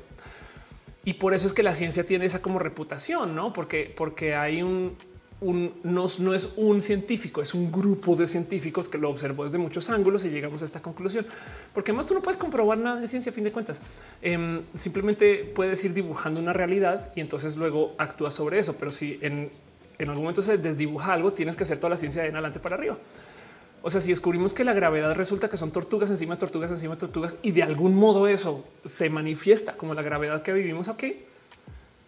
Y por eso es que la ciencia tiene esa como reputación, no? Porque, porque hay un, un no, no, es un científico, es un grupo de científicos que lo observó desde muchos ángulos y llegamos a esta conclusión. Porque además tú no puedes comprobar nada de ciencia a fin de cuentas. Em, simplemente puedes ir dibujando una realidad y entonces luego actúas sobre eso. Pero si en en algún momento se desdibuja algo, tienes que hacer toda la ciencia de en adelante para arriba. O sea, si descubrimos que la gravedad resulta que son tortugas encima de tortugas encima de tortugas y de algún modo eso se manifiesta como la gravedad que vivimos aquí,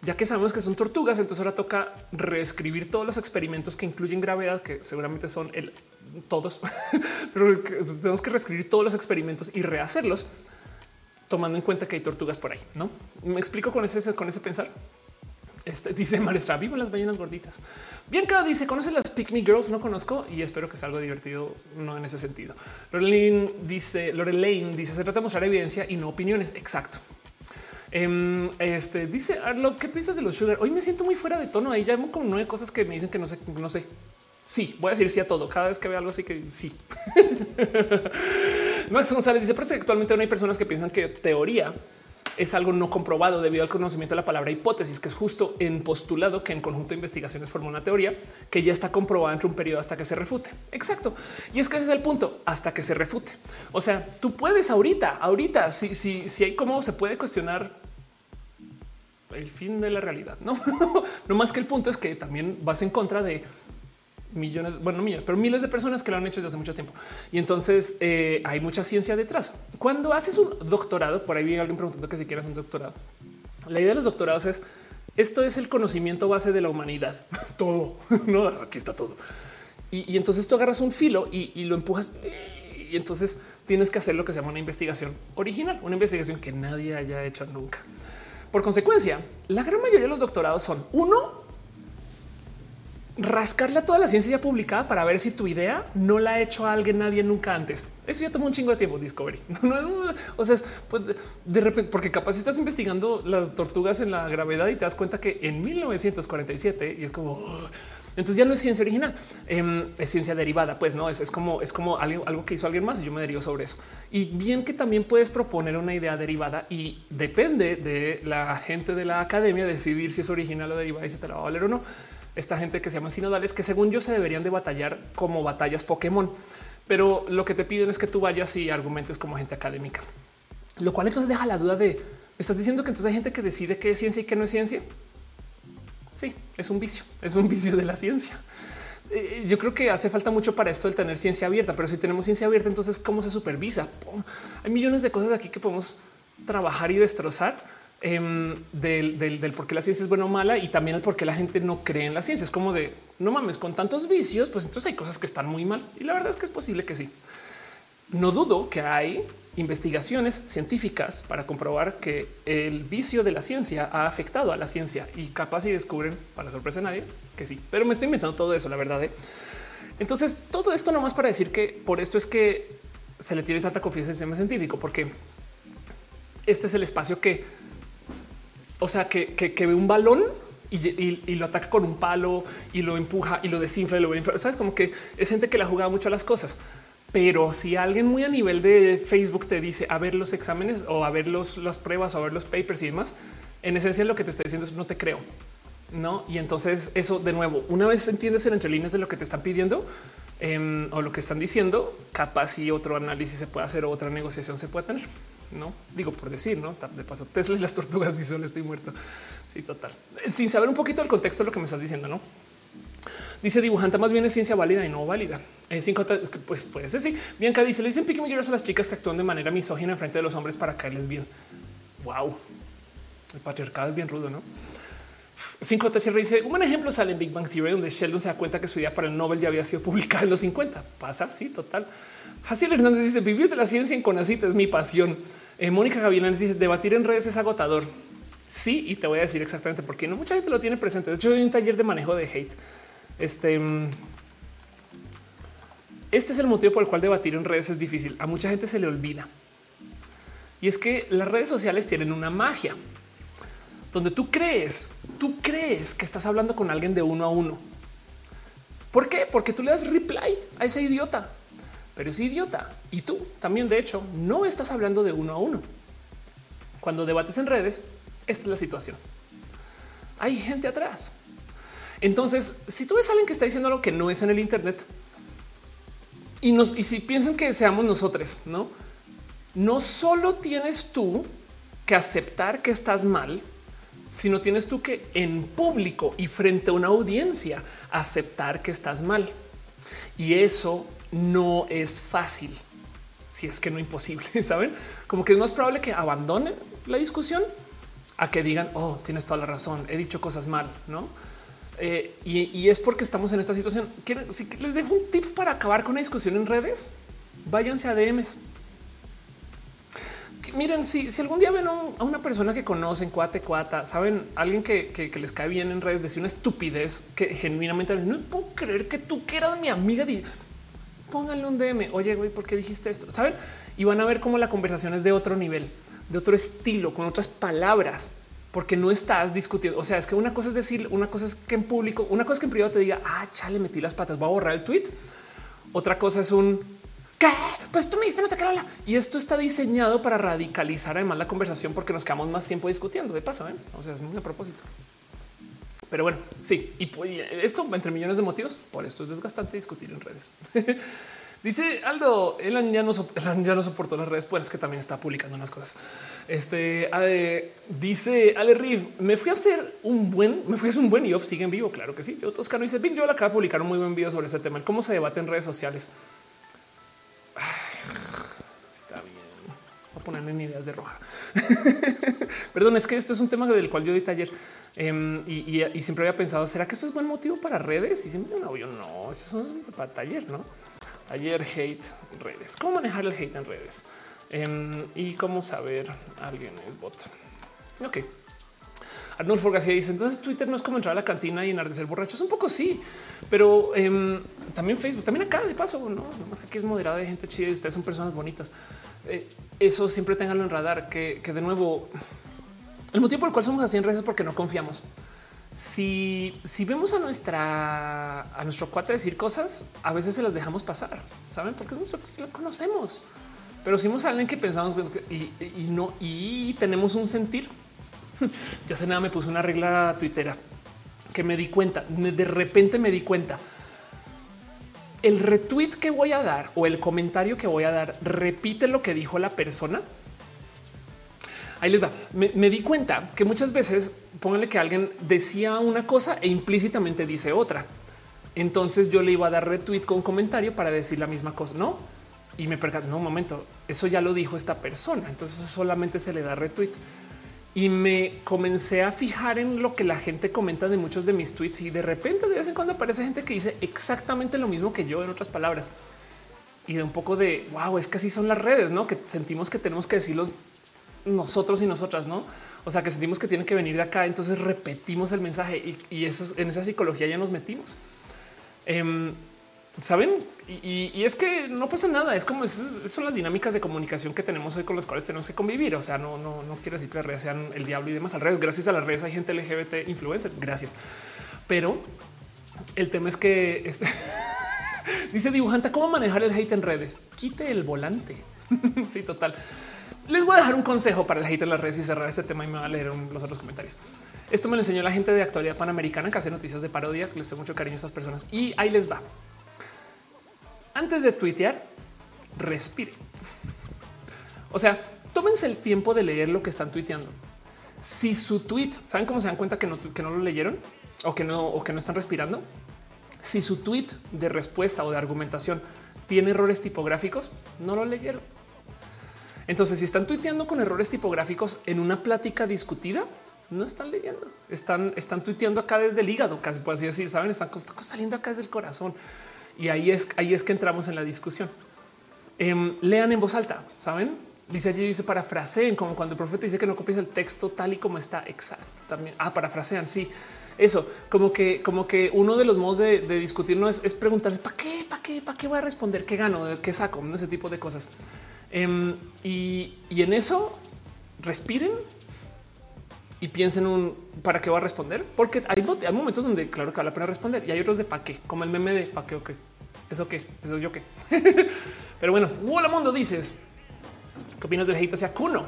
ya que sabemos que son tortugas, entonces ahora toca reescribir todos los experimentos que incluyen gravedad, que seguramente son el, todos, <laughs> pero tenemos que reescribir todos los experimentos y rehacerlos tomando en cuenta que hay tortugas por ahí. No me explico con ese, con ese pensar. Este, dice Marestra, vivo las ballenas gorditas. Bianca dice, ¿conoce las Pick Me Girls? No conozco y espero que sea algo divertido, no en ese sentido. Lorelane dice, Lorelaine dice, se trata de mostrar evidencia y no opiniones. Exacto. Em, este dice Arlo, ¿qué piensas de los sugar? Hoy me siento muy fuera de tono. Ahí ya hay como nueve cosas que me dicen que no sé, no sé. Sí, voy a decir sí a todo. Cada vez que veo algo así que sí. <laughs> Max González dice, parece que actualmente no hay personas que piensan que teoría es algo no comprobado debido al conocimiento de la palabra hipótesis, que es justo en postulado que en conjunto de investigaciones forma una teoría que ya está comprobada entre un periodo hasta que se refute. Exacto. Y es que ese es el punto, hasta que se refute. O sea, tú puedes ahorita, ahorita, si, si, si hay cómo se puede cuestionar el fin de la realidad, no, <laughs> no más que el punto es que también vas en contra de millones, bueno, no millones, pero miles de personas que lo han hecho desde hace mucho tiempo. Y entonces eh, hay mucha ciencia detrás. Cuando haces un doctorado, por ahí viene alguien preguntando que si quieres un doctorado. La idea de los doctorados es esto es el conocimiento base de la humanidad. <laughs> todo, <laughs> no aquí está todo. Y, entonces tú agarras un filo y, lo empujas y entonces tienes que hacer lo que se llama una investigación original, una investigación que nadie haya hecho nunca. Por consecuencia, la gran mayoría de los doctorados son uno, rascarle a toda la ciencia ya publicada para ver si tu idea no la ha hecho alguien, nadie nunca antes. Eso ya tomó un chingo de tiempo, Discovery. <laughs> o sea, pues de repente, porque capaz estás investigando las tortugas en la gravedad y te das cuenta que en 1947 y es como entonces ya no es ciencia original, em, es ciencia derivada. Pues no es, como es como algo, algo que hizo alguien más y yo me derivo sobre eso. Y bien que también puedes proponer una idea derivada y depende de la gente de la academia decidir si es original o derivada y si te la va a valer o no esta gente que se llama sinodales, que según yo se deberían de batallar como batallas Pokémon, pero lo que te piden es que tú vayas y argumentes como gente académica, lo cual entonces deja la duda de estás diciendo que entonces hay gente que decide qué es ciencia y qué no es ciencia. Sí, es un vicio, es un <laughs> vicio de la ciencia. Eh, yo creo que hace falta mucho para esto el tener ciencia abierta, pero si tenemos ciencia abierta, entonces cómo se supervisa? Hay millones de cosas aquí que podemos trabajar y destrozar Em, del, por qué la ciencia es buena o mala y también el por qué la gente no cree en la ciencia. Es como de no mames, con tantos vicios, pues entonces hay cosas que están muy mal. Y la verdad es que es posible que sí. No dudo que hay investigaciones científicas para comprobar que el vicio de la ciencia ha afectado a la ciencia y capaz y descubren, para sorpresa de nadie, que sí. Pero me estoy inventando todo eso, la verdad. ¿eh? Entonces, todo esto nomás para decir que por esto es que se le tiene tanta confianza al sistema científico, porque este es el espacio que o sea, que, ve un balón y, lo ataca con un palo y lo empuja y lo desinfla y lo Sabes como que es gente que la jugado mucho a las cosas. Pero si alguien muy a nivel de Facebook te dice a ver los exámenes o a ver los, las pruebas o a ver los papers y demás, en esencia lo que te está diciendo es no te creo. No, y entonces eso de nuevo, una vez entiendes el entre líneas de lo que te están pidiendo em, o lo que están diciendo, capaz y otro análisis se puede hacer o otra negociación se puede tener no digo por decir, no de paso Tesla y las tortugas dicen estoy muerto. Sí, total. Sin saber un poquito del contexto de lo que me estás diciendo, no? Dice dibujante, más bien es ciencia válida y no válida. En cinco, pues puede ser. Sí, Bianca dice: Le dicen pique a las chicas que actúan de manera misógina en frente de los hombres para caerles bien. Wow. El patriarcado es bien rudo, ¿no? 5 TCR dice un buen ejemplo sale en Big Bang Theory, donde Sheldon se da cuenta que su idea para el Nobel ya había sido publicada en los 50. Pasa, sí, total. Jaciel Hernández dice vivir de la ciencia en Conacita es mi pasión. Eh, Mónica Gavilanes dice debatir en redes es agotador. Sí, y te voy a decir exactamente por qué. No mucha gente lo tiene presente. De hecho, hay un taller de manejo de hate. Este, mm, este es el motivo por el cual debatir en redes es difícil. A mucha gente se le olvida. Y es que las redes sociales tienen una magia donde tú crees, tú crees que estás hablando con alguien de uno a uno. ¿Por qué? Porque tú le das reply a ese idiota, pero ese idiota y tú también, de hecho, no estás hablando de uno a uno. Cuando debates en redes, esta es la situación. Hay gente atrás. Entonces, si tú ves a alguien que está diciendo lo que no es en el Internet y, nos, y si piensan que seamos nosotros, no, no solo tienes tú que aceptar que estás mal, sino tienes tú que en público y frente a una audiencia aceptar que estás mal. Y eso no es fácil, si es que no imposible, <laughs> ¿saben? Como que es más probable que abandonen la discusión a que digan, oh, tienes toda la razón, he dicho cosas mal, ¿no? Eh, y, es porque estamos en esta situación. Si les dejo un tip para acabar con la discusión en redes, váyanse a DMs miren, si, si algún día ven a una persona que conocen, cuate, cuata, saben, alguien que, les cae bien en redes, decir una estupidez que genuinamente no puedo creer que tú que eras mi amiga, pónganle un DM. Oye, güey, ¿por qué dijiste esto? Saben? Y van a ver cómo la conversación es de otro nivel, de otro estilo, con otras palabras, porque no estás discutiendo. O sea, es que una cosa es decir, una cosa es que en público, una cosa es que en privado te diga, ah, chale, metí las patas, voy a borrar el tweet. Otra cosa es un ¿Qué? Pues tú me dijiste no sé qué Y esto está diseñado para radicalizar además la conversación porque nos quedamos más tiempo discutiendo de paso. ¿eh? O sea, es muy a propósito. Pero bueno, sí, y pues, esto entre millones de motivos, por esto es desgastante discutir en redes. <laughs> Dice Aldo, Elan ya no, ya no soportó las redes, pues es que también está publicando unas cosas. Este dice Ale Riff, me fui a hacer un buen, me fui a hacer un buen y sigue en vivo. Claro que sí. Yo Toscano dice Big Joel acaba de publicar un muy buen video sobre ese tema, el cómo se debate en redes sociales. Ponerme en ideas de roja. <laughs> Perdón, es que esto es un tema del cual yo di taller em, y, siempre había pensado, ¿será que esto es buen motivo para redes? Y siempre no, yo no, eso es para taller, ¿no? Taller hate redes. ¿Cómo manejar el hate en redes? Em, y cómo saber alguien es bot. Ok. Arnulfo García dice entonces Twitter no es como entrar a la cantina y llenar de ser borrachos. Un poco sí, pero em, también Facebook, también acá de paso, no más aquí es moderado de gente chida y ustedes son personas bonitas. Eh, eso siempre tenganlo en radar, que, de nuevo el motivo por el cual somos así en redes es porque no confiamos. Si, si vemos a nuestra a nuestro cuate decir cosas, a veces se las dejamos pasar, saben, porque nosotros la conocemos, pero si vemos a alguien que pensamos y, y no y tenemos un sentir <laughs> ya sé nada, me puse una regla tuitera que me di cuenta. De repente me di cuenta. El retweet que voy a dar o el comentario que voy a dar repite lo que dijo la persona. Ahí les va. Me, di cuenta que muchas veces pónganle que alguien decía una cosa e implícitamente dice otra. Entonces yo le iba a dar retweet con comentario para decir la misma cosa, no? Y me percaté, no, un momento, eso ya lo dijo esta persona. Entonces solamente se le da retweet y me comencé a fijar en lo que la gente comenta de muchos de mis tweets y de repente de vez en cuando aparece gente que dice exactamente lo mismo que yo en otras palabras y de un poco de wow, es que así son las redes, no que sentimos que tenemos que decirlos nosotros y nosotras, no? O sea, que sentimos que tienen que venir de acá. Entonces repetimos el mensaje y, eso en esa psicología ya nos metimos. Em, saben? Y, es que no pasa nada. Es como son las dinámicas de comunicación que tenemos hoy con las cuales tenemos que convivir. O sea, no, no, no quiero decir que las redes sean el diablo y demás. Al revés, gracias a las redes hay gente LGBT influencer. Gracias. Pero el tema es que este, <laughs> dice dibujante cómo manejar el hate en redes. Quite el volante. <laughs> sí, total. Les voy a dejar un consejo para el hate en las redes y cerrar este tema y me va a leer los otros comentarios. Esto me lo enseñó la gente de actualidad panamericana que hace noticias de parodia. Les tengo mucho cariño a estas personas y ahí les va antes de tuitear, respire. O sea, tómense el tiempo de leer lo que están tuiteando. Si su tweet, ¿saben cómo se dan cuenta que no, que no lo leyeron o que no, o que no están respirando? Si su tweet de respuesta o de argumentación tiene errores tipográficos, no lo leyeron. Entonces, si están tuiteando con errores tipográficos en una plática discutida, no están leyendo, están, están tuiteando acá desde el hígado, casi puede decir, saben, están saliendo acá desde el corazón. Y ahí es, ahí es que entramos en la discusión. Em, lean en voz alta, saben? Dice allí dice parafraseen, como cuando el profeta dice que no copies el texto tal y como está. Exacto. También ah, parafrasean. Sí, eso como que, como que uno de los modos de, discutir no es, preguntarse para qué, para qué, para qué voy a responder, qué gano, qué saco, ese tipo de cosas. Em, y en eso respiren y piensen un para qué va a responder, porque hay, hay, momentos donde claro que vale la pena responder y hay otros de para qué, como el meme de para qué o qué, eso qué, eso yo qué. <laughs> Pero bueno, hola mundo dices, ¿qué opinas del hate hacia Kuno?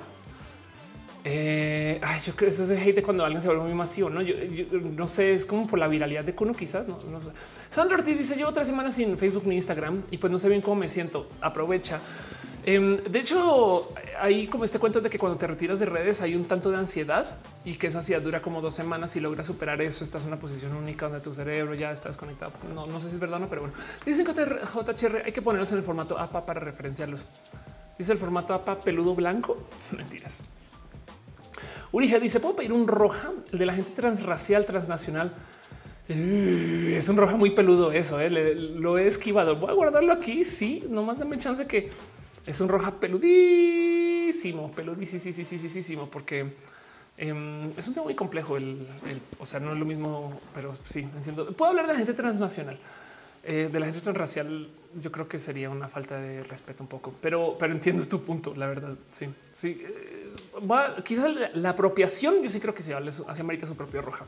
Eh, ay, yo creo que eso es hate cuando alguien se vuelve muy masivo. No, yo, no sé, es como por la viralidad de Kuno, quizás. No, sé. Sandro Ortiz dice: Llevo tres semanas sin Facebook ni Instagram y pues no sé bien cómo me siento. Aprovecha. Em, de hecho, hay como este cuento de que cuando te retiras de redes hay un tanto de ansiedad y que esa ansiedad dura como dos semanas y logras superar eso. Estás en una posición única donde tu cerebro ya estás conectado. No, no sé si es verdad o no, pero bueno, dicen que JHR hay que ponerlos en el formato APA para referenciarlos. Dice el formato APA peludo blanco. <laughs> Mentiras. Urija dice: Puedo pedir un roja, el de la gente transracial, transnacional. Eh, es un roja muy peludo. Eso eh, lo he esquivado. Voy a guardarlo aquí. Sí, nomás dame chance que es un roja peludísimo, peludísimo, porque em, es un tema muy complejo. El, o sea, no es lo mismo, pero sí entiendo. Puedo hablar de la gente transnacional, eh, de la gente transracial. Yo creo que sería una falta de respeto un poco, pero, pero entiendo tu punto. La verdad, sí, sí. Eh, quizás la, apropiación, yo sí creo que se vale hacia América su propio roja.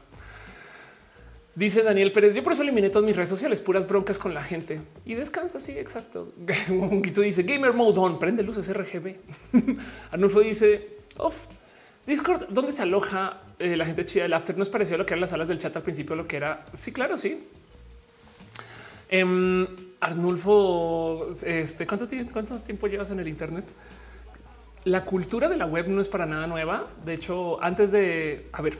Dice Daniel Pérez, yo por eso eliminé todas mis redes sociales, puras broncas con la gente. Y descansa, sí, exacto. <laughs> Un poquito dice, Gamer Mode On, prende luces RGB. <laughs> Arnulfo dice, off. Discord, ¿dónde se aloja eh, la gente chida del after? ¿No es parecido a lo que eran las salas del chat al principio? Lo que era, sí, claro, sí. Em, Arnulfo, este, ¿cuánto, ¿cuánto tiempo llevas en el Internet? La cultura de la web no es para nada nueva. De hecho, antes de, a ver,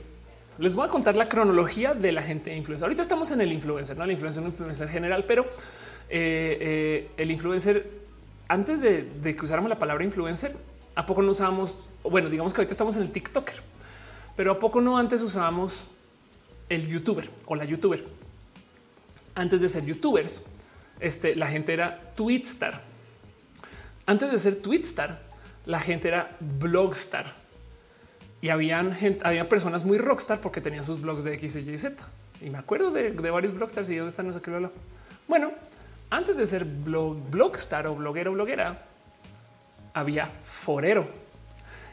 les voy a contar la cronología de la gente influencer. Ahorita estamos en el influencer, no el influencer, un influencer general, pero eh, eh, el influencer, antes de, que usáramos la palabra influencer, a poco no usábamos, bueno, digamos que ahorita estamos en el TikToker, pero a poco no antes usábamos el youtuber o la youtuber. Antes de ser youtubers, este, la gente era tweetstar. Antes de ser tweetstar, la gente era blogstar y habían gente, había personas muy rockstar porque tenían sus blogs de X, Y, Z. Y me acuerdo de, varios blogstars y dónde están, no sé qué Bueno, antes de ser blog, blogstar o bloguero, bloguera, había forero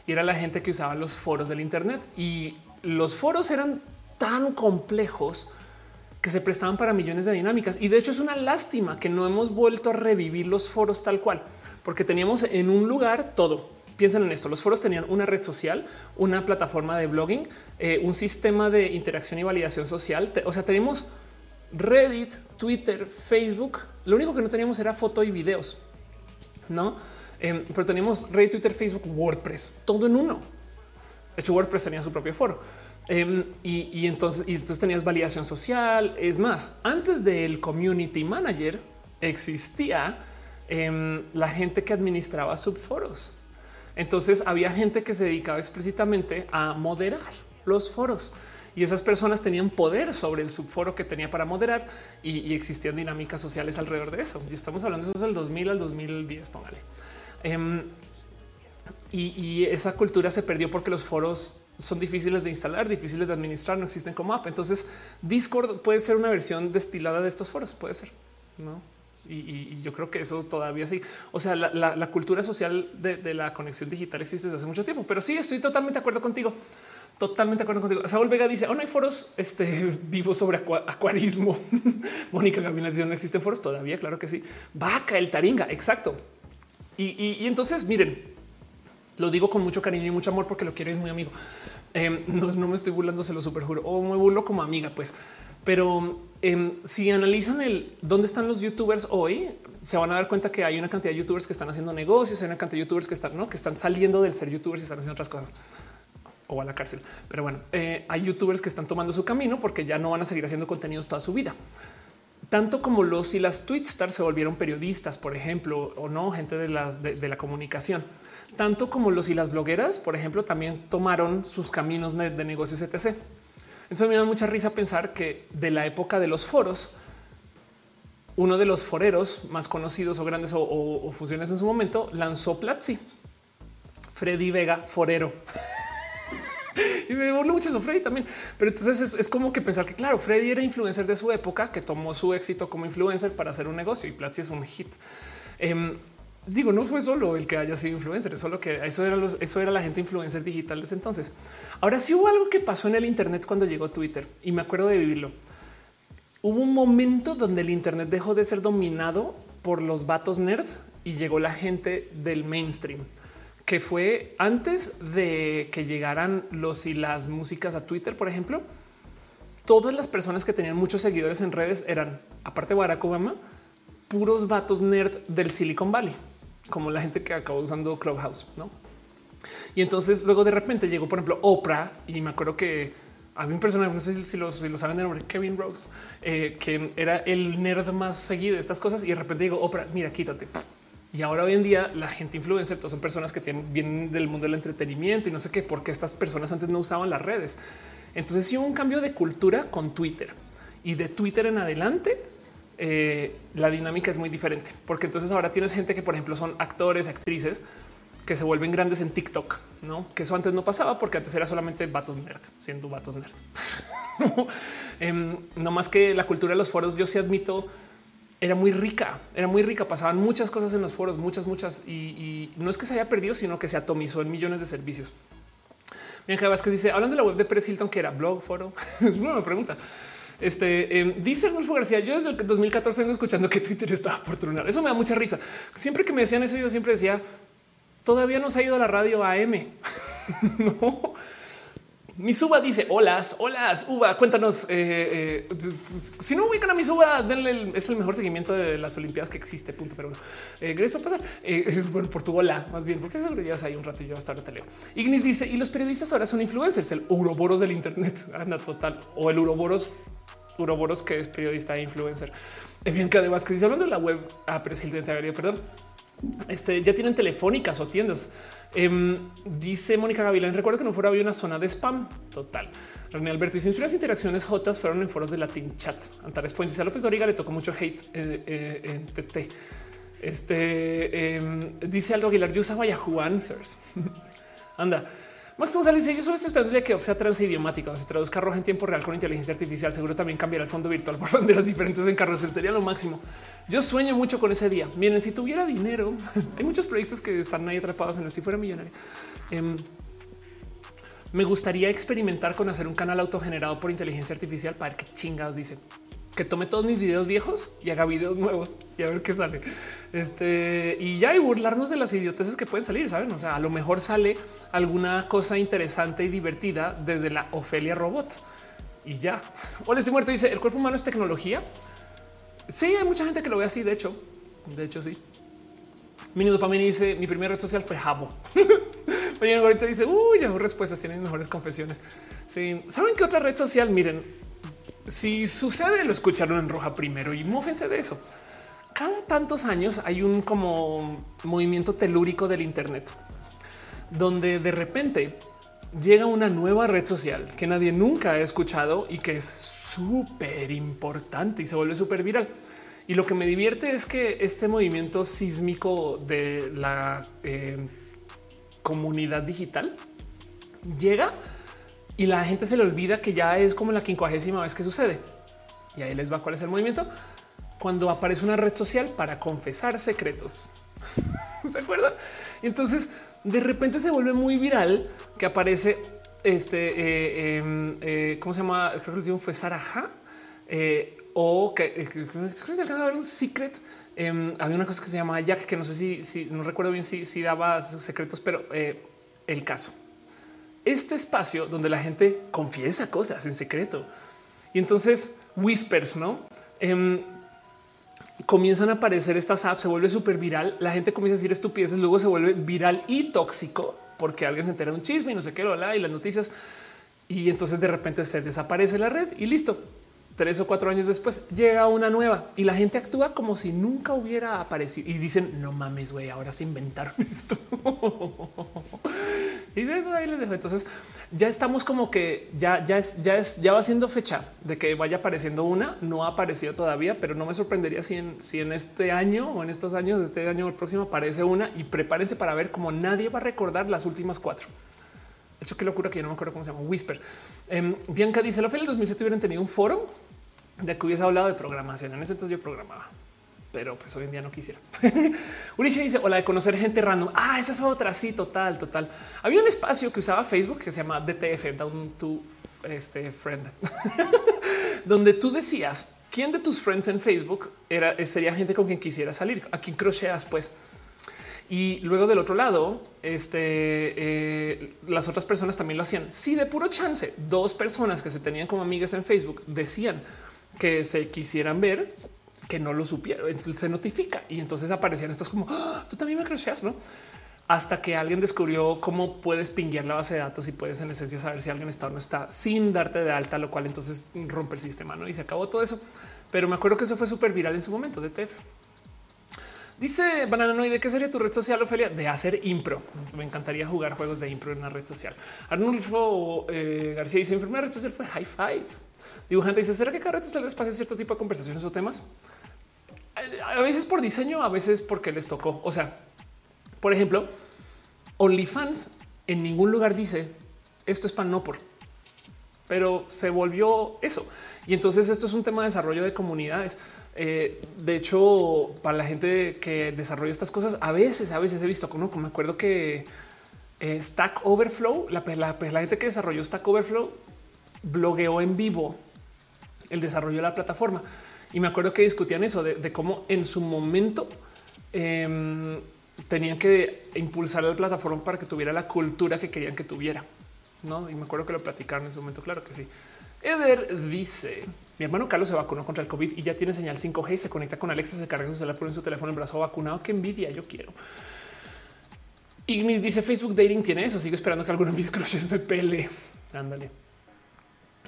y era la gente que usaba los foros del Internet y los foros eran tan complejos que se prestaban para millones de dinámicas. Y de hecho es una lástima que no hemos vuelto a revivir los foros tal cual, porque teníamos en un lugar todo piensen en esto. Los foros tenían una red social, una plataforma de blogging, eh, un sistema de interacción y validación social. O sea, tenemos Reddit, Twitter, Facebook. Lo único que no teníamos era foto y videos, no? Em, pero teníamos Reddit, Twitter, Facebook, WordPress, todo en uno. De hecho, WordPress tenía su propio foro. Em, y, entonces, entonces tenías validación social. Es más, antes del community manager existía em, la gente que administraba subforos. Entonces había gente que se dedicaba explícitamente a moderar los foros y esas personas tenían poder sobre el subforo que tenía para moderar y, existían dinámicas sociales alrededor de eso. Y estamos hablando de eso del 2000 al 2010, póngale. Em, y, esa cultura se perdió porque los foros son difíciles de instalar, difíciles de administrar, no existen como app. Entonces Discord puede ser una versión destilada de estos foros, puede ser, ¿no? Y, yo creo que eso todavía sí. O sea, la, cultura social de, la conexión digital existe desde hace mucho tiempo, pero sí estoy totalmente de acuerdo contigo. Totalmente de acuerdo contigo. Saúl Vega dice: oh, no hay foros este, <laughs> vivos sobre acuarismo. <laughs> Mónica Gavina dice: no existen foros todavía. Claro que sí. Vaca, el taringa. Exacto. Y, entonces, miren, lo digo con mucho cariño y mucho amor porque lo quiero, es muy amigo. Em, no, no, me estoy burlando, se lo super juro. O me burlo como amiga, pues. Pero em, si analizan el dónde están los youtubers hoy, se van a dar cuenta que hay una cantidad de youtubers que están haciendo negocios, hay una cantidad de youtubers que están, que están saliendo del ser youtubers y están haciendo otras cosas o a la cárcel. Pero bueno, eh, hay youtubers que están tomando su camino porque ya no van a seguir haciendo contenidos toda su vida. tanto como los y las tweetstars se volvieron periodistas, por ejemplo, o no gente de, de, la comunicación, tanto como los y las blogueras, por ejemplo, también tomaron sus caminos de, negocios, etc. Entonces me da mucha risa pensar que de la época de los foros, uno de los foreros más conocidos o grandes o, o fusiones en su momento lanzó Platzi. Freddy Vega, forero. <laughs> y me burlo mucho eso Freddy también. Pero entonces es, como que pensar que, claro, Freddy era influencer de su época, que tomó su éxito como influencer para hacer un negocio y Platzi es un hit. Em, digo, no fue solo el que haya sido influencer, solo que eso era, eso era la gente influencer digital desde entonces. Ahora sí hubo algo que pasó en el Internet cuando llegó Twitter y me acuerdo de vivirlo. Hubo un momento donde el Internet dejó de ser dominado por los vatos nerd y llegó la gente del mainstream que fue antes de que llegaran los y las músicas a Twitter, por ejemplo, todas las personas que tenían muchos seguidores en redes eran, aparte de Barack Obama, puros vatos nerd del Silicon Valley, como la gente que acabó usando Clubhouse, ¿no? Y entonces luego de repente llegó, por ejemplo, Oprah, y me acuerdo que había un personaje, no sé si lo, saben de nombre, Kevin Rose, eh, que era el nerd más seguido de estas cosas, y de repente llegó Oprah, mira, quítate y ahora hoy en día la gente influencer son personas que tienen vienen del mundo del entretenimiento y no sé qué, porque estas personas antes no usaban las redes. Entonces sí un cambio de cultura con Twitter y de Twitter en adelante. Eh, la dinámica es muy diferente porque entonces ahora tienes gente que, por ejemplo, son actores, actrices que se vuelven grandes en TikTok, no que eso antes no pasaba porque antes era solamente vatos nerd, siendo vatos nerd. <laughs> Em, no más que la cultura de los foros. Yo sí admito era muy rica, era muy rica. Pasaban muchas cosas en los foros, muchas, muchas. Y, no es que se haya perdido, sino que se atomizó en millones de servicios. Bianca Vázquez dice, hablando de la web de Pérez Hilton, que era blog, foro, <laughs> es una pregunta. Este em, dice Adolfo García. Yo desde el 2014 vengo escuchando que Twitter estaba por tronar. Eso me da mucha risa. Siempre que me decían eso, yo siempre decía todavía no se ha ido a la radio AM. <laughs> no, mi suba dice holas, holas, uva. Cuéntanos eh, eh, si no ubican a mi suba, denle es el mejor seguimiento de las Olimpiadas que existe. Punto. Pero bueno, eh, gracias por pasar. Eh, bueno, por tu hola, más bien, porque seguro ya hay un rato y yo hasta ahora te leo. Ignis dice y los periodistas ahora son influencers, el uroboros del Internet. <laughs> Anda total o el uroboros, uroboros que es periodista e influencer. Además que dice hablando de la web, ah, pero es el perdón. Este ya tienen telefónicas o tiendas Em, dice Mónica Gavilán, recuerdo que no fuera había una zona de spam total. René Alberto y las interacciones Jotas fueron en foros de Latin Chat. Antares Puentes a López Doriga le tocó mucho hate eh, eh, en TT. Este em, dice Aldo Aguilar, yo usaba Yahoo Answers. <laughs> Anda. Max González dice: Yo solo estoy esperando que sea transidiomático, se traduzca roja en tiempo real con inteligencia artificial. Seguro también cambiará el fondo virtual por <laughs> banderas diferentes en carrusel. Sería lo máximo. Yo sueño mucho con ese día. Miren, si tuviera dinero, <laughs> hay muchos proyectos que están ahí atrapados en el si fuera millonario. Em, me gustaría experimentar con hacer un canal autogenerado por inteligencia artificial para qué chingados dice. Que tome todos mis videos viejos y haga videos nuevos y a ver qué sale. Este y ya y burlarnos de las idioteces que pueden salir. Saben, o sea, a lo mejor sale alguna cosa interesante y divertida desde la Ofelia Robot y ya. Hola, estoy muerto. Dice el cuerpo humano es tecnología. Sí, hay mucha gente que lo ve así. De hecho, de hecho, sí. Minuto para mí dice mi primera red social fue Jabo. <laughs> Pero ahorita dice uy, ya respuestas tienen mejores confesiones. Sí, saben qué otra red social? Miren, si sucede, lo escucharon en roja primero y mófense de eso. Cada tantos años hay un como movimiento telúrico del Internet donde de repente llega una nueva red social que nadie nunca ha escuchado y que es súper importante y se vuelve súper viral. Y lo que me divierte es que este movimiento sísmico de la eh, comunidad digital llega y la gente se le olvida que ya es como la quincuagésima vez que sucede. Y ahí les va cuál es el movimiento. Cuando aparece una red social para confesar secretos. <laughs> ¿Se acuerdan? Y entonces de repente se vuelve muy viral que aparece este, eh, em, eh, ¿cómo se llama? Creo que el último fue Saraja eh, o que, un secret. Em, había una cosa que se llama Jack, que no sé si, no recuerdo bien si daba secretos, pero el caso. Este espacio donde la gente confiesa cosas en secreto y entonces whispers, no? Em, comienzan a aparecer estas apps, se vuelve súper viral. La gente comienza a decir estupideces, luego se vuelve viral y tóxico porque alguien se entera de un chisme y no sé qué, lo y las noticias. Y entonces de repente se desaparece la red y listo. Tres o cuatro años después llega una nueva y la gente actúa como si nunca hubiera aparecido y dicen no mames, güey, ahora se inventaron <laughs> esto. y eso ahí les dejo. Entonces ya estamos como que ya, ya es, ya es, ya va siendo fecha de que vaya apareciendo una. No ha aparecido todavía, pero no me sorprendería si en, si en este año o en estos años, este año o el próximo aparece una y prepárense para ver cómo nadie va a recordar las últimas cuatro. Hecho, qué locura que yo no me acuerdo cómo se llama Whisper. Em, Bianca dice: La fe del 2007 hubieran tenido un foro de que hubiese hablado de programación. En ese entonces yo programaba, pero pues hoy en día no quisiera. <laughs> Urisha dice: Hola, de conocer gente random. Ah, esa es otra. Sí, total, total. Había un espacio que usaba Facebook que se llama DTF, Down to este friend, <laughs> donde tú decías quién de tus friends en Facebook era, sería gente con quien quisiera salir, a quien crocheas, pues. Y luego del otro lado, este, eh, las otras personas también lo hacían. Si de puro chance, dos personas que se tenían como amigas en Facebook decían que se quisieran ver, que no lo supieron, se notifica y entonces aparecían estas como ¡Ah! tú también me crocheas, no? Hasta que alguien descubrió cómo puedes pinguear la base de datos y puedes en esencia saber si alguien está o no está sin darte de alta, lo cual entonces rompe el sistema, no? Y se acabó todo eso. Pero me acuerdo que eso fue súper viral en su momento de TF. Dice Banana, ¿y de qué sería tu red social, Ofelia? De hacer impro. Me encantaría jugar juegos de impro en una red social. Arnulfo eh, García dice: Mi primera red social fue High Five. Dibujante dice: ¿Será que cada red social espacio cierto tipo de conversaciones o temas? A veces por diseño, a veces porque les tocó. O sea, por ejemplo, OnlyFans en ningún lugar dice esto es pan no por, pero se volvió eso. Y entonces esto es un tema de desarrollo de comunidades. Eh, de hecho, para la gente que desarrolla estas cosas, a veces, a veces he visto como, me acuerdo que eh, Stack Overflow, la, la, la, gente que desarrolló Stack Overflow blogueó en vivo el desarrollo de la plataforma. Y me acuerdo que discutían eso de, cómo en su momento eh, tenían que impulsar la plataforma para que tuviera la cultura que querían que tuviera. No, y me acuerdo que lo platicaron en su momento. Claro que sí. Eder dice: Mi hermano Carlos se vacunó contra el COVID y ya tiene señal 5G y se conecta con Alexa, se carga su celular, pone su teléfono en brazo vacunado. Qué envidia, yo quiero. Ignis dice Facebook Dating tiene eso. Sigo esperando que alguno de mis <laughs> crushes me pele. Ándale.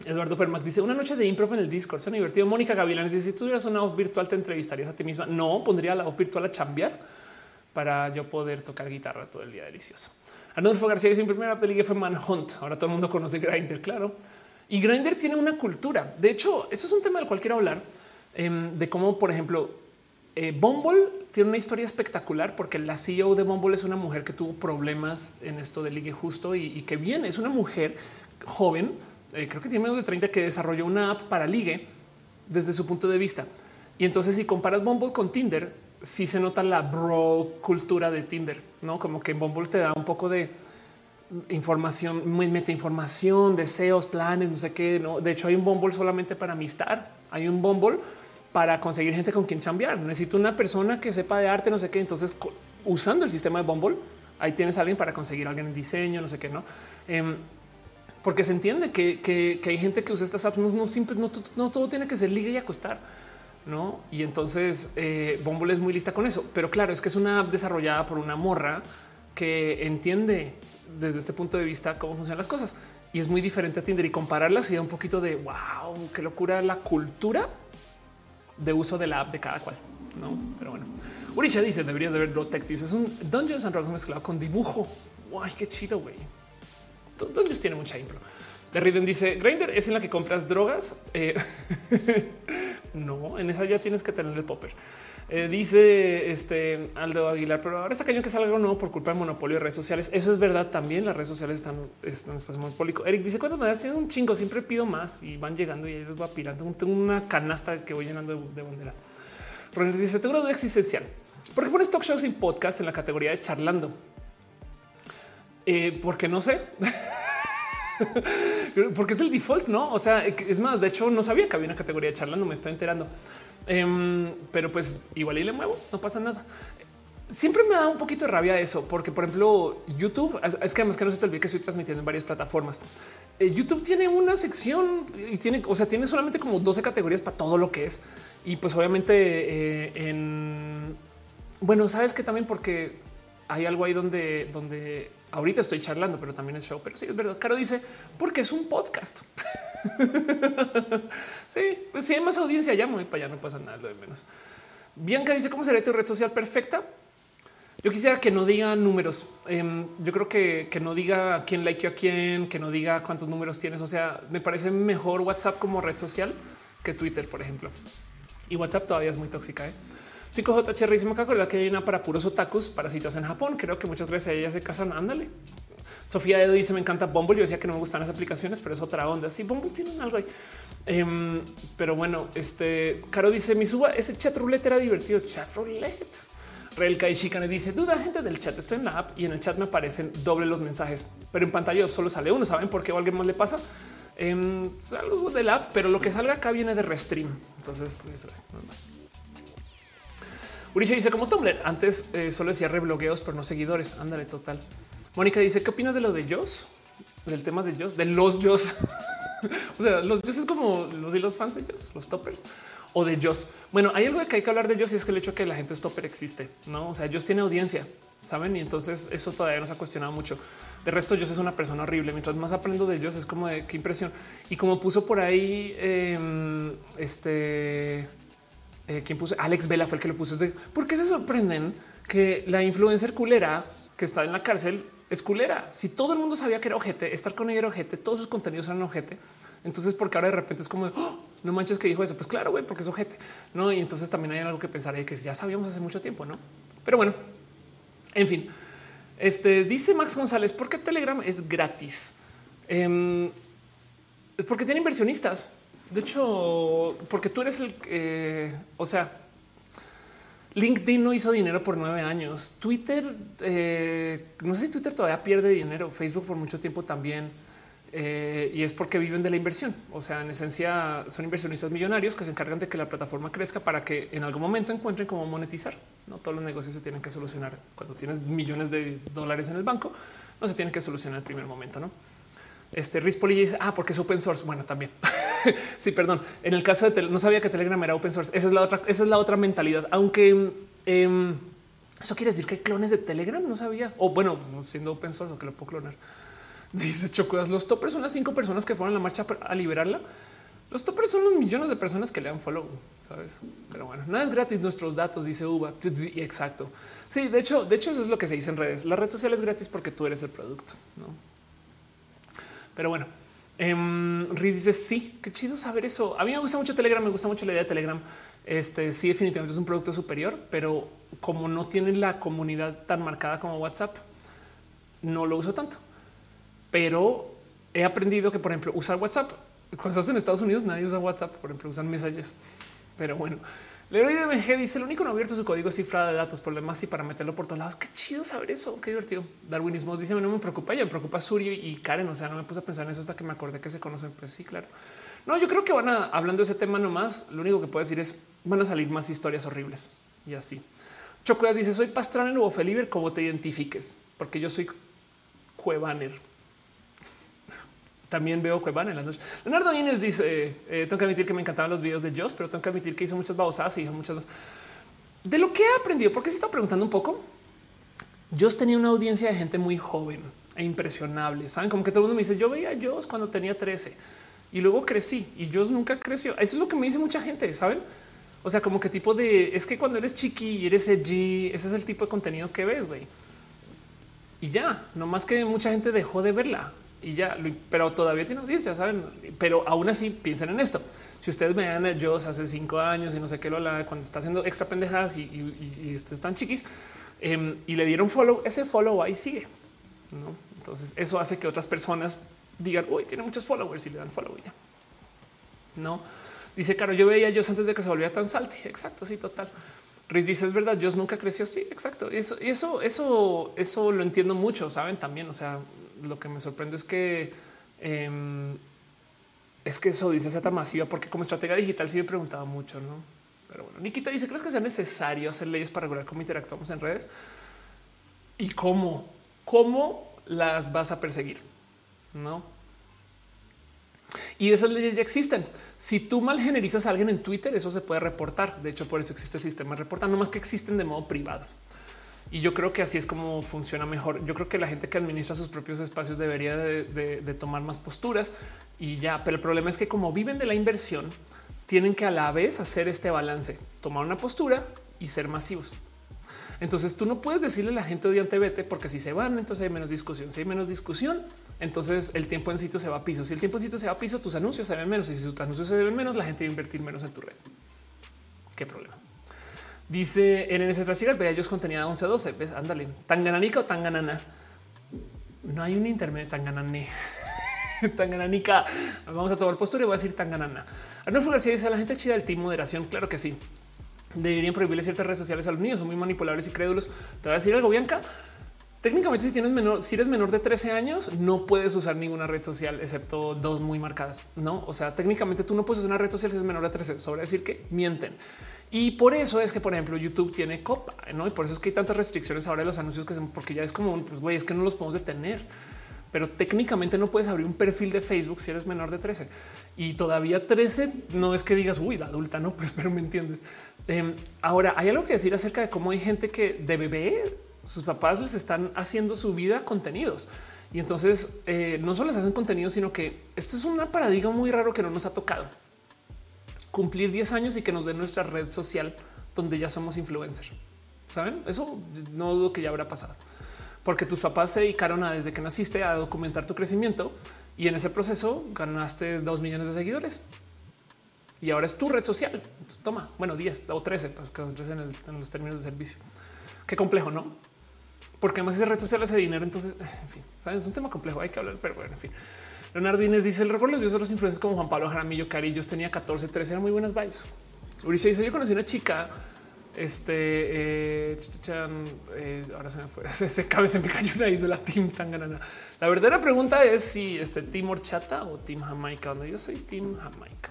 Eduardo Permac dice una noche de improv en el Discord. Suena divertido. Mónica Gavilanes dice si tuvieras una voz virtual, te entrevistarías a ti misma. No pondría la voz virtual a chambear para yo poder tocar guitarra todo el día. Delicioso. Arnulfo García dice en primera película fue Manhunt. Ahora todo el mundo conoce Grindr, claro. Y Grindr tiene una cultura. De hecho, eso es un tema del cual quiero hablar em, de cómo, por ejemplo, eh, Bumble tiene una historia espectacular porque la CEO de Bumble es una mujer que tuvo problemas en esto de ligue justo y, que bien es una mujer joven, eh, creo que tiene menos de 30, que desarrolló una app para ligue desde su punto de vista. Y entonces, si comparas Bumble con Tinder, sí se nota la bro cultura de Tinder, no como que Bumble te da un poco de información, muy meta información, deseos, planes, no sé qué. No, de hecho, hay un Bumble solamente para amistad. Hay un Bumble para conseguir gente con quien chambear. Necesito una persona que sepa de arte, no sé qué. Entonces, usando el sistema de Bumble, ahí tienes a alguien para conseguir alguien en diseño, no sé qué, no? Em, porque se entiende que, hay gente que usa estas apps. No, no, no, todo tiene que ser liga y acostar. No, y entonces eh, Bumble es muy lista con eso. Pero claro, es que es una app desarrollada por una morra que entiende desde este punto de vista cómo funcionan las cosas y es muy diferente a Tinder y compararlas y da un poquito de wow, qué locura la cultura de uso de la app de cada cual. No, pero bueno, Urisha dice deberías de ver Detectives. Es un Dungeons and Dragons mezclado con dibujo. Guay, qué chido, güey. Dungeons tiene mucha impro. Riden dice Grinder es en la que compras drogas. Eh, <laughs> no, en esa ya tienes que tener el popper. Eh, dice este Aldo Aguilar, pero ahora está cañón que salga algo nuevo por culpa del monopolio de redes sociales. Eso es verdad. También las redes sociales están, en espacio monopólico. Eric dice cuántas me Tiene un chingo. Siempre pido más y van llegando y ahí les voy pirando. Tengo una canasta que voy llenando de, banderas. Ronald dice tengo una duda existencial. ¿Por qué pones talk shows y podcast en la categoría de charlando? Eh, porque no sé. <laughs> porque es el default, no? O sea, es más, de hecho, no sabía que había una categoría de charlando, me estoy enterando. Em, pero pues igual y le muevo, no pasa nada. Siempre me da un poquito de rabia eso, porque por ejemplo, YouTube es que además que no se te olvide que estoy transmitiendo en varias plataformas. Eh, YouTube tiene una sección y tiene, o sea, tiene solamente como 12 categorías para todo lo que es. Y pues obviamente eh, en bueno, sabes que también porque hay algo ahí donde, donde ahorita estoy charlando, pero también es show. Pero sí, es verdad. Caro dice, porque es un podcast. <laughs> sí, pues si hay más audiencia, ya muy para allá, no pasa nada, lo de menos. Bianca dice, ¿cómo sería tu red social perfecta? Yo quisiera que no diga números. Em, yo creo que, que no diga quién likeó a quién, que no diga cuántos números tienes. O sea, me parece mejor WhatsApp como red social que Twitter, por ejemplo. Y WhatsApp todavía es muy tóxica. ¿eh? 5J dice, me acordar que hay una para puros otakus para citas en Japón. Creo que muchas veces ellas se casan. Ándale. Sofía Edo dice, me encanta Bumble. Yo decía que no me gustan las aplicaciones, pero es otra onda. Sí, Bumble tiene algo ahí. Em, pero bueno, este Caro dice, mi suba, ese chat roulette era divertido. Chat roulette. Relka y Chicane dice duda gente del chat. Estoy en la app y en el chat me aparecen doble los mensajes, pero en pantalla solo sale uno. Saben por qué o alguien más le pasa? Eh, algo del app, pero lo que salga acá viene de Restream. Entonces, eso es nada más. Uriche dice como Tumblr. Antes eh, solo decía reblogueos, pero no seguidores. Ándale, total. Mónica dice: ¿Qué opinas de lo de Joss? Del tema de Joss, de los Joss. <laughs> o sea, los Joss es como los y los fans de Joss, los toppers o de Joss. Bueno, hay algo de que hay que hablar de Joss y es que el hecho de que la gente stopper existe, no? O sea, Joss tiene audiencia, saben? Y entonces eso todavía nos ha cuestionado mucho. De resto, Joss es una persona horrible. Mientras más aprendo de Joss, es como de qué impresión. Y como puso por ahí, eh, este eh, quien puso Alex Vela fue el que lo puso. de por qué se sorprenden que la influencer culera que está en la cárcel es culera. Si todo el mundo sabía que era ojete, estar con ella era ojete, todos sus contenidos eran ojete. Entonces, porque ahora de repente es como oh, no manches que dijo eso. Pues claro, güey, porque es ojete. No, y entonces también hay algo que pensar de que ya sabíamos hace mucho tiempo, no? Pero bueno, en fin, este dice Max González, ¿por qué Telegram es gratis? Eh, porque tiene inversionistas. De hecho, porque tú eres el, eh, o sea, LinkedIn no hizo dinero por nueve años. Twitter, eh, no sé si Twitter todavía pierde dinero. Facebook por mucho tiempo también. Eh, y es porque viven de la inversión. O sea, en esencia son inversionistas millonarios que se encargan de que la plataforma crezca para que en algún momento encuentren cómo monetizar. No todos los negocios se tienen que solucionar cuando tienes millones de dólares en el banco. No se tienen que solucionar en el primer momento, no? Este Rispoli dice, ah, porque es open source. Bueno, también. <laughs> <laughs> sí, perdón. En el caso de no sabía que Telegram era open source. Esa es la otra, esa es la otra mentalidad. Aunque em, eso quiere decir que hay clones de Telegram, no sabía. O bueno, siendo open source, que lo puedo clonar. <laughs> Dice Chocudas, los toppers son las cinco personas que fueron a la marcha a liberarla. Los toppers son los millones de personas que le dan follow, sabes? Pero bueno, nada es gratis. Nuestros datos, dice Uba. Exacto. Sí, de hecho, de hecho, eso es lo que se dice en redes. La red social es gratis porque tú eres el producto, no? Pero bueno, eh, Riz dice sí, qué chido saber eso. A mí me gusta mucho Telegram, me gusta mucho la idea de Telegram. Este sí, definitivamente es un producto superior, pero como no tiene la comunidad tan marcada como WhatsApp, no lo uso tanto. Pero he aprendido que, por ejemplo, usar WhatsApp cuando estás en Estados Unidos, nadie usa WhatsApp, por ejemplo, usan mensajes. Pero bueno, Leroy de MG dice el único no abierto su código cifrado de datos, por demás y para meterlo por todos lados. Qué chido saber eso. Qué divertido. Darwinismo dice no me preocupa. Ya me preocupa Surio y Karen. O sea, no me puse a pensar en eso hasta que me acordé que se conocen. Pues sí, claro. No, yo creo que van a hablando de ese tema nomás. Lo único que puedo decir es van a salir más historias horribles y así. Chocuas dice soy pastrana en Feliber. ¿Cómo te identifiques? Porque yo soy Cuevaner también veo Cuevana en las noches. Leonardo Inés dice: eh, Tengo que admitir que me encantaban los videos de Joss, pero tengo que admitir que hizo muchas babosadas y hizo muchas De lo que he aprendido, porque se está preguntando un poco. Joss tenía una audiencia de gente muy joven e impresionable. Saben como que todo el mundo me dice: Yo veía a Joss cuando tenía 13 y luego crecí y Joss nunca creció. Eso es lo que me dice mucha gente, saben? O sea, como que tipo de es que cuando eres chiqui y eres edgy, ese es el tipo de contenido que ves, güey. Y ya, no más que mucha gente dejó de verla y ya, pero todavía tiene audiencia, saben? Pero aún así piensen en esto. Si ustedes me dan a Joss hace cinco años y no sé qué lo la cuando está haciendo extra pendejadas y, y, están chiquis em, y le dieron follow, ese follow ahí sigue. ¿no? Entonces eso hace que otras personas digan, uy, tiene muchos followers y le dan follow ya. No dice, Caro, yo veía a Joss antes de que se volviera tan salty. Exacto, sí, total. Riz dice es verdad, Joss nunca creció. Sí, exacto. Eso, eso, eso, eso lo entiendo mucho. Saben también. O sea, lo que me sorprende es que em, es que eso dice tan masiva, porque como estrategia digital sí me preguntaba mucho, no? Pero bueno, Nikita dice: ¿Crees que sea necesario hacer leyes para regular cómo interactuamos en redes? ¿Y cómo? ¿Cómo las vas a perseguir? No. Y esas leyes ya existen. Si tú mal generizas a alguien en Twitter, eso se puede reportar. De hecho, por eso existe el sistema de reportar, no más que existen de modo privado. Y yo creo que así es como funciona mejor. Yo creo que la gente que administra sus propios espacios debería de, tomar más posturas y ya. Pero el problema es que como viven de la inversión, tienen que a la vez hacer este balance, tomar una postura y ser masivos. Entonces tú no puedes decirle a la gente odiante vete porque si se van, entonces hay menos discusión. Si hay menos discusión, entonces el tiempo en sitio se va a piso. Si el tiempo en sitio se va a piso, tus anuncios se ven menos. Y si tus anuncios se ven menos, la gente va a invertir menos en tu red. Qué problema. Dice en el Cigar, vea, ellos contenía 11 o 12. Ves, ándale, tan gananica o tan ganana. No hay un intermedio tan ganané. <laughs> tan gananica. Vamos a tomar postura y voy a decir tan ganana. Arnulfo García dice la gente chida del team moderación. Claro que sí. Deberían prohibirle ciertas redes sociales a los niños. Son muy manipulables y crédulos. Te voy a decir algo, Bianca. Técnicamente, si tienes menor, si eres menor de 13 años, no puedes usar ninguna red social excepto dos muy marcadas. No, o sea, técnicamente tú no puedes usar una red social si eres menor de 13. Sobre decir que mienten. Y por eso es que, por ejemplo, YouTube tiene copa, ¿no? Y por eso es que hay tantas restricciones ahora de los anuncios que son, porque ya es como, pues, güey, es que no los podemos detener. Pero técnicamente no puedes abrir un perfil de Facebook si eres menor de 13. Y todavía 13 no es que digas, uy, la adulta, no, <laughs> pues, pero me entiendes. Em, ahora, hay algo que decir acerca de cómo hay gente que de bebé, sus papás les están haciendo su vida contenidos. Y entonces eh, no solo les hacen contenidos, sino que esto es un paradigma muy raro que no nos ha tocado cumplir 10 años y que nos den nuestra red social donde ya somos influencers. Saben? Eso no dudo que ya habrá pasado. Porque tus papás se dedicaron a desde que naciste a documentar tu crecimiento y en ese proceso ganaste dos millones de seguidores. Y ahora es tu red social. toma, bueno, 10 o 13, pues, en, en los términos de servicio. Qué complejo, ¿no? Porque además esa red social hace dinero. Entonces, en fin, ¿saben? es un tema complejo. Hay que hablar, pero bueno, en fin. Leonardo Inés dice el recuerdo de otros influencers como Juan Pablo Jaramillo, Carillos tenía 14, 13, eran muy buenas vibes. Uricio dice yo conocí una chica este eh, eh, ahora se me fue, <laughs> se, cabe, se me cayó una ídola Team tan ganana. La verdadera pregunta es si este Team Horchata o Team Jamaica, donde yo soy Team Jamaica.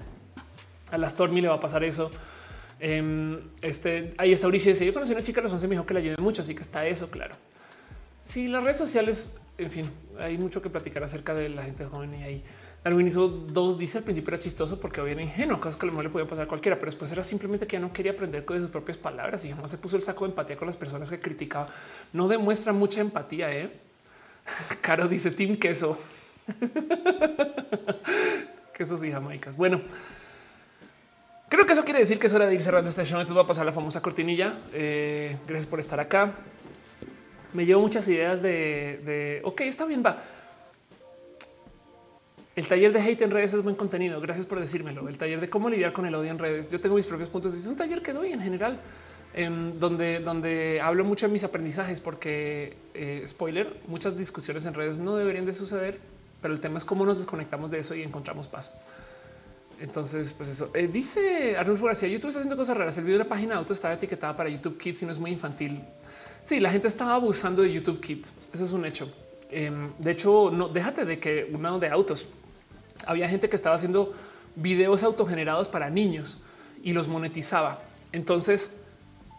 A la Stormy le va a pasar eso. Em, este ahí está Uricio dice yo conocí una chica a los 11 me dijo que la ayudé mucho, así que está eso, claro. Si las redes sociales en fin, hay mucho que platicar acerca de la gente joven y ahí. Darwin hizo dos, dice al principio era chistoso porque había ingenuo, cosas que lo mejor le podía pasar a cualquiera, pero después era simplemente que ya no quería aprender con sus propias palabras y jamás se puso el saco de empatía con las personas que criticaba. No demuestra mucha empatía. ¿eh? <laughs> Caro dice Team Queso. <laughs> Quesos y jamaicas. Bueno, creo que eso quiere decir que es hora de ir cerrando este show. Entonces voy a pasar la famosa cortinilla. Eh, gracias por estar acá me llevo muchas ideas de, ok, está bien, va. El taller de hate en redes es buen contenido. Gracias por decírmelo. El taller de cómo lidiar con el odio en redes. Yo tengo mis propios puntos. Es un taller que doy en general, em, donde, donde hablo mucho de mis aprendizajes, porque eh, spoiler, muchas discusiones en redes no deberían de suceder, pero el tema es cómo nos desconectamos de eso y encontramos paz. Entonces, pues eso eh, dice Arnulfo García. YouTube está haciendo cosas raras. El video de la página auto estaba etiquetada para YouTube Kids y no es muy infantil. Sí, la gente estaba abusando de YouTube Kids. Eso es un hecho. Em, de hecho, no déjate de que uno de autos había gente que estaba haciendo videos autogenerados para niños y los monetizaba. Entonces,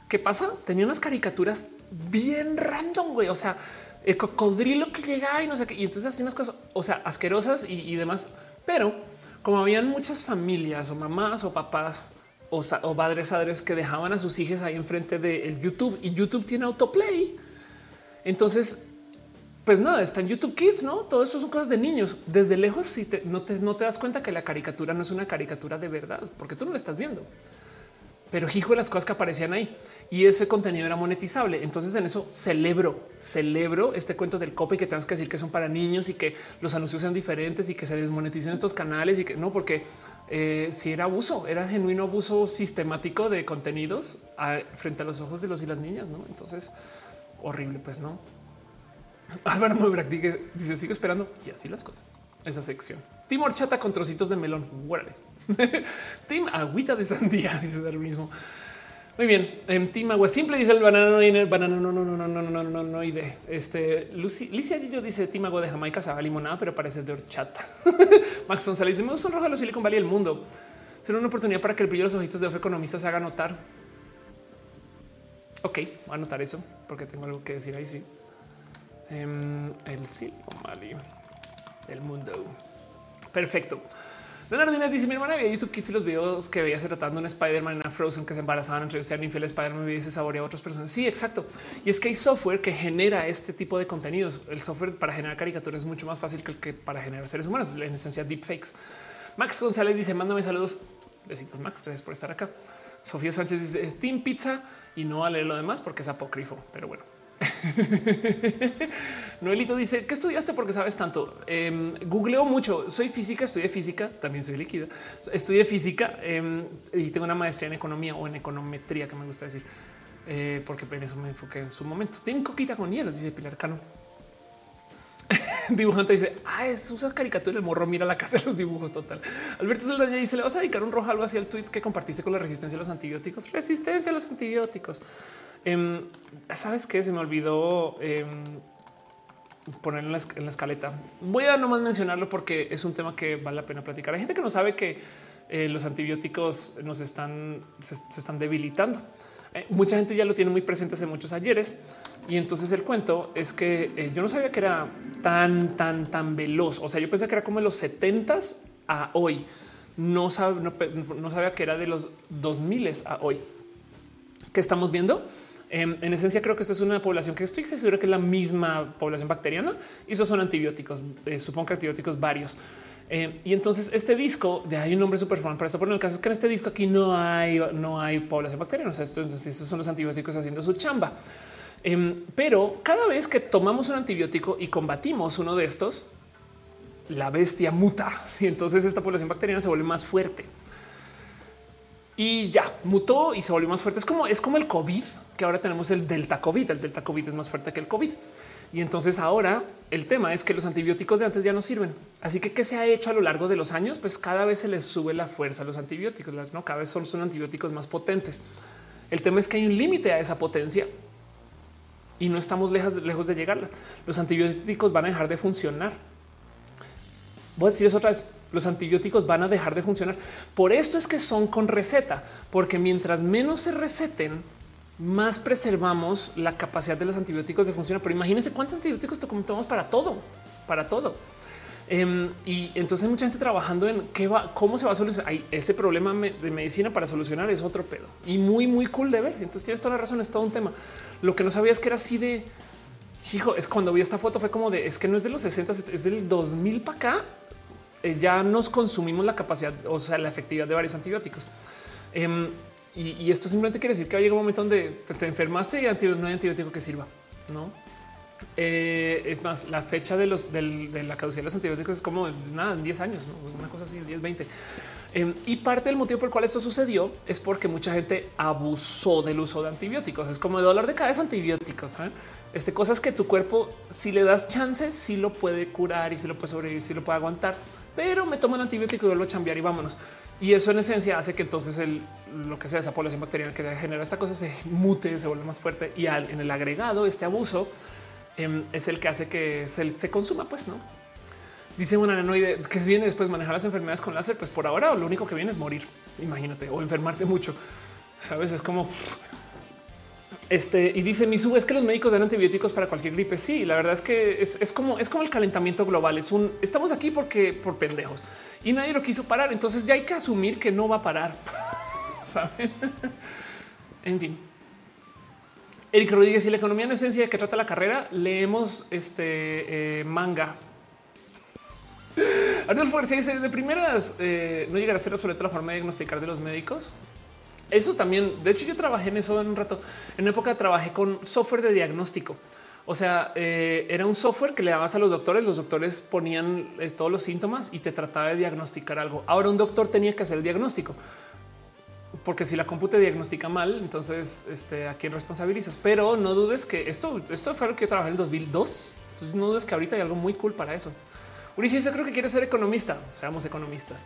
¿qué pasa? Tenía unas caricaturas bien random, güey. O sea, el cocodrilo que llegaba y no sé qué. Y entonces hacía unas cosas, o sea, asquerosas y, y demás. Pero como habían muchas familias o mamás o papás o, padres padres que dejaban a sus hijos ahí enfrente del YouTube y YouTube tiene autoplay. Entonces, pues nada, está en YouTube Kids, no? Todo esto son cosas de niños. Desde lejos, si no, te, no te das cuenta que la caricatura no es una caricatura de verdad, porque tú no la estás viendo pero hijo de las cosas que aparecían ahí y ese contenido era monetizable. Entonces en eso celebro, celebro este cuento del copy que tengas que decir que son para niños y que los anuncios sean diferentes y que se desmoneticen estos canales y que no, porque eh, si era abuso, era genuino abuso sistemático de contenidos frente a los ojos de los y las niñas. ¿no? Entonces horrible, pues no. Álvaro Mobrac dice sigo esperando y así las cosas esa sección. Team horchata con trocitos de melón. Guarales. <laughs> Team agüita de sandía, dice el mismo. Muy bien. En Team agua simple dice el banano y el banano. No, no, no, no, no, no, no, no. De este Lucy, Licia yo dice Team agua de Jamaica sabe limonada, pero parece de horchata. Max González dice: Me gusta un rojo de los Silicon Valley el mundo. Será una oportunidad para que el brillo de los ojitos de otro economista se haga notar. Ok, voy a anotar eso porque tengo algo que decir ahí. Sí, el Silicon Valley el mundo. Perfecto. Leonardo Inés dice mi hermana veía YouTube Kids y los videos que veía se tratando un Spider-Man, una Frozen que se embarazaban entre sean infieles Spider-Man y se saboreaba a otras personas. Sí, exacto. Y es que hay software que genera este tipo de contenidos. El software para generar caricaturas es mucho más fácil que el que para generar seres humanos, en esencia deepfakes. Max González dice mándame saludos. Besitos Max, gracias por estar acá. Sofía Sánchez dice Team Pizza y no a leer lo demás porque es apócrifo, pero bueno. <laughs> Noelito dice que estudiaste porque sabes tanto. Eh, googleo mucho. Soy física, estudié física, también soy líquida. Estudié física em, y tengo una maestría en economía o en econometría, que me gusta decir, eh, porque en eso me enfoqué en su momento. Tienen coquita con hielo, dice Pilar Cano. <laughs> Dibujante dice: Ah, es usa caricatura. El morro mira la casa de los dibujos. Total. Alberto Saldaña dice: Le vas a dedicar un rojo algo hacia el tweet que compartiste con la resistencia a los antibióticos. Resistencia a los antibióticos. Em, Sabes que se me olvidó eh, poner en la, escaleta. Voy a nomás mencionarlo porque es un tema que vale la pena platicar. Hay gente que no sabe que eh, los antibióticos nos están, se, están debilitando. Eh, mucha gente ya lo tiene muy presente hace muchos ayeres. Y entonces el cuento es que eh, yo no sabía que era tan, tan, tan veloz. O sea, yo pensé que era como de los 70 a hoy. No, no, sabía que era de los 2000 a hoy. ¿Qué estamos viendo? Em, en esencia, creo que esto es una población que estoy seguro que es la misma población bacteriana y esos son antibióticos. Eh, supongo que antibióticos varios. Em, y entonces este disco de hay un nombre súper fan para eso. Por el caso es que en este disco aquí no hay, no hay población bacteriana. O sea, estos, estos son los antibióticos haciendo su chamba. Em, pero cada vez que tomamos un antibiótico y combatimos uno de estos, la bestia muta <laughs> y entonces esta población bacteriana se vuelve más fuerte y ya mutó y se volvió más fuerte. Es como es como el COVID, que ahora tenemos el Delta COVID. El Delta COVID es más fuerte que el COVID. Y entonces ahora el tema es que los antibióticos de antes ya no sirven. Así que qué se ha hecho a lo largo de los años, pues cada vez se les sube la fuerza a los antibióticos. No cada vez son, son antibióticos más potentes. El tema es que hay un límite a esa potencia y no estamos lejos, lejos de llegar. Los antibióticos van a dejar de funcionar. Voy a decir eso otra vez los antibióticos van a dejar de funcionar. Por esto es que son con receta, porque mientras menos se receten, más preservamos la capacidad de los antibióticos de funcionar. Pero imagínense cuántos antibióticos tomamos para todo, para todo. Em, y entonces hay mucha gente trabajando en qué va, cómo se va a solucionar. ese problema de medicina para solucionar es otro pedo y muy, muy cool de ver. Entonces tienes toda la razón, es todo un tema. Lo que no sabía es que era así de hijo. Es cuando vi esta foto, fue como de es que no es de los 60, es del 2000 para acá eh, ya nos consumimos la capacidad, o sea, la efectividad de varios antibióticos. Em, y, esto simplemente quiere decir que va a llegar un momento donde te, enfermaste y no hay antibiótico que sirva, no? Eh, es más, la fecha de, los, de la caducidad de los antibióticos es como nada, en 10 años, una cosa así, 10, 20. Em, y parte del motivo por el cual esto sucedió es porque mucha gente abusó del uso de antibióticos. Es como de dólar de cabeza antibióticos. ¿eh? Este, cosas que tu cuerpo, si le das chances, sí lo puede curar y si lo puede sobrevivir, si lo puede aguantar pero me tomo un antibiótico y vuelvo a cambiar y vámonos. Y eso en esencia hace que entonces el, lo que sea esa población bacteriana que genera esta cosa se mute, se vuelve más fuerte y al, en el agregado este abuso em, es el que hace que se, se consuma, pues no. Dice una nanoide que viene después manejar las enfermedades con láser, pues por ahora lo único que viene es morir, imagínate, o enfermarte mucho. Sabes, es como este y dice mi sub es que los médicos dan antibióticos para cualquier gripe. Sí, la verdad es que es, como es como el calentamiento global. Es un estamos aquí porque por pendejos y nadie lo quiso parar. Entonces ya hay que asumir que no va a parar. <laughs> Saben? en fin. Eric Rodríguez y la economía no esencia de que trata la carrera. Leemos este eh, manga. Arnulfo García dice de primeras eh, no llegará a ser obsoleto la forma de diagnosticar de los médicos eso también, de hecho yo trabajé en eso en un rato. En una época trabajé con software de diagnóstico. O sea, eh, era un software que le dabas a los doctores, los doctores ponían eh, todos los síntomas y te trataba de diagnosticar algo. Ahora un doctor tenía que hacer el diagnóstico. Porque si la compu diagnostica mal, entonces este, a quién responsabilizas. Pero no dudes que esto, esto fue lo que yo trabajé en 2002. no dudes que ahorita hay algo muy cool para eso. Ulises creo que quiere ser economista. Seamos economistas.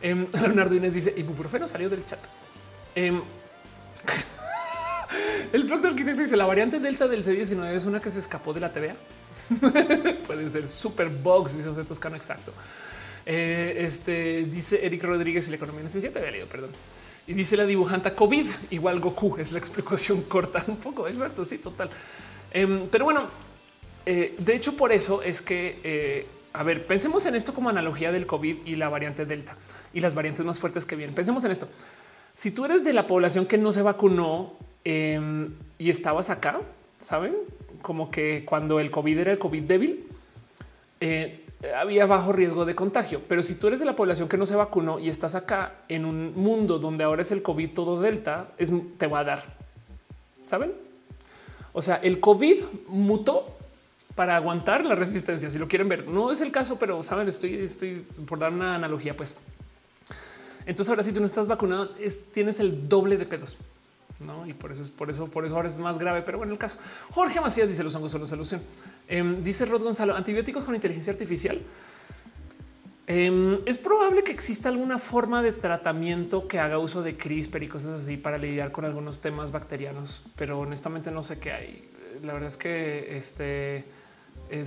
Eh, <laughs> Leonardo Inés dice ibuprofeno salió del chat. Em, <laughs> el blog arquitecto dice la variante delta del C19 es una que se escapó de la TVA. <laughs> Pueden ser super bugs, dice José Toscano. Exacto. Eh, este dice Eric Rodríguez y la economía. Había leído, perdón. Y dice la dibujanta COVID igual Goku. Es la explicación <laughs> corta un poco. Exacto. Sí, total. Em, pero bueno, eh, de hecho, por eso es que eh, a ver, pensemos en esto como analogía del COVID y la variante Delta y las variantes más fuertes que vienen. Pensemos en esto. Si tú eres de la población que no se vacunó em, y estabas acá, saben como que cuando el COVID era el COVID débil, eh, había bajo riesgo de contagio. Pero si tú eres de la población que no se vacunó y estás acá en un mundo donde ahora es el COVID todo delta, es, te va a dar. Saben? O sea, el COVID mutó para aguantar la resistencia. Si lo quieren ver, no es el caso, pero saben, estoy, estoy por dar una analogía, pues. Entonces ahora si tú no estás vacunado, tienes el doble de pedos. ¿no? Y por eso es por eso, por eso ahora es más grave. Pero bueno, el caso. Jorge Macías dice los hongos son la solución. Em, dice Rod Gonzalo, antibióticos con inteligencia artificial. Em, es probable que exista alguna forma de tratamiento que haga uso de CRISPR y cosas así para lidiar con algunos temas bacterianos, pero honestamente no sé qué hay. La verdad es que este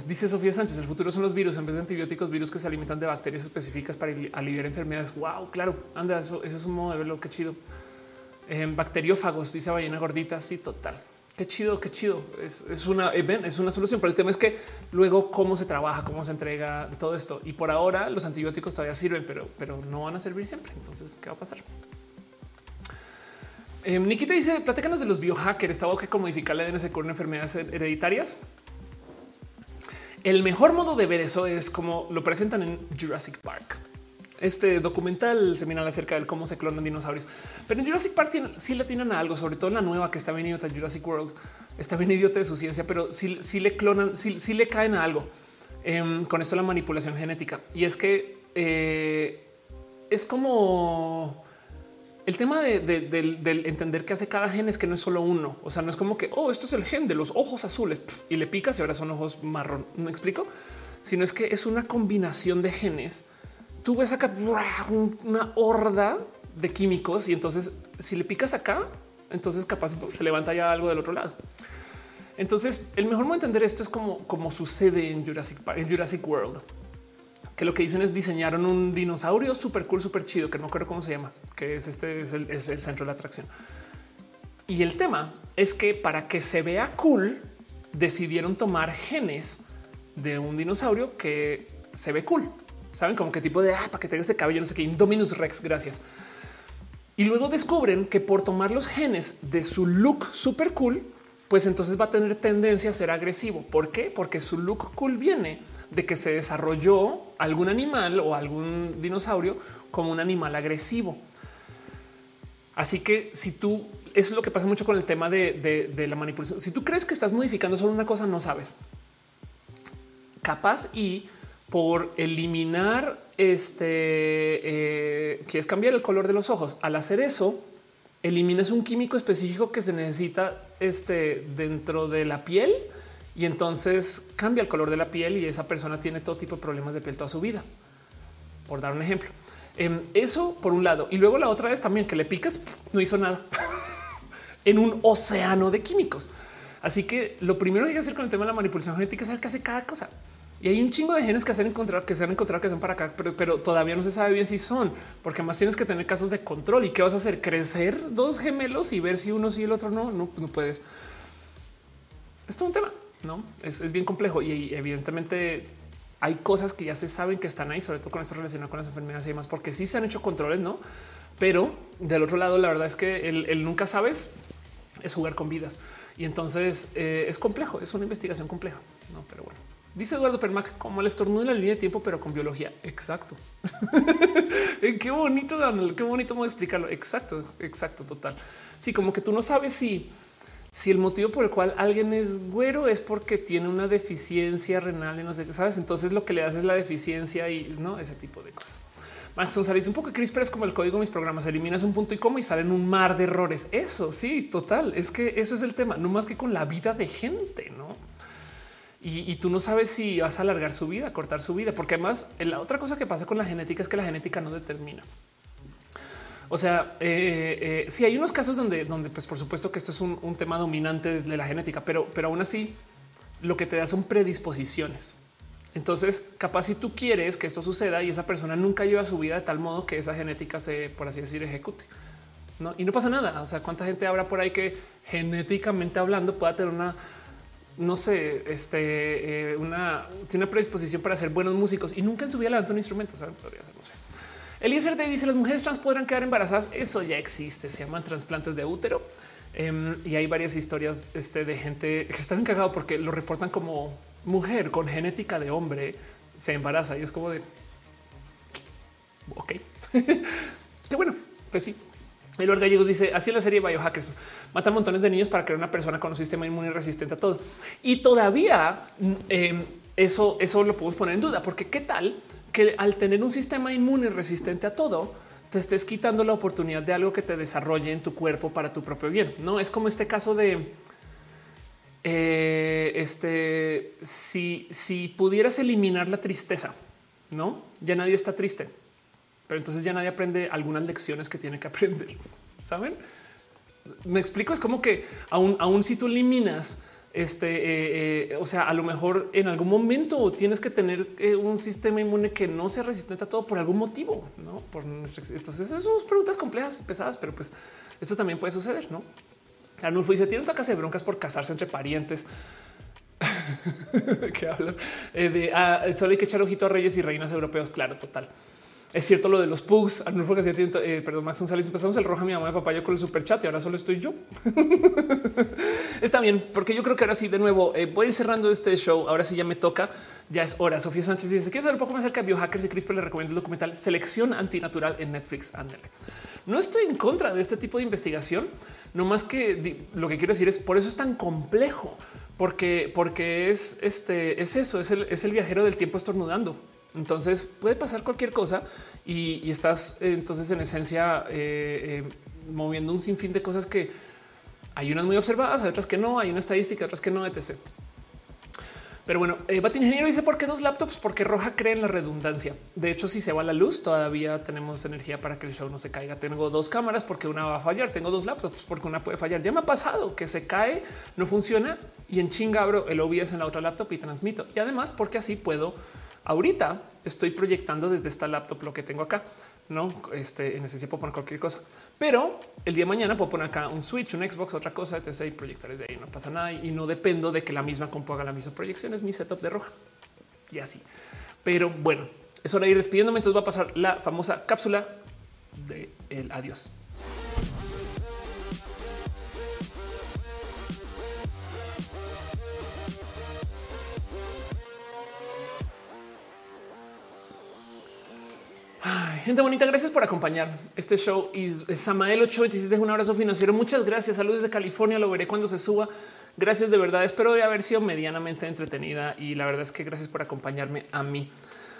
dice Sofía Sánchez, el futuro son los virus en vez de antibióticos, virus que se alimentan de bacterias específicas para aliviar enfermedades. Wow, claro, anda, eso, es un modo de verlo, qué chido. Em, bacteriófagos, dice ballena gordita, sí, total. Qué chido, qué chido. Es, una, eh, es una solución, pero el tema es que luego cómo se trabaja, cómo se entrega todo esto. Y por ahora los antibióticos todavía sirven, pero, pero no van a servir siempre. Entonces, ¿qué va a pasar? Eh, Nikita dice, platícanos de los biohackers. ¿Estaba que modificar la DNS con enfermedades hereditarias? El mejor modo de ver eso es como lo presentan en Jurassic Park. Este documental seminal acerca de cómo se clonan dinosaurios, pero en Jurassic Park sí le tienen a algo, sobre todo la nueva que está bien idiota Jurassic World. Está bien idiota de su ciencia, pero sí, le clonan, sí, le caen a algo em, con esto la manipulación genética. Y es que eh, es como el tema de, del entender que hace cada gen es que no es solo uno. O sea, no es como que, oh, esto es el gen de los ojos azules y le picas y ahora son ojos marrón. ¿Me explico? Sino es que es una combinación de genes. Tú ves acá una horda de químicos y entonces si le picas acá, entonces capaz se levanta ya algo del otro lado. Entonces, el mejor modo de entender esto es como, como sucede en Jurassic Park, en Jurassic World que lo que dicen es diseñaron un dinosaurio súper cool, súper chido, que no creo cómo se llama, que es este, es el, es el centro de la atracción. Y el tema es que para que se vea cool, decidieron tomar genes de un dinosaurio que se ve cool. Saben como qué tipo de ah, para que tenga este cabello, no sé qué, Indominus Rex. Gracias. Y luego descubren que por tomar los genes de su look súper cool, pues entonces va a tener tendencia a ser agresivo. ¿Por qué? Porque su look cool viene de que se desarrolló algún animal o algún dinosaurio como un animal agresivo. Así que si tú, es lo que pasa mucho con el tema de, la manipulación. Si tú crees que estás modificando solo una cosa, no sabes. Capaz y por eliminar este, eh, quieres cambiar el color de los ojos. Al hacer eso, eliminas un químico específico que se necesita este, dentro de la piel y entonces cambia el color de la piel y esa persona tiene todo tipo de problemas de piel toda su vida. Por dar un ejemplo. Em, eso por un lado. Y luego la otra vez también que le picas, no hizo nada <laughs> en un océano de químicos. Así que lo primero que hay que hacer con el tema de la manipulación genética es saber qué hace cada cosa. Y hay un chingo de genes que se han encontrado que se han encontrado que son para acá, pero, todavía no se sabe bien si son, porque más tienes que tener casos de control. ¿Y qué vas a hacer? ¿Crecer dos gemelos y ver si uno sí y el otro no? No, no puedes. Esto es un tema, ¿no? Es, bien complejo y, evidentemente hay cosas que ya se saben que están ahí, sobre todo con esto relacionado con las enfermedades y demás, porque sí se han hecho controles, ¿no? Pero del otro lado, la verdad es que el, nunca sabes es jugar con vidas. Y entonces eh, es complejo, es una investigación compleja, ¿no? Pero bueno. Dice Eduardo Permac como el estornudo en la línea de tiempo, pero con biología. Exacto. <laughs> Eh, qué bonito, qué bonito modo de explicarlo. Exacto, exacto, total. Sí, como que tú no sabes si, si el motivo por el cual alguien es güero es porque tiene una deficiencia renal y no sé qué sabes. Entonces lo que le das es la deficiencia y no ese tipo de cosas. Max González, un poco CRISPR es como el código de mis programas. Eliminas un punto y coma y salen un mar de errores. Eso sí, total. Es que eso es el tema, no más que con la vida de gente, no? Y, tú no sabes si vas a alargar su vida, cortar su vida, porque además la otra cosa que pasa con la genética es que la genética no determina. O sea, eh, eh, sí hay unos casos donde, donde, pues por supuesto que esto es un, tema dominante de la genética, pero, pero aún así lo que te da son predisposiciones. Entonces, capaz si tú quieres que esto suceda y esa persona nunca lleva su vida de tal modo que esa genética se, por así decir, ejecute. ¿no? Y no pasa nada. O sea, cuánta gente habrá por ahí que genéticamente hablando pueda tener una no sé, este, eh, una, tiene una predisposición para ser buenos músicos y nunca en su vida levantó un instrumento. ¿saben? Podría ser, no sé. Eliezer dice las mujeres trans podrán quedar embarazadas. Eso ya existe. Se llaman trasplantes de útero. Em, y hay varias historias este, de gente que están cagado porque lo reportan como mujer con genética de hombre se embaraza y es como de ok, <laughs> qué bueno. Pues sí, el Gallegos dice así la serie Biohackers matan montones de niños para crear una persona con un sistema inmune resistente a todo. Y todavía mm, em, eso, eso lo podemos poner en duda, porque qué tal que al tener un sistema inmune resistente a todo, te estés quitando la oportunidad de algo que te desarrolle en tu cuerpo para tu propio bien. No es como este caso de eh, este si, si pudieras eliminar la tristeza, no ya nadie está triste pero entonces ya nadie aprende algunas lecciones que tiene que aprender. Saben? Me explico. Es como que aún, aún si tú eliminas este, eh, eh, o sea, a lo mejor en algún momento tienes que tener eh, un sistema inmune que no sea resistente a todo por algún motivo, no por nuestra. Entonces, esas son preguntas complejas, pesadas, pero pues eso también puede suceder. No Arnulfo dice: Tiene una de broncas por casarse entre parientes. <laughs> ¿Qué hablas? de ah, solo hay que echar ojito a reyes y reinas europeos. Claro, total. Es cierto lo de los pugs. Eh, perdón, Max González. Empezamos el roja mi mamá y papá yo con el super chat y ahora solo estoy yo. <laughs> Está bien, porque yo creo que ahora sí, de nuevo, eh, voy a ir cerrando este show. Ahora sí ya me toca. Ya es hora. Sofía Sánchez dice: Quiero saber un poco más acerca de biohackers y CRISPR. Le recomiendo el documental Selección Antinatural en Netflix. Ándale. No estoy en contra de este tipo de investigación, no más que lo que quiero decir es por eso es tan complejo, porque, porque es este, es eso, es el, es el viajero del tiempo estornudando. Entonces puede pasar cualquier cosa y, estás eh, entonces en esencia eh, eh, moviendo un sinfín de cosas que hay unas muy observadas, hay otras que no, hay una estadística, otras que no, etc. Pero bueno, eh, Ingeniero dice por qué dos laptops, porque Roja cree en la redundancia. De hecho, si se va la luz, todavía tenemos energía para que el show no se caiga. Tengo dos cámaras porque una va a fallar. Tengo dos laptops porque una puede fallar. Ya me ha pasado que se cae, no funciona y en chinga abro el OBS en la otra laptop y transmito. Y además porque así puedo Ahorita estoy proyectando desde esta laptop lo que tengo acá. No este, necesito poner cualquier cosa, pero el día de mañana puedo poner acá un Switch, un Xbox, otra cosa, etc. y proyectar desde ahí. No pasa nada y no dependo de que la misma compu haga la misma proyección. Es mi setup de roja y así. Pero bueno, es hora de ir despidiéndome. Entonces va a pasar la famosa cápsula de el adiós. Gente bonita, gracias por acompañar este show. Y Samael 827 un abrazo financiero. Muchas gracias. Saludos de California. Lo veré cuando se suba. Gracias de verdad. Espero haber sido medianamente entretenida y la verdad es que gracias por acompañarme a mí.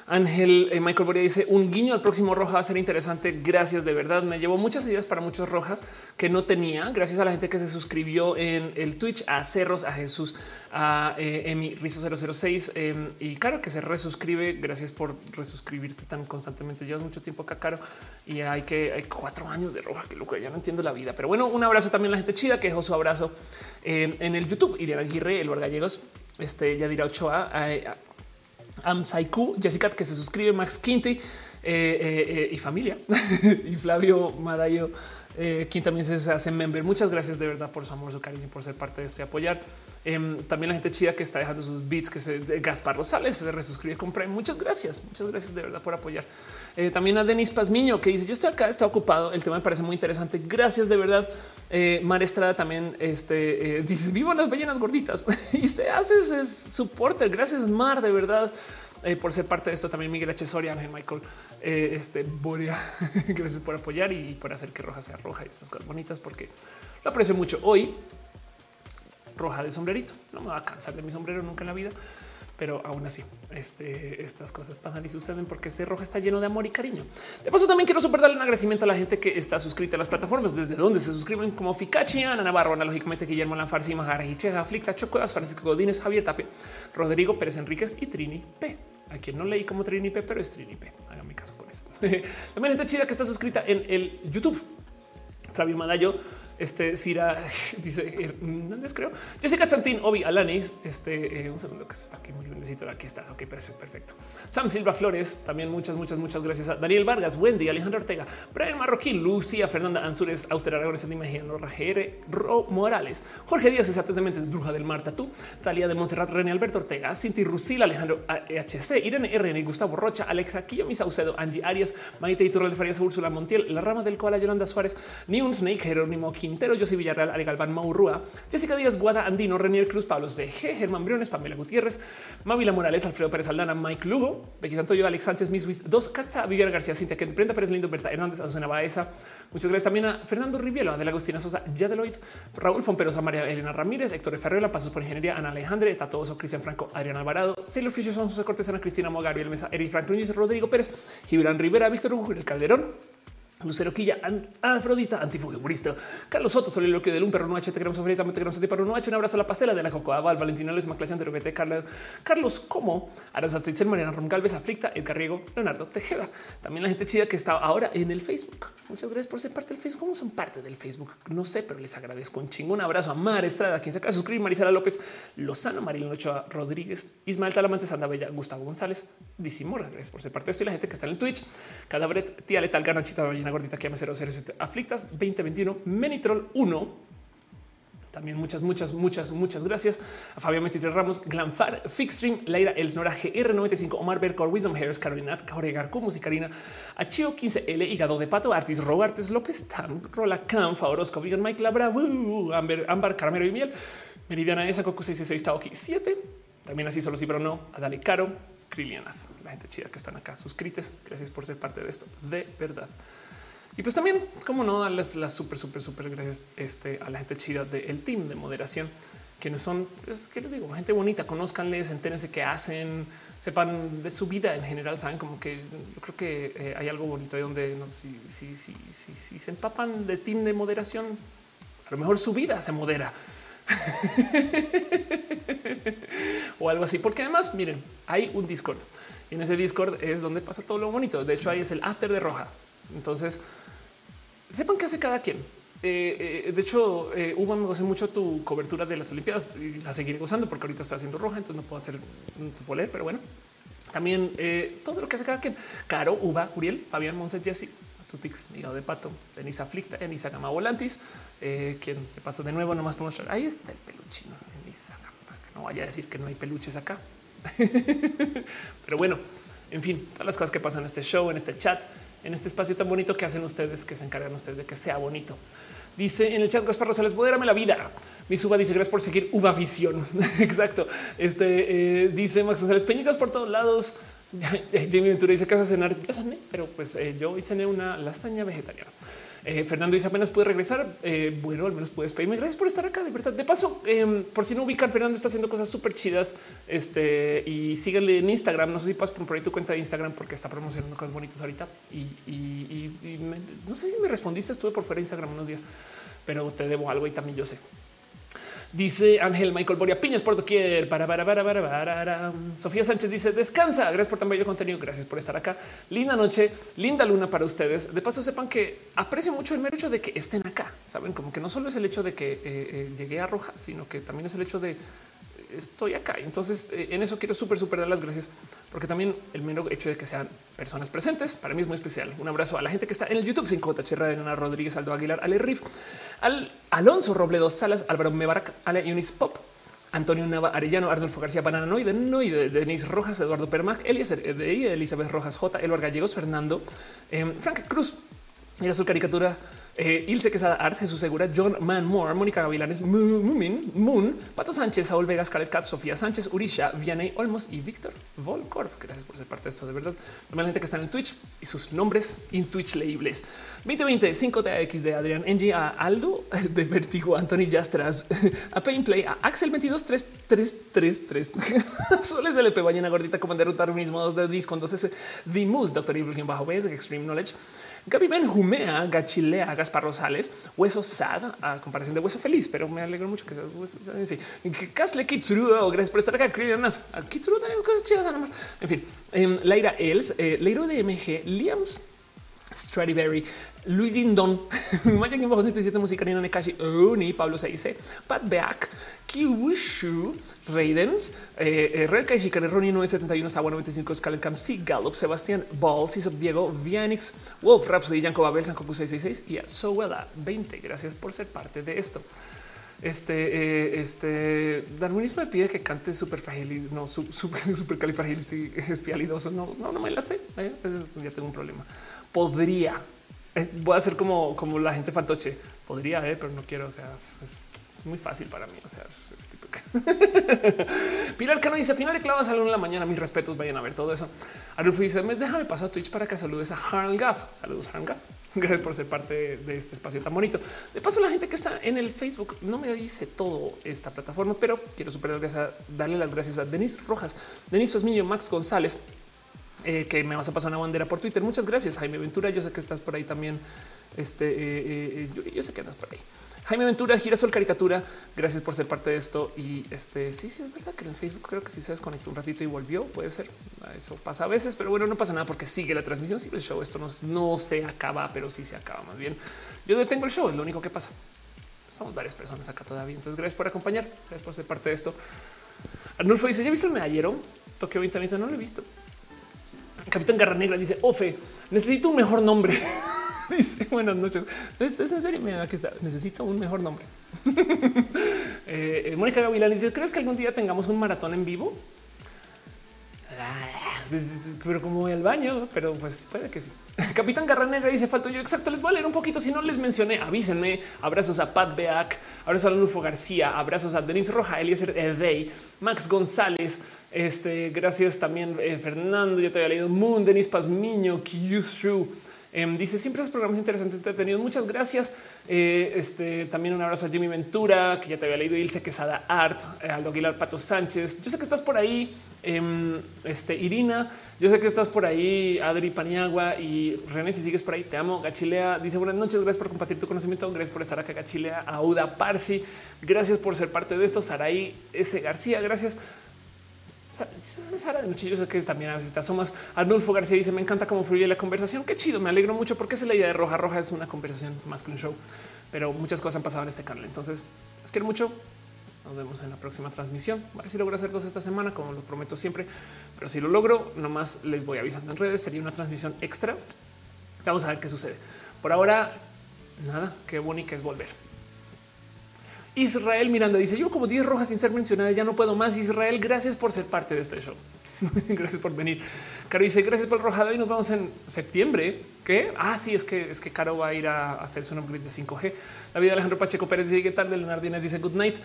Ángel eh, Michael Boria dice un guiño al próximo roja va a ser interesante. Gracias de verdad. Me llevó muchas ideas para muchos rojas que no tenía. Gracias a la gente que se suscribió en el Twitch, a Cerros, a Jesús, a eh, Emi Rizo 006 em, y claro que se resuscribe. Gracias por resuscribirte tan constantemente. Llevas mucho tiempo acá, Caro, y hay que hay cuatro años de roja. Que loco, ya no entiendo la vida. Pero bueno, un abrazo también a la gente chida que dejó su abrazo em, en el YouTube. Iriana Aguirre, el Gallegos, este ya dirá Ochoa, Amsaiku, Jessica que se suscribe, Max Quinty eh, eh, eh, y familia <laughs> y Flavio Madayo quien también se hace member. Muchas gracias de verdad por su amor, su cariño, por ser parte de esto y apoyar. Em, también la gente chida que está dejando sus beats, que se Gaspar Rosales se resuscribe con Muchas gracias, muchas gracias de verdad por apoyar. Eh, también a Denis Pazmiño que dice yo estoy acá, está ocupado. El tema me parece muy interesante. Gracias de verdad. Eh, Mar Estrada también este, <laughs> dice vivo las ballenas gorditas <laughs> y se hace ese soporte. Gracias Mar, de verdad. Eh, por ser parte de esto. También Miguel H. Soria, Michael, eh, este Boria. <laughs> Gracias por apoyar y por hacer que Roja sea roja y estas cosas bonitas, porque lo aprecio mucho. Hoy, roja de sombrerito. No me va a cansar de mi sombrero nunca en la vida, pero aún así, este, estas cosas pasan y suceden porque este roja está lleno de amor y cariño. De paso, también quiero super darle un agradecimiento a la gente que está suscrita a las plataformas, desde donde se suscriben como Ficachi, Ana Navarro, analógicamente Guillermo Lanfarsi, Mahara, Cheja, Flick, Tacho Cuevas, Francisco Godínez, Javier Tapia, Rodrigo Pérez Enríquez y Trini P. A quien no leí como Trini P, pero es Trini P. Hagan mi caso con eso. <laughs> También gente chida que está suscrita en el YouTube. Flavio Madayo, Este Cira <laughs> dice Hernández, creo. Jessica Santín, Obi Alanis. Este eh, un segundo que está aquí muy bendecito. Aquí estás. Ok, perfecto. Sam Silva Flores, también muchas, muchas, muchas gracias Daniel Vargas, Wendy, Alejandro Ortega, Brian Marroquín, Lucía, Fernanda Ansures, Auster Aragones, Mejía, Rajere, Ro Morales, Jorge Díaz, Artes de Mentes, Bruja del Mar, Tatú, Talia de Monserrat, René Alberto Ortega, Cinti Rusila, Alejandro HC, Irene RN, Gustavo Rocha, Alexa Quillo, Saucedo, Andy Arias, Maite Iturral de Farias, Úrsula Montiel, La Rama del Koala, Yolanda Suárez, Niun Snake, Jerónimo Quintero, José Villarreal, Ale Galván, Maurrua, Jessica Díaz, Guada Andino, Renier Cruz, Pablo C. G, Germán Briones, Pamela Gutiérrez, Mávila Morales, Alfredo Pérez Aldana, Mike Lugo, Becky Santoyo, Alex Sánchez, Miss Dos, Katza, Viviana García, Cintia, Brenda Pérez Lindo, Berta Hernández, Azucena Baeza. Muchas gracias también a Fernando Rivielo, Adela Agustina Sosa, Yadeloid, Raúl Fomperosa, María Elena Ramírez, Héctor Ferreira, Pasos por Ingeniería, Ana Alejandre, Tato Oso, Cristian Franco, Adrián Alvarado, Sailor Fisher, José Cortesana, Cristina Mo, Gabriel Mesa, Eric Frank Núñez, Rodrigo Pérez, Gibran Rivera, Víctor Hugo, Calderón, Lucero Quilla, Afrodita, antifugurista, Carlos Soto, soliloquio del un perro no te queremos Afrodita, te queremos para un un abrazo a la pastela de la Cocoa, Val, Valentina Les, Maclachan, Terobete, Carlos, Carlos Como, Aranzatitzel, Mariana Rongalves, Aflicta, El Carriego, Leonardo Tejeda. También la gente chida que está ahora en el Facebook. Muchas gracias por ser parte del Facebook. ¿Cómo son parte del Facebook? No sé, pero les agradezco un chingo. Un abrazo a Mar Estrada, quien se acaba de suscribir, Marisela López, Lozano, Marilyn Ochoa Rodríguez, Ismael Talamante, Sanda Bella, Gustavo González, Dicimora. Gracias por ser parte de esto y la gente que está en el Twitch. Cadabret, Tía Letal, Ganachita, Ballena Gordita, que 00 Aflictas 2021, Menitrol 1. También muchas, muchas, muchas, muchas gracias a Fabián 23 Ramos, Glanfar, Fixstream, Leira Elsnora, GR95, Omar Bercor, Wisdom Harris, Carolina, Jorge Garcú, Musicarina, Achio 15L, Hígado de Pato, Artis, Robartes, López Tam, Rola Cam, Favorosco, Vigan, Mike Labra, Amber, Ambar, Caramelo y Miel, Meridiana Esa, Coco 66, Taoki 7. También así solo sí, pero no. A Dale Caro, Krilianath, la gente chida que están acá suscrites. Gracias por ser parte de esto. De verdad. Y pues también, como no, darles las súper, súper, súper gracias este, a la gente chida del team de moderación, quienes son, pues, ¿qué les digo? Gente bonita, conozcanles, entérense qué hacen, sepan de su vida en general, saben como que yo creo que eh, hay algo bonito ahí donde no, si, si, si, si, se empapan de team de moderación, a lo mejor su vida se modera. <laughs> o algo así, porque además, miren, hay un Discord y en ese Discord es donde pasa todo lo bonito. De hecho, ahí es el after de roja. Entonces, sepan qué hace cada quien. Eh, eh, de hecho, eh, Uva me gocé mucho tu cobertura de las Olimpiadas y la seguiré gozando porque ahorita estoy haciendo roja, entonces no puedo hacer leer, pero bueno, también eh, todo lo que hace cada quien. Caro, Uva, Uriel, Fabián Monses, Jesse, Tutix, Hígado de Pato, Denisa Aflicta, Enisa Gama Volantis, eh, quien me pasó de nuevo, nomás para mostrar. Ahí está el peluchino, que no vaya a decir que no hay peluches acá. <laughs> pero bueno, en fin, todas las cosas que pasan en este show, en este chat en este espacio tan bonito que hacen ustedes, que se encargan ustedes de que sea bonito. Dice en el chat Gaspar Rosales, modérame la vida. Mi suba dice gracias por seguir Uva Visión. <laughs> Exacto. Este eh, dice Max Rosales, peñitas por todos lados. <laughs> Jamie Ventura dice casa cenar. Ya cené, pero pues eh, yo hoy cené una lasaña vegetariana. Eh, Fernando dice apenas pude regresar. Eh, bueno, al menos puedes pedirme. Gracias por estar acá. De verdad. De paso, em, por si no ubican, Fernando está haciendo cosas súper chidas. Este y síganle en Instagram. No sé si por ahí tu cuenta de Instagram porque está promocionando cosas bonitas ahorita. Y, no sé si me respondiste. Estuve por fuera de Instagram unos días, pero te debo algo y también yo sé. Dice Ángel Michael Boria Piñas por doquier. Para, para, para, para, para. Sofía Sánchez dice descansa. Gracias por tan bello contenido. Gracias por estar acá. Linda noche, linda luna para ustedes. De paso, sepan que aprecio mucho el mero hecho de que estén acá. Saben como que no solo es el hecho de que eh, eh, llegué a Roja, sino que también es el hecho de estoy acá. Entonces, eh, en eso quiero súper, súper dar las gracias, porque también el mero hecho de que sean personas presentes para mí es muy especial. Un abrazo a la gente que está en el YouTube, sin Cota Cherra, Ana Rodríguez, Aldo Aguilar, Ale Riff, al Alonso Robledo Salas, Álvaro Mebarak, Ale Yunis Pop, Antonio Nava Arellano, Arnulfo García Banana Noide, Denise Rojas, Eduardo Permac, Eliezer de Elizabeth Rojas J, Elvar Gallegos, Fernando, eh, Frank Cruz, mira su caricatura eh, Ilse Quesada Art, Jesús Segura, John Man Moore, Mónica Gavilanes, Moon, Moon, Pato Sánchez, Saúl Vegas, Caret Cat, Sofía Sánchez, Urisha, Vianney Olmos y Víctor Volcorp. Gracias por ser parte de esto, de verdad. También la gente que está en Twitch y sus nombres in Twitch leíbles. 2020, 5 TAX de Adrián Engie, a Aldo <laughs> de Vertigo, Anthony Yastras, <laughs> a Painplay, a Axel 22 3333, Soles LP, Ballena Gordita, Commander Rutar, mismo dos de Dis con dos S, Dimus, Doctor Evil, bajo B, Extreme Knowledge. Gaby Ben Jumea, Gachilea, Gaspar Rosales, Hueso Sad, a comparación de Hueso Feliz, pero me alegro mucho que seas Hueso Sad. En fin, Casle Kitsuru, oh, gracias por estar acá. Kitsuru tenés cosas chidas. En fin, um, Leira Els, eh, Leiro de MG, Liams, Stradivari, Luis Dindon, <laughs> Maya Bajo 107, Música Nina Nekashi, Uni, Pablo 6, Pat Beak, Kiwishu, Raidens, eh, eh, Red Kaishikane, Ronnie 971, Sawa 95, Scarlet Camp, C. Gallup, Sebastián Ball, Cisop Diego, Vianix, Wolf, Rhapsody, Yanko Babel, Sankoku 666 y a Sowella 20. Gracias por ser parte de esto. Este, eh, este darwinismo me pide que cante súper frágil, no <laughs> súper super califragilidoso. No, no, no me la sé. ¿eh? ya tengo un problema. Podría, eh, voy a hacer como, como la gente fantoche. Podría, pero no quiero. O sea, es, muy fácil para mí. O sea, es tipo <laughs> Pilar Cano dice final de clavas a la la mañana. Mis respetos, vayan a ver todo eso. Arulfo dice déjame pasar a Twitch para que saludes a Harl Gaff. Saludos, Harl Gaff. <laughs> Gracias por ser parte de este espacio tan bonito. De paso, la gente que está en el Facebook no me dice todo esta plataforma, pero quiero superar darle las gracias a Denis Rojas, Denis Fasmiño, Max González, eh, que me vas a pasar una bandera por Twitter. Muchas gracias, Jaime Ventura. Yo sé que estás por ahí también. Este, eh, eh, yo sé que andas por ahí. Jaime Ventura, Girasol Caricatura, gracias por ser parte de esto. Y este sí, sí, es verdad que en Facebook creo que sí se desconectó un ratito y volvió. Puede ser. Eso pasa a veces, pero bueno, no pasa nada porque sigue la transmisión, sigue el show. Esto no, se acaba, pero sí se acaba más bien. Yo detengo el show, es lo único que pasa. Somos varias personas acá todavía. Entonces, gracias por acompañar, gracias por ser parte de esto. Arnulfo dice: ¿Ya viste el medallero? Tokio 2020, no lo he visto. Capitán Garra Negra dice: Ofe, necesito un mejor nombre. <laughs> Dice buenas noches. ¿Es en serio? Mira, aquí está. Necesito un mejor nombre. <laughs> Eh, eh, Mónica Gavilán dice: ¿Crees que algún día tengamos un maratón en vivo? Ah, pues, pero como voy al baño, pero pues puede que sí. <laughs> Capitán Garra Negra dice falto yo. Exacto. Les voy a leer un poquito. Si no les mencioné, avísenme. Abrazos a Pat Beak, abrazos a Lulfo García, abrazos a Denise Roja, Eliezer Edey, Max González. Este, gracias también, eh, Fernando. Ya te había leído Moon, Denis Pazmiño, Kyushu. Em, dice siempre los programas interesantes entretenidos. Muchas gracias. Eh, este también un abrazo a Jimmy Ventura, que ya te había leído, Ilse Quesada Art, eh, Aldo Aguilar Pato Sánchez. Yo sé que estás por ahí. Em, este Irina, yo sé que estás por ahí, Adri Paniagua y René. Si sigues por ahí, te amo. Gachilea dice buenas noches. Gracias por compartir tu conocimiento. Gracias por estar acá. Gachilea, Auda Parsi. Gracias por ser parte de esto. Saraí S. García. Gracias. Sara de noche, sé que también a veces te asomas. Arnulfo García dice: Me encanta cómo fluye la conversación. Qué chido, me alegro mucho porque es la idea de Roja Roja. Es una conversación más que un show, pero muchas cosas han pasado en este canal. Entonces, es quiero mucho. Nos vemos en la próxima transmisión. A ver si logro hacer dos esta semana, como lo prometo siempre. Pero si lo logro, nomás les voy avisando en redes. Sería una transmisión extra. Vamos a ver qué sucede. Por ahora, nada, qué bonito es volver. Israel Miranda dice yo como 10 rojas sin ser mencionada ya no puedo más. Israel, gracias por ser parte de este show. <laughs> gracias por venir. Caro dice gracias por el rojado y nos vemos en septiembre. ¿Qué? Ah, sí, es que es que Caro va a ir a hacerse un upgrade de 5G. La vida de Alejandro Pacheco Pérez dice qué tarde. Leonardo dice good night.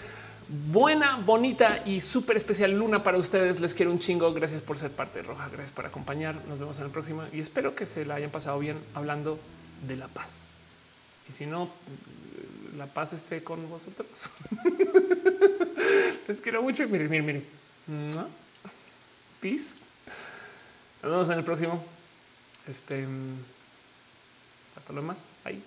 Buena, bonita y súper especial luna para ustedes. Les quiero un chingo. Gracias por ser parte de Roja. Gracias por acompañar. Nos vemos en el próximo y espero que se la hayan pasado bien hablando de la paz. Y si no, la paz esté con vosotros. <laughs> Les quiero mucho. Miren, miren, miren. Peace. Nos vemos en el próximo. Este. A todo lo demás. Ahí.